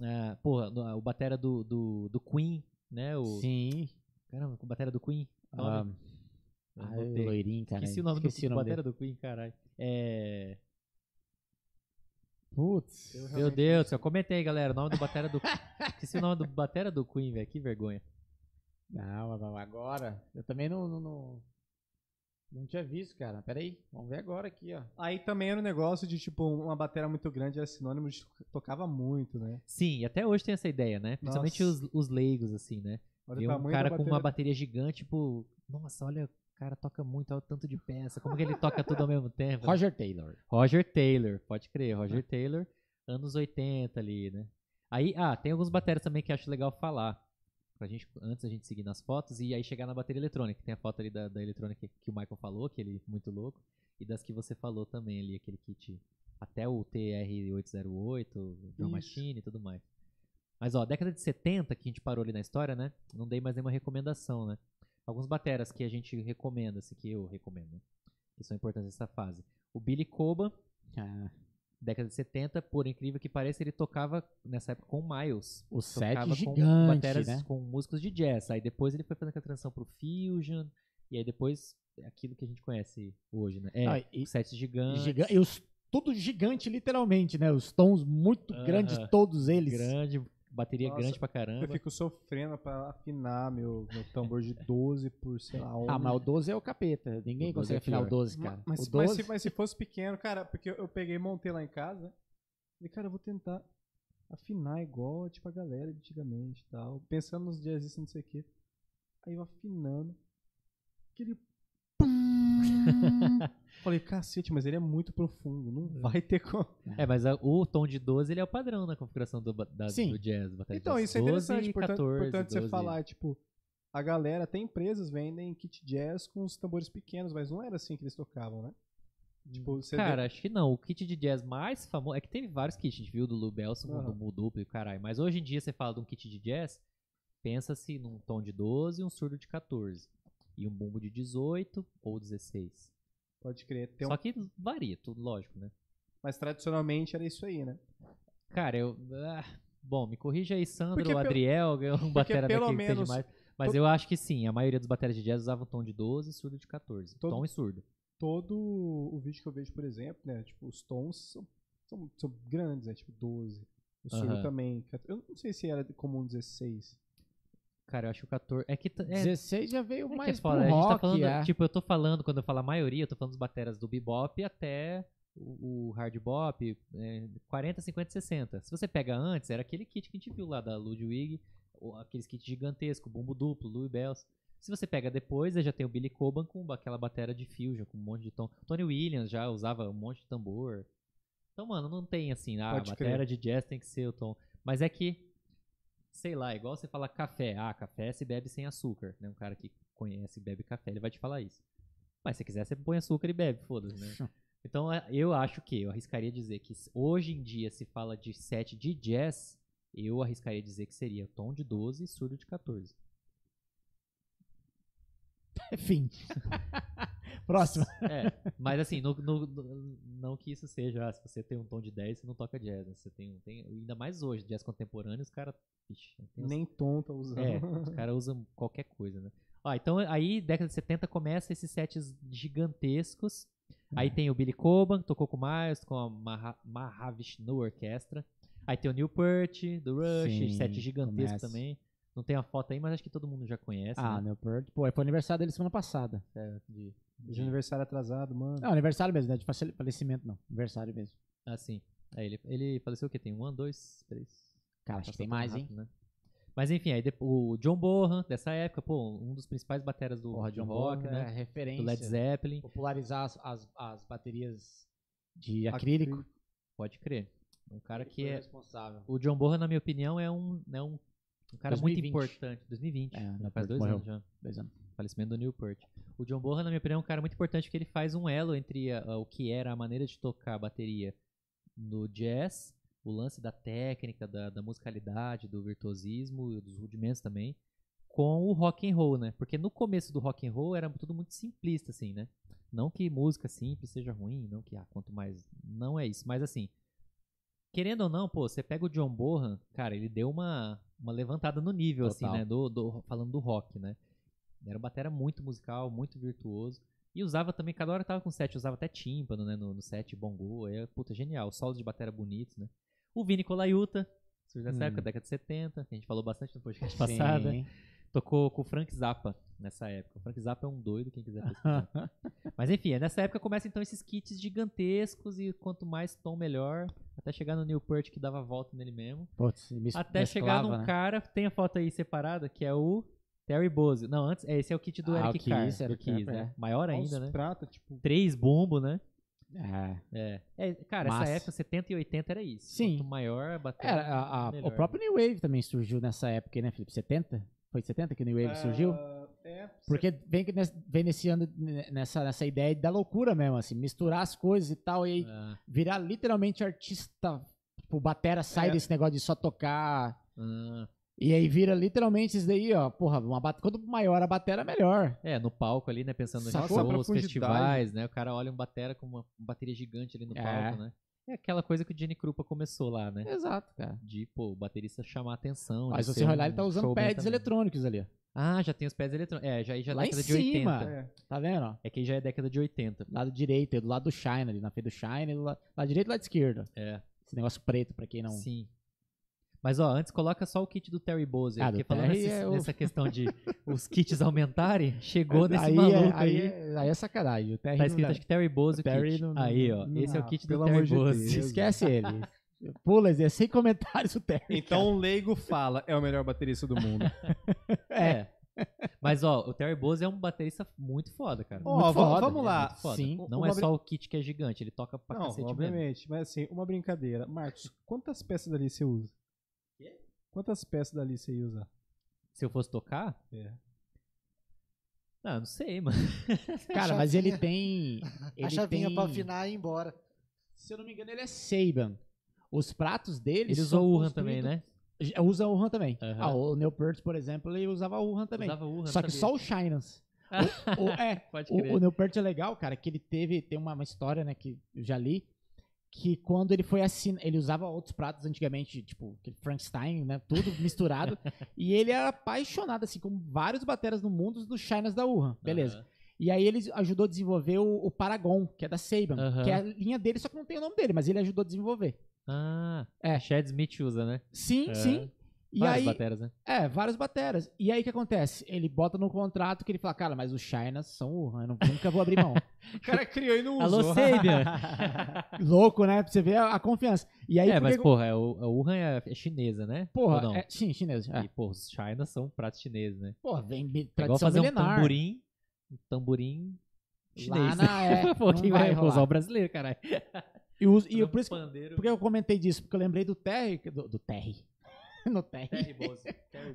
Ah, porra, o batera do, do, do Queen, né? O, Sim. Caramba, o batera do Queen. Ah, o loirinho, cara. Esqueci o nome Esqueci do, o nome batera dele. do Queen, caralho. É... Putz. Eu Meu Deus, do céu, comenta aí, galera. O nome do batera do. Esqueci o nome do batera do Queen, velho. Que vergonha. Não, mas agora. Eu também não, não, não, não tinha visto, cara. Pera aí. Vamos ver agora aqui, ó. Aí também era um negócio de, tipo, uma bateria muito grande era sinônimo de tocava muito, né? Sim, e até hoje tem essa ideia, né? Principalmente os, os leigos, assim, né? Olha Ver um cara com uma bateria. gigante, tipo, nossa, olha, cara toca muito, olha o tanto de peça. Como que ele toca tudo ao mesmo tempo? Roger Taylor. Roger Taylor, pode crer, Roger Taylor, anos 80 ali, né? Aí, ah, tem alguns baterias também que acho legal falar. Pra gente, antes a gente seguir nas fotos e aí chegar na bateria eletrônica. Tem a foto ali da, da eletrônica que o Michael falou, aquele muito louco. E das que você falou também ali, aquele kit. Até o TR-808, Drum. Machine e tudo mais. Mas ó, década de 70, que a gente parou ali na história, né? Não dei mais nenhuma recomendação, né? Alguns bateras que a gente recomenda, assim, que eu recomendo, né? Que são importantes nessa fase. O Billy Coba, Ah, década de 70, por incrível que pareça, ele tocava nessa época com o Miles. o set Tocava com gigante, bateras né? com músicos de jazz. Aí depois ele foi fazendo aquela transição pro Fusion, e aí depois é aquilo que a gente conhece hoje, né? É, Ah, e- sets gigantes, Giga- E os, tudo gigante, literalmente, né? Os tons muito Aham. grandes, todos eles. grande, bateria Nossa, grande pra caramba. Eu fico sofrendo pra afinar meu, meu tambor de 12 por, sei lá, 11. Ah, mas o 12 é o capeta. Ninguém O 12 consegue é afinar o pior. 12, cara. Mas, o mas 12, se, mas se fosse pequeno, cara, porque eu, eu peguei e montei lá em casa. Falei, cara, eu vou tentar afinar igual, tipo, a galera de antigamente e tal. Pensando nos jazzistas, não sei o quê. Aí eu afinando. Aquele. Falei, cacete, mas ele é muito profundo, não vai ter como. É, mas a- o tom de 12 ele é o padrão na configuração do, da, Sim. do jazz. Então, isso é 12 interessante, portanto, 14, portanto você 12. falar, tipo, a galera, até empresas vendem kit jazz com os tambores pequenos, mas não era assim que eles tocavam, né? Tipo, Cara, acho que não. O kit de jazz mais famoso. É que teve vários kits, a gente viu do Lou Belson, Aham. do Mu Duplo e caralho. Mas hoje em dia você fala de um kit de jazz, pensa-se num tom de 12 e um surdo de 14. E um bumbo de 18 ou 16. pode crer. Tem um- Só que varia, tudo lógico, né? Mas tradicionalmente era isso aí, né? Cara, eu. ah, bom, me corrija aí, Sandro, Porque ou pelo- Adriel, é um batera pelo daqui que menos mais. Mas to- eu acho que sim, a maioria dos bateras de jazz usavam tom de 12 e surdo de 14. Todo- Tom e surdo. Todo o vídeo que eu vejo, por exemplo, né? Tipo, os tons são, são, são grandes, né? Tipo, 12. O surdo também. Eu não sei se era comum 16. Cara, eu acho que o 14. É que. É, 16 já veio É mais é pro a gente rock, tá falando, é. tipo, eu tô falando, quando eu falo a maioria, eu tô falando dos bateras do bebop até o, o hard bop, é, 40, 50, 60. Se você pega antes, era aquele kit que a gente viu lá da Ludwig, ou aqueles kits gigantescos, bumbo duplo, Louis Bells. Se você pega depois, já tem o Billy Coban com aquela batera de fusion, com um monte de tom. Tony Williams já usava um monte de tambor. Então, mano, não tem assim, ah, a batera de jazz tem que ser o tom. Mas é que, sei lá, igual você fala café. Ah, café se bebe sem açúcar, né? Um cara que conhece e bebe café, ele vai te falar isso. Mas se quiser, você põe açúcar e bebe, foda-se, né? Então, é, eu acho que, eu arriscaria dizer que hoje em dia se fala de set de jazz, eu arriscaria dizer que seria tom de 12 e surdo de 14. Fim. Próxima. É, mas assim, no- no- no- não que isso seja, ah, se você tem um tom de 10, você não toca jazz, né? Você tem, um- tem ainda mais hoje, jazz contemporâneo, os caras, Nem tom tá usando. É, os caras usam qualquer coisa, né? Ó, então aí, década de 70, começa esses sets gigantescos. É. Aí tem o Billy Coban, que tocou com o Miles, com a Maha, Mahavishnu Orquestra. Aí tem o Newport, do Rush, Sim, set gigantesco começa. também. Não tem a foto aí, mas acho que todo mundo já conhece. Ah, né? Newport. Pô, foi aniversário dele semana passada. É, de, De aniversário atrasado, mano. Não, aniversário mesmo, né? De falecimento, não. Aniversário mesmo. Ah, sim. Aí ele, ele faleceu o quê? Tem um ano, dois, três? Cara, acho que tem mais, hein? rápido, né? Mas enfim, aí depois, o John Bonham, dessa época, pô, um dos principais bateras do, Porra, John rock, Bonham né? é referência. Do Led Zeppelin. Popularizar as, as, as baterias de acrílico. Pode crer. Um cara que é. responsável. O John Bonham, na minha opinião, é um, é um, um cara 2020. muito importante. 2020. É, já faz dois morreu. anos já. Dois anos. Falecimento do Newport. O John Bonham, na minha opinião, é um cara muito importante porque ele faz um elo entre a- a- o que era a maneira de tocar a bateria no jazz, o lance da técnica, da, da musicalidade, do virtuosismo e dos rudimentos também, com o rock and roll, né? Porque no começo do rock and roll era tudo muito simplista, assim, né? Não que música simples seja ruim, não que ah, quanto mais. Não é isso, mas assim. Querendo ou não, pô, você pega o John Bonham, cara, ele deu uma, uma levantada no nível, assim, Total. né? Do, do- falando do rock, né? Era um batera muito musical, muito virtuoso. E usava também, cada hora tava com set, usava até tímpano, né? No, no set, bongo. É, puta, genial. Solos de batera bonitos, né? O Vini Colaiuta, surgiu nessa Hum. época, década de 70, que a gente falou bastante no podcast passado. Sim. Tocou com o Frank Zappa nessa época. O Frank Zappa é um doido, quem quiser pesquisar. Mas enfim, é nessa época começa então esses kits gigantescos e quanto mais tom melhor, até chegar no Newport que dava volta nele mesmo. Putz, mes- Até chegar num né? cara, tem a foto aí separada, que é o Terry Bose. Não, antes, é, esse é o kit do Ah, Eric o Carr, Kiss, Eric Kiss, né? é. Maior ainda, os né? prata, tipo. Três bumbo, né? É. É. É, cara, Massa. essa época, 70 e 80 era isso. Sim. Quanto maior bateria, Era, a- a- o próprio New Wave também surgiu nessa época, né, Felipe? 70? Foi 70 que o New Wave surgiu? Ah, é, Porque vem, vem nesse ano, nessa, nessa ideia da loucura mesmo, assim, misturar as coisas e tal, e aí Ah, virar literalmente artista. Tipo, o Batera sai É. desse negócio de só tocar. ah. E aí vira literalmente isso daí, ó. Porra, uma bat... quanto maior a batera, melhor. É, no palco ali, né? Pensando em shows, festivais, né? O cara olha um batera com uma bateria gigante ali no É. palco, né? É aquela coisa que o Jenny Krupa começou lá, né? Exato, cara. De, pô, o baterista chamar a atenção. Mas de você olhar, um ele tá usando pads também. eletrônicos ali. Ah, já tem os pads eletrônicos. É, já, aí já é Lá em década de cima. 80. É. Tá vendo, ó? É que aí já é década de 80. Do lado direito, aí, do lado do Shine ali, na frente do Shine, do lado, lado direito e lado esquerdo. É, Esse negócio preto, pra quem não... sim. Mas, ó, antes coloca só o kit do Terry Bose. aí, Ah, do porque falando Terry nesse- é o- nessa questão de os kits aumentarem, chegou nesse aí, maluco é, aí. aí, é, aí é sacanagem. O Terry Tá escrito, acho que Terry Bose o Terry kit. não- aí, ó. não- esse é o kit do Terry de. Esquece ele. Pula, é sem comentários o Terry. Então um leigo fala, é o melhor baterista do mundo. É, Mas, ó, o Terry Bose é um baterista muito foda, cara. Muito foda. vamos lá. Muito foda. Sim. Não é brin- só o kit que é gigante, ele toca pra Não, cacete mesmo. obviamente. Mas assim, uma brincadeira. Marcos, quantas peças dali você usa? Quantas peças dali você ia usar? Se eu fosse tocar? É. Ah, não sei, mano. Cara, mas ele tem. Ele a chavinha tem, pra afinar e ir embora. Se eu não me engano, ele é Saban. Os pratos dele. Ele usou o Uran também, né? Usa o Uran também. Aham. Ah, o Neil Peart, por exemplo, ele usava o Uran também. Usava Uran, Só que sabia. só o Shinas. O, o- é, Pode o, crer. o Neil Peart é legal, cara, que ele teve, tem uma, uma história, né, que eu já li, que quando ele foi assinar, ele usava outros pratos antigamente, tipo, Frankenstein, né, tudo misturado, e ele era apaixonado, assim, como vários bateras no mundo, dos Shinas da Uran, beleza. Aham. E aí ele ajudou a desenvolver o, o Paragon, que é da Saban, Aham. que é a linha dele, só que não tem o nome dele, mas ele ajudou a desenvolver. Ah, É. Chad Smith usa, né? Sim, É. sim. E Várias aí, bateras, né? é, várias bateras. E aí o que acontece? Ele bota no contrato que ele fala, cara, mas os Shinas são Uran, eu não- nunca vou abrir mão. O cara criou e não Alô, usou. Sabian! Louco, né? Pra você ver a, a confiança. E aí, é, por mas porra, é o, a Wuhan é, é chinesa, né? Porra, não? é, sim, chinês. É. E, porra, os China são pratos chineses, né? Porra, vem mi- É igual tradição fazer um milenar. tamborim, um tamborim chinês. Lá na é, Pô, quem vai vai usar o brasileiro, caralho? E, os- e um por isso porque eu comentei disso, porque eu lembrei do Terry, do, do Terry, no Terry, Terry Bose.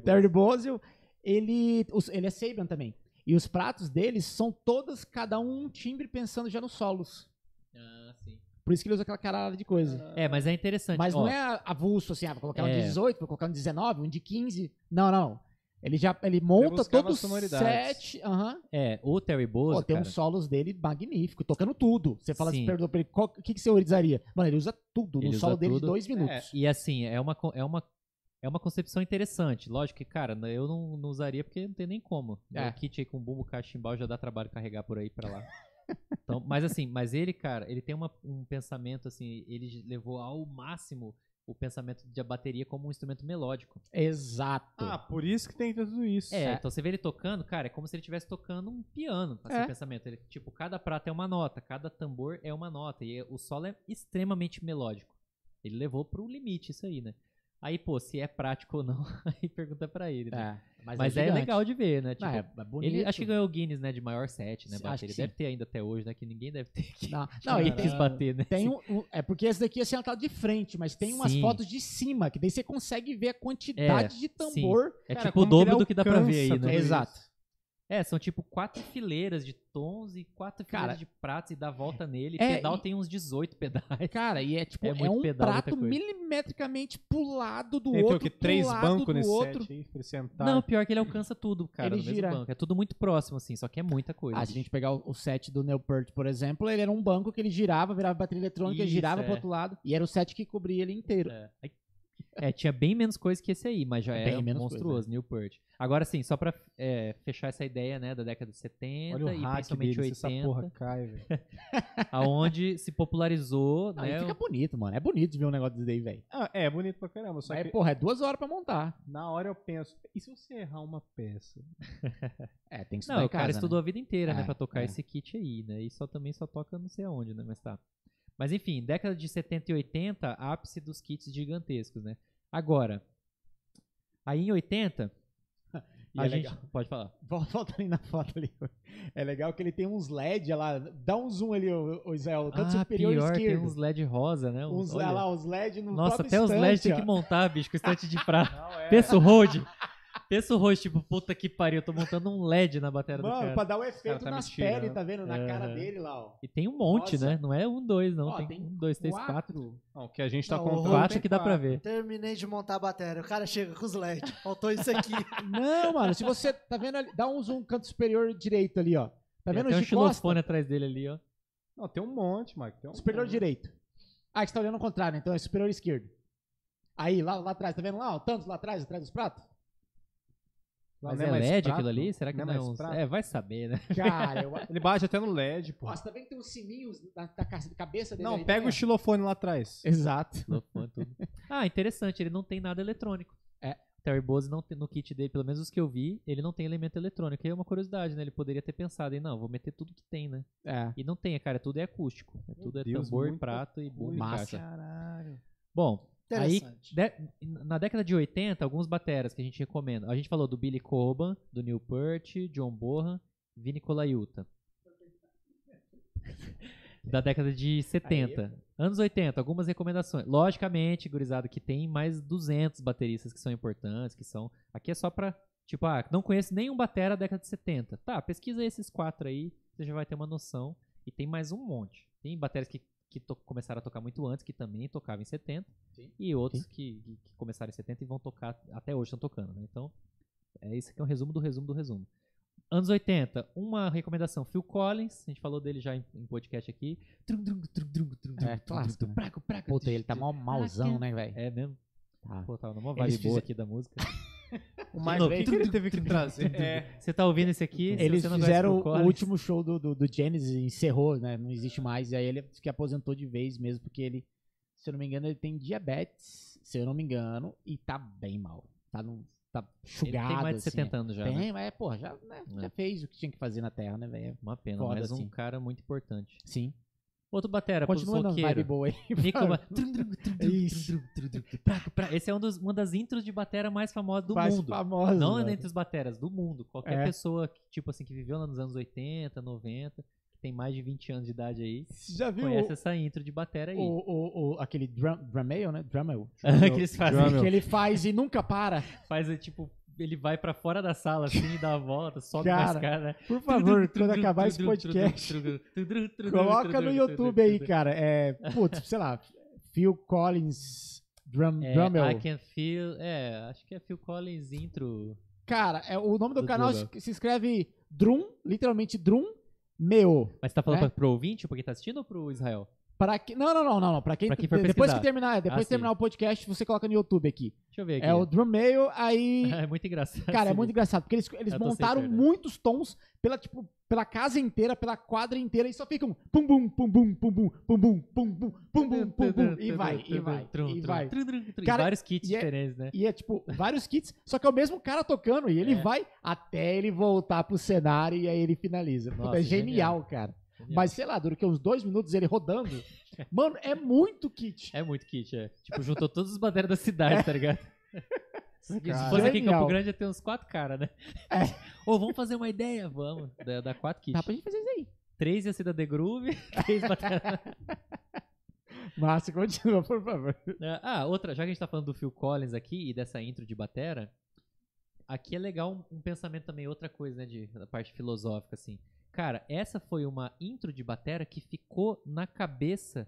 Terry Bozio, ele, os- ele é Saban também. E os pratos deles são todas, cada um um timbre pensando já nos solos. Ah, sim. Por isso que ele usa aquela caralho de coisa. É, mas é interessante. Mas ó, não é avulso assim, ah, vou colocar um É. de 18, vou colocar um de 19, um de 15. Não, não. Ele já ele monta buscava todo o sonoridades. set. aham. É, o Terry Pô, tem cara, uns solos dele magnífico, tocando tudo. Você fala Sim. assim, perguntou pra ele, o que, que você utilizaria? Mano, ele usa tudo Ele no usa solo dele de tudo. dois minutos. E assim, é uma, é uma, é uma concepção interessante. Lógico que, cara, né, eu não, não usaria porque não tem nem como. É. O kit aí com bumbo, cachimbal já dá trabalho carregar por aí pra lá. Então, mas assim, mas ele, cara, ele tem uma- um pensamento assim, ele levou ao máximo o pensamento de a bateria como um instrumento melódico. Exato. Ah, por isso que tem tudo isso. É, então você vê ele tocando, cara, é como se ele estivesse tocando um piano, assim, É. o pensamento. Ele, tipo, cada prata é uma nota, cada tambor é uma nota, e o solo é extremamente melódico. Ele levou pro limite isso aí, né? Aí, pô, se é prático ou não, aí pergunta pra ele, né? É, Mas, mas, é, gigante. legal de ver, né? Tipo, Não, é, é bonito. ele acho que ganhou o Guinness, né, de maior set, né, que sim. Deve ter ainda até hoje, né, que ninguém deve ter que Não, não ninguém e quis bater, né? tem um, um- É porque esse daqui assim, ela tá de frente, mas tem umas Sim. fotos de cima, que daí você consegue ver a quantidade de tambor. É Cara, tipo o ele dobro do que dá pra ver aí, né? Exato. É, são tipo quatro fileiras de tons e quatro Cara, fileiras de pratos e dá volta nele. é, pedal e- tem uns 18 pedais. Cara, e é tipo, É é, um pedal, prato milimetricamente pulado do Tem então, outro, que três bancos do nesse outro. set aí, sentar. Não, pior que ele alcança tudo, cara, Ele no mesmo gira. banco. É tudo muito próximo, assim, só que é muita coisa. Ah, se a gente pegar o, o set do Neil Peart, por exemplo, ele era um banco que ele girava, virava bateria eletrônica, Isso, girava é. pro outro lado, e era o set que cobria ele inteiro. É. Aí- É, tinha bem menos coisa que esse aí, mas já Bem era menos monstruoso, Newport. Agora sim, só pra é, fechar essa ideia, né, da década de 70 Olha o e hack principalmente dele, se essa 80, porra cai, velho. aonde se popularizou, Não, né, fica bonito, mano. É bonito de ver um negócio desse daí, velho. Ah, é bonito pra caramba, só Mas, que porra, é duas horas pra montar. na hora eu penso, e se você errar uma peça? É, tem que estudar Não, em o cara casa, estudou né? a vida inteira, né, É, pra tocar é. esse kit aí, né? E só também só toca não sei aonde, né, mas tá. Mas enfim, década de 70 e 80, ápice dos kits gigantescos, né? Agora, aí em 80, E a é gente legal. pode falar. Volta, ali na foto ali. É legal que ele tem uns LED lá. Dá um zoom ali, o, Israel. Canto ah, superior pior, tem esquerdo. uns LED rosa, né? Uns, olha. olha lá, uns LED no Nossa, até os LED estante, tem que ó. montar, bicho, com estante de prata. É. Pensa o road. Pensa o road, tipo, puta que pariu, eu tô montando um LED na bateria do Mano, cara. pra dar o efeito tá nas peles, tá vendo? Na cara Aham. dele lá, ó. E tem um monte, Nossa. né? Não é um, dois, não. Ó, tem, tem um, dois, três, quatro. Não, o que a gente tá Não, o contando. Quatro tem que dá pra quatro. ver. Terminei de montar a bateria. O cara chega com os LED. Faltou isso aqui. Não, mano, se você tá vendo ali, dá um zoom no canto superior direito ali, ó. Tá Tem vendo até um de costa? xilofone atrás dele ali, ó. Não, tem um monte, Mike. Tem um Superior monte. direito. Ah, que você tá olhando ao contrário, então é superior esquerdo. Aí, lá, lá atrás, tá vendo lá, ó, tantos lá atrás, atrás dos pratos? Mas não é mais LED prato? aquilo ali? Será que não, Não é é mais? É, vai saber, né? Cara, eu... Ele bate até no LED, pô. Nossa, tá vendo que tem uns sininhos na, na ca- cabeça dele Não, aí pega também, o xilofone lá atrás. Exato. Xilofone, tudo. Ah, interessante, ele não tem nada eletrônico. É. Terry Bose não tem, no kit dele, pelo menos os que eu vi, ele não tem elemento eletrônico. E é uma curiosidade, né? Ele poderia ter pensado em, não, vou meter tudo que tem, né? É. E não tem, cara, tudo é acústico. É tudo é Deus, tambor, prato e e Massa. Caralho. Bom, Aí, de- na década de 80, alguns bateras que a gente recomenda. A gente falou do Billy Coban, do Neil Peart, John Bonham, Vinny Colaiuta. da década de 70. Anos 80, algumas recomendações. Logicamente, gurizada, que tem mais 200 bateristas que são importantes, que são... Aqui é só pra, tipo, ah, não conheço nenhum batera da década de 70. Tá, pesquisa esses quatro aí, você já vai ter uma noção. E tem mais um monte. Tem bateras que, que começaram a tocar muito antes, que também tocavam em 70. E outros que, que- que começaram em 70 e vão tocar, até hoje estão tocando, né? Então, é isso aqui é um resumo do resumo do resumo. Anos 80, uma recomendação, Phil Collins, a gente falou dele já em, em podcast aqui. Trum, trum, trum, trum, trum, É, clássico, né? praco, praco, Puta, ele tá mó malzão, né, velho? É mesmo? Tá. Pô, tava numa vibe boa aqui da música. O o que ele teve que trazer? É. Você tá ouvindo esse aqui? Eles você não conhece fizeram o último show do, do, do Genesis, encerrou, né? Não existe mais. E aí ele que aposentou de vez mesmo, porque ele, se eu não me engano, ele tem diabetes, se eu não me engano, e tá bem mal. Tá, no, tá Ele chugado. tem mais de assim, 70 anos já, Tem, né? mas, porra, já, né, É. já fez o que tinha que fazer na Terra, né, velho? Uma pena, Foda, mas um assim. cara muito importante. Sim. Outro batera, pros Continua vibe roqueiros. boa aí. Esse é um dos, uma das intros de batera mais famosas do Mais mundo. famosa, Não velho. entre os bateras, do mundo. Qualquer É. pessoa, que, tipo assim, que viveu lá nos anos 80, 90, que tem mais de 20 anos de idade aí, já viu conhece o, essa intro de batera aí. o, o, o- aquele drum, drummel, né? Drummel. que eles fazem. Drummel. que ele faz e nunca para. Faz, é, tipo, ele vai pra fora da sala, assim, dá a volta, sobe Cara, mais cara. né? Por favor, quando acabar esse podcast, coloca no YouTube aí, cara. É, putz, sei lá, Phil Collins Drum, É, Drummel. I can feel. É, acho que é Phil Collins intro. Cara, é, o nome do, Do canal se, se escreve Drum, literalmente Drum Meo. Mas você tá falando É. pra, pro ouvinte, porque tá assistindo ou pro Israel? Pra que, não, não, não, não, não. Pra quem, Pra quem for depois pesquisar. que terminar, depois Ah, que terminar sim. o podcast, você coloca no YouTube aqui. Deixa eu ver aqui. É o Drum aí É muito engraçado. Cara, é muito engraçado, porque eles, eles montaram sem internet. muitos tons pela, tipo, pela casa inteira, pela quadra inteira, e só ficam pum bum, pum bum, pum bum, pum bum, pum bum, pum bum, pum bum, e vai, e vai, e vai. Cara, vários kits é- diferentes, né? E é tipo, vários kits, só que é o mesmo cara tocando, e ele É. vai até ele voltar pro cenário e aí ele finaliza. Nossa, é genial. cara. Mas sei lá, dura que uns dois minutos ele rodando. Mano, é muito kit. É muito kit, é. Tipo, juntou todos os bateras da cidade, tá ligado? Se fosse aqui em. Campo Grande, ia ter uns quatro caras, né? É. Ô, vamos fazer uma ideia? Vamos. Dá, dá quatro kits. Dá pra gente fazer isso aí. Três ia ser da The Groove, três bateras. Massa, continua, por favor. É, Ah, outra, já que a gente tá falando do Phil Collins aqui e dessa intro de batera, aqui é legal um, um pensamento também, outra coisa, né, de, da parte filosófica, assim. Cara, essa foi uma intro de batera que ficou na cabeça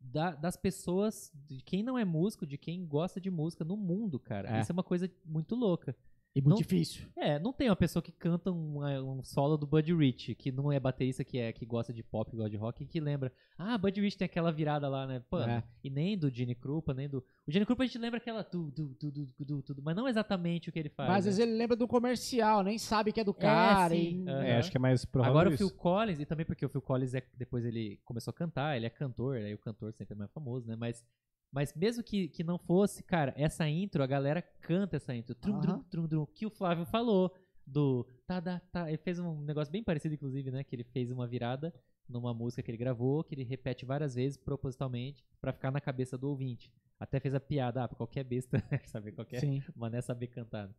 da- das pessoas, de quem não é músico, de quem gosta de música no mundo, cara. É. Isso é uma coisa muito louca. E muito Não- difícil. É, não tem uma pessoa que canta um, é, um solo do Buddy Rich, que não é baterista, que é que gosta de pop, gosta de rock, e que lembra, ah, Buddy Rich tem aquela virada lá, né? Pô, É. e nem do Gene Krupa, nem do... O Gene Krupa a gente lembra aquela tu, tu, tu, tu, tu, tu, tu, mas não exatamente o que ele faz. Mas às né? vezes ele lembra do comercial, nem sabe que é do cara. sim. e- Aham. É, acho que é mais provável Agora o isso. Phil Collins, e também porque o Phil Collins, é, depois ele começou a cantar, ele é cantor, aí o cantor sempre é mais famoso, né? Mas, mas mesmo que, que não fosse, cara, essa intro, a galera canta essa intro. Trum, trum, trum, trum, que o Flávio falou do tá, tá, tá. Ele fez um negócio bem parecido, inclusive, né? Que ele fez uma virada numa música que ele gravou, que ele repete várias vezes propositalmente pra ficar na cabeça do ouvinte. Até fez a piada, ah, pra qualquer besta saber qualquer Sim. mané saber cantar. né?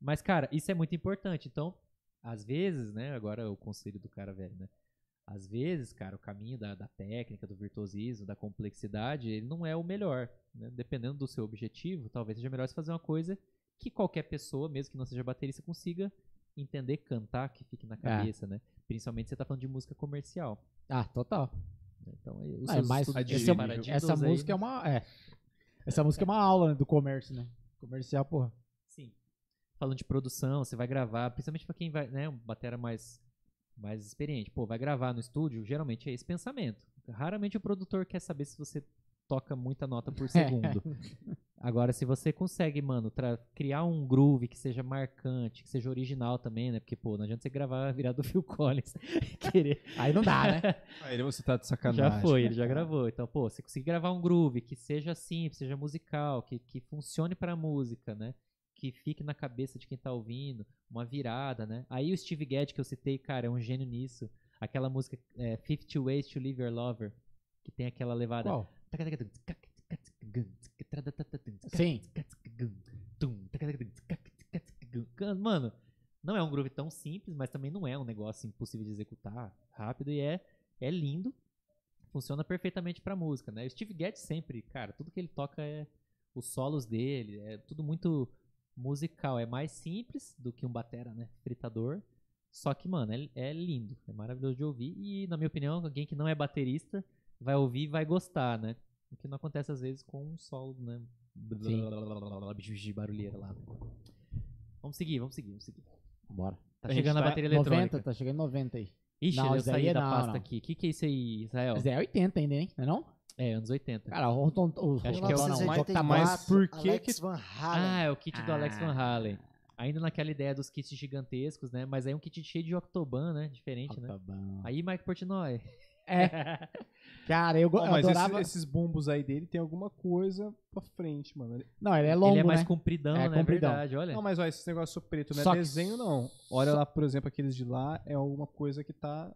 Mas, cara, isso é muito importante. Então, às vezes, né? Agora é o conselho do cara velho, né? Às vezes, cara, o caminho da, da técnica, do virtuosismo, da complexidade, ele não é o melhor. né? Dependendo do seu objetivo, talvez seja melhor você fazer uma coisa que qualquer pessoa, mesmo que não seja baterista, consiga entender, cantar, que fique na cabeça, né? Principalmente você tá falando de música comercial. Ah, total. Então, os Ah, mas estudos adível. essa, aí, música é né? uma. É. Essa música é uma aula né, do comércio, né? Comercial, porra. Sim. Falando de produção, você vai gravar, principalmente pra quem vai, né, um batera mais mais experiente. Pô, vai gravar no estúdio, geralmente é esse pensamento. Raramente o produtor quer saber se você toca muita nota por segundo. Agora, se você consegue, mano, criar um groove que seja marcante, que seja original também, né? Porque, pô, não adianta você gravar a virada do Phil Collins e querer Aí não dá, né? Aí você tá de sacanagem. já foi, ele já gravou. Então, pô, você conseguir gravar um groove que seja simples, seja musical, que, que funcione pra música, né? Que fique na cabeça de quem tá ouvindo, uma virada, né? Aí o Steve Gadd que eu citei, cara, é um gênio nisso. Aquela música é, 50 Ways to Leave Your Lover, que tem aquela levada. Qual? Sim. Mano, não é um groove tão simples, mas também não é um negócio impossível de executar rápido e é, é lindo. Funciona perfeitamente pra música, né? O Steve Gadd sempre, cara, tudo que ele toca é os solos dele, é tudo muito musical. É mais simples do que um batera, né? Fritador. Só que, mano, é, é lindo, é maravilhoso de ouvir. E, na minha opinião, alguém que não é baterista vai ouvir e vai gostar, né? O que não acontece às vezes com um solo, né? Sim. Barulheira lá. né? Vamos seguir, vamos seguir, vamos seguir. Bora. Tá gente chegando a tá bateria 90, eletrônica. tá chegando em 90 aí. Ixi, Não, eu saí aí da não, pasta não. aqui. O que, que é isso aí, Israel? Mas é 80 ainda, hein? Não é não? É, anos 80. Cara, o Ronton... O, Acho que é o- não, mas- por que Alex que- Van Ah, Halen. é o kit do Alex Van Halen. Ainda naquela ideia dos kits gigantescos, né? Mas aí é um kit cheio de Octoban, né? Diferente, né? Octa Bass. Aí, Mike Portnoy. É, cara, eu, Não, eu mas adorava... esses, esses bumbos aí dele tem alguma coisa pra frente, mano. Ele- Não, ele é longo, Ele é mais né? compridão, É, né? compridão. Verdade, olha. Não, mas ó, esse negócio preto não é Só que- desenho, não. Olha só- lá, por exemplo, aqueles de lá, é alguma coisa que tá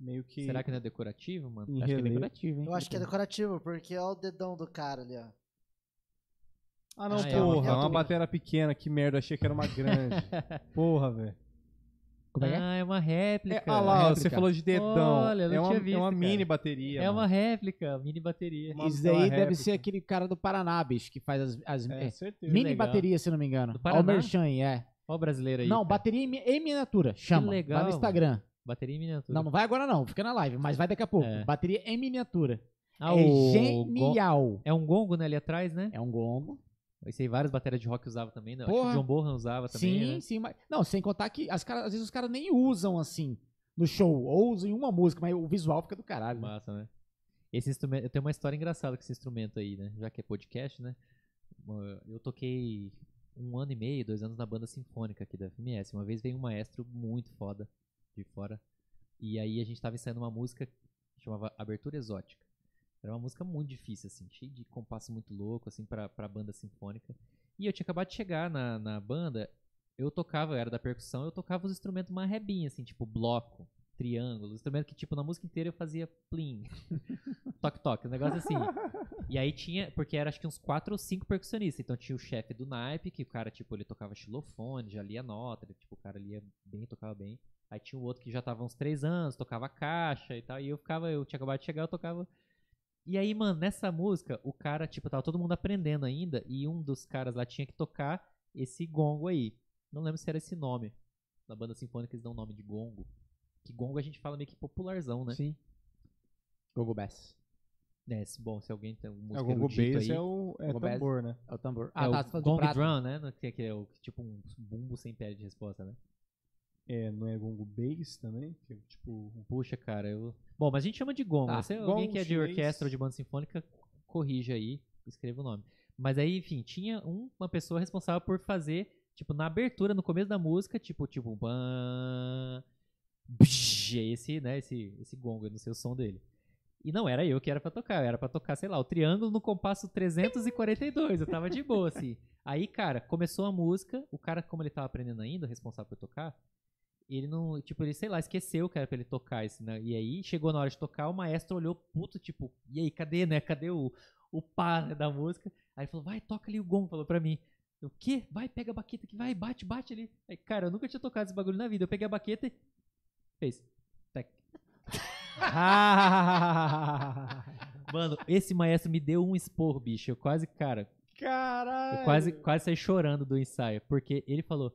meio que. Será que não é decorativo, mano? Acho que é decorativo, hein? Eu acho que é decorativo, porque olha o dedão do cara ali, ó. Ah, não, Ah, é uma porra, é uma miniatura. batera pequena, que merda, achei que era uma grande. porra, velho. Como é que é? Ah, é uma réplica. É, ah lá, réplica. você falou de dedão. Olha, eu não é uma, tinha é visto, uma cara. mini bateria. É mano. uma réplica, mini bateria. Uma- Isso uma daí deve réplica. ser aquele cara do Paraná, bicho, que faz as, as É, é, certeza. mini legal. bateria, se não me engano. Do Olha o Paraná? Merchan é. Ó o brasileiro aí. não, cara. bateria em, em miniatura, chama. legal, Vai no Instagram. Bateria em miniatura. Não, não vai agora não, fica na live, mas vai daqui a pouco. É. Bateria em miniatura. Ah, é o genial. É um gongo, né, ali atrás, né? É um gongo. Esse aí várias baterias de rock usava também, né? Acho que Porra. o John Bonham usava também, sim, né? sim. Mas... Não, sem contar que as cara, às vezes os caras nem usam assim no show. Ou usam em uma música, mas o visual fica do caralho. né? Massa, né? Esse instrumento, eu tenho uma história engraçada com esse instrumento aí, né? Já que é podcast, né? Eu toquei um ano e meio, dois anos na banda sinfônica aqui da FMS. Uma vez veio um maestro muito foda de fora. E aí a gente tava ensaiando uma música que chamava Abertura Exótica. Era uma música muito difícil, assim, cheia de compasso muito louco, assim, pra, pra banda sinfônica. E eu tinha acabado de chegar na, na banda, eu tocava, eu era da percussão, eu tocava os instrumentos mais assim, tipo bloco, triângulo, instrumento que, tipo, na música inteira eu fazia plim, toque-toque, um negócio assim. E aí tinha, porque era acho que uns quatro ou cinco percussionistas. Então tinha o chefe do naipe, que o cara, tipo, ele tocava xilofone, já lia nota, ele, tipo, o cara lia bem, tocava bem. Aí tinha o outro que já tava uns três anos, tocava caixa e tal. E eu ficava, eu tinha acabado de chegar, eu tocava. E aí, mano, nessa música, o cara, tipo, tava todo mundo aprendendo ainda, e um dos caras lá tinha que tocar esse gongo aí. Não lembro se era esse nome. Na banda sinfônica eles dão o nome de gongo. Que gongo a gente fala meio que popularzão, né? Sim. Gogo Bass. É, se- bom, se alguém tem um É, músico o Gongo Bass aí, é o é Gongo Bass. tambor, né? É o tambor. é Ah, o tá, de gong drum, né? Que, que é o, tipo um bumbo sem pé de resposta, né? É, não é Gongo Bass também? Que é tipo. Puxa, cara, eu... Bom, mas a gente chama de gongo. Tá, Se alguém gongo que é de chinês. orquestra ou de banda sinfônica, corrija aí, escreva o nome. Mas aí, enfim, tinha um- uma pessoa responsável por fazer, tipo, na abertura, no começo da música, tipo, tipo. Bsh, é esse, né, esse, esse gongo, eu não sei o som dele. E não era eu que era pra tocar, era pra tocar, sei lá, o triângulo no compasso 342, eu tava de boa, assim. Aí, cara, começou a música, o cara, como ele tava aprendendo ainda, responsável por tocar, ele não, tipo, ele, sei lá, esqueceu que era pra ele tocar isso, né? E aí, chegou na hora de tocar, o maestro olhou puto, tipo, e aí, cadê, né? Cadê o, o pá né, da música? Aí ele falou, vai, toca ali o gongo, falou pra mim. O quê? Vai, pega a baqueta aqui, vai, bate, bate ali. Aí, cara, eu nunca tinha tocado esse bagulho na vida. Eu peguei a baqueta e fez. Tec. Mano, esse maestro me deu um esporro, bicho. Eu quase, cara, Caralho! eu quase, quase saí chorando do ensaio, porque ele falou,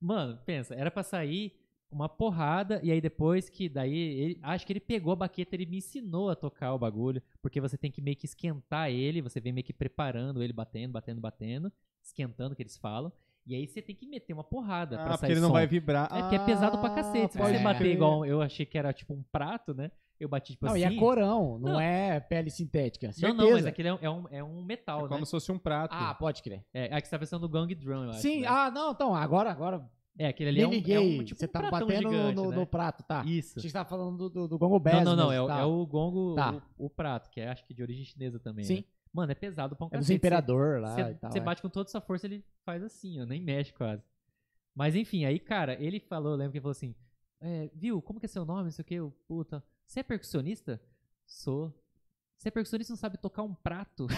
mano, pensa, era pra sair uma porrada, e aí depois que, daí, ele, acho que ele pegou a baqueta, ele me ensinou a tocar o bagulho, porque você tem que meio que esquentar ele, você vem meio que preparando ele, batendo, batendo, batendo, esquentando, que eles falam, e aí você tem que meter uma porrada Ah, pra porque sair ele não som. vai vibrar. É porque é pesado pra Ah, cacete, se pode você bater igual, eu achei que era tipo um prato, né, eu bati tipo Não, assim... e é corão, não, Não. é pele sintética. não, Certeza. não, mas aquele é um, é um, é um metal, É né? como se fosse um prato. Ah, pode crer. É, aqui você tá pensando no Gong Drum, eu acho. Sim, né? ah, não, então, agora, agora É, aquele ali me é um, liguei. é um tipo você um tá pratão batendo no- gigante, no, né? no prato, tá? Isso. Você tá falando do, do, do Gongo Bass Não, não, não, é, mesmo, o- tá? é o gongo, Tá. o, o prato, que é acho que de origem chinesa também, Sim. né? Mano, é pesado pra um É dos imperador lá Você e tal. você é. bate com toda a sua força, ele faz assim, ó, nem mexe quase. Mas enfim, aí, cara, ele falou, eu lembro que ele falou assim, é, viu, como que é seu nome, não sei o que, puta, você é percussionista? Sou. Você é percussionista e não sabe tocar um prato?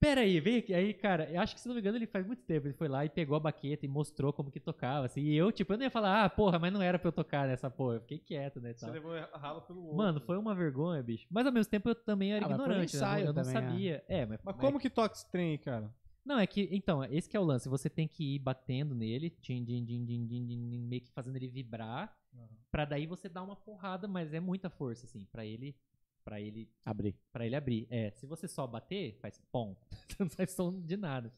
Pera aí, vem aqui. Aí, cara, eu acho que se não me engano ele faz muito tempo. Ele foi lá e pegou a baqueta e mostrou como que tocava, assim. E eu, tipo, eu não ia falar, ah, porra, mas não era pra eu tocar nessa porra. Eu fiquei quieto, né? Você tal. levou a rala pelo outro. Mano, foi uma vergonha, bicho. Mas ao mesmo tempo eu também era Ah, um ignorante, né? Eu não também, é. sabia. É, mas, Mas como que toca esse trem, cara? Não, é que. Então, esse que é o lance. Você tem que ir batendo nele, din, din, din, din, din, din, meio que fazendo ele vibrar. Pra daí você dar uma porrada, mas é muita força, assim, pra ele. Pra ele Abri. Pra ele abrir. É, se você só bater, faz pom. não faz som de nada.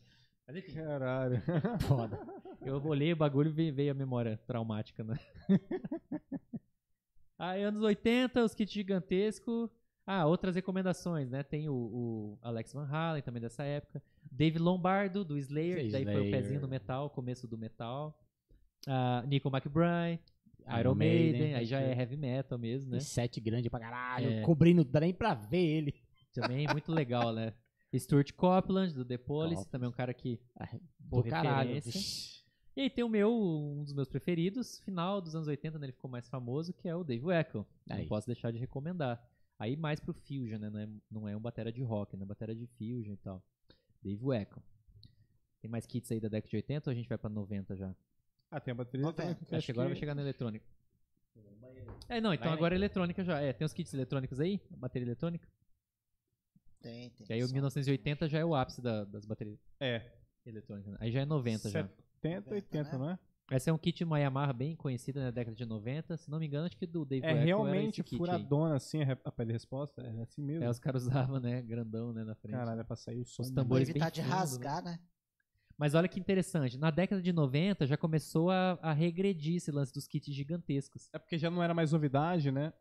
Mas enfim, Caralho. Foda. eu olhei o bagulho e veio- veio a memória traumática, né? Aí, anos 80, os kits gigantescos. Ah, outras recomendações, né? Tem o, o Alex Van Halen, também dessa época. Dave Lombardo, do Slayer, que daí foi o Slayer. pezinho no metal, começo do metal. Ah, Nico McBride, Iron, Maiden, Maiden, aí já é heavy metal mesmo, né? E sete grande pra caralho. É. Cobrindo, dá nem pra ver ele. Também muito legal, né? Stuart Copeland, do The Police, Copeland. também um cara que Do caralho. E aí tem o meu, um dos meus preferidos, final dos anos 80, né, ele ficou mais famoso, que é o Dave Weckl. Não posso deixar de recomendar. Aí mais pro Fusion, né, não é, não é um batera de rock, né, batera de Fusion e tal. Dave Weckl. Tem mais kits aí da década de 80 ou a gente vai pra 90 já? Ah, tem a bateria. Noventa. eletrônica, Acho que agora vai chegar na eletrônica. É, não, então Vai, agora é eletrônica já. É, tem os kits eletrônicos aí? Bateria eletrônica? Tem, tem. Que aí o som. 1980 já é o ápice da- das baterias É. eletrônicas. né? Aí já é 90 já. 70, 80, né? não é? Essa é um kit uma Yamaha bem conhecida na década de 90. Se não me engano, acho que do Dave É era realmente esse kit aí. furadona assim a a pele resposta? É assim mesmo? É, os caras usavam, né? Grandão, né? Na frente. Caralho, é pra sair o som. Os tambores evitar bem de fundo, né? rasgar, né? Mas olha que interessante. Na década de 90 já começou a, a regredir esse lance dos kits gigantescos. É porque já não era mais novidade, né?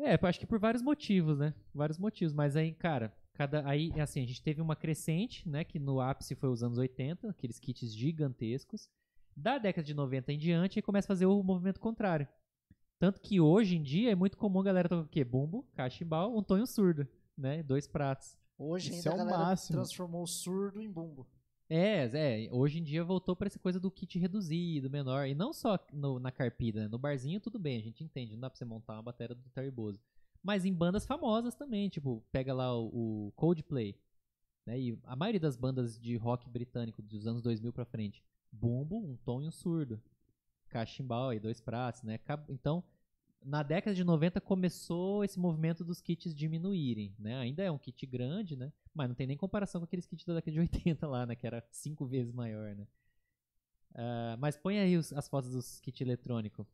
É, acho que por vários motivos, né? Vários motivos. Mas aí, cara, cada. Aí, assim, a gente teve uma crescente, né? Que no ápice foi os anos 80, aqueles kits gigantescos. Da década de 90 em diante, aí começa a fazer o movimento contrário. Tanto que hoje em dia é muito comum a galera tocar o quê? Bumbo, cachimbal, um tonho surdo, né? Dois pratos. Hoje Isso ainda é a o galera máximo. transformou o surdo em bumbo. É, é, hoje em dia voltou pra essa coisa do kit reduzido, menor. E não só no- na carpida, né? no barzinho tudo bem, a gente entende, não dá pra você montar uma bateria do Terry Bozo. Mas em bandas famosas também, tipo, pega lá o, o Coldplay, né? E a maioria das bandas de rock britânico dos anos 2000 pra frente, bumbo, um tom e um surdo. Cachimbal aí, dois pratos, né? Então, na década de 90 começou esse movimento dos kits diminuírem, né? Ainda é um kit grande, né? Mas não tem nem comparação com aqueles kits da década de 80 lá, né? Que era cinco vezes maior, né? Ah, mas põe aí os- as fotos dos kits eletrônicos.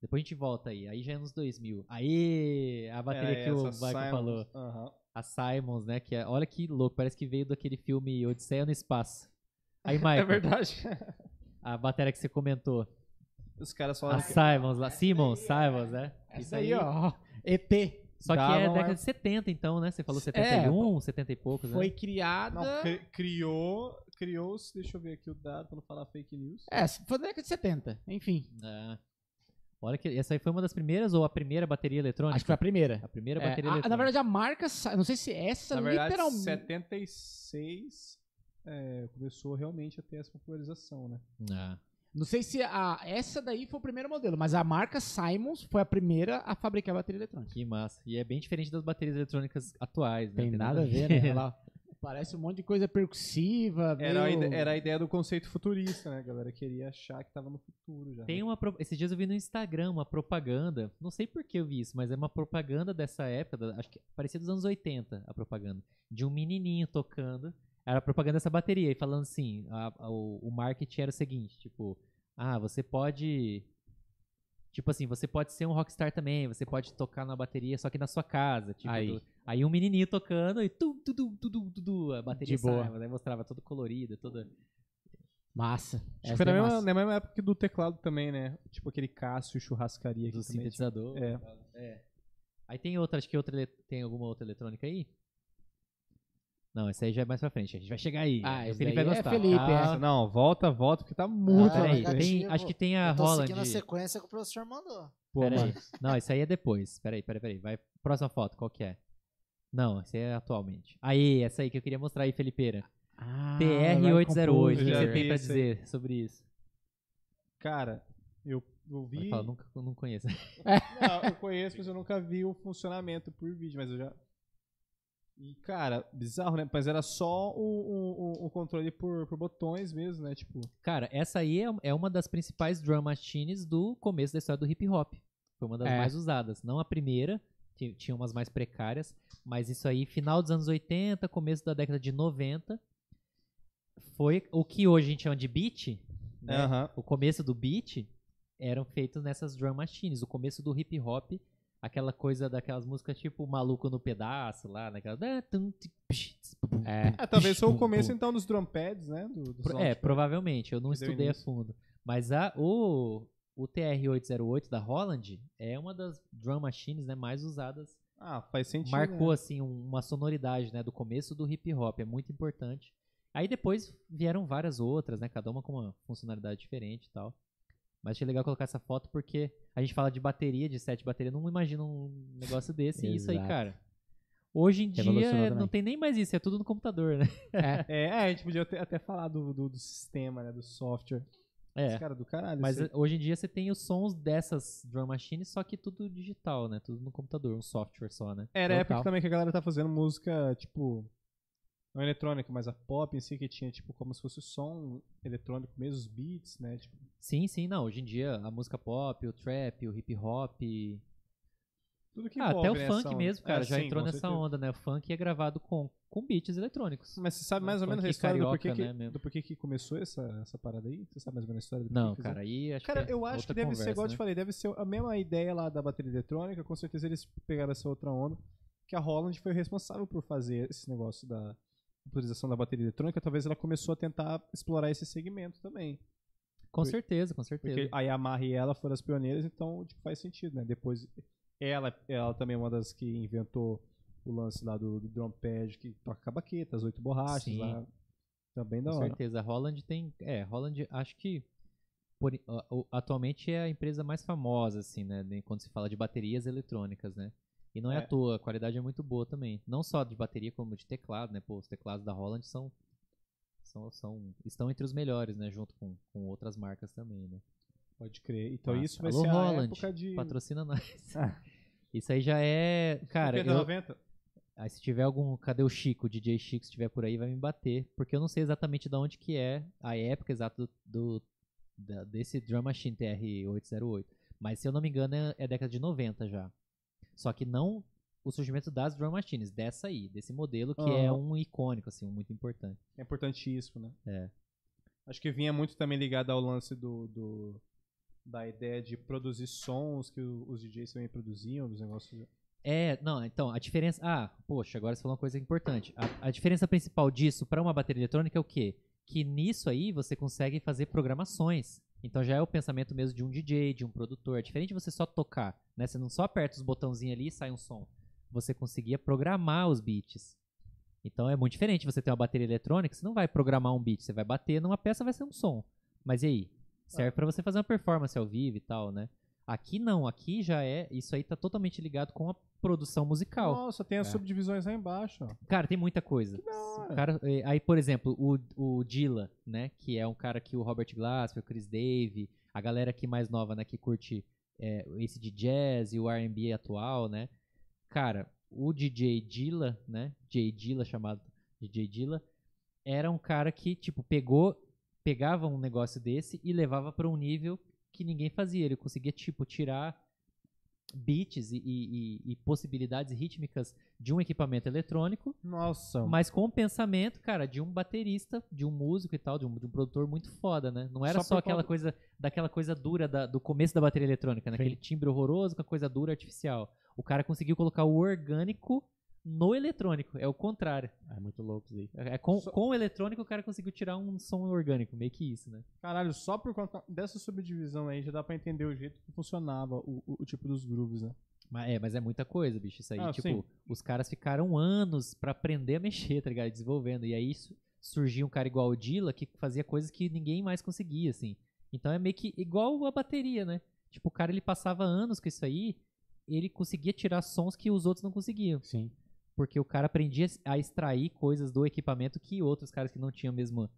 Depois a gente volta aí. Aí já é nos 2000. Aê! A bateria É, que o Michael falou. Aham. A Simons, né? Que é, olha que louco. Parece que veio daquele filme Odisseia no Espaço. Aí, Michael. É verdade. A bateria que você comentou. Os caras A falaram que Simons lá. Simons, Simons, né? Isso aí, ó. ET. Só que é década a- de 70, então, né? Você falou 71, 70 e poucos, Foi né? criada. Não, cri- criou, criou-se, deixa eu ver aqui o dado pra não falar fake news. É, foi na década de 70. Enfim. Ah. Olha que essa aí foi uma das primeiras ou a primeira bateria eletrônica? Acho que foi a primeira. A primeira É, bateria a- eletrônica. na verdade, a marca. Não sei se essa Na verdade, literalmente. 76 é, começou realmente a ter essa popularização, né? Ah. Não sei se a, essa daí foi o primeiro modelo, mas a marca Simons foi a primeira a fabricar bateria eletrônica. Que massa. E é bem diferente das baterias eletrônicas atuais, né? Tem nada a ver, né? Lá. Parece um monte de coisa percussiva. Era, a meio- ide- era a ideia do conceito futurista, né? A galera queria achar que tava no futuro já. Tem uma. pro- Esses dias eu vi no Instagram uma propaganda. Não sei por que eu vi isso, mas é uma propaganda dessa época. da- acho que parecia dos anos 80 a propaganda. De um menininho tocando. Era propaganda dessa bateria. E falando assim: a- a- o, o marketing era o seguinte: tipo, ah, você pode. Tipo assim, você pode ser um rockstar também, você pode tocar na bateria, só que na sua casa. Tipo, Aí. do- aí um menininho tocando e tu, tu, tu, tu, tu, tu, tu, a bateria De boa. né? mostrava todo colorido, toda. Massa. Acho que foi na é mesma, massa. na mesma época do teclado também, né? Tipo aquele Cássio churrascaria do também. sintetizador. É. É. Aí tem outra, acho que outra tem alguma outra eletrônica aí? Não, essa aí já é mais pra frente. A gente vai chegar aí. Ah, o esse Felipe vai é gostar. Felipe, Calma. Nossa, não, volta, volta, porque tá muito Ah, Peraí, tem, acho que tem a Eu tô Holland. seguindo a sequência que o professor mandou. Pô, Peraí. Não, isso aí é depois. Peraí, peraí, peraí. Vai. Próxima foto, qual que é? Não, essa aí é atualmente. Aí, essa aí que eu queria mostrar aí, Felipeira. Ah, TR-808. O que você tem pra isso aí. dizer sobre isso? Cara, eu, eu Pode vi. falar, nunca, não conheço. Não, eu conheço, mas eu nunca vi o funcionamento por vídeo, mas eu já. E, cara, bizarro, né? Mas era só o, o, o- controle por, por botões mesmo, né? Tipo, Cara, essa aí é, é uma das principais drum machines do começo da história do hip hop. Foi uma das É. mais usadas. Não a primeira, ti- tinha umas mais precárias, mas isso aí, final dos anos 80, começo da década de 90, foi o que hoje a gente chama de beat, né? O começo do beat eram feitos nessas drum machines. O começo do hip hop, aquela coisa daquelas músicas tipo Maluco no Pedaço lá, naquela. É. É, talvez foi o começo, então, dos drum pads, né? Do, Pro- é, provavelmente. Eu não Que estudei a fundo. Mas a, o, o TR-808 da Holland é uma das drum machines né, mais usadas. Ah, faz sentido. Marcou, né? assim, um- uma sonoridade né, do começo do hip hop. É muito importante. Aí depois vieram várias outras, né? Cada uma com uma funcionalidade diferente e tal. Mas achei legal colocar essa foto porque a gente fala de bateria, de set de bateria. Não imagina um negócio desse. E isso aí, cara. Hoje em dia também. não tem nem mais isso. É tudo no computador, né? É. É, é, a gente podia até, até falar do, do, do sistema, né? Do software. É. Esse cara do caralho. Mas aí. hoje em dia você tem os sons dessas drum machines, só que tudo digital, né? Tudo no computador, um software só, né? Era a época também que a galera tá fazendo música, tipo. Não eletrônica, mas a pop em si, que tinha, tipo, como se fosse som eletrônico mesmo, os beats, né? Tipo, Sim, sim, não. Hoje em dia a música pop, o trap, o hip hop. tudo que Ah, envolve até o né, funk essa mesmo, onda. cara, É, já sim, entrou nessa certeza. onda, né? O funk é gravado com, com beats eletrônicos. Mas você sabe mais ou menos a história do porquê, carioca, que, né, do porquê que começou essa, essa parada aí? Você sabe mais ou menos a história do Não, cara, aí acho Cara, que é eu acho que deve ser, conversa, igual eu te né? falei, deve ser a mesma ideia lá da bateria eletrônica, com certeza eles pegaram essa outra onda, que a Holland foi responsável por fazer esse negócio da utilização da bateria eletrônica, talvez ela começou a tentar explorar esse segmento também. Com Por- certeza, com certeza. Porque a Yamaha e ela foram as pioneiras, então tipo, faz sentido, né? Depois, ela, ela também é uma das que inventou o lance lá do, do drum pad, que toca com a baqueta, as oito borrachas Sim. lá. Também da Com hora. certeza. A Holland tem. É, Holland, acho que. por- atualmente é a empresa mais famosa, assim, né? Quando se fala de baterias eletrônicas, né? E não é, É. à toa, a qualidade é muito boa também. Não só de bateria, como de teclado, né? Pô, os teclados da Holland são. são, são estão entre os melhores, né? Junto com, com outras marcas também, né? Pode crer. Então Massa. isso vai Alô, ser a Holland, época de... Patrocina nós. Ah. Isso aí já é. Cara, 50, eu, 90? Aí se tiver algum. Cadê o Chico? O DJ Chico, se estiver por aí, vai me bater. Porque eu não sei exatamente de onde que é a época exata do, do- da- desse Drum Machine TR-808. Mas se eu não me engano, é, é década de 90 já. Só que não o surgimento das Drum Machines, dessa aí, desse modelo que é Aham. um icônico, assim, um muito importante. É importantíssimo, né? É. Acho que vinha muito também ligado ao lance do, do- da ideia de produzir sons que os DJs também produziam, dos negócios. É, não, então, a diferença. Ah, poxa, agora você falou uma coisa importante. A, a diferença principal disso para uma bateria eletrônica é o quê? Que nisso aí você consegue fazer programações. Então já é o pensamento mesmo de um DJ, de um produtor. É diferente de você só tocar, né? Você não só aperta os botãozinhos ali e sai um som. Você conseguia programar os beats. Então é muito diferente você ter uma bateria eletrônica, você não vai programar um beat, você vai bater numa peça, vai ser um som. Mas e aí? Serve pra você fazer uma performance ao vivo e tal, né? Aqui não, aqui já é, isso aí tá totalmente ligado com a produção musical. Nossa, tem as É. subdivisões lá embaixo. Cara, tem muita coisa. Cara, eh, aí, por exemplo, o, o Dilla, né? Que é um cara que o Robert Glasper, o Chris Dave, a galera aqui mais nova, né? Que curte eh, esse de jazz e o R&B atual, né? Cara, o DJ Dilla, né? J Dilla, chamado DJ Dilla, era um cara que, tipo, pegou, pegava um negócio desse e levava pra um nível que ninguém fazia. Ele conseguia, tipo, tirar beats e, e- e- possibilidades rítmicas de um equipamento eletrônico Nossa. mas com o pensamento, cara, de um baterista, de um músico e tal, de um, de um produtor muito foda, né? Não era Só só, aquela conta- coisa, daquela coisa dura da- do começo da bateria eletrônica, né? Sim. Aquele timbre horroroso com a coisa dura artificial. O cara conseguiu colocar o orgânico no eletrônico, é o contrário. É muito louco isso aí. É, é com, Só- com o eletrônico o cara conseguiu tirar um som orgânico, meio que isso, né? Caralho, só por conta dessa subdivisão aí já dá pra entender o jeito que funcionava o, o- o tipo dos grooves, né? Mas é, mas é muita coisa, bicho. Isso aí, Ah, tipo, sim. os caras ficaram anos pra aprender a mexer, tá ligado? Desenvolvendo. E aí su- surgiu um cara igual o Dilla que fazia coisas que ninguém mais conseguia, assim. Então é meio que igual a bateria, né? Tipo, o cara ele passava anos com isso aí, ele conseguia tirar sons que os outros não conseguiam. Sim. Porque o cara aprendia a extrair coisas do equipamento que outros caras que não tinham mesmo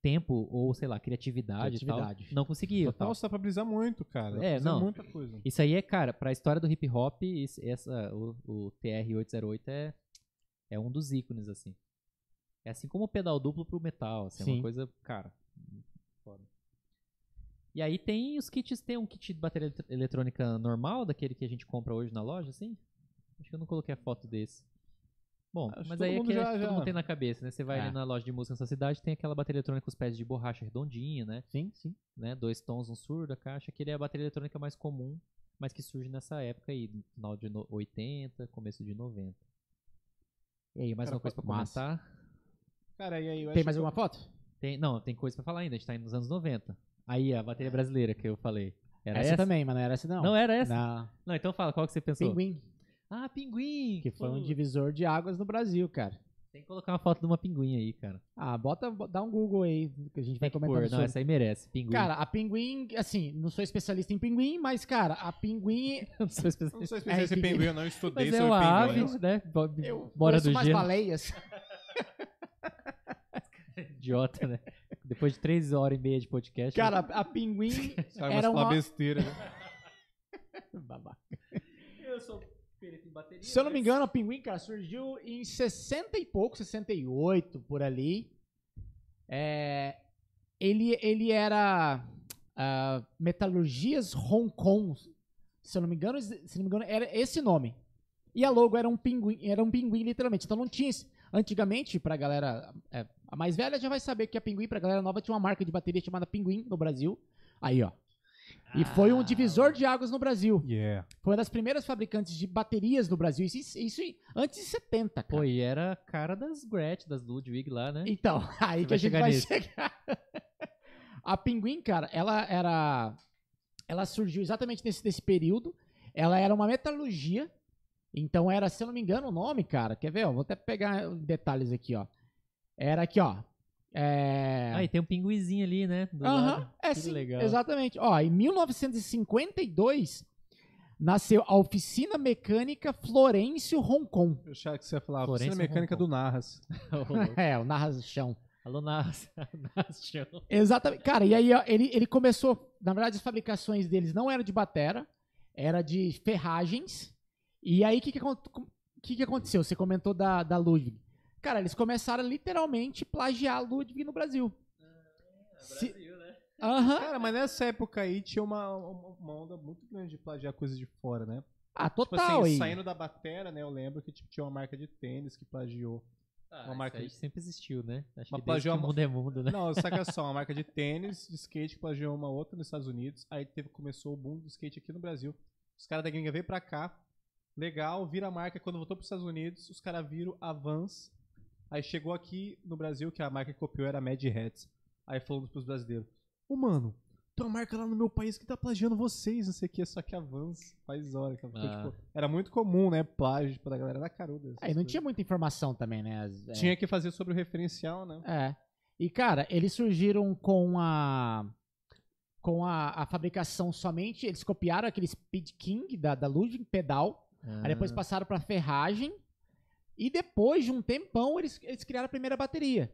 tempo ou, sei lá, criatividade, e Criatividade. tal, não conseguiam. Nossa, dá pra brisar muito, cara. É, não. muita coisa. Isso aí é, cara, pra história do hip hop, essa, o, o TR-808 é, É um dos ícones, assim. É assim como o pedal duplo pro metal, assim, é Sim. uma coisa, cara, foda. E aí tem os kits, tem um kit de bateria elet- eletrônica normal, daquele que a gente compra hoje na loja, assim? Acho que eu não coloquei a foto desse. Bom, Acho que mas aí é que já- que já- todo mundo tem na cabeça, né? Você vai É. ali na loja de música na sua cidade, tem aquela bateria eletrônica com os pés de borracha redondinha, né? Sim, sim. né? Dois tons, um surdo, a caixa, que ele é a bateria eletrônica mais comum, mas que surge nessa época aí, no final de no- 80, começo de 90. E aí, mais Cara, uma coisa pra massa. comentar? Cara, e aí eu Tem mais que- alguma foto? Tem, não, tem coisa pra falar ainda, a gente tá indo nos anos 90. Aí, a bateria brasileira que eu falei. Era essa, essa? também, mas não era essa não. Não era essa? Não. Não, então fala, qual que você pensou? Pinguim, Ah, pinguim! que foi um divisor de águas no Brasil, cara. Tem que colocar uma foto de uma pinguim aí, cara. Ah, bota, dá um Google aí, que a gente vai Tem que comentando pôr, não, sobre. essa aí merece, pinguim. Cara, a pinguim, assim, não sou especialista em pinguim, mas, cara, a pinguim... não sou especialista. não sou especialista em pinguim. pinguim, eu não estudei Mas é sobre uma pinguins. ave, né? Bo- Eu Bora do gelo. baleias. Idiota, né? Depois de três horas e meia de podcast. Cara, a, a pinguim era uma... besteira, né? Babaca. eu sou perito em bateria. Se eu não me engano, a Pinguim, cara, surgiu em 60 e pouco, 68, por ali. É, ele, ele era ah, Metalurgias Hong Kong. Se eu não me engano, se não me engano, era esse nome. E a logo era um pinguim, era um pinguim literalmente. Então não tinha esse- antigamente pra galera é, a mais velha já vai saber que a Pinguim pra galera nova tinha uma marca de bateria chamada Pinguim no Brasil. Aí, ó. E foi um divisor de águas no Brasil. Yeah. Foi uma das primeiras fabricantes de baterias no Brasil. Isso, isso antes de 70, cara. Pô, e era a cara das Gretchen, das Ludwig lá, né? Então, aí Você que a gente vai nisso. chegar. a Pinguim, cara, ela era. Ela surgiu exatamente nesse, nesse período. Ela era uma metalurgia. Então era, se eu não me engano, o nome, cara. Quer ver? ó? Vou até pegar detalhes aqui, ó. Era aqui, ó. É. Ah, e tem um pinguizinho ali, né? Do Aham, lado. é Que sim, legal. exatamente. Ó, em 1952 nasceu a oficina mecânica Florencio Hong Kong. Eu achava que você ia falar a Florencio oficina mecânica do Narras. é, o Narra Chão. Alô. Nas chão. Exatamente. Cara, e aí ó, ele, ele começou. Na verdade, as fabricações deles não eram de batera, era de ferragens. E aí, o que, que, que, que aconteceu? Você comentou da, da Ludwig. Cara, eles começaram a literalmente plagiar a Ludwig no Brasil. Se- né? Aham. Cara, mas nessa época aí tinha uma, uma onda muito grande de plagiar coisas de fora, né? Ah, Tipo total. assim, aí. saindo da batera, né? Eu lembro que tipo, tinha uma marca de tênis que plagiou. Ah, Uma marca isso aí de- sempre existiu, né? Acho Uma que desde que plagiou o uma- mundo é mundo, né? Não, saca só, uma marca de tênis, de skate, que plagiou uma outra nos Estados Unidos. Aí teve, começou o boom do skate aqui no Brasil. Os caras da gringa veio pra cá. Legal, vira a marca. Quando voltou pros Estados Unidos, os caras viram a Vans. Aí chegou aqui no Brasil, que a marca que copiou era a Mad Hats. Aí falando pros brasileiros: Ô mano, tem uma marca lá no meu país que tá plagiando vocês, não sei o que, só que a Vans faz hora. Porque, Ah. tipo, era muito comum, né? Plágio da galera da caruda. Aí não coisas. tinha muita informação também, né? As- é. Tinha que fazer sobre o referencial, né? É. E, cara, eles surgiram com a. Com a, a fabricação somente. Eles copiaram aquele Speed King da, da Ludwig pedal. Aí depois Ah. passaram pra ferragem. E depois de um tempão, eles, eles criaram a primeira bateria.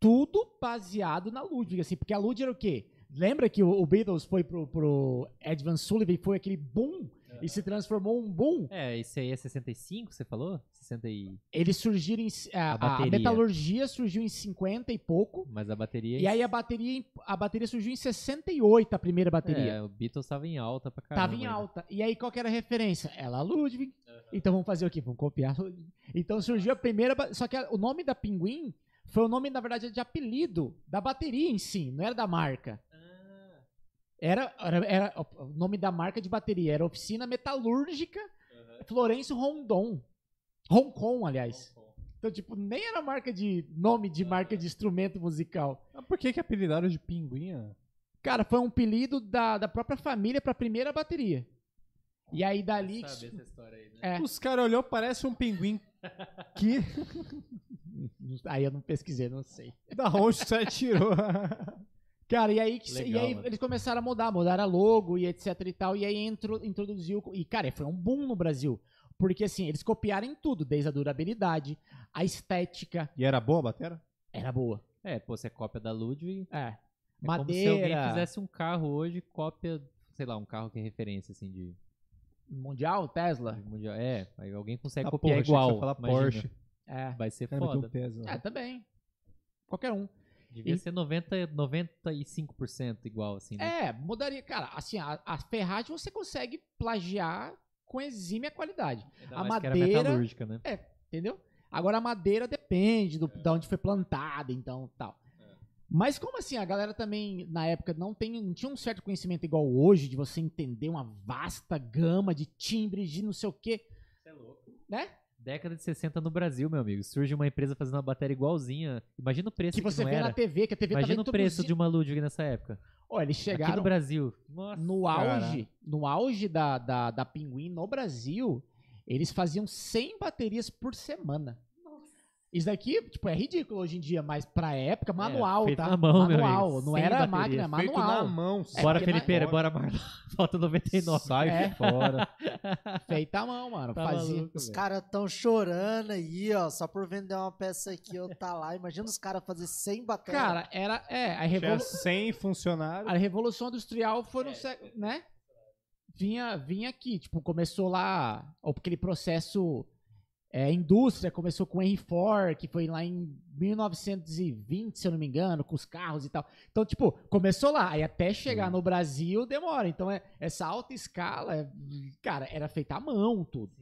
Tudo baseado na Ludwig, assim. Porque a Ludwig era o quê? Lembra que o, Beatles foi pro, pro Ed Van Sullivan e foi aquele boom? E se transformou um boom? É, esse aí é 65, você falou? 60 e... Eles surgiram em. A, a bateria. metalurgia surgiu em 50 e pouco. Mas a bateria... E aí a bateria, a bateria surgiu em 68, a primeira bateria. É, o Beatles tava em alta pra caramba. Tava em ainda. alta. E aí qual que era a referência? Ela, a Ludwig. Então vamos fazer o quê? Vamos copiar a Ludwig. Então surgiu a primeira. Só que a- o nome da Pinguim foi o nome, na verdade, de apelido da bateria em si, não era da marca. Era, era, era- o nome da marca de bateria era Oficina Metalúrgica Florencio Rondon. Hong Kong, aliás. Então, tipo, nem era marca de nome de marca de instrumento musical. Mas por que que apelidaram de pinguinha? Cara, foi um apelido da, da própria família pra primeira bateria. E aí dali. Sabe essa história aí, né? É, Os caras olhou, parece um pinguim. Que? aí eu não pesquisei, não sei. Da onde você tirou? Cara, e aí, que- Legal, e aí mano. eles começaram a mudar, mudaram a logo e etc e tal. E aí intro, introduziu. E, cara, foi um boom no Brasil. Porque assim, eles copiaram em tudo, desde a durabilidade, a estética. e era boa a batera? Era boa. É, pô, você é cópia da Ludwig. É. É como se alguém Madeira. fizesse um carro hoje, cópia, sei lá, um carro que é referência, assim, de, Mundial, Tesla. de mundial. É, aí alguém consegue Ah, copiar porra, igual. falar. Porsche. É. Vai ser Cara, foda. um peso. É, também. Qualquer um. Devia E- ser 90, 95% igual, assim, né? É, mudaria. Cara, assim, a, a ferragem você consegue plagiar com exímia qualidade. Ainda a mais que era madeira- metalúrgica, né? Entendeu? Agora a madeira depende do, de onde foi plantada, então tal. Mas como assim, a galera também, na época, não, tem, não tinha um certo conhecimento igual hoje, de você entender uma vasta gama de timbres, de não sei o quê. Né? Década de 60 no Brasil, meu amigo. Surge uma empresa fazendo uma bateria igualzinha. Imagina o preço Que que, você vê era. na TV, que a TV Imagina o preço de uma Ludwig nessa época. Ó, eles Aqui chegaram no Brasil. Nossa, no auge, no auge da, da, da Pinguim no Brasil, eles faziam 100 baterias por semana. Isso daqui, tipo, é ridículo hoje em dia, mas pra época, manual, feito tá? na mão, meu manual, não 100 era baterias. máquina, Feito na manual. mão. É, Bora, porque Felipeira, na- bora, Marlon. Falta 99. Sai É. fora. Feita à mão, mano. Tá fazia. maluco, Os caras tão chorando aí, ó, só por vender uma peça aqui, eu tá lá. Imagina os caras fazer 100 baterias. Cara, era. É, a, Tinha revolu 100 funcionários. a Revolução Industrial foi no século. Né? Vinha, vinha aqui, tipo, começou lá. Ou aquele processo. É, indústria começou com o Henry Ford, que foi lá em 1920, se eu não me engano, com os carros e tal. Então, tipo, começou lá. Aí até chegar no Brasil demora. Então, é, essa alta escala, é, cara, era feita à mão tudo.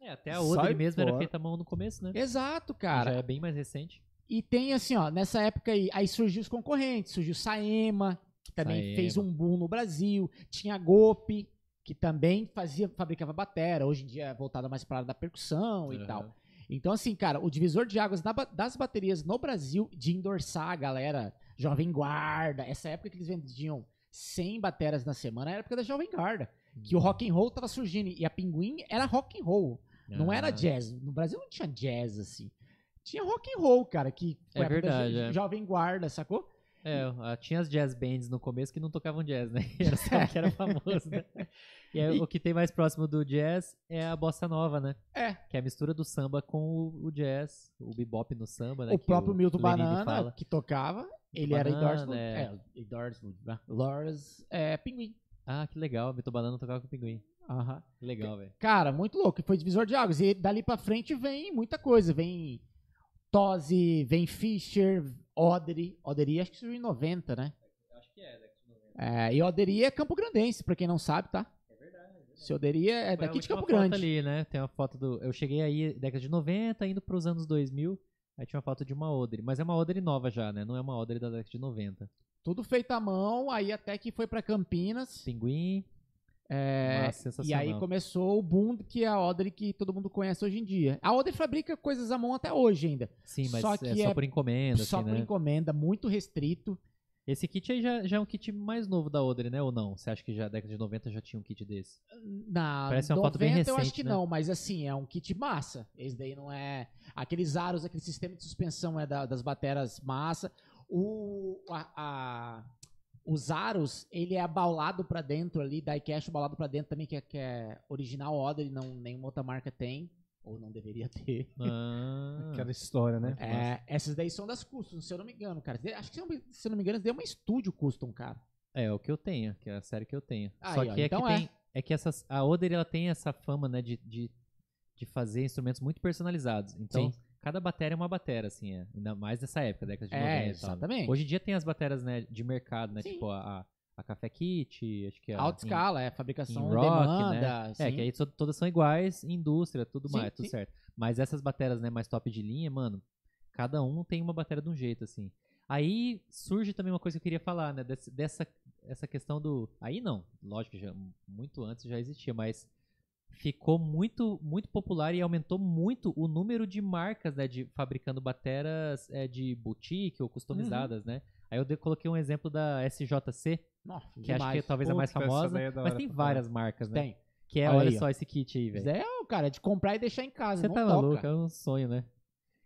É, até a Sai mesmo era fora. feita à mão no começo, né? Exato, Cara, já é bem mais recente. E tem assim, ó, nessa época aí, aí surgiu os concorrentes, surgiu Saema, que também Saema. fez um boom no Brasil, tinha a Gopi, que também fazia, fabricava batera, hoje em dia é voltada mais para a área da percussão e Aham. tal. Então assim, cara, o divisor de águas das baterias no Brasil, de endorçar a galera Jovem Guarda, essa época que eles vendiam 100 bateras na semana, era a época da Jovem Guarda, que o rock and roll tava surgindo, e a Pinguim era rock and roll, não era jazz. No Brasil não tinha jazz, assim. Tinha rock and roll, cara, que É a época da verdade, jo- é. Jovem Guarda, sacou? É, tinha as jazz bands no começo que não tocavam jazz, né? Era só o que era famoso, né? E aí, o que tem mais próximo do jazz é a bossa nova, né? É. Que é a mistura do samba com o, o jazz, o bebop no samba, né? o próprio Milton Lenine Banana, fala. que tocava, ele era Banana, endorsement. é. É, endorsement. né? Lawrence é, Pinguim. Ah, que legal, Milton Banana tocava com o pinguim. Aham. Que legal, velho. Cara, muito louco. Foi divisor de águas. E dali pra frente vem muita coisa. Vem Tosi, vem Fischer, Odery. Odery acho que surgiu em 90, né? Acho que é, daqui de 90. É, e Odery é Campo Grandense, pra quem não sabe, tá? É verdade. É Foi a daqui de Campo foto Grande. ali, né? Tem uma foto do. Eu cheguei aí década de 90, indo pros anos 2000. Aí tinha uma foto de uma Odre. Mas é uma Odre nova já, né? Não é uma Odre da década de 90. Tudo feito à mão, aí até que foi pra Campinas. Pinguim. É, e aí começou o boom que é a Odre que todo mundo conhece hoje em dia. A Odre fabrica coisas à mão até hoje ainda. Sim, mas Só é que só é por encomenda, só assim, por né? encomenda, muito restrito. Esse kit aí já, já é um kit mais novo da Odre, né? Ou não? Você acha que já década de 90 já tinha um kit desse? Na Parece uma 90 foto bem eu acho recente, que né? não, mas assim, é um kit massa. Esse daí não é. Aqueles aros, aquele sistema de suspensão é da- das bateras massa. O, a, a- os aros, ele é abaulado pra dentro ali, diecast abaulado pra dentro também, que é, que é original Odre, não, nenhuma outra marca tem. Ou não deveria ter. Ah, Aquela história, né? É, essas daí são das custom, se eu não me engano, cara. Acho que, se eu não me- engano, deu uma estúdio custom, cara. é o que eu tenho, que é a série que eu tenho. Aí, Só ó, que é então que é. tem. É que essas, a Odre ela tem essa fama, né, de, de, de fazer instrumentos muito personalizados. Então, Sim. Cada bateria é uma bateria, assim, é. ainda mais nessa época, década de É, 90 e tal, né? exatamente. Hoje em dia tem as baterias, né, de mercado, né, Sim. tipo a, a, a Café Kit, acho que é Alta escala, é fabricação rock, demanda. né? É, que aí to- todas são iguais, indústria, tudo Sim, mais, tudo sim. certo. Mas essas baterias, né, mais top de linha, mano, cada um tem uma bateria de um jeito, assim. Aí surge também uma coisa que eu queria falar, né, dessa essa questão do... Aí não, lógico já, muito antes já existia, mas ficou muito muito popular e aumentou muito o número de marcas, né, de fabricando bateras é, de boutique ou customizadas, Uhum. né. Aí eu coloquei um exemplo da SJC, Nossa, que acho que demais. talvez a mais Puta, famosa, é mas tem várias marcas, né. Tem. Que é, Olha olha só esse kit aí, velho. é, o cara, de comprar e deixar em casa. Você tá toca. maluco, é um sonho, né?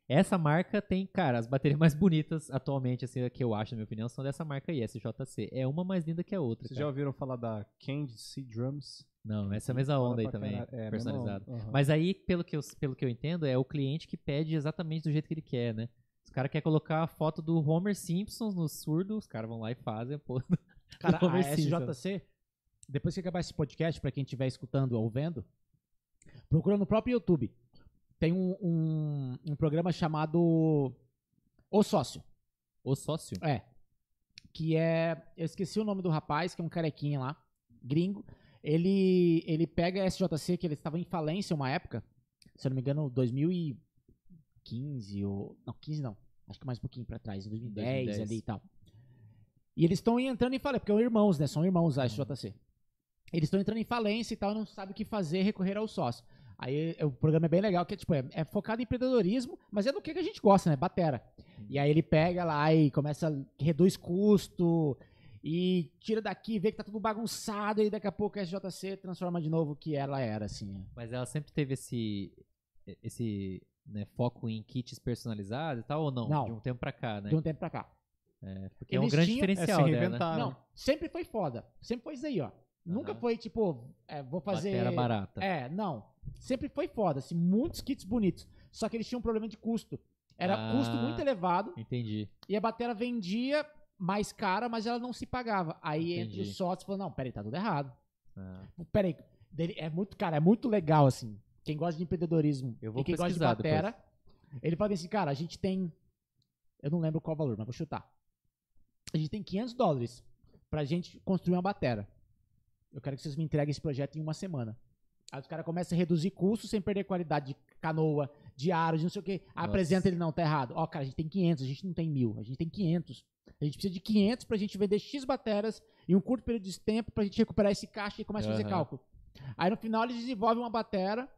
Essa marca tem, cara, as baterias mais bonitas atualmente, assim, que eu acho, na minha opinião, são dessa marca aí, SJC. É uma mais linda que a outra, Vocês já cara. ouviram falar da Candy Sea Drums? Não, essa é a mesma onda aí também. É, personalizada. Aham. Mas aí, pelo que, eu, pelo que eu entendo, é o cliente que pede exatamente do jeito que ele quer, né? Os caras querem colocar a foto do Homer Simpson no surdo, os caras vão lá e fazem, pô. Cara, a Homer Simpson. SJC, depois que acabar esse podcast, pra quem estiver escutando ou vendo, procura no próprio YouTube. Tem um, um, um programa chamado O Sócio. O sócio? É. Que é. Eu esqueci o nome do rapaz, que é um carequinha lá, gringo. Ele, ele pega a SJC, que ele estava em falência uma época, se eu não me engano, 2015 ou. Não, 15 não. Acho que mais um pouquinho pra trás, 2010, 2010. ali e tal. E eles estão entrando em falência, porque são irmãos, né? São irmãos a SJC. Eles estão entrando em falência e tal, não sabem o que fazer, recorrer ao sócio. Aí é- o programa é bem legal, que é, tipo, é, é focado em empreendedorismo, mas é do que, que a gente gosta, né? Batera. E aí ele pega lá e começa, reduz custo e tira daqui, vê que tá tudo bagunçado e daqui a pouco a SJC transforma de novo o que ela era, assim. Mas ela sempre teve esse, esse né, foco em kits personalizados e tal, ou não? Não. De um tempo pra cá, né? De um tempo pra cá. É, porque é um Eles grande tinham- É se diferencial dela, né? Não, sempre foi foda. Sempre foi isso aí, ó. Nunca Aham. foi tipo, é, vou fazer. Batera barata. É, não. Sempre foi foda, assim, muitos kits bonitos. Só que eles tinham um problema de custo. Era Ah. custo muito elevado Entendi. e a batera vendia mais cara, mas ela não se pagava. Aí entre os sócios falou: não, peraí, tá tudo errado. Ah, Peraí, é muito, cara, é muito legal, assim. Quem gosta de empreendedorismo Eu vou e quem gosta de batera, ele fala assim, cara, a gente tem. Eu não lembro qual valor, mas vou chutar. A gente tem 500 dólares pra gente construir uma batera. Eu quero que vocês me entreguem esse projeto em uma semana. Aí os caras começam a reduzir custos sem perder qualidade de canoa, de aro, de não sei o quê. Nossa. apresenta ele, não, tá errado. Ó, cara, a gente tem 500, a gente não tem mil, a gente tem 500. A gente precisa de 500 pra gente vender X bateras em um curto período de tempo pra gente recuperar esse caixa e começa a fazer cálculo. Aí no final eles desenvolvem uma batera,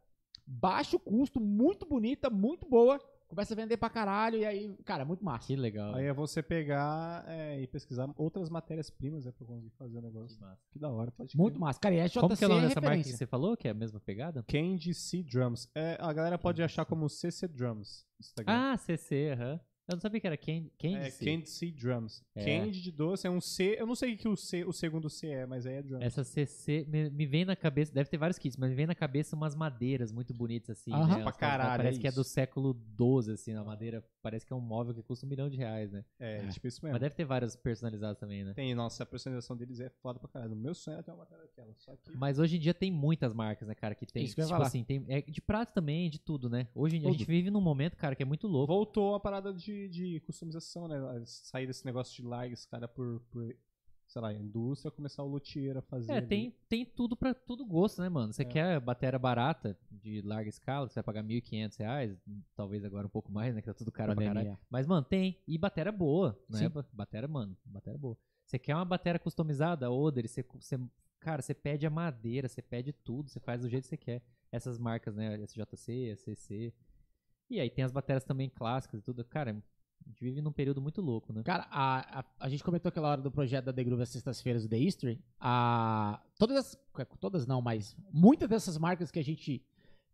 baixo custo, muito bonita, muito boa, começa a vender pra caralho e aí, cara, muito massa. que legal. Aí é você pegar é, e pesquisar outras matérias-primas né, pra conseguir fazer o negócio. Que massa. Que da hora, pode Muito crer. massa. Cara, e a JC Como que é o nome é dessa marca que você falou, que é a mesma pegada? Candy C Drums. É, a galera pode achar como CC Drums. Instagram. Ah, CC, aham. Eu não sabia que era Candy. Candy é C. Candy C Drums. É. Candy de doce é um C. Eu não sei o que o, C, o segundo C é, mas aí é Drums. Essa CC me, me vem na cabeça, deve ter vários kits, mas me vem na cabeça umas madeiras muito bonitas assim, Aham. né? Pra Umas- caralho, Parece é que é do século XII, assim, a madeira. Parece que é um móvel que custa um milhão de reais, né? É, tipo isso mesmo. Mas deve ter vários personalizados também, né? Tem, nossa, a personalização deles é foda pra caralho. O meu sonho é ter uma matéria daquela. Só que. Mas hoje em dia tem muitas marcas, né, cara, que tem, Isso que tipo assim, tem é de prato também, de tudo, né? Hoje em dia a gente vive num momento, cara, que é muito louco. Voltou a parada de, de customização, né? Sair desse negócio de likes, cara, por, por sei lá, indústria, começar o luthier a fazer. É, ali. tem, tem tudo pra tudo gosto, né, mano? Você É. quer bateria barata, de larga escala, você vai pagar 1.500 reais, talvez agora um pouco mais, né, que tá tudo caro pra Pandemia. caralho. Mas, mano, tem. E bateria boa, né? Sim. Bateria, mano, bateria boa. Você quer uma bateria customizada, Oder, você, você, cara, você pede a madeira, você pede tudo, você faz do jeito que você quer. Essas marcas, né, SJC, SCC. E aí tem as baterias também clássicas e tudo. Cara, a gente vive num período muito louco, né? Cara, a, a, a gente comentou aquela hora do projeto da The Groove às sextas-feiras do The History. A, todas, as, todas não, mas muitas dessas marcas que a gente,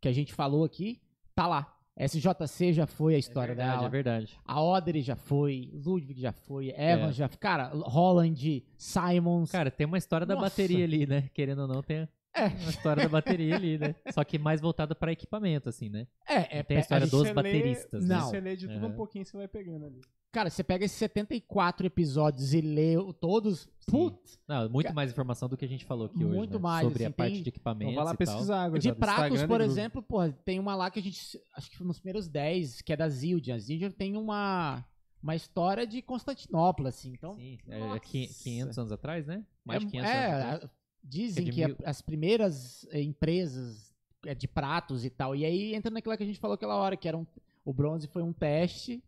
que a gente falou aqui, tá lá. SJC já foi a história é verdade, dela. é verdade. A Odry já foi, Ludwig já foi, Evans É. já foi. Cara, Holland, Simons. Cara, tem uma história da Nossa. bateria ali, né? Querendo ou não, tem É. uma história da bateria ali, né? Só que mais voltada pra equipamento, assim, né? é, é, tem a história gente- dos lê- bateristas, né? Se você lê de tudo Aham. um pouquinho, você vai pegando ali. Cara, você pega esses 74 episódios e lê todos. Putz, Não, muito mais informação do que a gente falou aqui hoje, Muito né? mais, Sobre assim, a parte tem- de equipamentos Então vai lá e tal. pesquisar, De gurizada. pratos, por exemplo, porra, tem uma lá que a gente. Acho que foi nos primeiros 10, que é da Zildjian. A Zildjian tem uma, uma história de Constantinopla, assim. Então, Sim, é, é Nossa. qui- 500 anos atrás, né? Mais de é, 500 é, anos atrás. Dizem É que a- mil- as primeiras eh, empresas é, de pratos e tal. E aí entra naquela que a gente falou aquela hora, que era um, o bronze foi um teste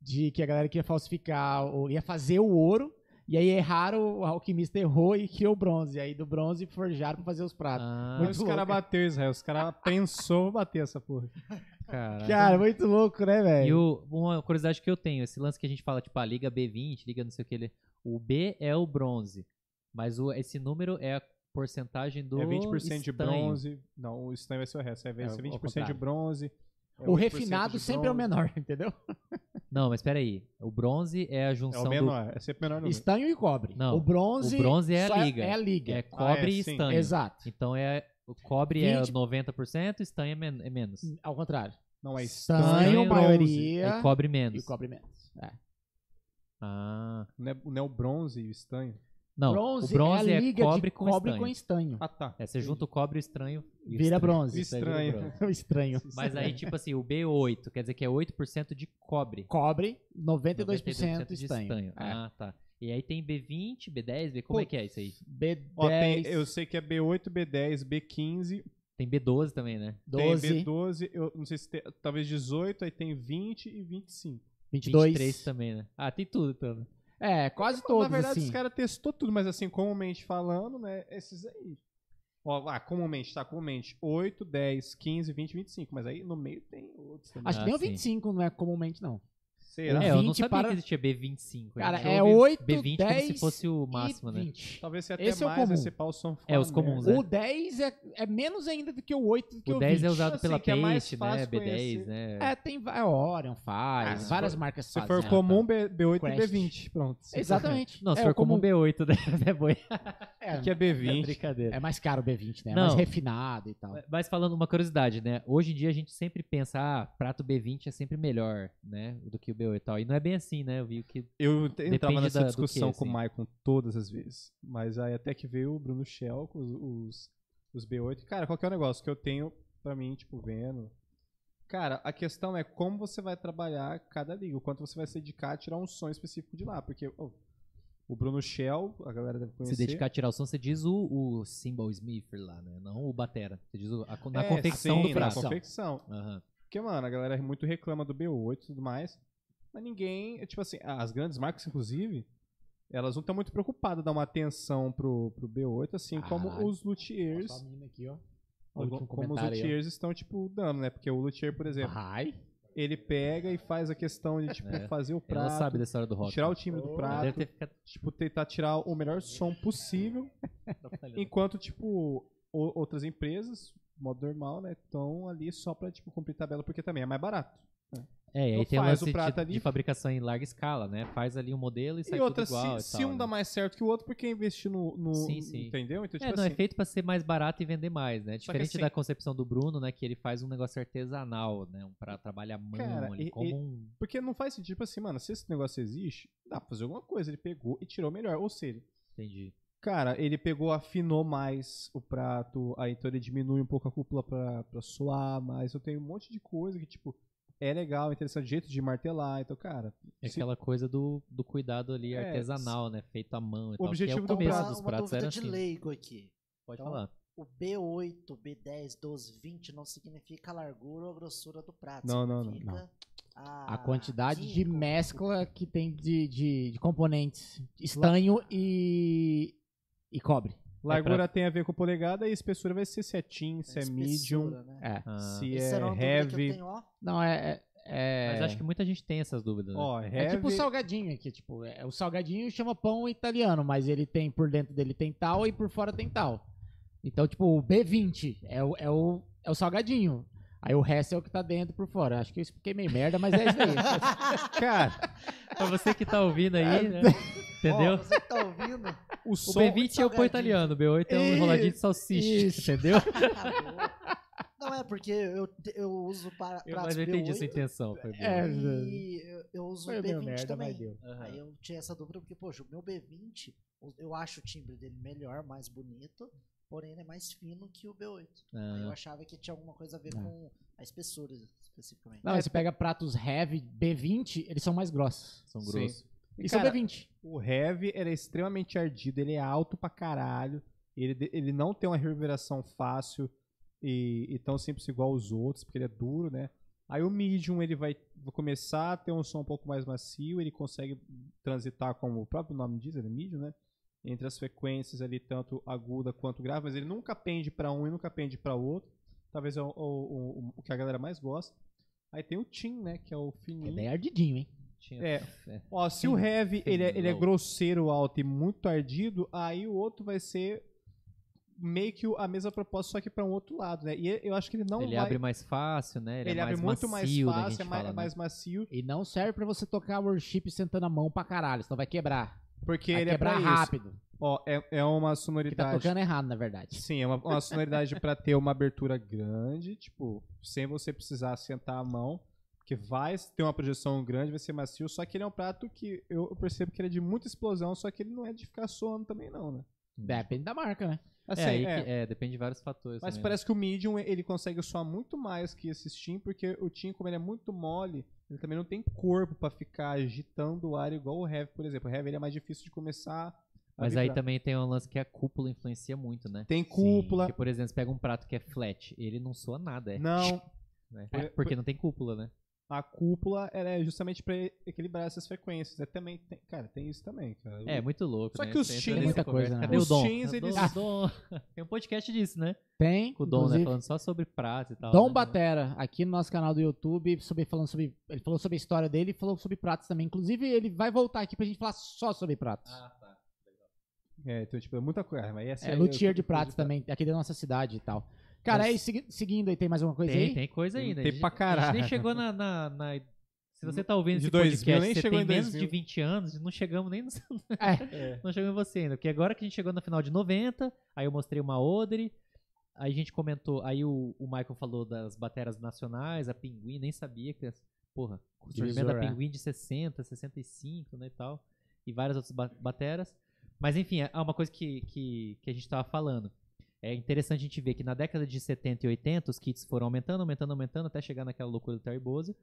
de que a galera queria falsificar, ou ia fazer o ouro. E aí erraram, o alquimista errou e criou o bronze. Aí do bronze forjaram pra fazer os pratos. Ah, Muito os caras bateu Israel. Os caras pensou bater essa porra. cara. Cara, muito louco, né, velho? E o- uma curiosidade que eu tenho, esse lance que a gente fala, tipo, a Liga B20, Liga não sei o que, ele- o B é o bronze, mas o, esse número é a porcentagem do é 20% de estanho. bronze. Não, o estanho vai ser o resto. É, vai É, ser ao 20% de bronze. é O 8% refinado de sempre é o menor, entendeu? Não, mas peraí, o bronze é a É junção o menor. É sempre menor número. Estanho e cobre. Não, o bronze, o bronze é a só liga. É a do... liga. É cobre é, e sim. estanho. Exato. Então é o cobre é 20. 90%, estanho é, men- é menos. Ao contrário. Não, é Estanho, estanho, bronze. maioria. É cobre E menos. o cobre menos. É. Ah, Não é, não é o bronze e o estanho. Não, bronze, o bronze é, é, cobre de com cobre estanho. com estanho. Ah, tá. É, você junta o cobre e o estranho. e Vira estranho. bronze. Isso aí vira Estranho. bronze. Estranho. Mas aí, tipo assim, o B8 quer dizer que é 8% de cobre. Cobre, 92%, 92% de estanho. É. Ah, tá. E aí tem B20, B10, B... como é que é isso aí? B10, Ó, tem, eu sei que é B8, B10, B15, Tem B12 também, né? 12, tem B12, eu não sei se tem, talvez 18, aí tem 20 e 25. 22. 23 também, né? Ah, tem tudo, então. É, quase todos, Na verdade, assim. os caras testou tudo, mas assim, comumente falando, né, esses aí. Ó, ah, comumente, tá, comumente. 8, 10, 15, 20, 25. Mas aí no meio tem outros também. Acho que Ah, nem o sim. 25 não é comumente, não. Será? É, eu não 20 sabia para- que existia B25. Cara, é ouvi 8, B20 10 como se fosse o máximo, né? 20. Talvez seja até Esse é o mais, comum. ser pau São É, os comuns, né? O 10 é, é menos ainda do que o 8 do que o, O 10 20. é usado Assim, pela que é né? fácil B10, conhecer. né? É, tem é Orion faz, Ah, várias for- marcas Se fazem. for comum, B, B8 Quest. e B20. Pronto. Exatamente. Não, se é, for o como um comum- B8, né? É boi. É, Que é É B20. brincadeira. é mais caro o B20, né? É Não. mais refinado e tal. Mas falando uma curiosidade, né? Hoje em dia a gente sempre pensa, ah, prato B20 é sempre melhor, né? Do que o B8 e tal. E não é bem assim, né? Eu vi que. Eu entrava Depende nessa da- discussão que, com o assim. Maicon todas as vezes. Mas aí até que veio o Bruno Shell com os, os, os B8. Cara, qual que é o negócio que eu tenho pra mim, tipo, vendo? Cara, a questão é como você vai trabalhar cada liga, o quanto você vai se dedicar a tirar um som específico de lá. Porque ô, o Bruno Shell, a galera deve conhecer. Se dedicar a tirar o som, você diz o, o Cymbal Smither lá, né? Não o Batera. Você diz o- a, na É, confecção sim, do Na prato. confecção. Aham. Porque, mano, a galera muito reclama do B8 e tudo mais. Mas ninguém. Tipo assim, as grandes marcas, inclusive, elas não estão muito preocupadas em dar uma atenção pro, pro B8, assim como Caralho. os luthiers. Aqui, ó. Como, como os luthiers estão, tipo, dando, né? Porque o luthier, por exemplo, Vai. Ele pega e faz a questão de, tipo, É. fazer o Ela prato. sabe da história do rock. Tirar o timbre do prato. Deve ter ficado Tipo, tentar tirar o melhor som possível. atrapalhando. Enquanto, tipo, o- outras empresas, modo normal, né? Estão ali só pra, tipo, cumprir tabela, porque também é mais barato. É, e aí Então tem faz o prato de, ali. de fabricação em larga escala, né? Faz ali um modelo e sai E outra, tudo igual se, e se tal, um né? dá mais certo que o outro, porque investir no. no Sim, sim. Entendeu? Então, É, tipo não, assim. é feito pra ser mais barato e vender mais, né? Diferente assim- da concepção do Bruno, né? Que ele faz um negócio artesanal, né? Um pra trabalhar mão Cara, ali, e- como e- um... Porque não faz sentido, tipo assim, mano, se esse negócio existe, dá pra fazer alguma coisa. Ele pegou e tirou melhor. Ou seja, Entendi. cara, ele pegou, afinou mais o prato, aí então ele diminui um pouco a cúpula pra, pra suar mais. Eu tenho um monte de coisa que, tipo, é legal, interessante, jeito de martelar. Então, cara, É se- aquela coisa do, do cuidado ali É, artesanal, né? Feito à mão e o tal. objetivo que é do o começo prato- dos uma pratos dúvida era de assim. leigo aqui. Pode Então, falar. O B8, B10, 12, 20 não significa a largura ou a grossura do prato. Não, não, não, significa A, A quantidade de mescla que tem de, de, de componentes. Estanho e, e cobre. Largura tem a ver com polegada e espessura vai ser se é teen, se é medium, espessura, né? É. Ah, se é heavy. tenho. Não, é. é, é- Mas acho que muita gente tem essas dúvidas, né? Ó, É heavy. tipo o salgadinho aqui, tipo, é, o salgadinho chama pão italiano, mas ele tem por dentro dele tem tal e por fora tem tal. Então, tipo, o B20 é o, é o, é o salgadinho. Aí o resto é o que tá dentro e por fora. Acho que eu expliquei meio merda, mas é isso aí. Cara, Pra você que tá ouvindo aí, né? Entendeu? Ó, você que tá ouvindo? O O som. B20 é o salgadinho. pão italiano, o B8 é um enroladinho de salsicha, isso. entendeu? Não é porque eu, eu uso para Eu, pratos mas eu entendi a sua B8 intenção. Foi. É, e eu, eu uso Foi o meio B20 merda, também. mas deu. Aham. Aí eu tinha essa dúvida porque, poxa, o meu B20, o- eu acho o timbre dele melhor, mais bonito, porém ele é mais fino que o B8. Aí eu achava que tinha alguma coisa a ver com a espessura, especificamente. Não, mas você pega pratos heavy B20, eles são mais grossos. são Sim. grossos. E, é cara, B20. O heavy ele é extremamente ardido, ele é alto pra caralho. Ele, ele não tem uma reverberação fácil e, e tão simples igual os outros, porque ele é duro, né? Aí o medium ele vai, vai começar a ter um som um pouco mais macio, ele consegue transitar, como o próprio nome diz, ele é medium, né? Entre as frequências ali, tanto aguda quanto grave, mas ele nunca pende pra um e nunca pende pra outro. Talvez é o, o, o- o que a galera mais gosta. Aí tem o Tim, né? Que é o É fininho. bem ardidinho, hein? Tinha- É. é. Ó, se o heavy ele é, ele é low. grosseiro, alto e muito ardido, aí o outro vai ser meio que a mesma proposta, só que pra um outro lado, né? E eu acho que ele não ele vai. abre mais fácil, né? Ele, ele é abre mais muito mais macio, né, a fácil, é mais, fala, é né? mais macio, E não serve pra você tocar worship sentando a mão pra caralho, senão vai quebrar. porque vai ele é quebrar isso. rápido. Ó, é, é uma Que tá sonoridade. tocando errado, na verdade. Sim, é uma, uma sonoridade pra ter uma abertura grande, tipo, sem você precisar sentar a mão. Porque vai ter uma projeção grande, vai ser macio, só que ele é um prato que eu percebo que ele é de muita explosão, só que ele não é de ficar soando também não, né? Depende da marca, né? Assim, é, é, que- é, depende de vários fatores. Mas também, né? parece que o medium ele consegue soar muito mais que esse steam, porque o team, como ele é muito mole, ele também não tem corpo pra ficar agitando o ar igual o heavy, por exemplo. O heavy ele é mais difícil de começar Mas aí também tem um lance que a cúpula influencia muito, né? tem cúpula. Porque, por exemplo, você pega um prato que é flat, ele não soa nada, é. Não, né? por- Porque não tem cúpula, né? A cúpula ela é justamente pra equilibrar essas frequências. É também, tem- cara, tem isso também, cara. É, muito louco. Só né? que os teens- nessa Muita coisa, né? Os teens, eles- Dom- Dom- Tem um podcast disso, né? Tem. Com o Dom, né? Falando só sobre pratos e tal. Dom né? Batera, aqui no nosso canal do YouTube, sobre, falando sobre. Ele falou sobre a história dele e falou sobre pratos também. Inclusive, ele vai voltar aqui pra gente falar só sobre pratos. Ah, tá. É, então, tipo, é muita coisa. Mas é, aí luthier eu- de pratos também, aqui da nossa cidade e tal. Cara, Mas- aí, segui- seguindo aí, tem mais alguma coisa Tem, aí? tem coisa ainda. Tem A gente- pra A gente caralho. nem chegou na. na- na- Se você tá ouvindo De esse 2000, podcast, nem você chegou tem em menos 2000. de 20 anos, não chegamos nem no, É. não chegamos em você ainda. Porque agora que a gente chegou na final de 90, aí eu mostrei uma Odre, aí a gente comentou, aí o, o Michael falou das bateras nacionais, a Pinguim, nem sabia que, porra, o surgimento da Divisor, é. Pinguim de 60, 65, né, e tal, e várias outras ba- bateras. Mas enfim, é uma coisa que, que, que a gente tava falando. É interessante a gente ver que na década de 70 e 80 os kits foram aumentando, aumentando, aumentando, até chegar naquela loucura do Terry Bozzio.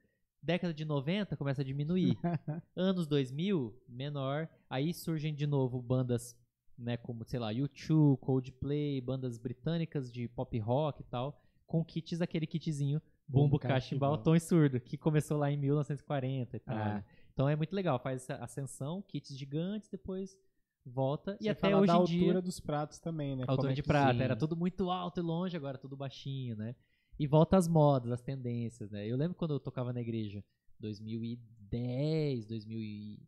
Década de 90 começa a diminuir. Anos 2000, menor. Aí surgem de novo bandas, né, como, sei lá, U2, Coldplay, bandas britânicas de pop rock e tal, com kits, aquele kitzinho Bumbo, cachimbal. tom e surdo, que começou lá em 1940 e tal. Ah. Então é muito legal, faz essa ascensão, kits gigantes, depois volta. e Você até fala hoje da em altura dia, dos pratos também, né? a altura é de prata, sim. era tudo muito alto e longe, agora tudo baixinho, né? E volta às modas, às tendências, né? Eu lembro quando eu tocava na igreja, 2010, 2000 e,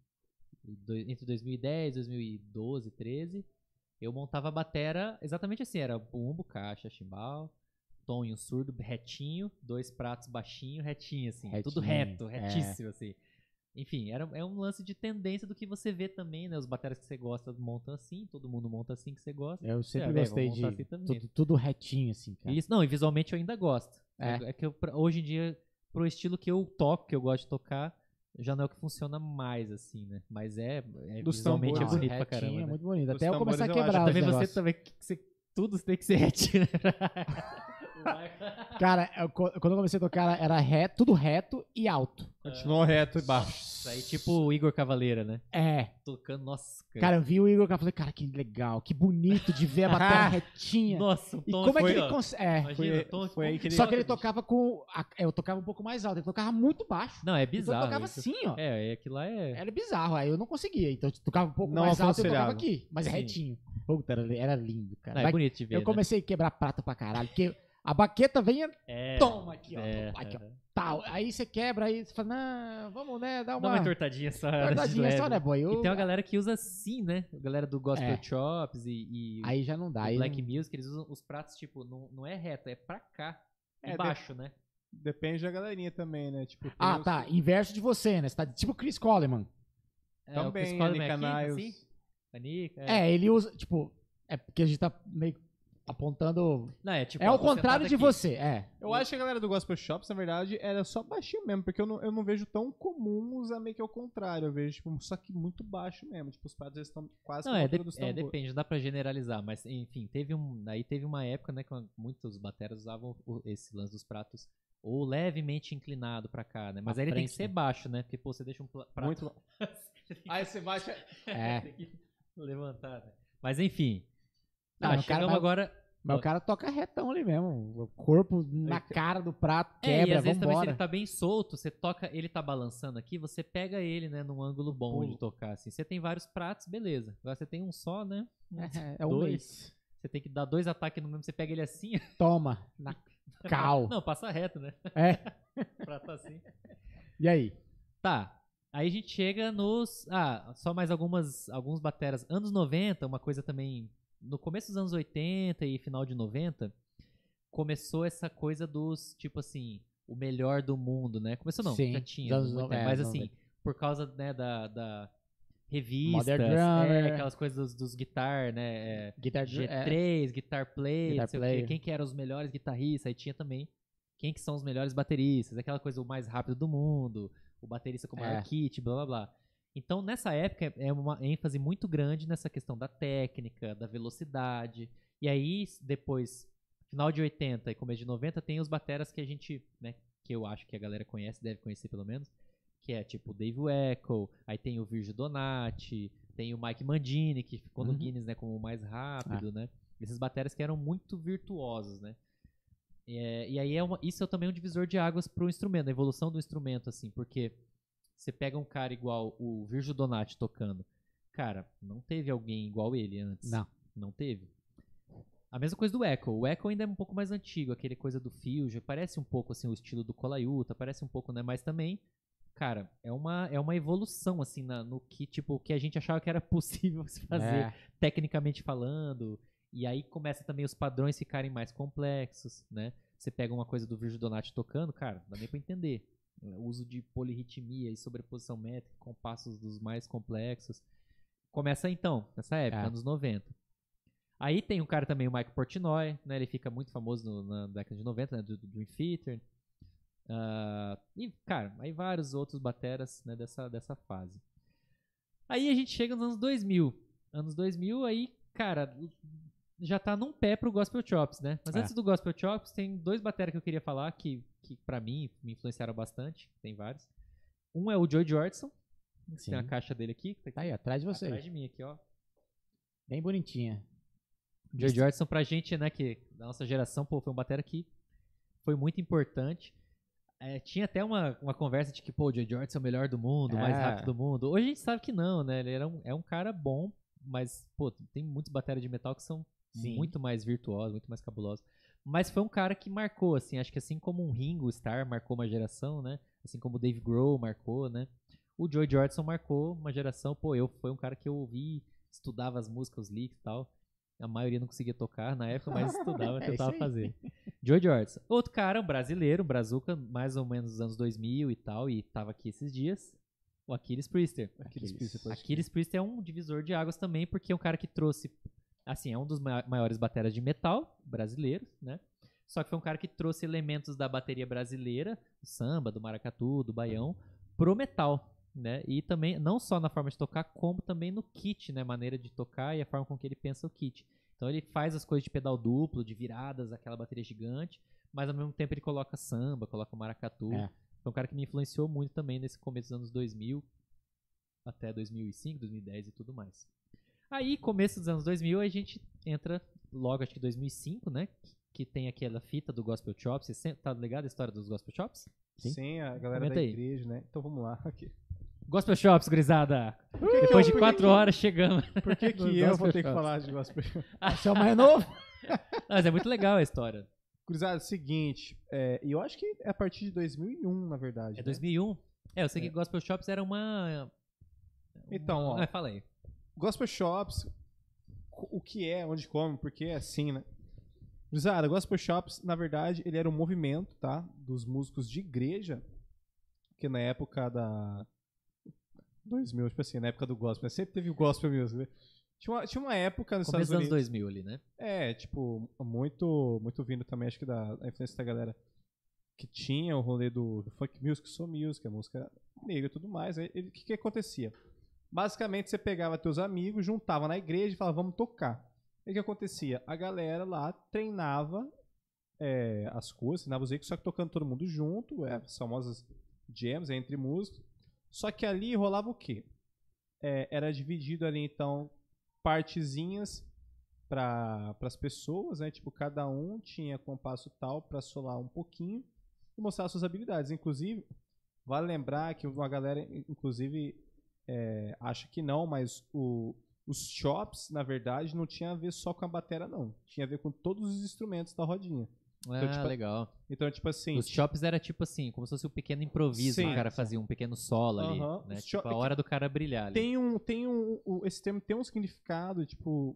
e entre 2010, 2012, 13, eu montava a batera exatamente assim, era bumbo, caixa, chimbal, tom e um surdo retinho, dois pratos baixinho, retinho assim, tudo Retinho, reto, é. retíssimo assim. Enfim, era, é um lance de tendência do que você vê também, né? Os bateras que você gosta montam assim, todo mundo monta assim que você gosta. Eu sempre É, gostei de assim também. tudo, tudo retinho, assim, cara. Isso, não, e visualmente eu ainda gosto. É. É, que eu, pra- hoje em dia, pro estilo que eu toco, que eu gosto de tocar, já não é o que funciona mais, assim, né? Mas é, é Dos visualmente é tambores, bonito pra retinho caramba. é muito bonito. Até eu começar a eu quebrar os Também você também, que você, tudo tem que ser retinho? Cara, eu- quando eu comecei a tocar, era reto, tudo reto e alto. Continuou reto e baixo. Isso aí, tipo o Igor Cavaleira, né? É. Tocando, nossa, cara. Cara, eu vi o Igor e falei, cara, que legal, que bonito de ver a bateria retinha. nossa, o E tom como é que foi, ele ó, consegue. É. Imagina, Foi- o tom foi aí que ele- Só que ele tocava com. a- Eu tocava um pouco mais alto, ele tocava muito baixo. Não, é Então eu bizarro. tocava isso. assim, ó. É, é, aquilo lá é... Era bizarro, aí eu não conseguia. Então eu tocava um pouco Não mais alto e eu tocava aconselhável. aqui, mas Sim. retinho. Puta, era, era lindo, cara. Não, é bonito de ver, eu né? comecei a quebrar prata pra caralho, porque a baqueta vem e É, toma aqui, ó. é, aqui, ó. é. Tal. Aí você quebra, aí você fala, não, vamos, né, dar Dá uma. uma entortadinha só. de Cortadinha só, né, boy? Eu- E tem uma galera que usa assim, né? A galera do Gospel É. Chops e, e Aí já não dá. o Black não- Music, eles usam os pratos, tipo, não, não é reto, é pra cá. É, embaixo, né? Depende da galerinha também, né? Tipo, Ah, os- tá. Inverso de você, né? Você tá tipo Chris Coleman. É, o Também, Chris Coleman é aqui, assim? A Nika, É. ele usa, tipo, é porque a gente tá meio apontando. Não, é tipo... é contrário de aqui. você, é. Eu acho que a galera do Gospel Shops, na verdade, era só baixinho mesmo, porque eu não, eu não vejo tão comum usar meio que ao contrário. Eu vejo, tipo, só que muito baixo mesmo. Tipo, os pratos eles estão quase Não, é, de- é, depende, não dá pra generalizar, mas enfim, teve um, aí teve uma época, né, que muitos bateras usavam esse lance dos pratos ou levemente inclinado pra cá, né? Mas Pra aí ele tem que ser né? baixo, né? Porque, pô, você deixa um prato... Muito Aí você baixa. É. tem que levantar, né? Mas enfim. Não, Ah, chegamos vai- agora... Mas o cara toca retão ali mesmo. O corpo na cara do prato, É, e quebra, às vezes também se ele tá bem solto, você toca, ele tá balançando aqui, você pega ele, né, num ângulo bom Pulo. de tocar, assim. Você tem vários pratos, beleza. Agora você tem um só, né? É, é um Dois. mês. Você tem que dar dois ataques no mesmo, você pega ele assim. Toma. Na cal. Não, passa reto, né? É. Prato assim. E aí? Tá. Aí a gente chega nos. Ah, só mais algumas alguns bateras. Anos 90, uma coisa também. No começo dos anos 80 e final de 90, começou essa coisa dos, tipo assim, o melhor do mundo, né? Começou não, Sim, já tinha. anos muito é, mas assim, 90. por causa né, da, da Drummer. é, aquelas coisas dos, dos guitar, né? é, Guitar é, G3, Guitar Play, Guitar não sei o Player. quê, quem que eram os melhores guitarristas, aí tinha também. quem que são os melhores bateristas, aquela coisa o mais rápido do mundo, o baterista com o maior É. kit, blá blá blá. Então, nessa época, é uma ênfase muito grande nessa questão da técnica, da velocidade. E aí, depois, final de 80 e começo de 90, tem os bateras que a gente, né, que eu acho que a galera conhece, deve conhecer pelo menos, que é tipo o Dave Weckl, aí tem o Virgil Donati, tem o Mike Mandini, que ficou no Uhum. Guinness, né, como o mais rápido, né? Esses bateras que eram muito virtuosos, né? É, e aí é uma, isso é também um divisor de águas pro instrumento, a evolução do instrumento, assim, porque você pega um cara igual o Virgil Donati tocando, cara, não teve alguém igual ele antes. Não. Não teve. A mesma coisa do Echo. O Echo ainda é um pouco mais antigo, aquele coisa do Fusion, parece um pouco assim o estilo do Kolayuta, parece um pouco, né, mas também Cara, é uma, é uma evolução, assim, na- no que, tipo, que a gente achava que era possível se fazer É. tecnicamente falando. E aí começa também os padrões ficarem mais complexos, né? Você pega uma coisa do Virgil Donati tocando, cara, não dá nem pra entender. O uso de polirritmia e sobreposição métrica, compassos dos mais complexos. Começa então, nessa época, É. anos 90. Aí tem um cara também, o Mike Portnoy, né? Ele fica muito famoso no- na década de 90, né? Do, do Dream Theater. Ah, e, cara, aí vários outros bateras né, dessa, dessa fase. Aí a gente chega nos anos 2000. Anos 2000, aí, cara, já tá num pé pro Gospel Chops, né? Mas É. antes do Gospel Chops, tem dois bateras que eu queria falar que, que para mim, me influenciaram bastante. Tem vários. Um é o Joy Jordison. Sim. Tem a caixa dele aqui. que Tá aí, atrás de você. Atrás de mim aqui, ó. Bem bonitinha. Joy Jordison pra gente, né, que da nossa geração, pô, foi um batera que foi muito importante. É, tinha até uma, uma conversa de que, pô, o Joy Jordison é o melhor do mundo, o mais É. rápido do mundo. Hoje a gente sabe que não, né? Ele era um, é um cara bom, mas, pô, tem muitos bateras de metal que são Sim. muito mais virtuosos, muito mais cabulosos. Mas foi um cara que marcou, assim, acho que assim como um Ringo Starr marcou uma geração, né? Assim como o Dave Grohl marcou, né? O Joy Jordison marcou uma geração, pô, eu foi um cara que eu ouvi, estudava as músicas, os leaks e tal. A maioria não conseguia tocar na época, mas estudava, É tentava fazer. Joy Jordison. Outro cara, um brasileiro, um brazuca, mais ou menos dos anos 2000 e tal, e tava aqui esses dias. O Aquiles Priester. Príncipes. Aquiles Priester é um divisor de águas também, porque é um cara que trouxe, assim, é um dos ma- maiores bateras de metal brasileiros, né? Só que foi um cara que trouxe elementos da bateria brasileira, do samba, do maracatu, do baião, pro metal, né? E também, não só na forma de tocar, como também no kit, né? Maneira de tocar e a forma com que ele pensa o kit. Então ele faz as coisas de pedal duplo, de viradas, aquela bateria gigante, mas ao mesmo tempo ele coloca samba, coloca maracatu. É. Foi um cara que me influenciou muito também nesse começo dos anos 2000, até 2005, 2010 e tudo mais. Aí, começo dos anos 2000, a gente entra logo, acho que 2005, né? Que, que tem aquela fita do Gospel Chops. Você tá ligado a história dos Gospel Chops? Sim. Sim, a galera Comenta da aí. igreja, né? Então vamos lá. Aqui. Gospel Chops, gurizada! que eu- Depois de por que quatro que- horas chegamos. Por que, que eu vou ter que shops. falar de gospel? Você é o mais novo? Mas é muito legal a história. Cruzado, é o seguinte, é, e eu acho que é a partir de 2001, na verdade. É né? 2001. É, eu sei que Gospel Shops era uma... Então, ó. Ah, fala aí. Gospel Shops, o que é, onde come, porque é assim, né? Cruzada, Gospel Shops, na verdade, ele era um movimento, tá? Dos músicos de igreja, que na época da... 2000, tipo assim, na época do gospel, né? sempre teve o gospel music, né? Tinha uma, tinha uma época nos Começo Estados dos anos Unidos... 2000 ali, né? É, tipo, muito, muito vindo também, acho que da, da influência da galera que tinha o rolê do, do funk music, soul music, a música negra e tudo mais. O que, que acontecia? Basicamente, você pegava teus amigos, juntava na igreja e falava, vamos tocar. Aí o que acontecia? A galera lá treinava é, as coisas, ensinava os ricos, só que tocando todo mundo junto, é, as famosas jams entre músicos. Só que ali rolava o quê? É, era dividido ali, então, partezinhas para as pessoas, né? Tipo, cada um tinha compasso tal para solar um pouquinho e mostrar suas habilidades. Inclusive, vale lembrar que uma galera, inclusive, é, acha que não, mas o, os chops, na verdade, não tinha a ver só com a bateria, não. Tinha a ver com todos os instrumentos da rodinha. Ah, tipo, legal. Então, tipo assim. Os chops era tipo assim, como se fosse um pequeno improviso. Sim. o cara fazia um pequeno solo ali. Aham. Né? Os Tipo, a hora do cara brilhar ali. Tem um, tem um, o- esse termo tem um significado, tipo,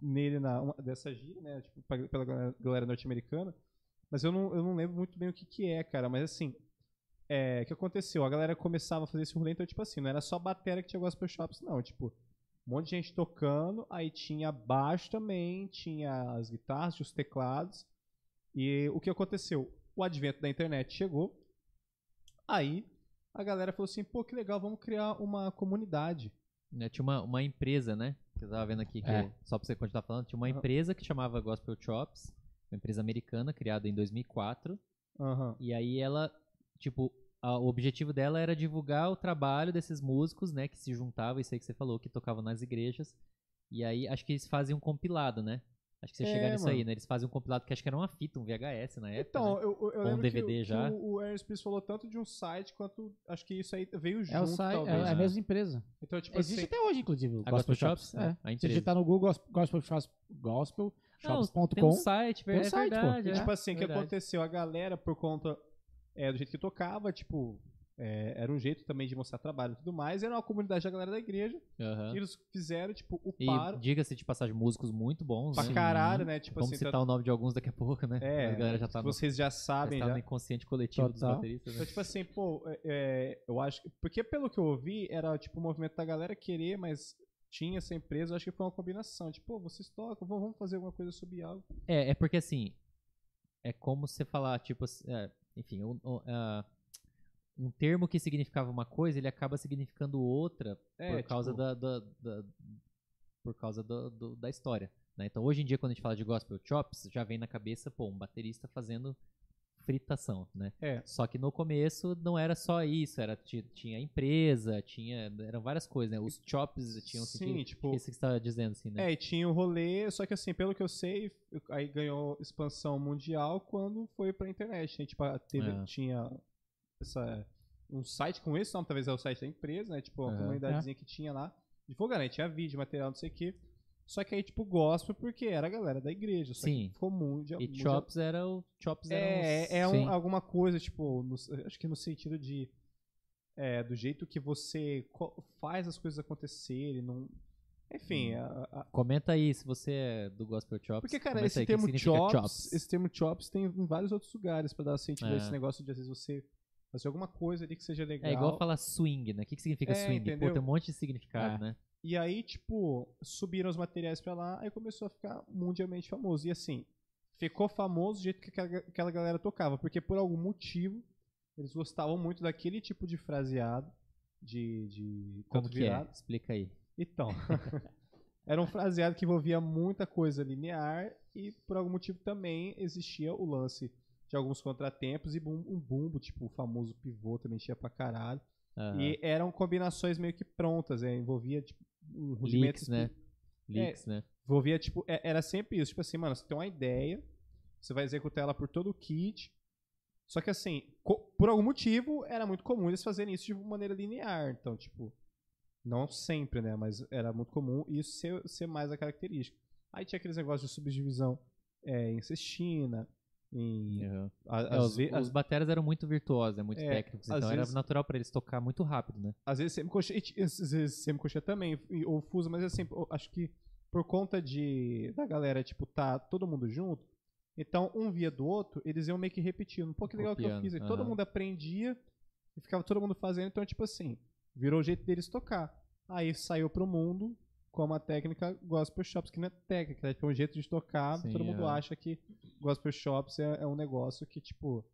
nele, na, uma- dessa gíria, né, tipo, pra- pela galera, galera norte-americana, mas eu não, eu não lembro muito bem o que que é, cara, mas assim, é, o que aconteceu? A galera começava a fazer esse rolê, então, tipo assim, não era só bateria que tinha gospel shops, não, tipo, um monte de gente tocando, aí tinha baixo também, tinha as guitarras, tinha os teclados, e o que aconteceu? o advento da internet chegou. Aí a galera falou assim, pô, que legal, vamos criar uma comunidade. Né, Tinha uma, uma empresa, né? Que eu tava vendo aqui, que É. só pra você continuar falando, tinha uma Aham. empresa que chamava Gospel Chops, uma empresa americana criada em 2004. Aham. E aí ela, tipo, a- o objetivo dela era divulgar o trabalho desses músicos, né? Que se juntavam, isso aí que você falou, que tocavam nas igrejas. E aí, acho que eles fazem um compilado, né? Acho que você É, chegar nisso aí, né? Eles fazem um compilado que acho que era uma fita, um VHS na época. Então, né? eu, eu, eu um lembro DVD que, o- já. que o, o Ernest Pierce falou tanto de um site quanto acho que isso aí veio junto, É o site, talvez. é, é a né? mesma empresa. Então, tipo Existe assim, até hoje, inclusive, o A Gospel, Gospel Shops. Shops, É. né? A Se empresa. digitar no Google Gos- Gospel Shops, Não, tem um site, Tem um é site, verdade. E, é, tipo assim, o que aconteceu? A galera, por conta é, do jeito que tocava, tipo, é, era um jeito também de mostrar trabalho e tudo mais. Era uma comunidade da galera da igreja. Aham. E eles fizeram, tipo, o E paro diga-se de passagem, músicos muito bons. pra né? caralho, né? Tipo Vamos assim, citar o nome de alguns daqui a pouco, né? É, a galera já tá, vocês já já sabem está já. no inconsciente coletivo dos Total. bateristas, né? Então, tipo assim, pô, é, é, eu acho que. Porque pelo que eu ouvi, era tipo o movimento da galera querer, mas tinha essa empresa, eu acho que foi uma combinação. Tipo, pô, vocês tocam, vamos fazer alguma coisa sobre algo. É, é porque assim, é como você falar, tipo, assim, é, enfim, um, um, termo que significava uma coisa, ele acaba significando outra É, por causa tipo- da, da- da- por causa do- do- da história. né? Então, hoje em dia, quando a gente fala de gospel chops, já vem na cabeça, pô, um baterista fazendo fritação, né? É. Só que no começo não era só isso, era ti- tinha empresa, tinha eram várias coisas, né? Os chops tinham Sim, sentido. tipo- Isso que você tava dizendo assim, né? É, e tinha o rolê, só que assim, pelo que eu sei, aí ganhou expansão mundial quando foi pra internet. né? Tipo, teve, É. tinha essa, um site com esse nome, talvez é o site da empresa, né? Tipo, uma Aham. comunidadezinha que tinha lá. Divulgando, aí tinha vídeo, material, não sei o quê. Só que aí, tipo, gospel porque era a galera da igreja. Sim. ficou mundial. E mundial- chops era o chops era É, uns- é um- alguma coisa, tipo, no- acho que no sentido de. É, do jeito que você faz as coisas acontecerem. Não... Enfim, Hum. a- a- Comenta aí se você é do Gospel Chops. porque, cara, esse aí termo significa chops, esse termo chops tem em vários outros lugares pra dar sentido a É. esse negócio de às vezes você fazer alguma coisa ali que seja legal. É igual falar swing, né? O que, que significa É, swing? Pô, entendeu? tem um monte de significado, É. né? E aí, tipo, subiram os materiais pra lá, aí começou a ficar mundialmente famoso. E assim, ficou famoso do jeito que aquela, galera tocava, porque por algum motivo eles gostavam muito daquele tipo de fraseado, de, de Como que virado. é? Explica aí. Então, era um fraseado que envolvia muita coisa linear e por algum motivo também existia o lance de alguns contratempos e um bumbo, tipo o famoso pivô também tinha pra caralho. Aham. E eram combinações meio que prontas, é, envolvia tipo um Leaks, né? Leaks, né? envolvia, tipo, é- era sempre isso. Tipo assim, mano, você tem uma ideia, você vai executar ela por todo o kit. Só que assim, por algum motivo, era muito comum eles fazerem isso de maneira linear. Então, tipo, não sempre, né? Mas era muito comum isso ser, ser mais a característica. Aí tinha aqueles negócios de subdivisão é, em cestina, em. A- É, os, ve- os bateras eram muito virtuosos, né? muito É, técnicos. Então era vezes- natural pra eles tocar muito rápido, né? às vezes semicocheia, e às vezes semicocheia também, ou fuso, mas assim, acho que por conta de da galera, tipo, tá todo mundo junto, então um via do outro, eles iam meio que repetindo. Pô, que legal que eu Copiando, fiz. Aí todo mundo aprendia e ficava todo mundo fazendo, então, tipo assim, virou o jeito deles tocar. Aí saiu pro mundo como a técnica Gospel Shops, que não é técnica, é tipo um jeito de tocar, Sim, todo mundo aham. acha que Gospel Shops é, é um negócio que, tipo,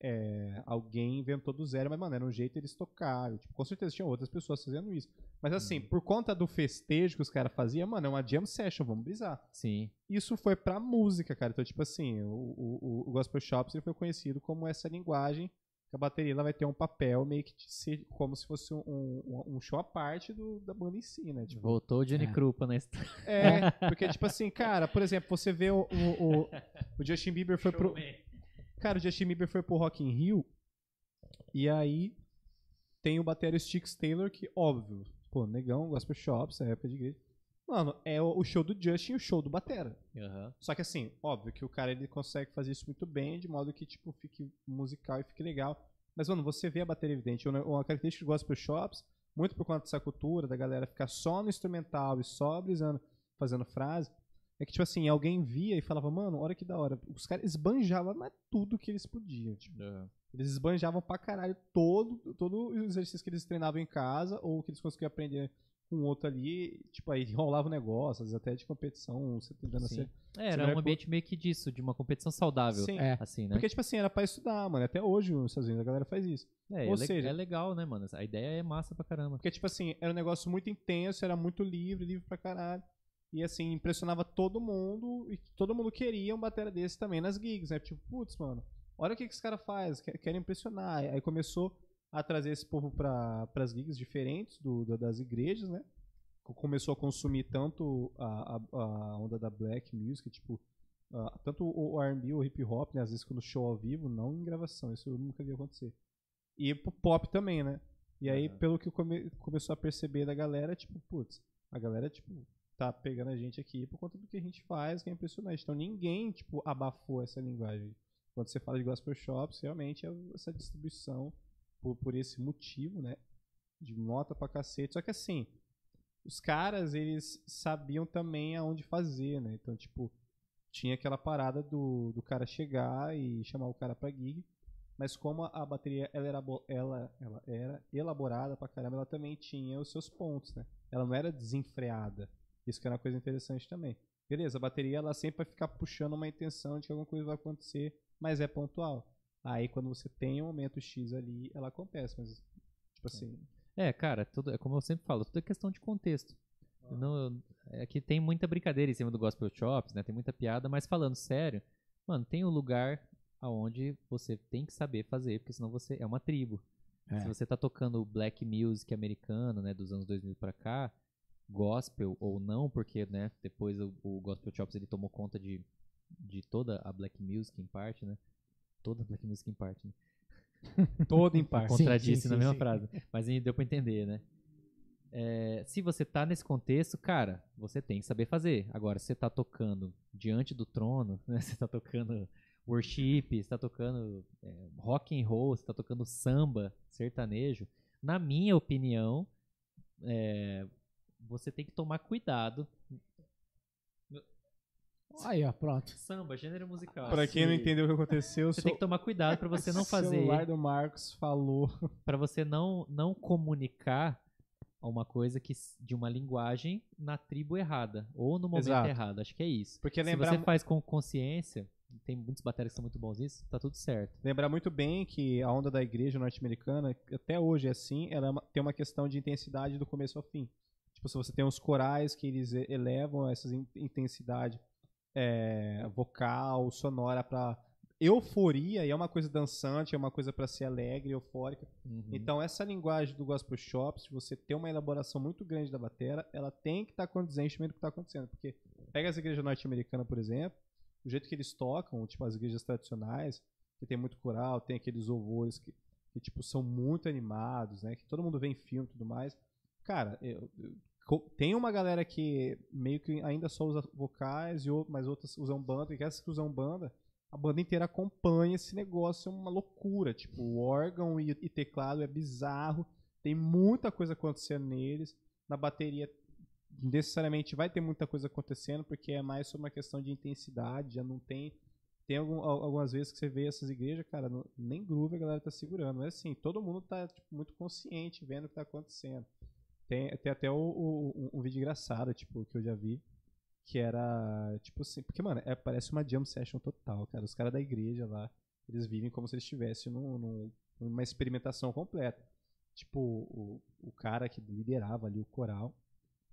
é, alguém inventou do zero, mas, mano, era um jeito deles tocarem. Tipo, com certeza tinha outras pessoas fazendo isso. Mas, assim, Uhum. por conta do festejo que os caras faziam, mano, é uma jam session, vamos brisar. Sim. Isso foi pra música, cara. Então, tipo assim, o, o, o Gospel Shops ele foi conhecido como essa linguagem que a bateria ela vai ter um papel meio que de ser como se fosse um, um, um show à parte do, da banda em si, né? Tipo, Voltou o Johnny É. Krupa na história. é, porque, tipo assim, cara, por exemplo, você vê o, o, o, o Justin Bieber foi pro. Cara, o Justin Bieber foi pro Rock in Rio. E aí tem o bateria Sticks Taylor, que, óbvio, pô, negão, gospel shops, é época de igreja. Mano, é o, show do Justin e o show do Batera. Aham. Só que assim, óbvio que o cara ele consegue fazer isso muito bem, de modo que, tipo, fique musical e fique legal. Mas, mano, você vê a bateria evidente. Uma característica do gospel shops, muito por conta dessa cultura, da galera ficar só no instrumental e só brisando, fazendo frase, é que, tipo assim, alguém via e falava, mano, olha que da hora. Os caras esbanjavam mas tudo que eles podiam, tipo. Aham. Eles esbanjavam pra caralho todo, todo o exercício que eles treinavam em casa ou que eles conseguiam aprender com outro ali, tipo, aí rolava um negócio, às vezes até de competição, você tentando Sim. ser. É, era um ambiente meio que disso, de uma competição saudável. Sim. É. Assim, né? Porque, tipo assim, era pra estudar, mano. Até hoje nos Estados Unidos a galera faz isso. é, ou é, seja- é legal, né, mano? A ideia é massa pra caramba. Porque, tipo assim, era um negócio muito intenso, era muito livre, livre pra caralho. E, assim, impressionava todo mundo. E todo mundo queria um batera desse também nas gigs, né? Tipo, putz, mano, olha o que, que esse cara faz, quer- querem impressionar. Aí começou a trazer esse povo pra, pras gigs diferentes do, do- das igrejas, né? Co- Começou a consumir tanto a, a, a onda da black music, tipo, tanto o R&B, o hip hop, né? Às vezes quando show ao vivo, não em gravação, isso eu nunca vi acontecer. E pro pop também, né? E aí, Aham. pelo que come- começou a perceber da galera, tipo, putz, a galera, tipo, tá pegando a gente aqui por conta do que a gente faz, que é impressionante. Então ninguém, tipo, abafou essa linguagem. Quando você fala de gospel shops, realmente é essa distribuição por, por esse motivo, né? De nota pra cacete. Só que assim, os caras, eles sabiam também aonde fazer, né? Então, tipo, tinha aquela parada do, do cara chegar e chamar o cara pra gig. Mas como a, bateria ela era, ela, ela era elaborada pra caramba, ela também tinha os seus pontos, né? Ela não era desenfreada. Isso que era uma coisa interessante também. Beleza, a bateria ela sempre vai ficar puxando uma intenção de que alguma coisa vai acontecer, mas é pontual. Aí quando você tem um momento X ali, ela acontece, mas tipo assim, É, cara, tudo, é como eu sempre falo, tudo é questão de contexto. Eu Não, é que tem muita brincadeira em cima do Gospel Chops, né? Tem muita piada, mas falando sério, mano, tem um lugar aonde você tem que saber fazer, porque senão você é uma tribo. É. Se você tá tocando black music americano, né, dos anos 2000 pra cá, gospel ou não, porque, né, depois o, o Gospel Chops ele tomou conta de, de toda a black music em parte, né? Toda black music em parte, né? todo em parte. Contradisse na mesma sim. frase. Mas aí deu pra entender, né? É, se você tá nesse contexto, cara, você tem que saber fazer. Agora, se você tá tocando diante do trono, né? Você tá tocando worship, você tá tocando é, rock and roll, você tá tocando samba, sertanejo. Na minha opinião, é, você tem que tomar cuidado. Aí, ó, pronto. Samba, gênero musical. Pra quem não entendeu o que aconteceu, Você sou- tem que tomar cuidado pra você não o fazer celular do Marcos falou. para você não não comunicar uma coisa que de uma linguagem na tribo errada ou no momento Exato. errado. Acho que é isso. Porque Se lembrar, você faz com consciência, tem muitos bateras que são muito bons nisso, tá tudo certo. lembrar muito bem que a onda da igreja norte-americana, até hoje é assim, ela é uma- tem uma questão de intensidade do começo ao fim. Tipo, se você tem os corais que eles elevam essa in- intensidade é, vocal, sonora pra euforia, e é uma coisa dançante, é uma coisa pra ser alegre, eufórica. Uhum. Então, essa linguagem do gospel shops, de você ter uma elaboração muito grande da batera, ela tem que estar condizente com o que está acontecendo. Porque pega as igrejas norte-americanas, por exemplo, o jeito que eles tocam, tipo as igrejas tradicionais, que tem muito coral, tem aqueles louvores que, que, tipo, são muito animados, né? Que todo mundo vê em filme e tudo mais. Cara, eu- eu- tem uma galera que meio que ainda só usa vocais, e mas outras usam banda, e essas que usam banda, a banda inteira acompanha esse negócio, é uma loucura. Tipo, o órgão e, e teclado é bizarro, tem muita coisa acontecendo neles. Na bateria, necessariamente vai ter muita coisa acontecendo, porque é mais sobre uma questão de intensidade, já não tem. Tem algum- al- algumas vezes que você vê essas igrejas, cara, não- nem groove a galera tá segurando. Mas assim, todo mundo tá tipo, muito consciente vendo o que tá acontecendo. Tem, tem até o, o- um, um vídeo engraçado, tipo, que eu já vi, que era, tipo assim, porque, mano, é, parece uma jam session total, cara. Os caras da igreja lá, eles vivem como se eles estivessem num- num- numa experimentação completa. Tipo, o, o cara que liderava ali o coral,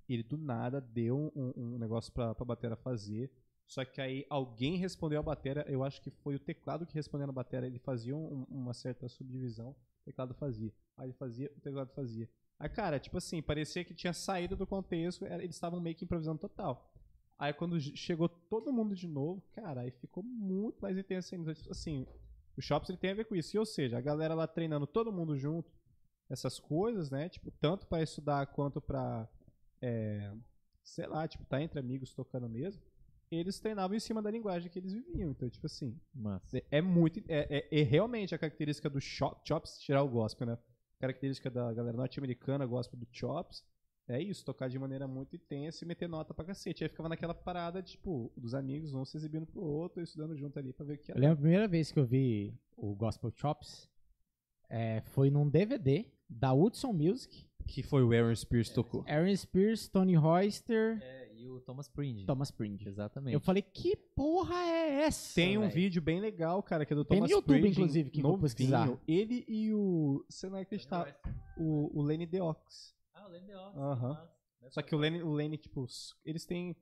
ele do nada deu um, um negócio pra, pra batera fazer. Só que aí alguém respondeu a batera, eu acho que foi o teclado que respondeu na batera, ele fazia um- uma certa subdivisão, o teclado fazia. Aí ele fazia, o teclado fazia. Aí, cara, tipo assim, parecia que tinha saído do contexto, eles estavam meio que improvisando total. Aí quando chegou todo mundo de novo, cara, aí ficou muito mais intenso ainda. Tipo Assim, o Shops ele tem a ver com isso. E, ou seja, a galera lá treinando todo mundo junto, essas coisas, né? Tipo, tanto pra estudar quanto pra, é, sei lá, tipo, tá entre amigos tocando mesmo. Eles treinavam em cima da linguagem que eles viviam. Então, tipo assim, Mas é- é muito. É, é- é realmente a característica do Chops tirar o gospel, né? Característica da galera norte-americana, gospel do Chops, é isso, tocar de maneira muito intensa e meter nota pra cacete. Aí ficava naquela parada, tipo, dos amigos, um se exibindo pro outro, estudando junto ali pra ver o que Eu era. lembro a primeira vez que eu vi o Gospel Chops é, foi num DVD da Hudson Music. Que foi o Aaron Spears tocou. Aaron Spears, Tony Royster, É, e o Thomas Pringe. Thomas Pringe. Exatamente. Eu falei, que porra é essa? Tem um velho? vídeo bem legal, cara, que é do Tem no Thomas YouTube, inclusive, que novinho. pesquisar. Ele e o... Você não vai acreditar. O, o Lenny Deox. Ah, o Lenny Deox. Aham. nossa. Só que o Lenny, o Lenny tipo, eles têm...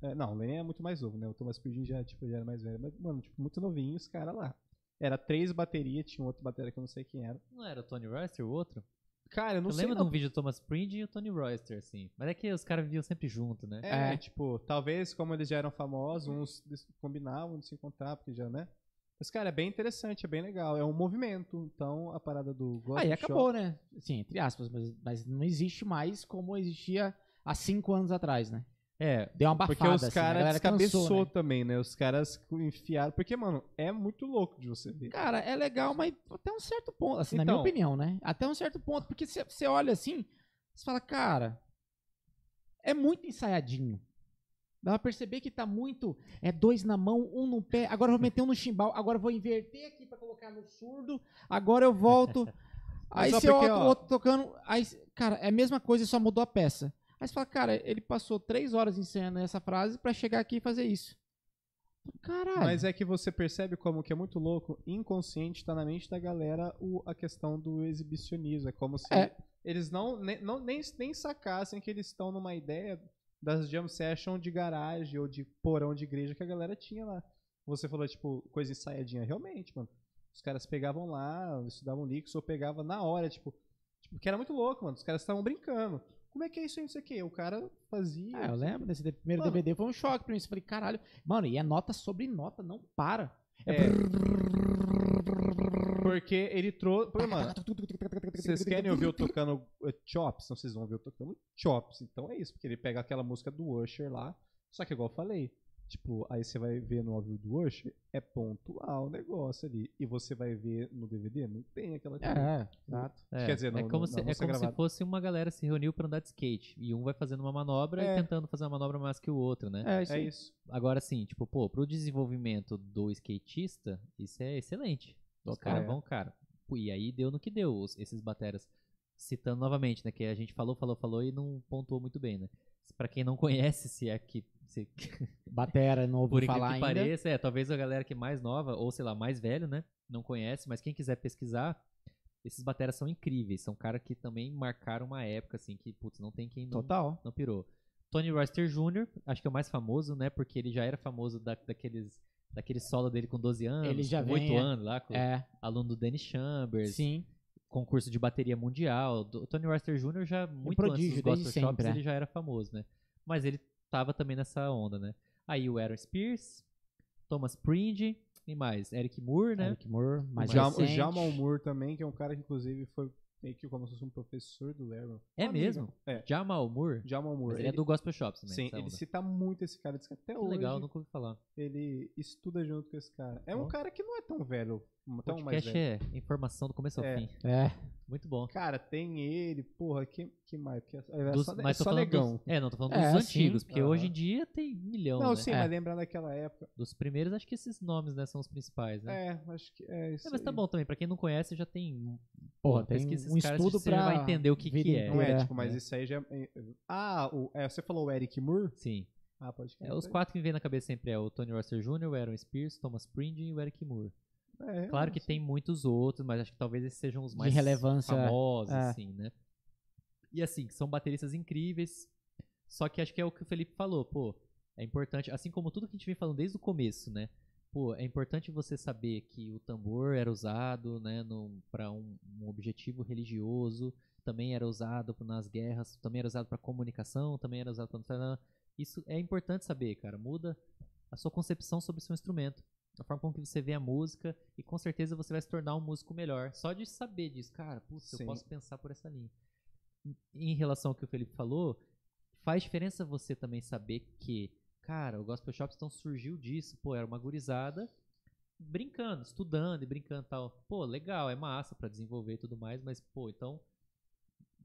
é, não, o Lenny é muito mais novo, né? O Thomas Pridgen já, tipo, já era mais velho. Mas, mano, tipo, muito novinho os caras lá. Era três baterias, tinha um outro bateria que eu não sei quem era. Não era o Tony Royster, o outro? Cara, eu não eu sei lembro não. de um vídeo do Thomas Pringe e o Tony Royster, assim. Mas é que os caras viviam sempre junto, né? É, É. tipo, talvez como eles já eram famosos, uns combinavam de se encontrar, porque já, né? Mas, cara, é bem interessante, é bem legal. É um movimento. Então, a parada do Gospel Aí Shop- acabou, né? Sim, entre aspas, mas, mas não existe mais como existia há cinco anos atrás, né? É, Deu uma abafada, Porque os assim, a caras descabeçou cansou, né? também, né? Os caras enfiaram. Porque, mano, é muito louco de você ver. Cara, é legal, mas até um certo ponto, assim, na minha Então. opinião, né? Até um certo ponto, porque você- olha assim, você fala, cara, é muito ensaiadinho. Dá pra perceber que tá muito. É dois na mão, um no pé. Agora eu vou meter um no chimbal. Agora eu vou inverter aqui pra colocar no surdo. Agora eu volto. Aí você outro, ó- outro tocando. Aí, cara, é a mesma coisa, só mudou a peça. Aí você fala, cara, ele passou três horas ensaiando essa frase pra chegar aqui e fazer isso. Caralho. Mas é que você percebe como que é muito louco, inconsciente, tá na mente da galera o, a questão do exibicionismo. É como se É. eles não, nem, não nem, nem sacassem que eles estão numa ideia das jam session de garagem ou de porão de igreja que a galera tinha lá. Você falou, tipo, coisa ensaiadinha. Realmente, mano. Os caras pegavam lá, estudavam Nix ou pegava na hora, tipo, tipo, que era muito louco, mano. Os caras estavam brincando. Como é que é isso aí, não sei o quê? O cara fazia. Ah, eu lembro desse de- primeiro Mano. DVD, foi um choque pra mim. Eu falei, caralho. Mano, e é nota sobre nota, não para. É. É. Porque ele trouxe. Mano, Vocês querem ouvir eu tocando eh, Chops? Então vocês vão ver eu tocando Chops. Então é isso, porque ele pega aquela música do Usher lá. Só que igual eu falei, tipo, aí você vai ver no áudio do Usher, é pontual o negócio ali. E você vai ver no DVD, não tem aquela coisa. É, exato. É, Quer dizer, é no- como, no- se, na é como se fosse uma galera se reuniu pra andar de skate. E um vai fazendo uma manobra É. e tentando fazer uma manobra mais que o outro, né? É, isso É isso. Agora sim, tipo, pô, pro desenvolvimento do skatista, isso é excelente. Os Total. caras É. vão, cara. E aí deu no que deu, esses bateras. Citando novamente, né? Que a gente falou, falou, falou e não pontuou muito bem, né? Pra quem não conhece, se é que. Se, Batera, não por ouviu falar que ainda. pareça, é, talvez a galera que é mais nova, ou sei lá, mais velho, né? Não conhece, mas quem quiser pesquisar, esses bateras são incríveis. São caras que também marcaram uma época, assim, que, putz, não tem quem não, Total. não pirou. Tony Royster Jr., acho que é o mais famoso, né? Porque ele já era famoso da, daqueles, daquele solo dele com 12 anos, Ele já com vem, 8 é. anos lá, com É, aluno do Dennis Chambers, sim. Concurso de bateria mundial. O Tony Royster Jr. já, muito prodígio, antes dos Gospel Shops, sempre, é. ele já era famoso, né? Mas ele tava também nessa onda, né? Aí o Aaron Spears, Thomas Pringe e mais, Eric Moore, né? Eric Moore, mais o, Jam, o. Jamal Moore também, que é um cara que inclusive foi meio que como se fosse um professor do Aaron. É Um mesmo? É. Jamal Moore? Jamal Moore. Mas ele é do Gospel Shops também. Sim, ele cita muito esse cara. Diz que até Que hoje legal, nunca ouvi falar. ele estuda junto com esse cara. É um cara que não é tão velho, tão mais Podcast velho. é informação do começo ao É. fim. É, Muito bom. Cara, tem ele, porra, que, que mais? Que é, é Dos- só, é mas tô só falando negão. dos, é, não tô falando É, dos sim. antigos, porque hoje em dia tem milhão, Não, né? sim, É. mas lembrar daquela época. Dos primeiros, acho que esses nomes, né, são os principais, né? É, acho que é isso. É, mas tá aí. bom também, pra quem não conhece, já tem. Porra, tem um caras, estudo pra vai entender o que, que é. Não é, É, tipo, mas é. isso aí já. é- Ah, o, é, você falou o Eric Moore? Sim. Ah, pode É, os quatro que me vem na cabeça sempre é o Tony Roster Jr., o Aaron Spears, Thomas Pringe e o Eric Moore. É, Claro que tem muitos outros, mas acho que talvez esses sejam os De mais relevância, famosos, é. assim, né? E assim, são bateristas incríveis. Só que acho que é o que o Felipe falou, pô. É importante, assim como tudo que a gente vem falando desde o começo, né? Pô, é importante você saber que o tambor era usado, né, para um, um objetivo religioso, também era usado nas guerras, também era usado para comunicação, também era usado para isso é importante saber, cara. Muda a sua concepção sobre o seu instrumento, a forma como que você vê a música e com certeza você vai se tornar um músico melhor. Só de saber disso, cara, putz, eu posso pensar por essa linha. Em- relação ao que o Felipe falou, faz diferença você também saber que, cara, o Gospel Shops então surgiu disso, pô, era uma gurizada brincando, estudando e brincando tal. Pô, legal, é massa pra desenvolver e tudo mais, mas pô, então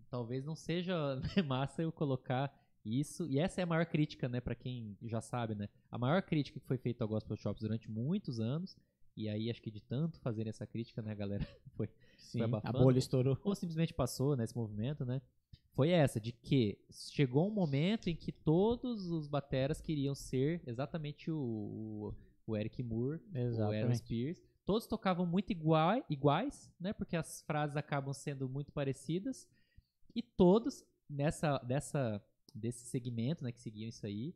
talvez não seja né, massa eu colocar isso. E essa é a maior crítica, né, para quem já sabe, né? A maior crítica que foi feita ao Gospel Shops durante muitos anos, e aí acho que de tanto fazer essa crítica, né, galera, foi sim. A abafando. bolha estourou. ou simplesmente passou nesse movimento, né? foi essa, de que chegou um momento em que todos os bateras queriam ser exatamente o, o, o Eric Moore, o Aaron Exatamente. Spears. Todos tocavam muito igua- iguais, né? Porque as frases acabam sendo muito parecidas. E todos, nessa, dessa, desse segmento, né, que seguiam isso aí,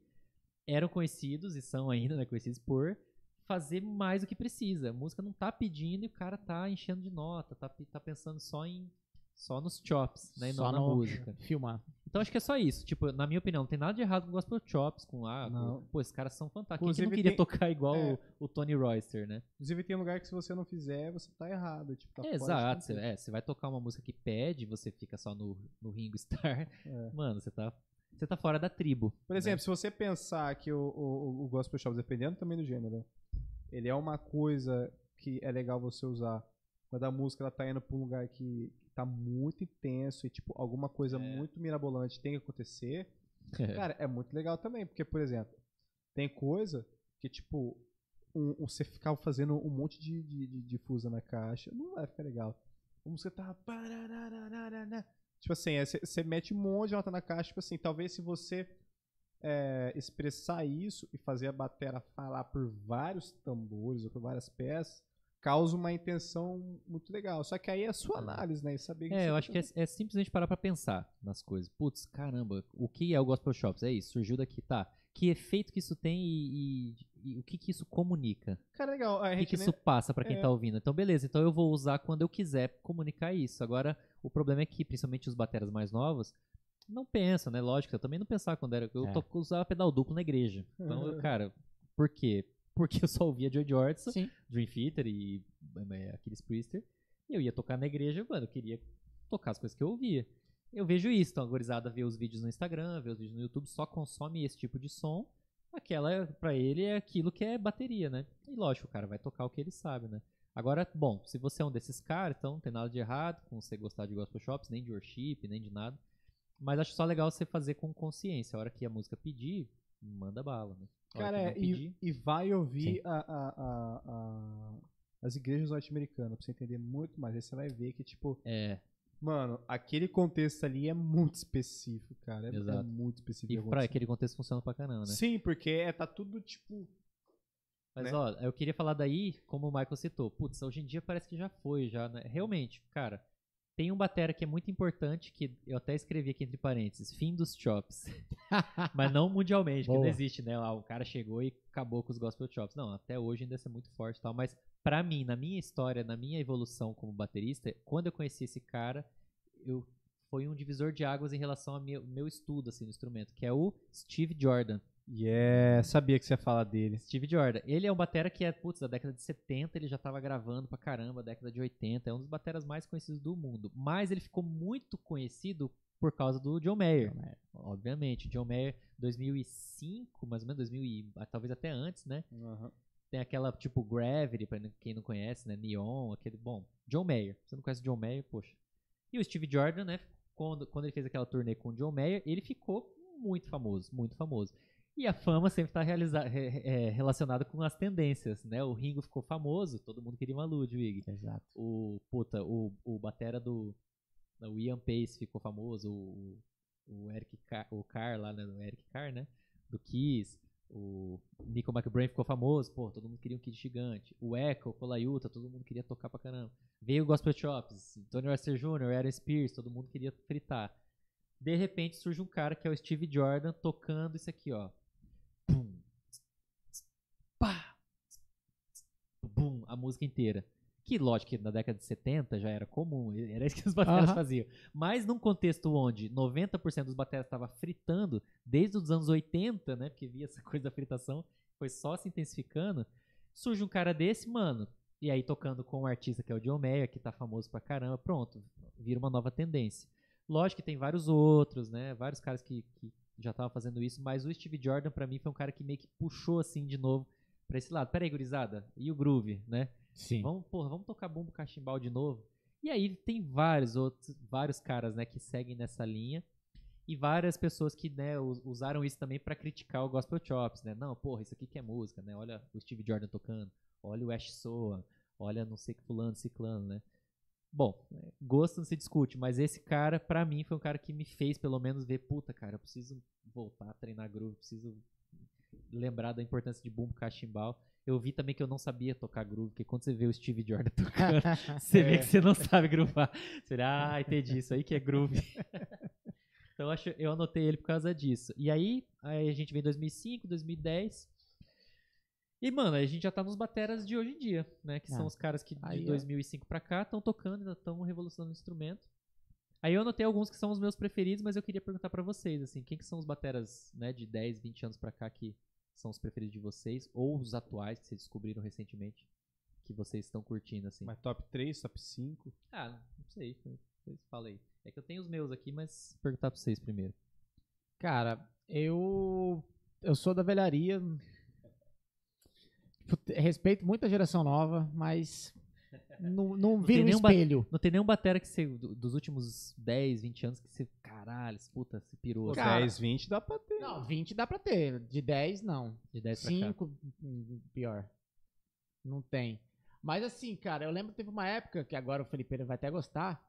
eram conhecidos, e são ainda né, conhecidos por fazer mais do que precisa. A música não tá pedindo e o cara tá enchendo de nota, tá, tá pensando só em só nos chops, né, e Só não na no- música. Filmar. Então acho que é só isso. Tipo, na minha opinião, não tem nada de errado com gospel chops, com ah, Não. com- pô, esses caras são fantásticos. Quem que Inclusive não queria tem- tocar igual é. o, o Tony Royster, né? Inclusive tem lugar que se você não fizer, você tá errado. Tipo, tá É, exato. Você, é, você vai tocar uma música que pede, você fica só no, no Ringo Starr. É. Mano, você tá, você tá fora da tribo. Por exemplo, se você pensar que o, o, o Gospel Shop, dependendo também do gênero, ele é uma coisa que é legal você usar quando a música ela tá indo pra um lugar que tá muito intenso e, tipo, alguma coisa É. muito mirabolante tem que acontecer, né? cara, é muito legal também. Porque, por exemplo, tem coisa que, tipo, um, um- você ficar fazendo um monte de, de, de difusa na caixa, não vai ficar legal. A música tá. Tipo assim, é, você você mete um monte de nota na caixa, tipo assim, talvez se você é, expressar isso e fazer a batera falar por vários tambores ou por várias peças, causa uma intenção muito legal. Só que aí é a sua análise, né? E saber que É, eu tá acho que é, é simplesmente parar pra pensar nas coisas. Putz, caramba, o que é o Gospel Shops? É isso, surgiu daqui, tá. Que efeito que isso tem e, e- e o que que isso comunica? Cara, legal. A O que, que nem- isso passa pra quem é. tá ouvindo? Então, beleza, então eu vou usar quando eu quiser comunicar isso. Agora, o problema é que, principalmente os bateras mais novos, não pensam, né? Lógico, eu também não pensava quando era. Eu É. to- usava pedal duplo na igreja. Então, eu, cara, por quê? Porque eu só ouvia Jordison, Sim. Dream Theater e é, Aquiles Priester. E eu ia tocar na igreja, mano, eu queria tocar as coisas que eu ouvia. Eu vejo isso, então a gurizada vê os vídeos no Instagram, vê os vídeos no YouTube, só consome esse tipo de som. Aquela, pra ele, é aquilo que é bateria, né? E lógico, o cara vai tocar o que ele sabe, né? Agora, bom, se você é um desses caras, então não tem nada de errado com você gostar de gospel shops, nem de worship, nem de nada. Mas acho só legal você fazer com consciência. A hora que a música pedir, manda bala, né? Cara, é, e, e vai ouvir a- a- a- as igrejas norte-americanas pra você entender muito mais. Aí você vai ver que, tipo, é, mano, aquele contexto ali é muito específico, cara. É, é Exato. muito específico. e pra aquele contexto funciona pra caramba, né? Sim, porque é, tá tudo, tipo. Mas né? ó, eu queria falar daí, como o Michael citou, putz, hoje em dia parece que já foi, já, né? Realmente, cara, tem um batera que é muito importante, que eu até escrevi aqui entre parênteses, fim dos chops. Mas não mundialmente, que não existe, né? Ah, o cara chegou e acabou com os gospel chops. Não, até hoje ainda é muito forte e tal, mas pra mim, na minha história, na minha evolução como baterista, quando eu conheci esse cara, eu foi um divisor de águas em relação ao meu, meu estudo assim no instrumento, que é o Steve Jordan. Yeah, sabia que você ia falar dele. Steve Jordan. Ele é um batera que é, putz, da década de 70, ele já tava gravando pra caramba, década de 80, é um dos bateras mais conhecidos do mundo. Mas ele ficou muito conhecido por causa do John Mayer. Obviamente, John Mayer 2005, mais ou menos 2000 e talvez até antes, né? Tem aquela tipo Gravity, pra quem não conhece, né? Neon, aquele, bom, John Mayer. Você não conhece John Mayer, poxa. E o Steve Jordan, né, quando, quando ele fez aquela turnê com o John Mayer, ele ficou muito famoso, muito famoso. E a fama sempre está relacionada com as tendências, né? O Ringo ficou famoso, todo mundo queria uma Ludwig. Exato. O, puta, o, o batera do... O Ian Pace ficou famoso, o, o Eric Carr, o Carr lá, né? O Eric Carr, né? Do Kiss. O Nico McBrain ficou famoso, pô, todo mundo queria um kid gigante. O Echo, o Colaiuta, todo mundo queria tocar pra caramba. Veio o Gospel Chops, Tony Wester Jr., Aaron Spears, todo mundo queria fritar. De repente surge um cara que é o Steve Jordan tocando isso aqui, ó. Pum, pá, bum, a música inteira. Que, lógico, que na década de 70 já era comum, era isso que os bateras faziam. Mas num contexto onde 90% dos bateras estavam fritando, desde os anos 80, né, porque via essa coisa da fritação, foi só se intensificando, surge um cara desse, mano, e aí tocando com um artista que é o John Mayer, que tá famoso pra caramba, pronto, vira uma nova tendência. Lógico que tem vários outros, né, vários caras que, que já estavam fazendo isso, mas o Steve Jordan pra mim foi um cara que meio que puxou assim de novo pra esse lado. Pera aí, gurizada, e o groove, né? Sim. Vamos, porra, vamos tocar bumbo cachimbal de novo. E aí tem vários outros, vários caras, né, que seguem nessa linha. E várias pessoas que, né, us- usaram isso também pra criticar o Gospel Chops, né? Não, porra, isso aqui que é música, né? Olha o Steve Jordan tocando, olha o Ash Soa, olha não sei que fulano, ciclano, né? Bom, é, gosto não se discute, mas esse cara, pra mim, foi um cara que me fez pelo menos ver, puta, cara, eu preciso voltar a treinar groove, preciso lembrar da importância de bumbo cachimbal. Eu vi também que eu não sabia tocar groove, porque quando você vê o Steve Jordan tocando, você vê que você não sabe groovar. Você, ah, entendi, isso aí que é groove. então eu acho, eu anotei ele por causa disso. E aí, aí a gente vem em 2005, 2010. E, mano, a gente já tá nos bateras de hoje em dia, né? Que são Ah, os caras que aí, de ó. 2005 pra cá estão tocando, ainda estão revolucionando o instrumento. Aí eu anotei alguns que são os meus preferidos, mas eu queria perguntar pra vocês, assim, quem que são os bateras, né, de 10, 20 anos pra cá que são os preferidos de vocês, ou os atuais que vocês descobriram recentemente, que vocês estão curtindo, assim? Mas top 3, top 5. Ah, não sei, vocês falem. É que eu tenho os meus aqui, mas vou perguntar pra vocês primeiro. Cara, eu. Eu sou da velharia. Respeito muito a geração nova, mas. Não, não vira um nenhum ba- espelho. Não tem nenhum batera que você, do- dos últimos 10, 20 anos que você, caralho, puta, se pirou, assim, Cara, 10, 20 dá pra ter. Não, 20 dá pra ter. De 10, não. de 10 pra cá. 5, hum, pior. Não tem. Mas assim, cara, eu lembro que teve uma época que agora o Felipe vai até gostar.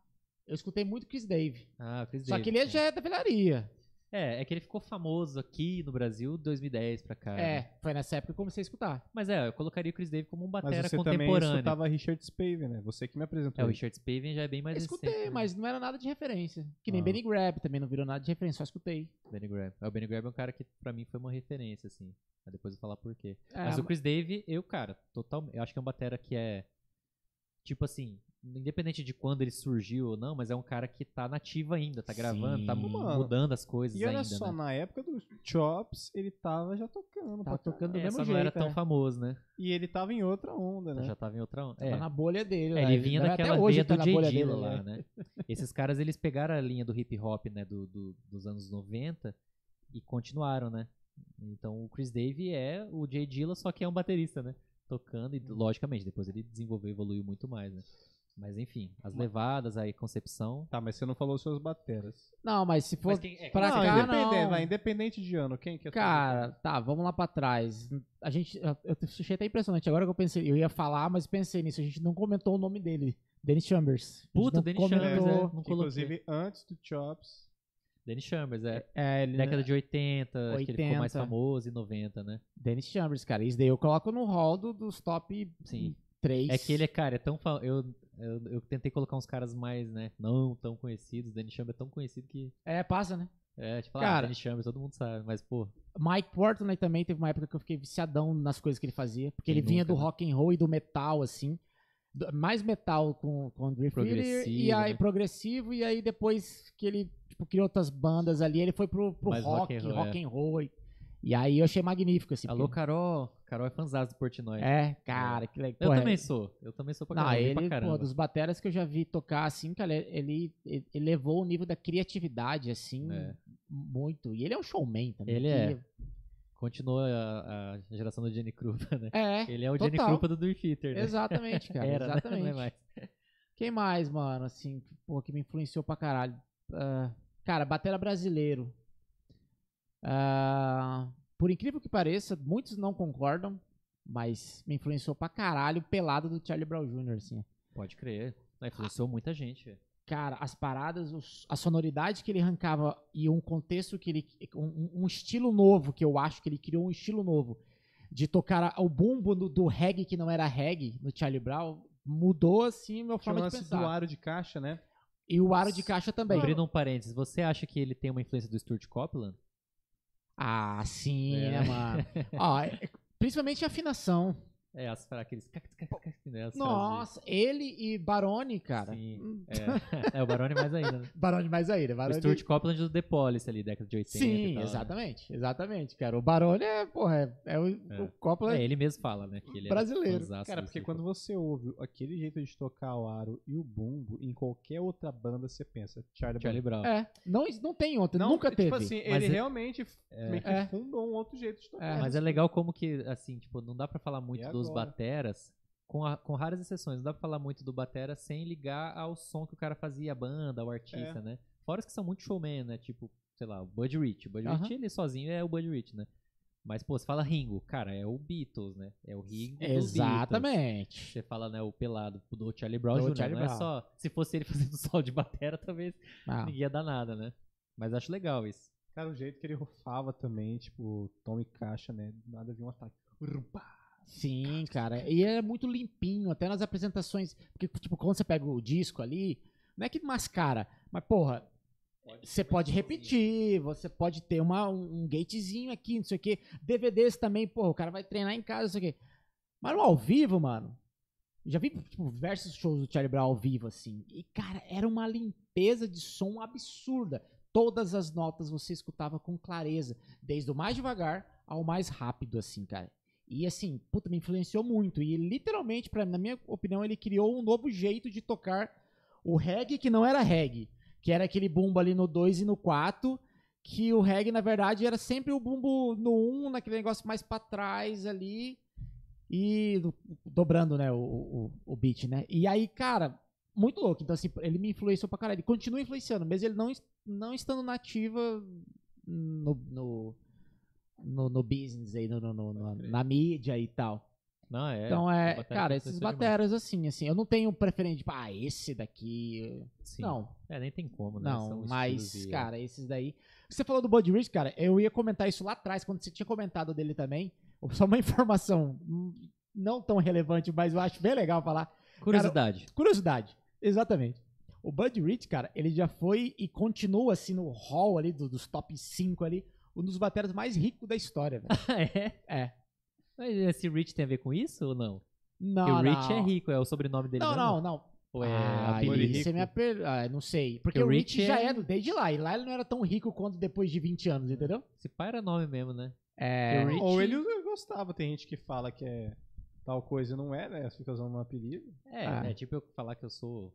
Eu escutei muito Chris Dave. Ah, Chris Só Davis, que ele é. já é da velharia. É, é que ele ficou famoso aqui no Brasil 2010 pra cá. né? É, foi nessa época que eu comecei a escutar. Mas é, eu colocaria o Chris Davis como um Mas batera você também contemporâneo. escutava Richard Spavin, né? Você que me apresentou. É, o. Richard Spaven já é bem mais Eu escutei, recente, né? mas não era nada de referência. Que nem Ah. Benny Grab também não virou nada de referência, só escutei. Benny Graham. É, O Benny Graham é um cara que pra mim foi uma referência, assim. Mas depois eu vou falar por quê. É, Mas o Chris Dave, eu, cara, totalmente. Eu acho que é um batera que é. Tipo assim, independente de quando ele surgiu ou não, mas é um cara que tá nativo ainda, tá gravando, tá Sim. Mano, mudando as coisas E olha ainda, só, né? na época do Chops, ele tava já tocando. Tava tocando do É, mesmo só jeito. não era tão é. famoso, né? E ele tava em outra onda, né? Já tava em outra onda. Tava É. na bolha dele. É, lá. ele vinha Até daquela hoje veia tá do J. Dilla lá, é. né? Esses caras, eles pegaram a linha do hip hop, né, do, do- dos anos 90 e continuaram, né? Então o Chris Dave é o J. Dilla, só que é um baterista, né? Tocando e, logicamente, depois ele desenvolveu e evoluiu muito mais, né? Mas enfim, as levadas, aí, concepção... Tá, mas você não falou suas bateras. Não, mas se for Mas quem- é, pra não, cá, independente, não. vai, independente de ano, quem que é Cara, tá, vamos lá pra trás. A gente, eu eu achei até impressionante. Agora que eu pensei, eu ia falar, mas pensei nisso. A gente não comentou o nome dele. Dennis Chambers. A gente Puta, não Dennis comentou- Chambers, é. Não Que, coloquei. inclusive, antes do Chops. Dennis Chambers, é. É, ele, Década de 80, acho que ele ficou mais 80. famoso, e 90, né? Dennis Chambers, cara. Isso daí eu coloco no hall do- dos top Sim. 3. É que ele é, cara, é tão. fa- Eu, eu, eu tentei colocar uns caras mais, né? Não tão conhecidos. Danny Chambers é tão conhecido que. É, passa, né? É, tipo, ah, Cara- Danny Chambers, todo mundo sabe. Mas, pô, Mike Portnoy também teve uma época que eu fiquei viciadão nas coisas que ele fazia. Porque Quem ele vinha nunca, do né? rock and roll e do metal, assim. Do- mais metal com, com Theater e Progressivo, aí né? progressivo. E aí depois que ele tipo, criou outras bandas ali, ele foi pro, pro rock, rock and rock, roll, é. and roll. E, e aí eu achei magnífico, assim. alô, porque- Carol. Carol é fãzão do Portnoy. É, cara, que legal. Eu Porra, também sou. Eu também sou pra Não, ele, pra caramba. pô, dos bateras que eu já vi tocar, assim, cara, ele, ele elevou o nível da criatividade, assim, É. muito. E ele é um showman também. Ele é. Continua a, a geração do Jenny Krupa, né? É, Ele é o Jenny total. Krupa do Dream Theater, né? exatamente, cara, Era, né? exatamente. Não é mais. Quem mais, mano, assim, pô, que me influenciou pra caralho? Ah, cara, batera brasileiro. Ah, por incrível que pareça, muitos não concordam, mas me influenciou pra caralho o pelado do Charlie Brown Jr., assim. Pode crer. Influenciou muita gente. cara, as paradas, os- a sonoridade que ele arrancava e um contexto que ele. Um, um estilo novo, que eu acho que ele criou um estilo novo. De tocar o bumbo do, do reggae que não era reggae no Charlie Brown, mudou assim a minha Tinha forma de lance do pensar. aro de caixa, né? E o aro de caixa também. Abrindo um parênteses, você acha que ele tem uma influência do Stuart Copeland? Ah, sim, É. né, mano? Ó, é- principalmente a afinação. É, as aqueles. né, as Nossa, ele e Barone, cara. Sim. Hum, frases- É, é, o Barone mais ainda, né? Barone mais ainda. O Barone... Stuart Copeland do The Police ali, década de 80 e Sim, tal, né? exatamente. Exatamente, cara. O Barone é, porra, é, é o, É. o É, ele mesmo fala, né? Que ele Brasileiro. Era fãzaço Cara, porque quando você ouve aquele jeito de tocar o aro e o bumbo, em qualquer outra banda você pensa, Charlie, Charlie Brown. Brown. É, não, não tem outro, Não, nunca tipo teve. assim, Mas ele é- realmente meio que É. fundou um outro jeito de tocar. É. Mas é legal como que, assim, tipo, não dá pra falar muito E agora? bateras, com, a- com raras exceções, não dá pra falar muito do batera sem ligar ao som que o cara fazia, a banda, ao artista, É. né? Fora os que são muito showman, né? Tipo, sei lá, o Bud Rich. O Bud Aham. Rich, ele sozinho é o Bud Rich, né? Mas, pô, você fala Ringo, cara, é o Beatles, né? É o Ringo Beatles. Exatamente. Você fala, né, o pelado do Charlie Brown Do Jr., Charlie não é Brown. só... Se fosse ele fazendo sol de batera, talvez Ah, ninguém ia dar nada, né? Mas acho legal isso. Cara, o jeito que ele rufava também, tipo, tom e caixa, né? Do Nada viu um ataque. Urupá. Sim, cara. E é muito limpinho, até nas apresentações. Porque, tipo, quando você pega o disco ali, não é que mascara, mas, porra, você pode repetir, você pode ter uma, um, um gatezinho aqui, não sei o quê. DVDs também, porra, o cara vai treinar em casa, não sei o quê. Mas no ao vivo, mano, já vi, tipo, diversos shows do Charlie Brown ao vivo, assim. E, cara, era uma limpeza de som absurda. Todas as notas você escutava com clareza, desde o mais devagar ao mais rápido, assim, cara. E assim, puta, me influenciou muito. E literalmente, pra, na minha opinião, ele criou um novo jeito de tocar o reggae que não era reggae. Que era aquele bumbo ali no 2 e no 4. Que o reggae, na verdade, era sempre o bumbo no 1, um, naquele negócio mais pra trás ali. E do- dobrando, né, o, o, o beat, né? E aí, cara, muito louco. Então, assim, ele me influenciou pra caralho. Ele continua influenciando, mesmo ele não, não estando nativa no, no, no, no business aí, no, no- no- na, mídia e tal. Não, é. então é, cara, esses demais. bateras assim, assim, eu não tenho preferência, tipo, ah, esse daqui. Sim. Não, É, nem tem como, né? não, São mas, e- cara, esses daí. Você falou do Bud Rich, cara, eu ia comentar isso lá atrás, quando você tinha comentado dele também. Só uma informação hum, não tão relevante, mas eu acho bem legal falar. Curiosidade. Curiosidade, exatamente. O Bud Rich, cara, ele já foi e continua assim no hall ali do- dos top 5 ali, um dos bateras mais ricos da história, velho. é? É. Mas esse Rich tem a ver com isso ou não? Não, Porque o Rich não. é rico, é o sobrenome dele Não, mesmo? não, não. Ou é ah, isso é minha per... ah, não sei. Porque o o Rich, Rich já é- é desde lá. E lá ele não era tão rico quanto depois de 20 anos, entendeu? Esse pai era nome mesmo, né? É. Rich- Ou ele gostava, tem gente que fala que é tal coisa e não é, né? Fica usando um apelido. É, Ah. é tipo eu falar que eu sou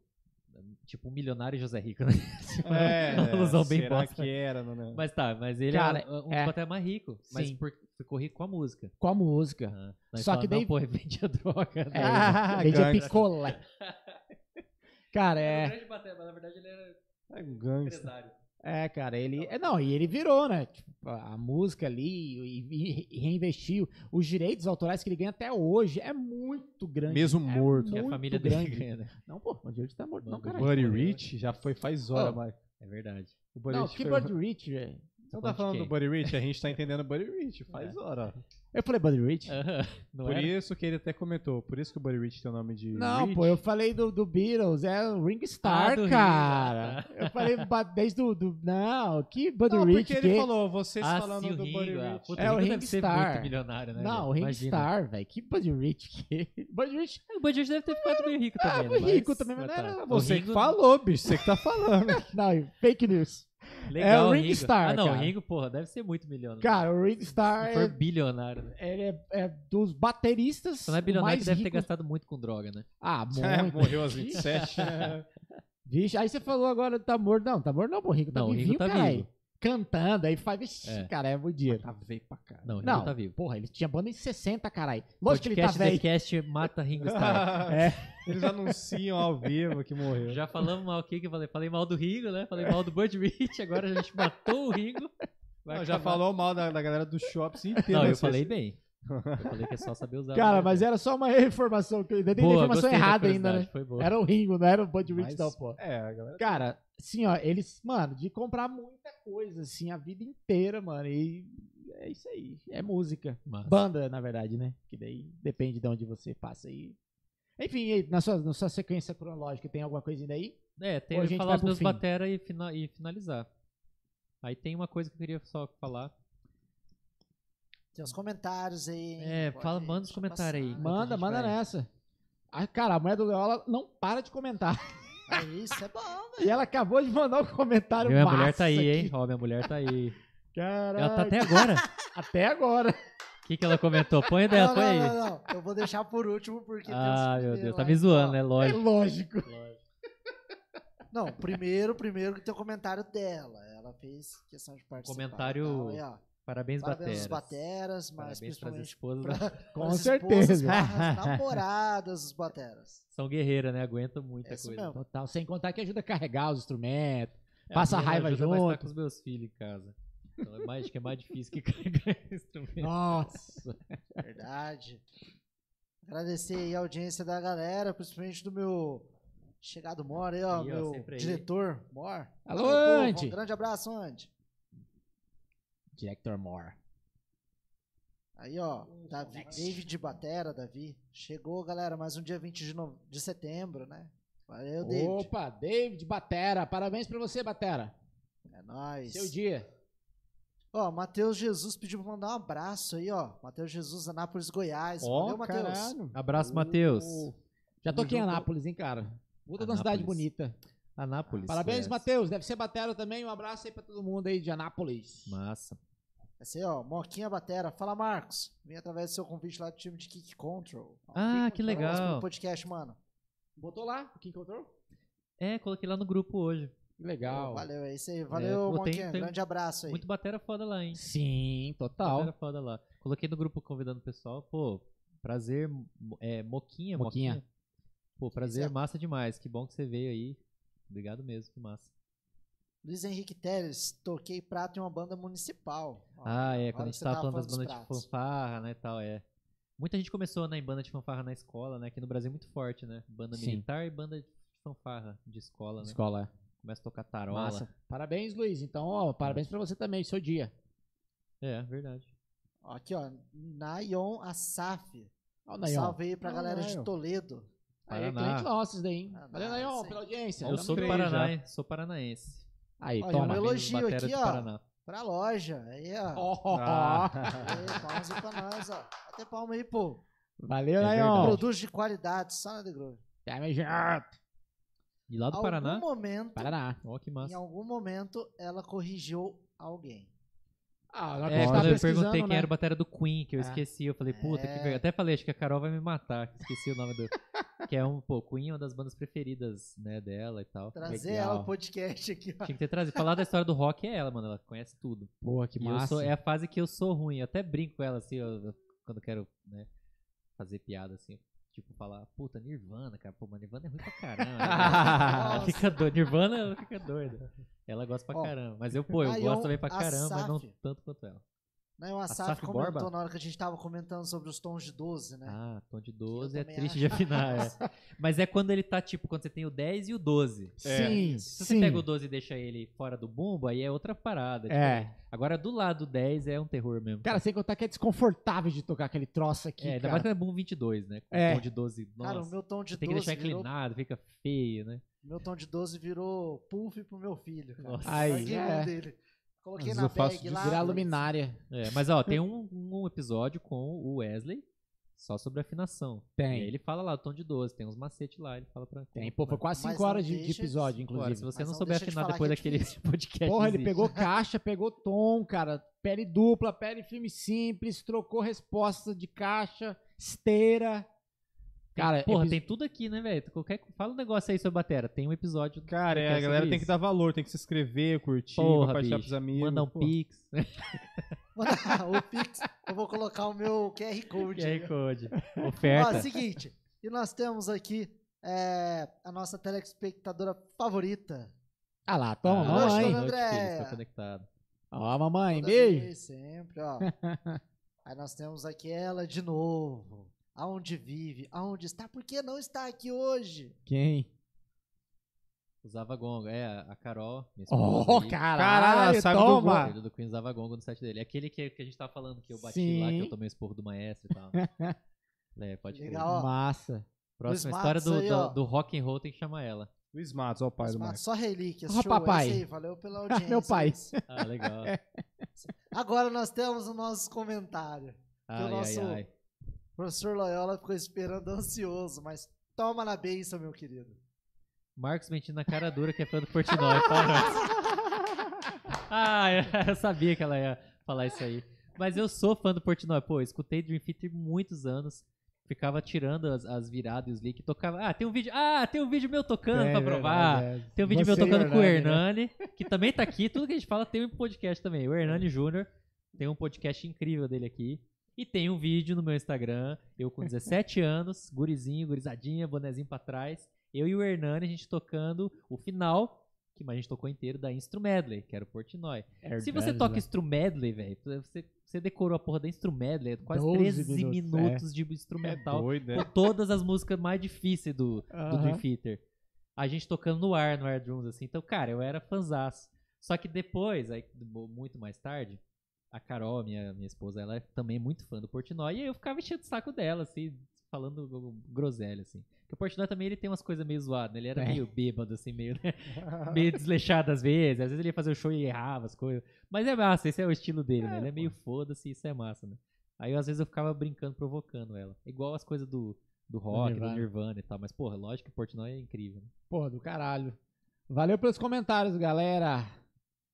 tipo um milionário José Rico, né? É, uma alusão bem será bosta. que era, não, não. Mas tá, mas ele Cara, é um dos é. bateras mais ricos. Mas Sim. por, ficou rico com a música. Com a música. Ah, nós Só fala, que não, daí- pô, vendia droga. né? É, vendia picolé. Cara, Era um é. grande batera, mas na verdade ele era É um gangster. empresário. É, cara, ele. É, não, e ele virou, né? Tipo, a música ali e, e reinvestiu. Os direitos autorais que ele ganha até hoje é muito grande. Mesmo é morto. Que a família dele grande. ganha, né? Não, pô, o Dirt tá morto, não, Mano, cara. Buddy Rich já foi faz hora, Oh. vai. É verdade. O Buddy Não, Rich que foi- Buddy Rich, velho. Você não tá falando do Buddy Rich? A gente tá entendendo o Buddy Rich, faz É. hora. Eu falei Buddy Rich? Não Por era? isso que ele até comentou, por isso que o Buddy Rich tem o nome de Não, Rich. pô, eu falei do, do Beatles, é o Ring Star, Ah, do cara. ah, tá. Eu falei ba- desde do, do. Não, que Buddy Não, Rich. porque ele que... falou, vocês Ah, falando sim, o do Buddy. Ah, Rich. puta, É, o Ringo Ring deve ser Star. muito milionário, né? Não, velho? o Ring Imagina. Star, velho. Que Buddy Rich que. Buddy Rich. O Buddy Rich deve ter ficado meio rico Ah, também, né? foi rico Mas- também, mas não tá. era O Você Ringo- que falou, bicho, você que tá falando. Não, fake news. Legal, É o Ringo. Ring Star, Ah, não, cara. o Ringo, porra, deve ser muito milionário. Cara, o Ring Star Se for é, bilionário, né? ele é, é dos bateristas. Só não é bilionário deve ter rico- gastado muito com droga, né? Ah, É, muito. morreu aos 27. Vixe, aí você falou agora tá morto. Não, tá morto não, pô. Rico tá Não, o Ringo vivinho, tá caralho. vivo. Cantando, aí faz. Vixe, É. cara, é muito dinheiro. tá veio pra cá. Não, o Ringo Não, tá vivo. porra, ele tinha banda em 60, caralho. Lógico que ele tá Podcast velho. TheCast mata Ringo Starr. É. Eles anunciam ao vivo que morreu. Já falamos mal aqui que eu falei. Falei mal do Ringo, né? Falei mal do Rich, agora a gente matou o Ringo. Não, já falou mal da, da galera do shops inteiro. Não, eu falei bem. Eu falei que é só saber usar. Cara, o mas era só uma informação que eu ainda dei Boa, informação errada ainda, né? curiosidade, Foi boa. Era o Ringo, não era o Buddy Rich, não, pô. É, a galera. Cara, assim, ó, eles, mano, de comprar muita coisa, assim, a vida inteira, mano. E é isso aí. É música. Massa. Banda, na verdade, né? Que daí depende de onde você passa aí. Enfim, e aí, na sua, na sua sequência cronológica, tem alguma coisinha daí? É, tem que gente falar vai os pro meus fim? batera e, fina- e finalizar. Aí tem uma coisa que eu queria só falar. Tem uns comentários aí. hein? É, Pode fala- manda os comentários aí. Manda, manda vai- nessa. Ah, cara, a mulher do Leola não para de comentar. É isso, é bom, velho. E ela acabou de mandar um comentário Minha massa mulher tá aí, hein? aqui. Ó, minha mulher tá aí. Caraca. Ela tá até agora. Até agora. O que, que ela comentou? Põe dela, Não, põe não, aí. não, não. Eu vou deixar por último porque Ah, os meu Deus, tá me zoando, né? É Lógico. lógico. Não, primeiro, primeiro que tem o comentário dela. Ela fez questão de participar. Comentário ó, Parabéns, Parabéns bateras. bateras, mas Parabéns principalmente esposas. pra, Com certeza. esposas barras namoradas dos bateras. São guerreiras, né? Aguentam muita É coisa. mesmo. Total. Sem contar que ajuda a carregar os instrumentos. É, Passa a raiva ajuda, tá junto. com os meus filhos em casa. Então é mais, acho que é mais difícil que carregar instrumento. Nossa. Verdade. Agradecer aí a audiência da galera, principalmente do meu chegado Mor aí, ó, Aí, meu diretor Mor. Alô, povo, Andy. Um grande abraço, Andy. Director Moore. Aí, ó, Davi, David Batera, Davi. Chegou, galera, mais um dia 20 de, no- de setembro, né? Valeu, David. Opa, David Batera. Parabéns pra você, Batera. É nóis. Seu dia. Ó, Matheus Jesus pediu pra mandar um abraço aí, ó. Matheus Jesus, Anápolis, Goiás. Ó, Valeu, Matheus. Abraço, Matheus. Já tô aqui em. Anápolis, hein, cara. Puta de uma cidade bonita. Anápolis. Parabéns. Matheus. Deve ser Batera também. Um abraço aí pra todo mundo aí de Anápolis. Massa. Esse aí, ó, Moquinha Batera. Fala, Marcos. Vim através do seu convite lá do time de Kick Control. Ó, Ah, Kick que Control, legal. podcast, mano. Botou lá? O que encontrou? É, coloquei lá no grupo hoje. Que Legal. Valeu, é isso aí. Valeu, pô, tem- Moquinha. tem Grande abraço aí. Muito batera foda lá, hein? Sim, Batera total. foda lá. Coloquei no grupo convidando o pessoal. Pô, prazer. É, Moquinha, Moquinha. Moquinha. Pô, prazer, Certo. massa demais. Que bom que você veio aí. Obrigado mesmo, que massa. Luiz Henrique Teles, toquei prato em uma banda municipal. Ó, Ah, é, quando a gente tava tava falando das bandas dos de pratos. fanfarra, né, e tal, é. Muita gente começou, né, em banda de fanfarra na escola, né, que no Brasil é muito forte, né, banda Sim. militar e banda de fanfarra de escola, né. Escola. Começa a tocar tarola. Massa. Parabéns, Luiz. Então, ó, parabéns pra você também, seu dia. É, verdade. Ó, Aqui, ó. Nayon Asaf. Ó, o Nayon. salve aí pra Ó, galera de. Toledo. Aí, é Paraná. cliente nosso isso daí, hein? Ah, Valeu, Nayon, pela audiência. Eu Tamo sou, do Paraná, sou paranaense. Aí, Olha, toma. meu elogio aqui, ó. Paraná. Pra loja. Aí, ó. Ó. Ah. Aí, palmas aí pra nós, ó. Até palma aí, pô. Valeu, É. Produtos de qualidade, só na The Grove. Tamo junto. E lá do Algum Paraná? momento, Paraná. Ó, que em massa. algum momento, ela corrigiu alguém. Ah, agora que É, a tá quando eu perguntei quem né? era o batera do Queen, que eu É. esqueci, eu falei, puta, que É. vergonha. Até falei, acho que a Carol vai me matar, que esqueci o nome do... que é um, Queen é uma das bandas preferidas, né, dela e tal. Trazer Legal. ela ao podcast aqui, ó. Tinha que ter trazido. Falar da história do rock é ela, mano, ela conhece tudo. Porra, que E eu massa. sou, é a fase que eu sou ruim, eu até brinco com ela, assim, eu- quando eu quero, né, fazer piada, assim. Tipo, falar, puta, Nirvana, cara. Pô, mas Nirvana é ruim pra caramba. ela Nossa. fica doida. Nirvana, ela fica doida. Ela gosta pra Ó, caramba. Mas eu, pô, eu gosto também pra caramba, mas não tanto quanto ela. Nayon Asaf Asaf comentou Borba? na hora que a gente tava comentando sobre os tons de 12, né? Ah, tom de 12 é triste acho. de afinar, é. Mas é quando ele tá, tipo, quando você tem o 10 e o 12. Sim, Se sim. você pega o 12 e deixa ele fora do bumbo, aí é outra parada. tipo, É. Agora, do lado do 10 é um terror mesmo. Cara, sem contar que é desconfortável de tocar aquele troço aqui, é, ainda cara. mais quando é bumbo 22, né? Com É. tom de 12. Nossa, Cara, o meu tom de você tem que 12 deixar virou, inclinado, fica feio, né? meu tom de 12 virou puff pro meu filho, cara. Nossa. Aí, é. mão dele. Coloquei Mas na bag lá. Virar luminária. É, mas ó, tem um, um episódio com o Wesley só sobre afinação. E Tem. ele fala lá, o tom de 12, tem uns macetes lá, ele fala pra. Tem, pô, foi quase Mas 5 não horas de, de episódio, Agora, inclusive. se você não não souber de afinar falar depois que é daquele difícil. podcast. Porra, ele pegou caixa, pegou tom, cara. Pele dupla, pele firme simples, trocou resposta de caixa, esteira. Cara, Porra, epi- tem tudo aqui, né, velho? Qualquer... Fala um negócio aí sobre batera. Tem um episódio. Cara, é, a galera tem isso. que dar valor, tem que se inscrever, curtir, Porra, compartilhar bicho. pros amigos. Manda um pô. pix. o Pix, eu vou colocar o meu QR Code. QR Code. Ó, Oferta. seguinte, e nós temos aqui é, a nossa telespectadora favorita. Ah lá, toma, Ah, mamãe. Filho, estou conectado. Ó, mamãe, Toda beijo. Sempre, ó. Aí nós temos aqui ela de novo. Aonde vive, aonde está, por que não está aqui hoje? Quem? Usava gongo. É, a Carol, minha. Oh, aí, caralho, Caralho, sabe do toma. Ele do Queen usava gongo no site dele. É Aquele que, que a gente tava falando que eu bati lá, Sim. que eu tomei o esporro do maestro e tal. é, pode crer. Legal, ó. Massa. Próxima Luiz história do, Matos aí, do, do rock and roll tem que chamar ela. Luiz Matos, ó o pai Mas, do Marcos. só relíquias, Ó, show, papai. é aí, valeu pela audiência. Meu pai. Luiz. Ah, legal. Agora nós temos os nossos comentários. Ai, ai, nosso- ai. O professor Loyola ficou esperando ansioso, mas toma na benção, meu querido. Marcos mentindo na cara dura que é fã do Portnoy. Parou. ah, eu, sabia que ela ia falar isso aí. Mas eu sou fã do Portnoy. Pô, escutei Dream Theater muitos anos. Ficava tirando as, as viradas e os leaks. Tocava. Ah, tem um vídeo. Ah, tem um vídeo meu tocando É pra provar. Tem um vídeo meu Você o tocando com o Hernani, né? Hernani, que também tá aqui. Tudo que a gente fala tem um podcast também. O Hernani Júnior tem um podcast incrível dele aqui. E tem um vídeo no meu Instagram, eu com 17 anos, gurizinho, gurizadinha, bonezinho pra trás. Eu e o Hernani, a gente tocando o final, que a gente tocou inteiro da Instru Medley, que era o Portnoy. É Se você toca Instru Medley, velho, você, você decorou a porra da Instru Medley, quase 12 13 minutos, minutos, de É instrumental doido, com é. todas as músicas mais difíceis do, do Aham. Dream Theater. A gente tocando no ar, no Air Drums, assim. Então, cara, eu era fanzaço. Só que depois, aí, muito mais tarde, a Carol, minha, minha esposa, ela é também muito fã do Portnoy. E aí eu ficava enchendo o saco dela, assim, falando groselha, assim. Porque o Portnoy também, ele tem umas coisas meio zoadas, né? Ele era É. meio bêbado, assim, meio, né? meio desleixado às vezes. Às vezes ele ia fazer o show e errava as coisas. Mas é massa, esse é o estilo dele, né? Ele é meio foda-se, isso é massa, né? Aí às vezes eu ficava brincando, provocando ela. Igual as coisas do, do rock, do Nirvana. Nirvana. e tal. Mas, porra, lógico que o Portnoy é incrível, né? Porra, do caralho. Valeu pelos comentários, galera.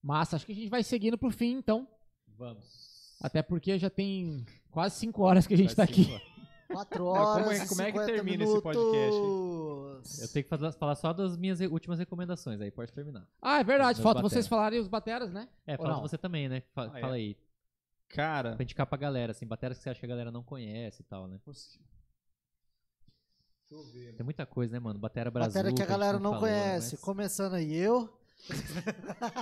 Massa, acho que a gente vai seguindo pro fim, então. Vamos. Até porque já tem quase 5 horas que a gente tá aqui. Quatro como é- horas. como é que 50 termina esse podcast, minutos. Eu tenho que falar, falar só das minhas últimas recomendações, aí pode terminar. Ah, é verdade. Falta bateras. vocês falarem os bateras, né? É, Ou fala não? você também, né? Fa- Ah, é? Fala aí. Cara, Pra indicar pra galera, assim, bateras que você acha que a galera não conhece e tal, né? deixa eu ver. Tem muita coisa, né, mano? Batera Brasil. Matéria que a galera não falou, né? conhece. Mas- Começando aí eu.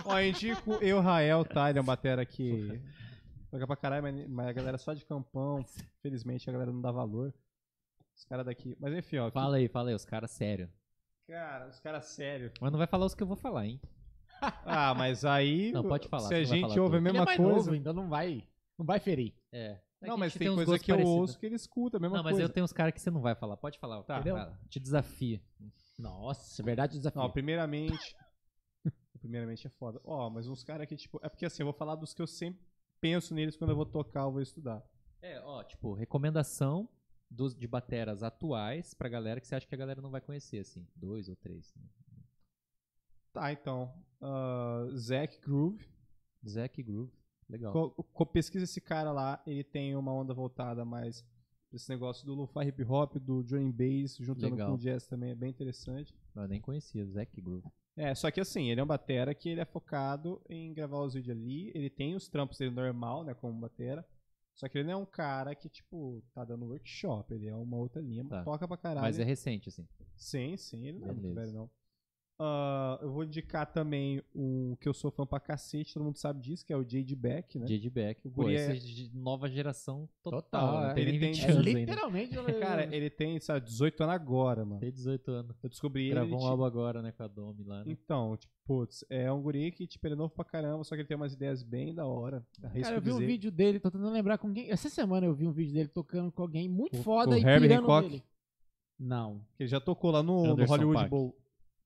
Ó, indico eu, Rael, tá? Ele é um batera que toca pra caralho, mas, mas a galera só de campão. Felizmente a galera não dá valor. Os caras daqui. Mas enfim, ó. Fala aí, fala aí, os caras sério. Cara, os caras sério. Mas não vai falar os que eu vou falar, hein? Ah, mas aí. Não, pode falar, Se a não gente ouve a tudo. Ele é mesma mais coisa. novo, então não vai, não vai ferir. É. É Não, mas tem, uns coisa que eu parecidos. ouço que ele escuta, a mesma Não, mas coisa. eu tenho uns caras que você não vai falar. Pode falar, Tá. entendeu? Fala. Te desafio. Nossa, é verdade o desafio. Não, primeiramente. Primeiramente é foda. Ó, mas uns caras que, tipo. É porque assim, eu vou falar dos que eu sempre penso neles quando eu vou tocar ou vou estudar. É, ó, tipo, recomendação dos, de bateras atuais pra galera que você acha que a galera não vai conhecer, assim. Dois ou três. Né? Tá, então. ah, Zack Groove. Zack Groove. Legal. Co- co- pesquisa esse cara lá, ele tem uma onda voltada mais pra esse negócio do lo-fi hip hop, do drum bass, juntando Legal. com o jazz também, é bem interessante. Eu nem conhecia, Zack Groove. É, só que assim, ele é um batera que ele é focado em gravar os vídeos ali, ele tem os trampos dele normal, né, como batera, só que ele não é um cara que, tipo, tá dando workshop, ele é uma outra linha, Tá. toca pra caralho. Mas é recente, assim. Sim, sim, ele não é muito Beleza. velho, não. Ah, eu vou indicar também um que eu sou fã pra cacete, todo mundo sabe disso, que é o J.D. Beck, né? J.D. Beck. Pô, guri é- é de nova geração total. Total, não é. tem Ele nem tem- 20 É anos ainda. literalmente. Cara, ele tem, sabe, 18 anos agora, mano. Tem 18 anos. Eu descobri ele. Gravou um tipo, álbum agora, né, com a Domi lá, né? Então, tipo, putz, é um guri que, tipo, ele é novo pra caramba, só que ele tem umas ideias bem da hora. Arrisco Cara, eu vi um dizer. vídeo dele, tô tentando lembrar com quem. Essa semana eu vi um vídeo dele tocando com alguém muito O- foda o e Herbie pirando Hancock? Não. que Ele já tocou lá no, no Hollywood Paak. Bowl.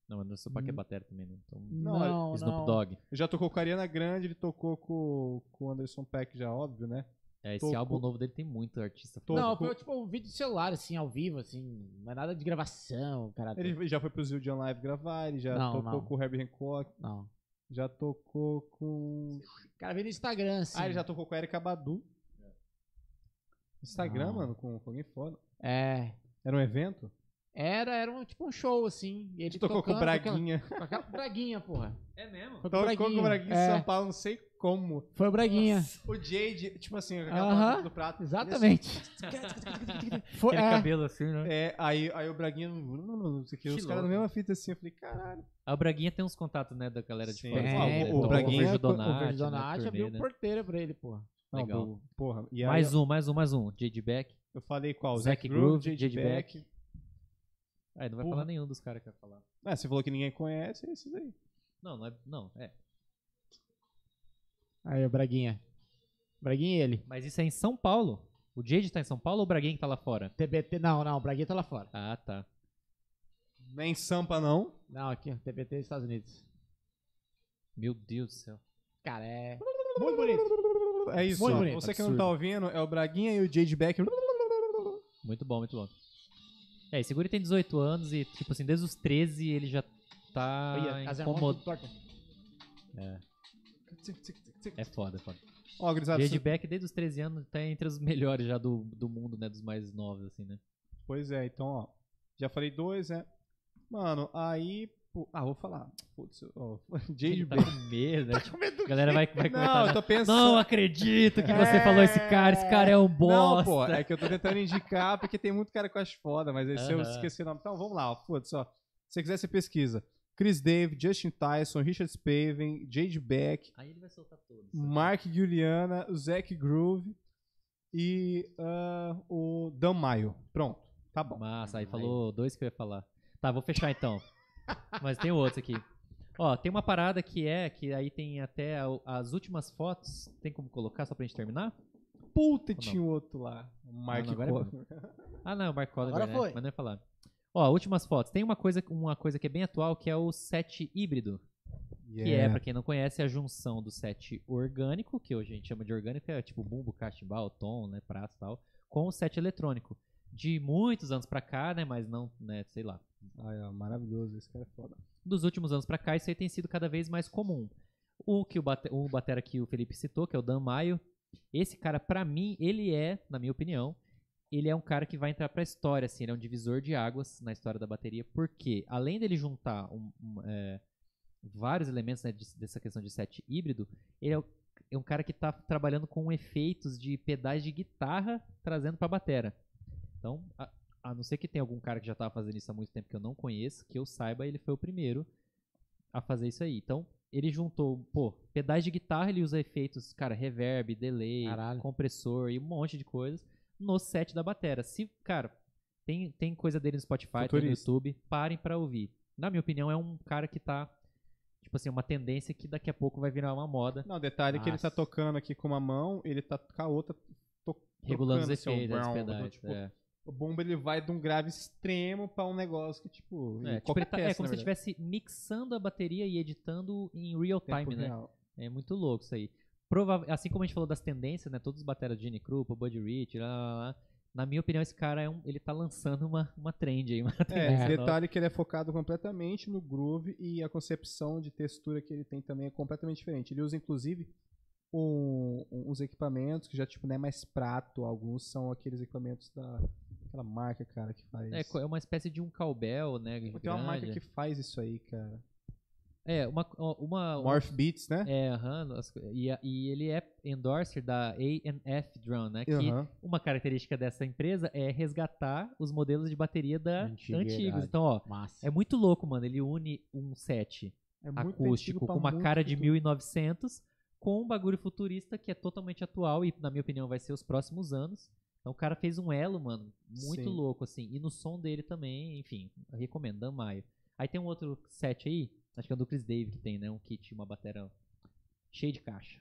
Não, Anderson Paak é batera também, né? Então, Não, Não, não. Snoop Dogg. Ele já tocou com a Ariana Grande, ele tocou com, com o Anderson Peck, já óbvio, né? É, esse Tocou- álbum novo dele tem muito artista. Não, foi tipo um vídeo de celular, assim, ao vivo, assim. Não é nada de gravação, cara. Ele já foi pro Zildjian Live gravar, ele já Não, tocou não. com o Herbie Hancock, Não. já tocou com... O cara veio no Instagram, assim. Ah, ele já tocou com a Erika Badu. Instagram, Não. mano, com, com alguém foda. É. Era um evento? Era, era um, tipo um show, assim. E ele tocou com o tocando aquela- Braguinha. Com aquela Braguinha, porra. É mesmo? Foi com o Tocou Braguinha. com o Braguinha em é, São Paulo, não sei como. Foi o Braguinha. O Jade, tipo assim, com aquela Aham, palavra do prato. Exatamente. Foi, Aquele é, cabelo assim, né? É, aí, aí o Braguinha, não, não, não, não sei o que, os caras na mesma fita assim, eu falei, caralho. A Braguinha tem uns contatos, né, da galera de Sim. fora. É, assim, o né? Braguinha- o Donati, o Verde né, Donati abriu né? porteira pra ele, porra. Não, Legal. do- porra. E aí Mais um, mais um, mais um. J.D. Beck. eu falei qual? Zac Zack Groove. J.D. Beck. Ah, não vai Porra. falar nenhum dos caras que vai falar. Ah, você falou que ninguém conhece, é esses aí. Não, não é. Não, é. Aí, o Braguinha. Braguinha e ele. Mas isso é em São Paulo. O J.D. tá em São Paulo ou o Braguinha que tá lá fora? TBT, não, não, o Braguinha tá lá fora. Ah, tá. Nem Sampa, não. Não, aqui, TBT dos Estados Unidos. Meu Deus do céu. Cara, é muito bonito. É isso, Muito bonito, Você que não tá ouvindo, é o Braguinha e o J.D. Beck. Muito bom, muito bom. É, esse guri tem 18 anos e, tipo assim, desde os 13 ele já tá incomodado. torta. É foda, é foda. Ó, J.D. você- Beck, desde os 13 anos, tá entre os melhores já do, do mundo, né? Dos mais novos, assim, né? Pois é, então, ó. Já falei dois, né? Mano, aí. Pô, ah, vou falar. Putz, ó. J.D. Ele tá Beck. com medo, né? A galera vai, vai Não, comentar. eu né? tô pensando. Não acredito que você falou esse cara, esse cara é um Não, bosta. pô, é que eu tô tentando indicar porque tem muito cara que eu acho foda, mas aí se eu Aham. esqueci o nome. Então vamos lá, ó, foda-se, ó. Se você quiser, você pesquisa. Chris Dave, Justin Tyson, Richard Spaven, Jade Beck, Aí ele vai soltar todos. Mark Juliana, o Zach Groove e ah, o Dan Maio. Pronto, tá bom. Massa, aí falou dois que eu ia falar. Tá, vou fechar então. Mas tem outros aqui. Ó, tem uma parada que é, que aí tem até a- as últimas fotos. Tem como colocar só pra gente terminar? Puta, tinha outro lá. O Mark não, agora é. Ah, não, o Mark Agora né? foi. Mas não ia falar. Ó, últimas fotos. Tem uma coisa, uma coisa que é bem atual, que é o set híbrido. Que é, pra quem não conhece, a junção do set orgânico, que hoje a gente chama de orgânico, é tipo bumbo, catimbau, tom, né, prato e tal, com o set eletrônico. De muitos anos pra cá, né, mas não, né, sei lá, Ai, ó, maravilhoso, esse cara é foda. dos últimos anos pra cá, isso aí tem sido cada vez mais comum. O que o, bate, o batera que o Felipe citou, que é o Dan Maio, esse cara, pra mim, ele é, na minha opinião, ele é um cara que vai entrar pra história, assim, ele é um divisor de águas na história da bateria, porque além dele juntar um- um, é, vários elementos né, de- dessa questão de set híbrido, ele é, o- é um cara que tá trabalhando com efeitos de pedais de guitarra trazendo pra batera. Então, a, a não ser que tenha algum cara que já tava fazendo isso há muito tempo que eu não conheço, que eu saiba, ele foi o primeiro a fazer isso aí. Então, ele juntou, pô, pedais de guitarra, ele usa efeitos, cara, reverb, delay, Caralho. compressor e um monte de coisas no set da batera. Se, cara, tem, tem coisa dele no Spotify, tem no. YouTube, parem pra ouvir. Na minha opinião, é um cara que tá, tipo assim, uma tendência que daqui a pouco vai virar uma moda. Não, detalhe que ele tá Nossa. tocando aqui com uma mão, ele tá com a outra Regulando os efeitos, pedais. tipo, é. O bomba ele vai de um grave extremo pra um negócio que, tipo, É, tipo, tá- é peça, como na se verdade. estivesse mixando a bateria e editando em real Tempo time, né? real. É muito louco isso aí. Prova assim como a gente falou das tendências, né? Todos os bateras de Gene Krupa, Buddy Rich, lá, lá, lá. Na minha opinião, esse cara é um, ele tá lançando uma, uma trend aí, uma É, tendência nova. detalhe que ele é focado completamente no groove e a concepção de textura que ele tem também é completamente diferente. Ele usa, inclusive, um- uns equipamentos que já, tipo, não é mais prato. Alguns são aqueles equipamentos da... Aquela marca, cara, que faz... É, é uma espécie de um cowbell, né? Tem uma marca que faz isso aí, cara. É, uma. uma, uma Morph Beats, né? é, aham, e, e ele é endorser da A&F Drum, né? Que Aham. uma característica dessa empresa é resgatar os modelos de bateria da antigos. Então, ó, Massa. é muito louco, mano. Ele une um set É acústico com uma cara de futuro. 1900 com um bagulho futurista que é totalmente atual e, na minha opinião, vai ser os próximos anos. Então o cara fez um elo, mano, muito Sim. louco, assim. E no som dele também, enfim, recomendo, Dan Maio. Aí tem um outro set aí, acho que é o do Chris Dave que tem, né? Um kit, uma bateria cheia de caixa.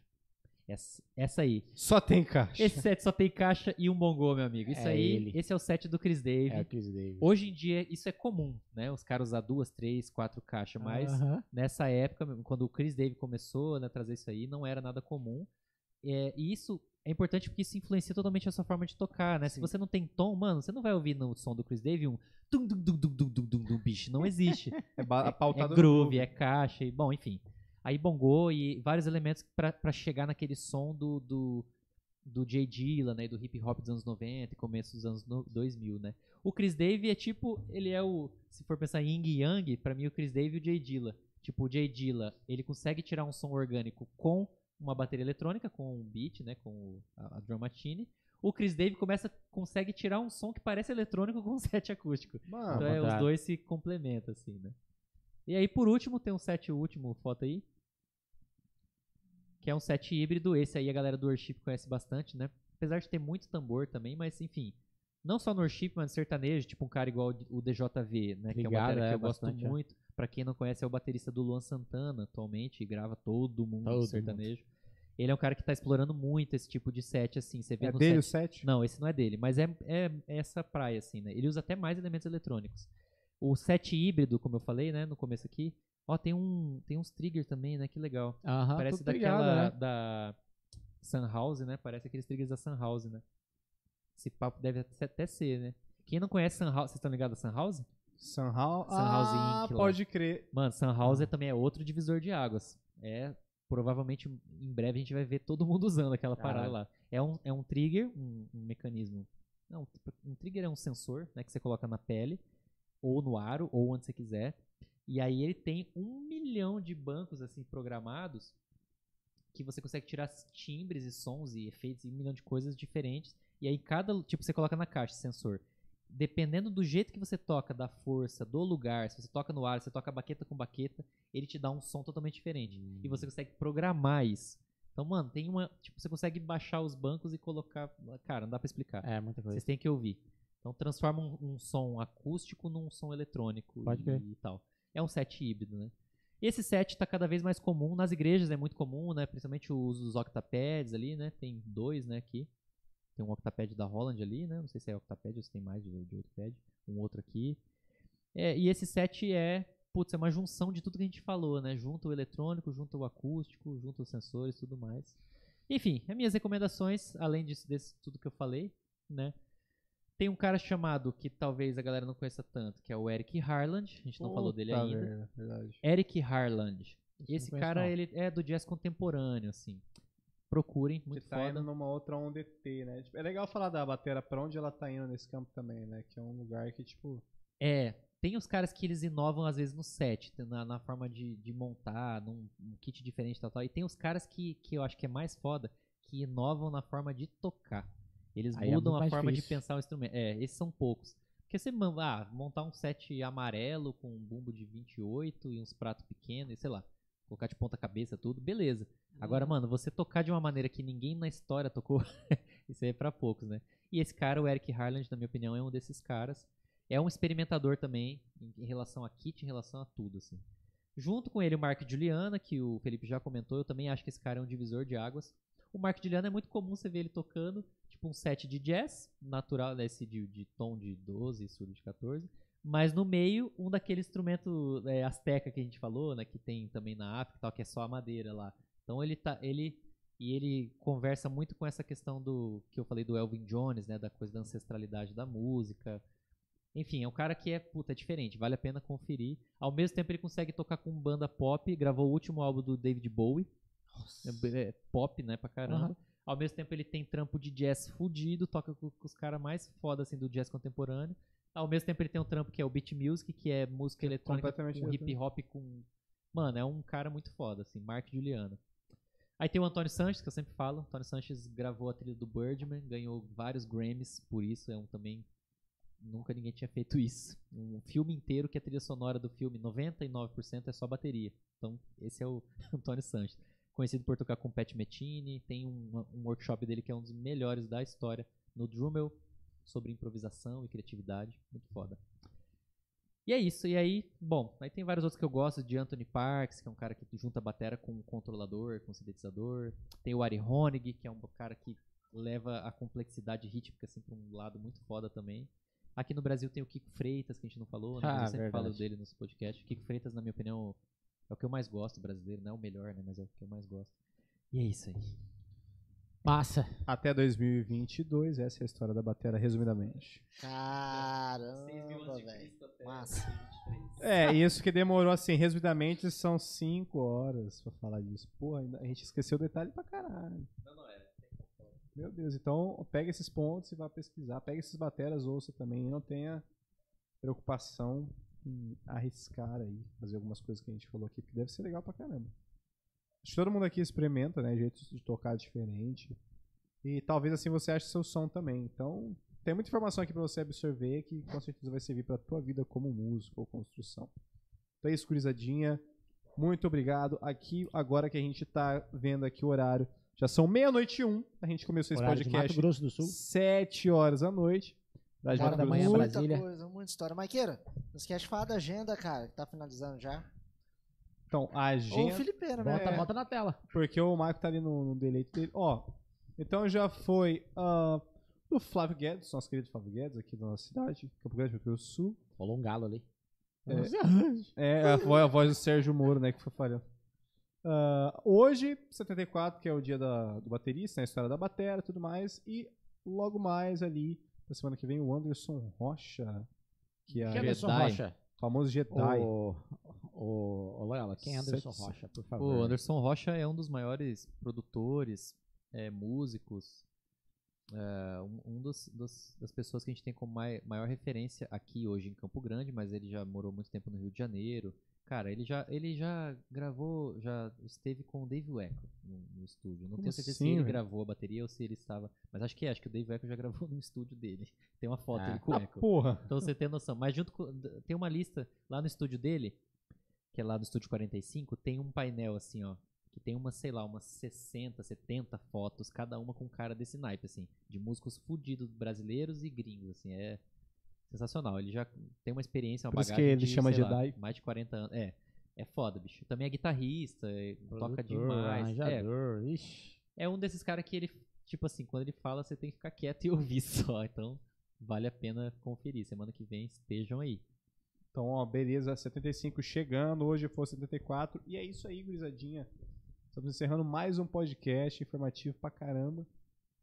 Essa, essa aí. Só tem caixa. Esse set só tem caixa e um bongô, meu amigo. Isso É aí, ele. esse é o set do Chris Dave. É o Chris Davis. Hoje em dia, isso é comum, né? Os caras usar duas, três, quatro caixas, mas Aham. nessa época, quando o Chris Dave começou né, a trazer isso aí, não era nada comum. É, e isso é importante porque isso influencia totalmente a sua forma de tocar, né? Se Sim. você não tem tom, mano, você não vai ouvir no som do Chris Dave um tum dum dum dum dum dum dum dum bicho, não existe. É, é, é no groove, é caixa, e, bom, enfim. Aí bongô e vários elementos pra pra chegar naquele som do, do, do Jay Dilla, né? Do hip hop dos anos 90 e começo dos anos no- 2000, né? O Chris Dave é tipo, ele é o, se for pensar em Ying Yang, pra mim o Chris Dave e o Jay Dilla. Tipo, o Jay Dilla, ele consegue tirar um som orgânico com uma bateria eletrônica, com um beat, né? Com a, a drum machine. O Chris Dave começa, consegue tirar um som que parece eletrônico com um set acústico. Mano, Então é, os dois se complementam, assim, né? E aí, por último, tem um set último, foto aí. Que é um set híbrido. Esse aí a galera do worship conhece bastante, né? Apesar de ter muito tambor também, mas enfim. Não só no worship, mas no sertanejo, tipo um cara igual o DJV, né? que é uma bateria que é, eu gosto bastante, é. muito. Pra quem não conhece, é o baterista do Luan Santana atualmente, e grava todo mundo Todo do mundo. sertanejo. Ele é um cara que tá explorando muito esse tipo de set, assim. Você vê é no dele set o set? não, esse não é dele, mas é, é essa praia, assim, né? Ele usa até mais elementos eletrônicos. O set híbrido, como eu falei, né, no começo aqui, ó, tem, um, tem uns triggers também, né? Que legal. Aham, Parece tudo ligado, daquela, né? da Sunhouse, né? Parece aqueles triggers da Sunhouse, né? Esse papo deve até ser, né? Quem não conhece Sunhouse, vocês estão ligados a Sunhouse? Sunhouse. Sunhouse ah, Inc. lá. pode crer. Mano, Sunhouse é, também é outro divisor de águas. É, provavelmente, em breve a gente vai ver todo mundo usando aquela parada Caralho. lá. É um, é um trigger, um, um mecanismo. Não, um trigger é um sensor, né, que você coloca na pele, ou no aro, ou onde você quiser. E aí ele tem um milhão de bancos, assim, programados, que você consegue tirar timbres e sons e efeitos e um milhão de coisas diferentes. E aí cada, tipo, você coloca na caixa sensor. dependendo do jeito que você toca, da força, do lugar, se você toca no ar, se você toca baqueta com baqueta, ele te dá um som totalmente diferente. E você consegue programar isso. Então, mano, tem uma. Tipo, você consegue baixar os bancos e colocar. Cara, não dá pra explicar. É, muita coisa. Vocês têm que ouvir. Então transforma um, um som acústico num som eletrônico Pode e, e tal. É um set híbrido, né? Esse set está cada vez mais comum. Nas igrejas é muito comum, né? Principalmente o uso ali, né? Tem dois, né, aqui. Tem um octapad da Holland ali, né? Não sei se é octapad ou se tem mais de, de octapad. Um outro aqui. É, e esse set é, putz, é uma junção de tudo que a gente falou, né? Junta o eletrônico, junta o acústico, junta os sensores tudo mais. Enfim, as minhas recomendações, além disso, desse tudo que eu falei, né? Tem um cara chamado, que talvez a galera não conheça tanto, que é o Eric Harland. A gente não falou dele Puta ainda. merda, verdade. Eric Harland. Isso Esse cara, não. ele é do jazz contemporâneo, assim. Procurem, Que muito tá foda. indo numa outra onda ET, né? Tipo, é legal falar da batera pra onde ela tá indo nesse campo também, né? Que é um lugar que, tipo. É, tem os caras que eles inovam às vezes no set, na, na forma de, de montar, num um kit diferente e tal, tal. E tem os caras que, que eu acho que é mais foda, que inovam na forma de tocar. Eles Aí é mudam muito a forma de difícil. pensar o instrumento. É, esses são poucos. Porque você ah, montar um set amarelo com um bumbo de 28 e uns pratos pequenos, e sei lá, colocar de ponta cabeça tudo, beleza. Agora, mano, você tocar de uma maneira que ninguém na história tocou, isso aí é pra poucos, né? E esse cara, o Eric Harland, na minha opinião, é um desses caras. É um experimentador também em, em relação a kit, em relação a tudo, assim. Junto com ele, o Mark Juliana, que o Felipe já comentou, eu também acho que esse cara é um divisor de águas. O Mark Juliana é muito comum você ver ele tocando, tipo um set de jazz, natural, né, esse de, de tom de 12, surdo de 14, mas no meio, um daquele instrumento é, asteca que a gente falou, né, que tem também na África tal, que é só a madeira lá. Então ele tá, ele e ele conversa muito com essa questão do que eu falei do Elvin Jones, né, da coisa da ancestralidade da música. Enfim, é um cara que é, puta, é diferente, vale a pena conferir. Ao mesmo tempo ele consegue tocar com banda pop, gravou o último álbum do David Bowie. É, é pop, né, pra caramba. Aham. Ao mesmo tempo ele tem trampo de jazz fudido, toca com, com os caras mais foda assim do jazz contemporâneo. Ao mesmo tempo ele tem um trampo que é o beat music, que é música eletrônica completamente com hip hop com Mano, é um cara muito foda assim, Mark Juliano. Aí tem o Antônio Sanches, que eu sempre falo. Antônio Sanches gravou a trilha do Birdman, ganhou vários Grammys por isso, é um também nunca ninguém tinha feito isso. Um filme inteiro que a trilha sonora do filme 99% é só bateria. Então, esse é o Antônio Sanches conhecido por tocar com Pat Metini, tem um, um workshop dele que é um dos melhores da história no Drummel, sobre improvisação e criatividade, muito foda. E é isso, e aí, bom, aí tem vários outros que eu gosto, de Anthony Parks, que é um cara que junta a batera com um controlador, com um sintetizador, tem o Ari Honig, que é um cara que leva a complexidade rítmica assim para um lado muito foda também. Aqui no Brasil tem o Kiko Freitas, que a gente não falou, né? Ah, eu sempre verdade. falo dele nos podcasts. O Kiko Freitas, na minha opinião, é o que eu mais gosto brasileiro, não é o melhor, né? Mas é o que eu mais gosto. E é isso aí. Massa. Até 2022, essa é a história da batera, resumidamente. Caramba, velho. Massa. É, isso que demorou assim, resumidamente, são 5 horas pra falar disso. Pô, ainda- a gente esqueceu detalhe pra caralho. Meu Deus, então pega esses pontos e vá pesquisar. Pega esses bateras, ouça também. E não tenha preocupação em arriscar aí, fazer algumas coisas que a gente falou aqui, que deve ser legal pra caramba. Acho que todo mundo aqui experimenta, né? Jeitos de tocar diferente. E talvez assim você ache seu som também. Então, tem muita informação aqui pra você absorver que com certeza vai servir pra tua vida como músico ou construção. Então é isso, gurizadinha. Muito obrigado. Aqui, agora que a gente tá vendo aqui o horário, já são meia-noite e um. A gente começou esse Horário de Mato podcast Grosso do Sul. 7 horas da noite. Hora da manhã, muita Brasília. coisa, muita história. Maiqueira, não esquece de falar da agenda, cara, que tá finalizando já. Então, a Ou o agenda. Bota, né? É. bota na tela. Porque o Marco tá ali no, no deleite dele. Ó, então já foi ah, do Flávio Guedes, nosso querido Flávio Guedes, aqui da nossa cidade, Campo Grande, Rio Grande do Sul. Rolou um galo ali. É, a voz, a voz do Sérgio Moro, né, que foi falhando. Ah, hoje, 74, que é o dia da, do baterista, né, a história da batera e tudo mais. E logo mais ali, na semana que vem, o Anderson Rocha, que é Quem é o Anderson Jedi. Rocha? famoso Jedi. O, o, o Loyola, quem é Anderson Sete- Rocha, por favor? O Anderson Rocha é um dos maiores produtores, é, músicos, é, um, um dos, dos- das pessoas que a gente tem como mai- maior referência aqui hoje em Campo Grande, mas ele já morou muito tempo no Rio de Janeiro. Cara, ele já, ele já gravou, já esteve com o Dave Weckl no, no estúdio. Não Como tenho certeza assim, se ele velho? gravou a bateria ou se ele estava. Mas acho que é, acho que o Dave Weckl já gravou no estúdio dele. Tem uma foto Ah. dele com o Ah, Weckl. porra. Então você tem noção. Mas junto com. Tem uma lista lá no estúdio dele, que é lá no estúdio 45, tem um painel assim, ó. Que tem umas, sei lá, umas 60, 70 fotos, cada uma com cara desse naipe, assim. De músicos fudidos brasileiros e gringos, assim. É sensacional. Ele já tem uma experiência, uma Por bagagem que ele de, chama sei lá, Jedi. mais de 40 anos. É. É foda, bicho. Também é guitarrista, é- toca Produtor, demais. É, arranjador, ixi. é um desses caras que ele, tipo assim, quando ele fala, você tem que ficar quieto e ouvir só. Então, vale a pena conferir. Semana que vem estejam aí. Então, ó, beleza, 75 chegando, hoje foi 74. E é isso aí, gurizadinha. Estamos encerrando mais um podcast informativo pra caramba.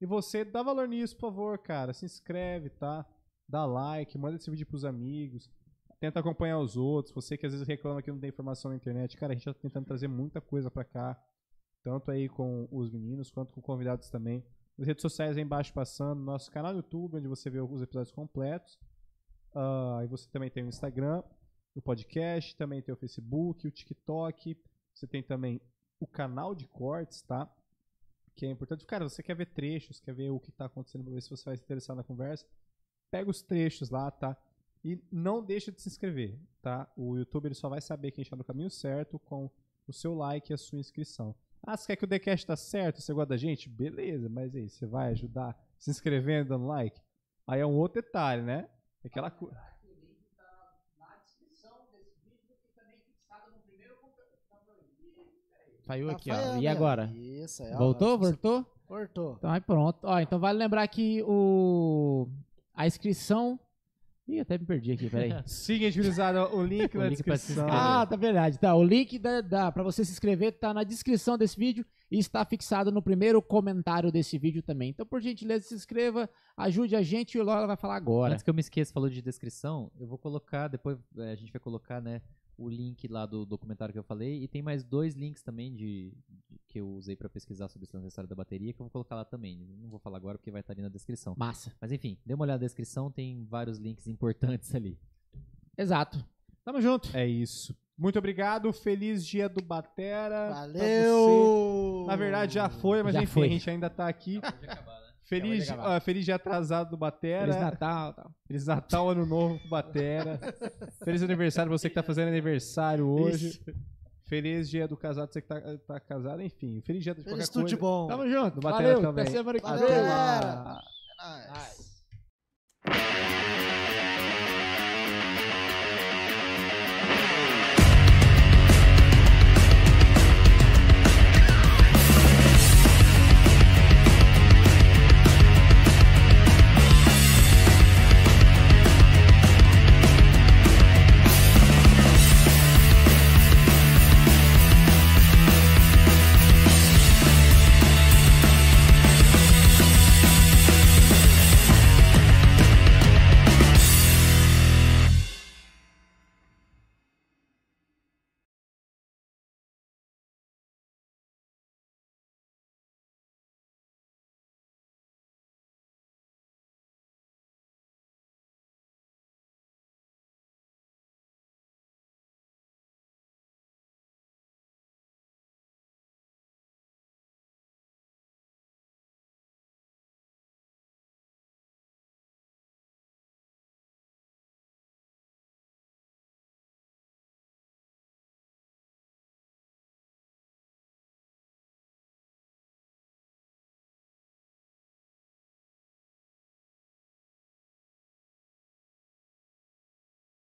E você, dá valor nisso, por favor, cara. Se inscreve, tá? Dá like, manda esse vídeo pros amigos. Tenta acompanhar os outros. Você que às vezes reclama que não tem informação na internet. Cara, a gente tá tentando trazer muita coisa pra cá. Tanto aí com os meninos, quanto com convidados também. As redes sociais aí embaixo passando. Nosso canal no YouTube, onde você vê os episódios completos. E você também tem o Instagram, o podcast, também tem o Facebook, o TikTok. Você tem também o canal de cortes, tá? Que é importante. Cara, você quer ver trechos, quer ver o que tá acontecendo pra ver se você vai se interessar na conversa. Pega os trechos lá, tá? E não deixa de se inscrever, tá? O YouTube ele só vai saber que a gente tá no caminho certo com o seu like e a sua inscrição. Ah, você quer que o TheCast tá certo? Você gosta da gente? Beleza, mas aí, você vai ajudar se inscrevendo, dando like? Aí é um outro detalhe, né? Aquela coisa. Saiu Tá aqui, ó. E agora? Isso, aí, ó. Voltou? Agora Voltou? Voltou. Então aí pronto. Ó, então vale lembrar que o a inscrição. Ih, até me perdi aqui, peraí. Siga, gurizada, o link O na link descrição. Ah, tá verdade. Tá, o link da, da, pra você se inscrever tá na descrição desse vídeo e está fixado no primeiro comentário desse vídeo também. Então, por gentileza, se inscreva, ajude a gente e o Lola vai falar agora. Antes que eu me esqueça, falou de descrição, eu vou colocar, depois é, a gente vai colocar, né, o link lá do documentário que eu falei, e tem mais dois links também de, de- que eu usei pra pesquisar sobre esse necessário da bateria, que eu vou colocar lá também. Não vou falar agora porque vai estar ali na descrição. Massa. Mas enfim, dê uma olhada na descrição, tem vários links importantes ali. Exato. Tamo junto. É isso. Muito obrigado. Feliz dia do Batera. Valeu! Na verdade já foi, mas Já enfim, foi. a gente ainda tá aqui. Feliz, Acabou de acabar. Ó, feliz dia atrasado do Batera. Feliz Natal. Tal. Feliz Natal, Ano Novo pro Batera. Feliz aniversário pra você que tá fazendo aniversário hoje. Feliz dia do casado, você que tá, tá casado, enfim. Feliz dia de Feliz qualquer tudo de coisa. bom. Tamo junto. Do Batera Valeu. também. Até semana que Valeu, vem. É nóis. Nice.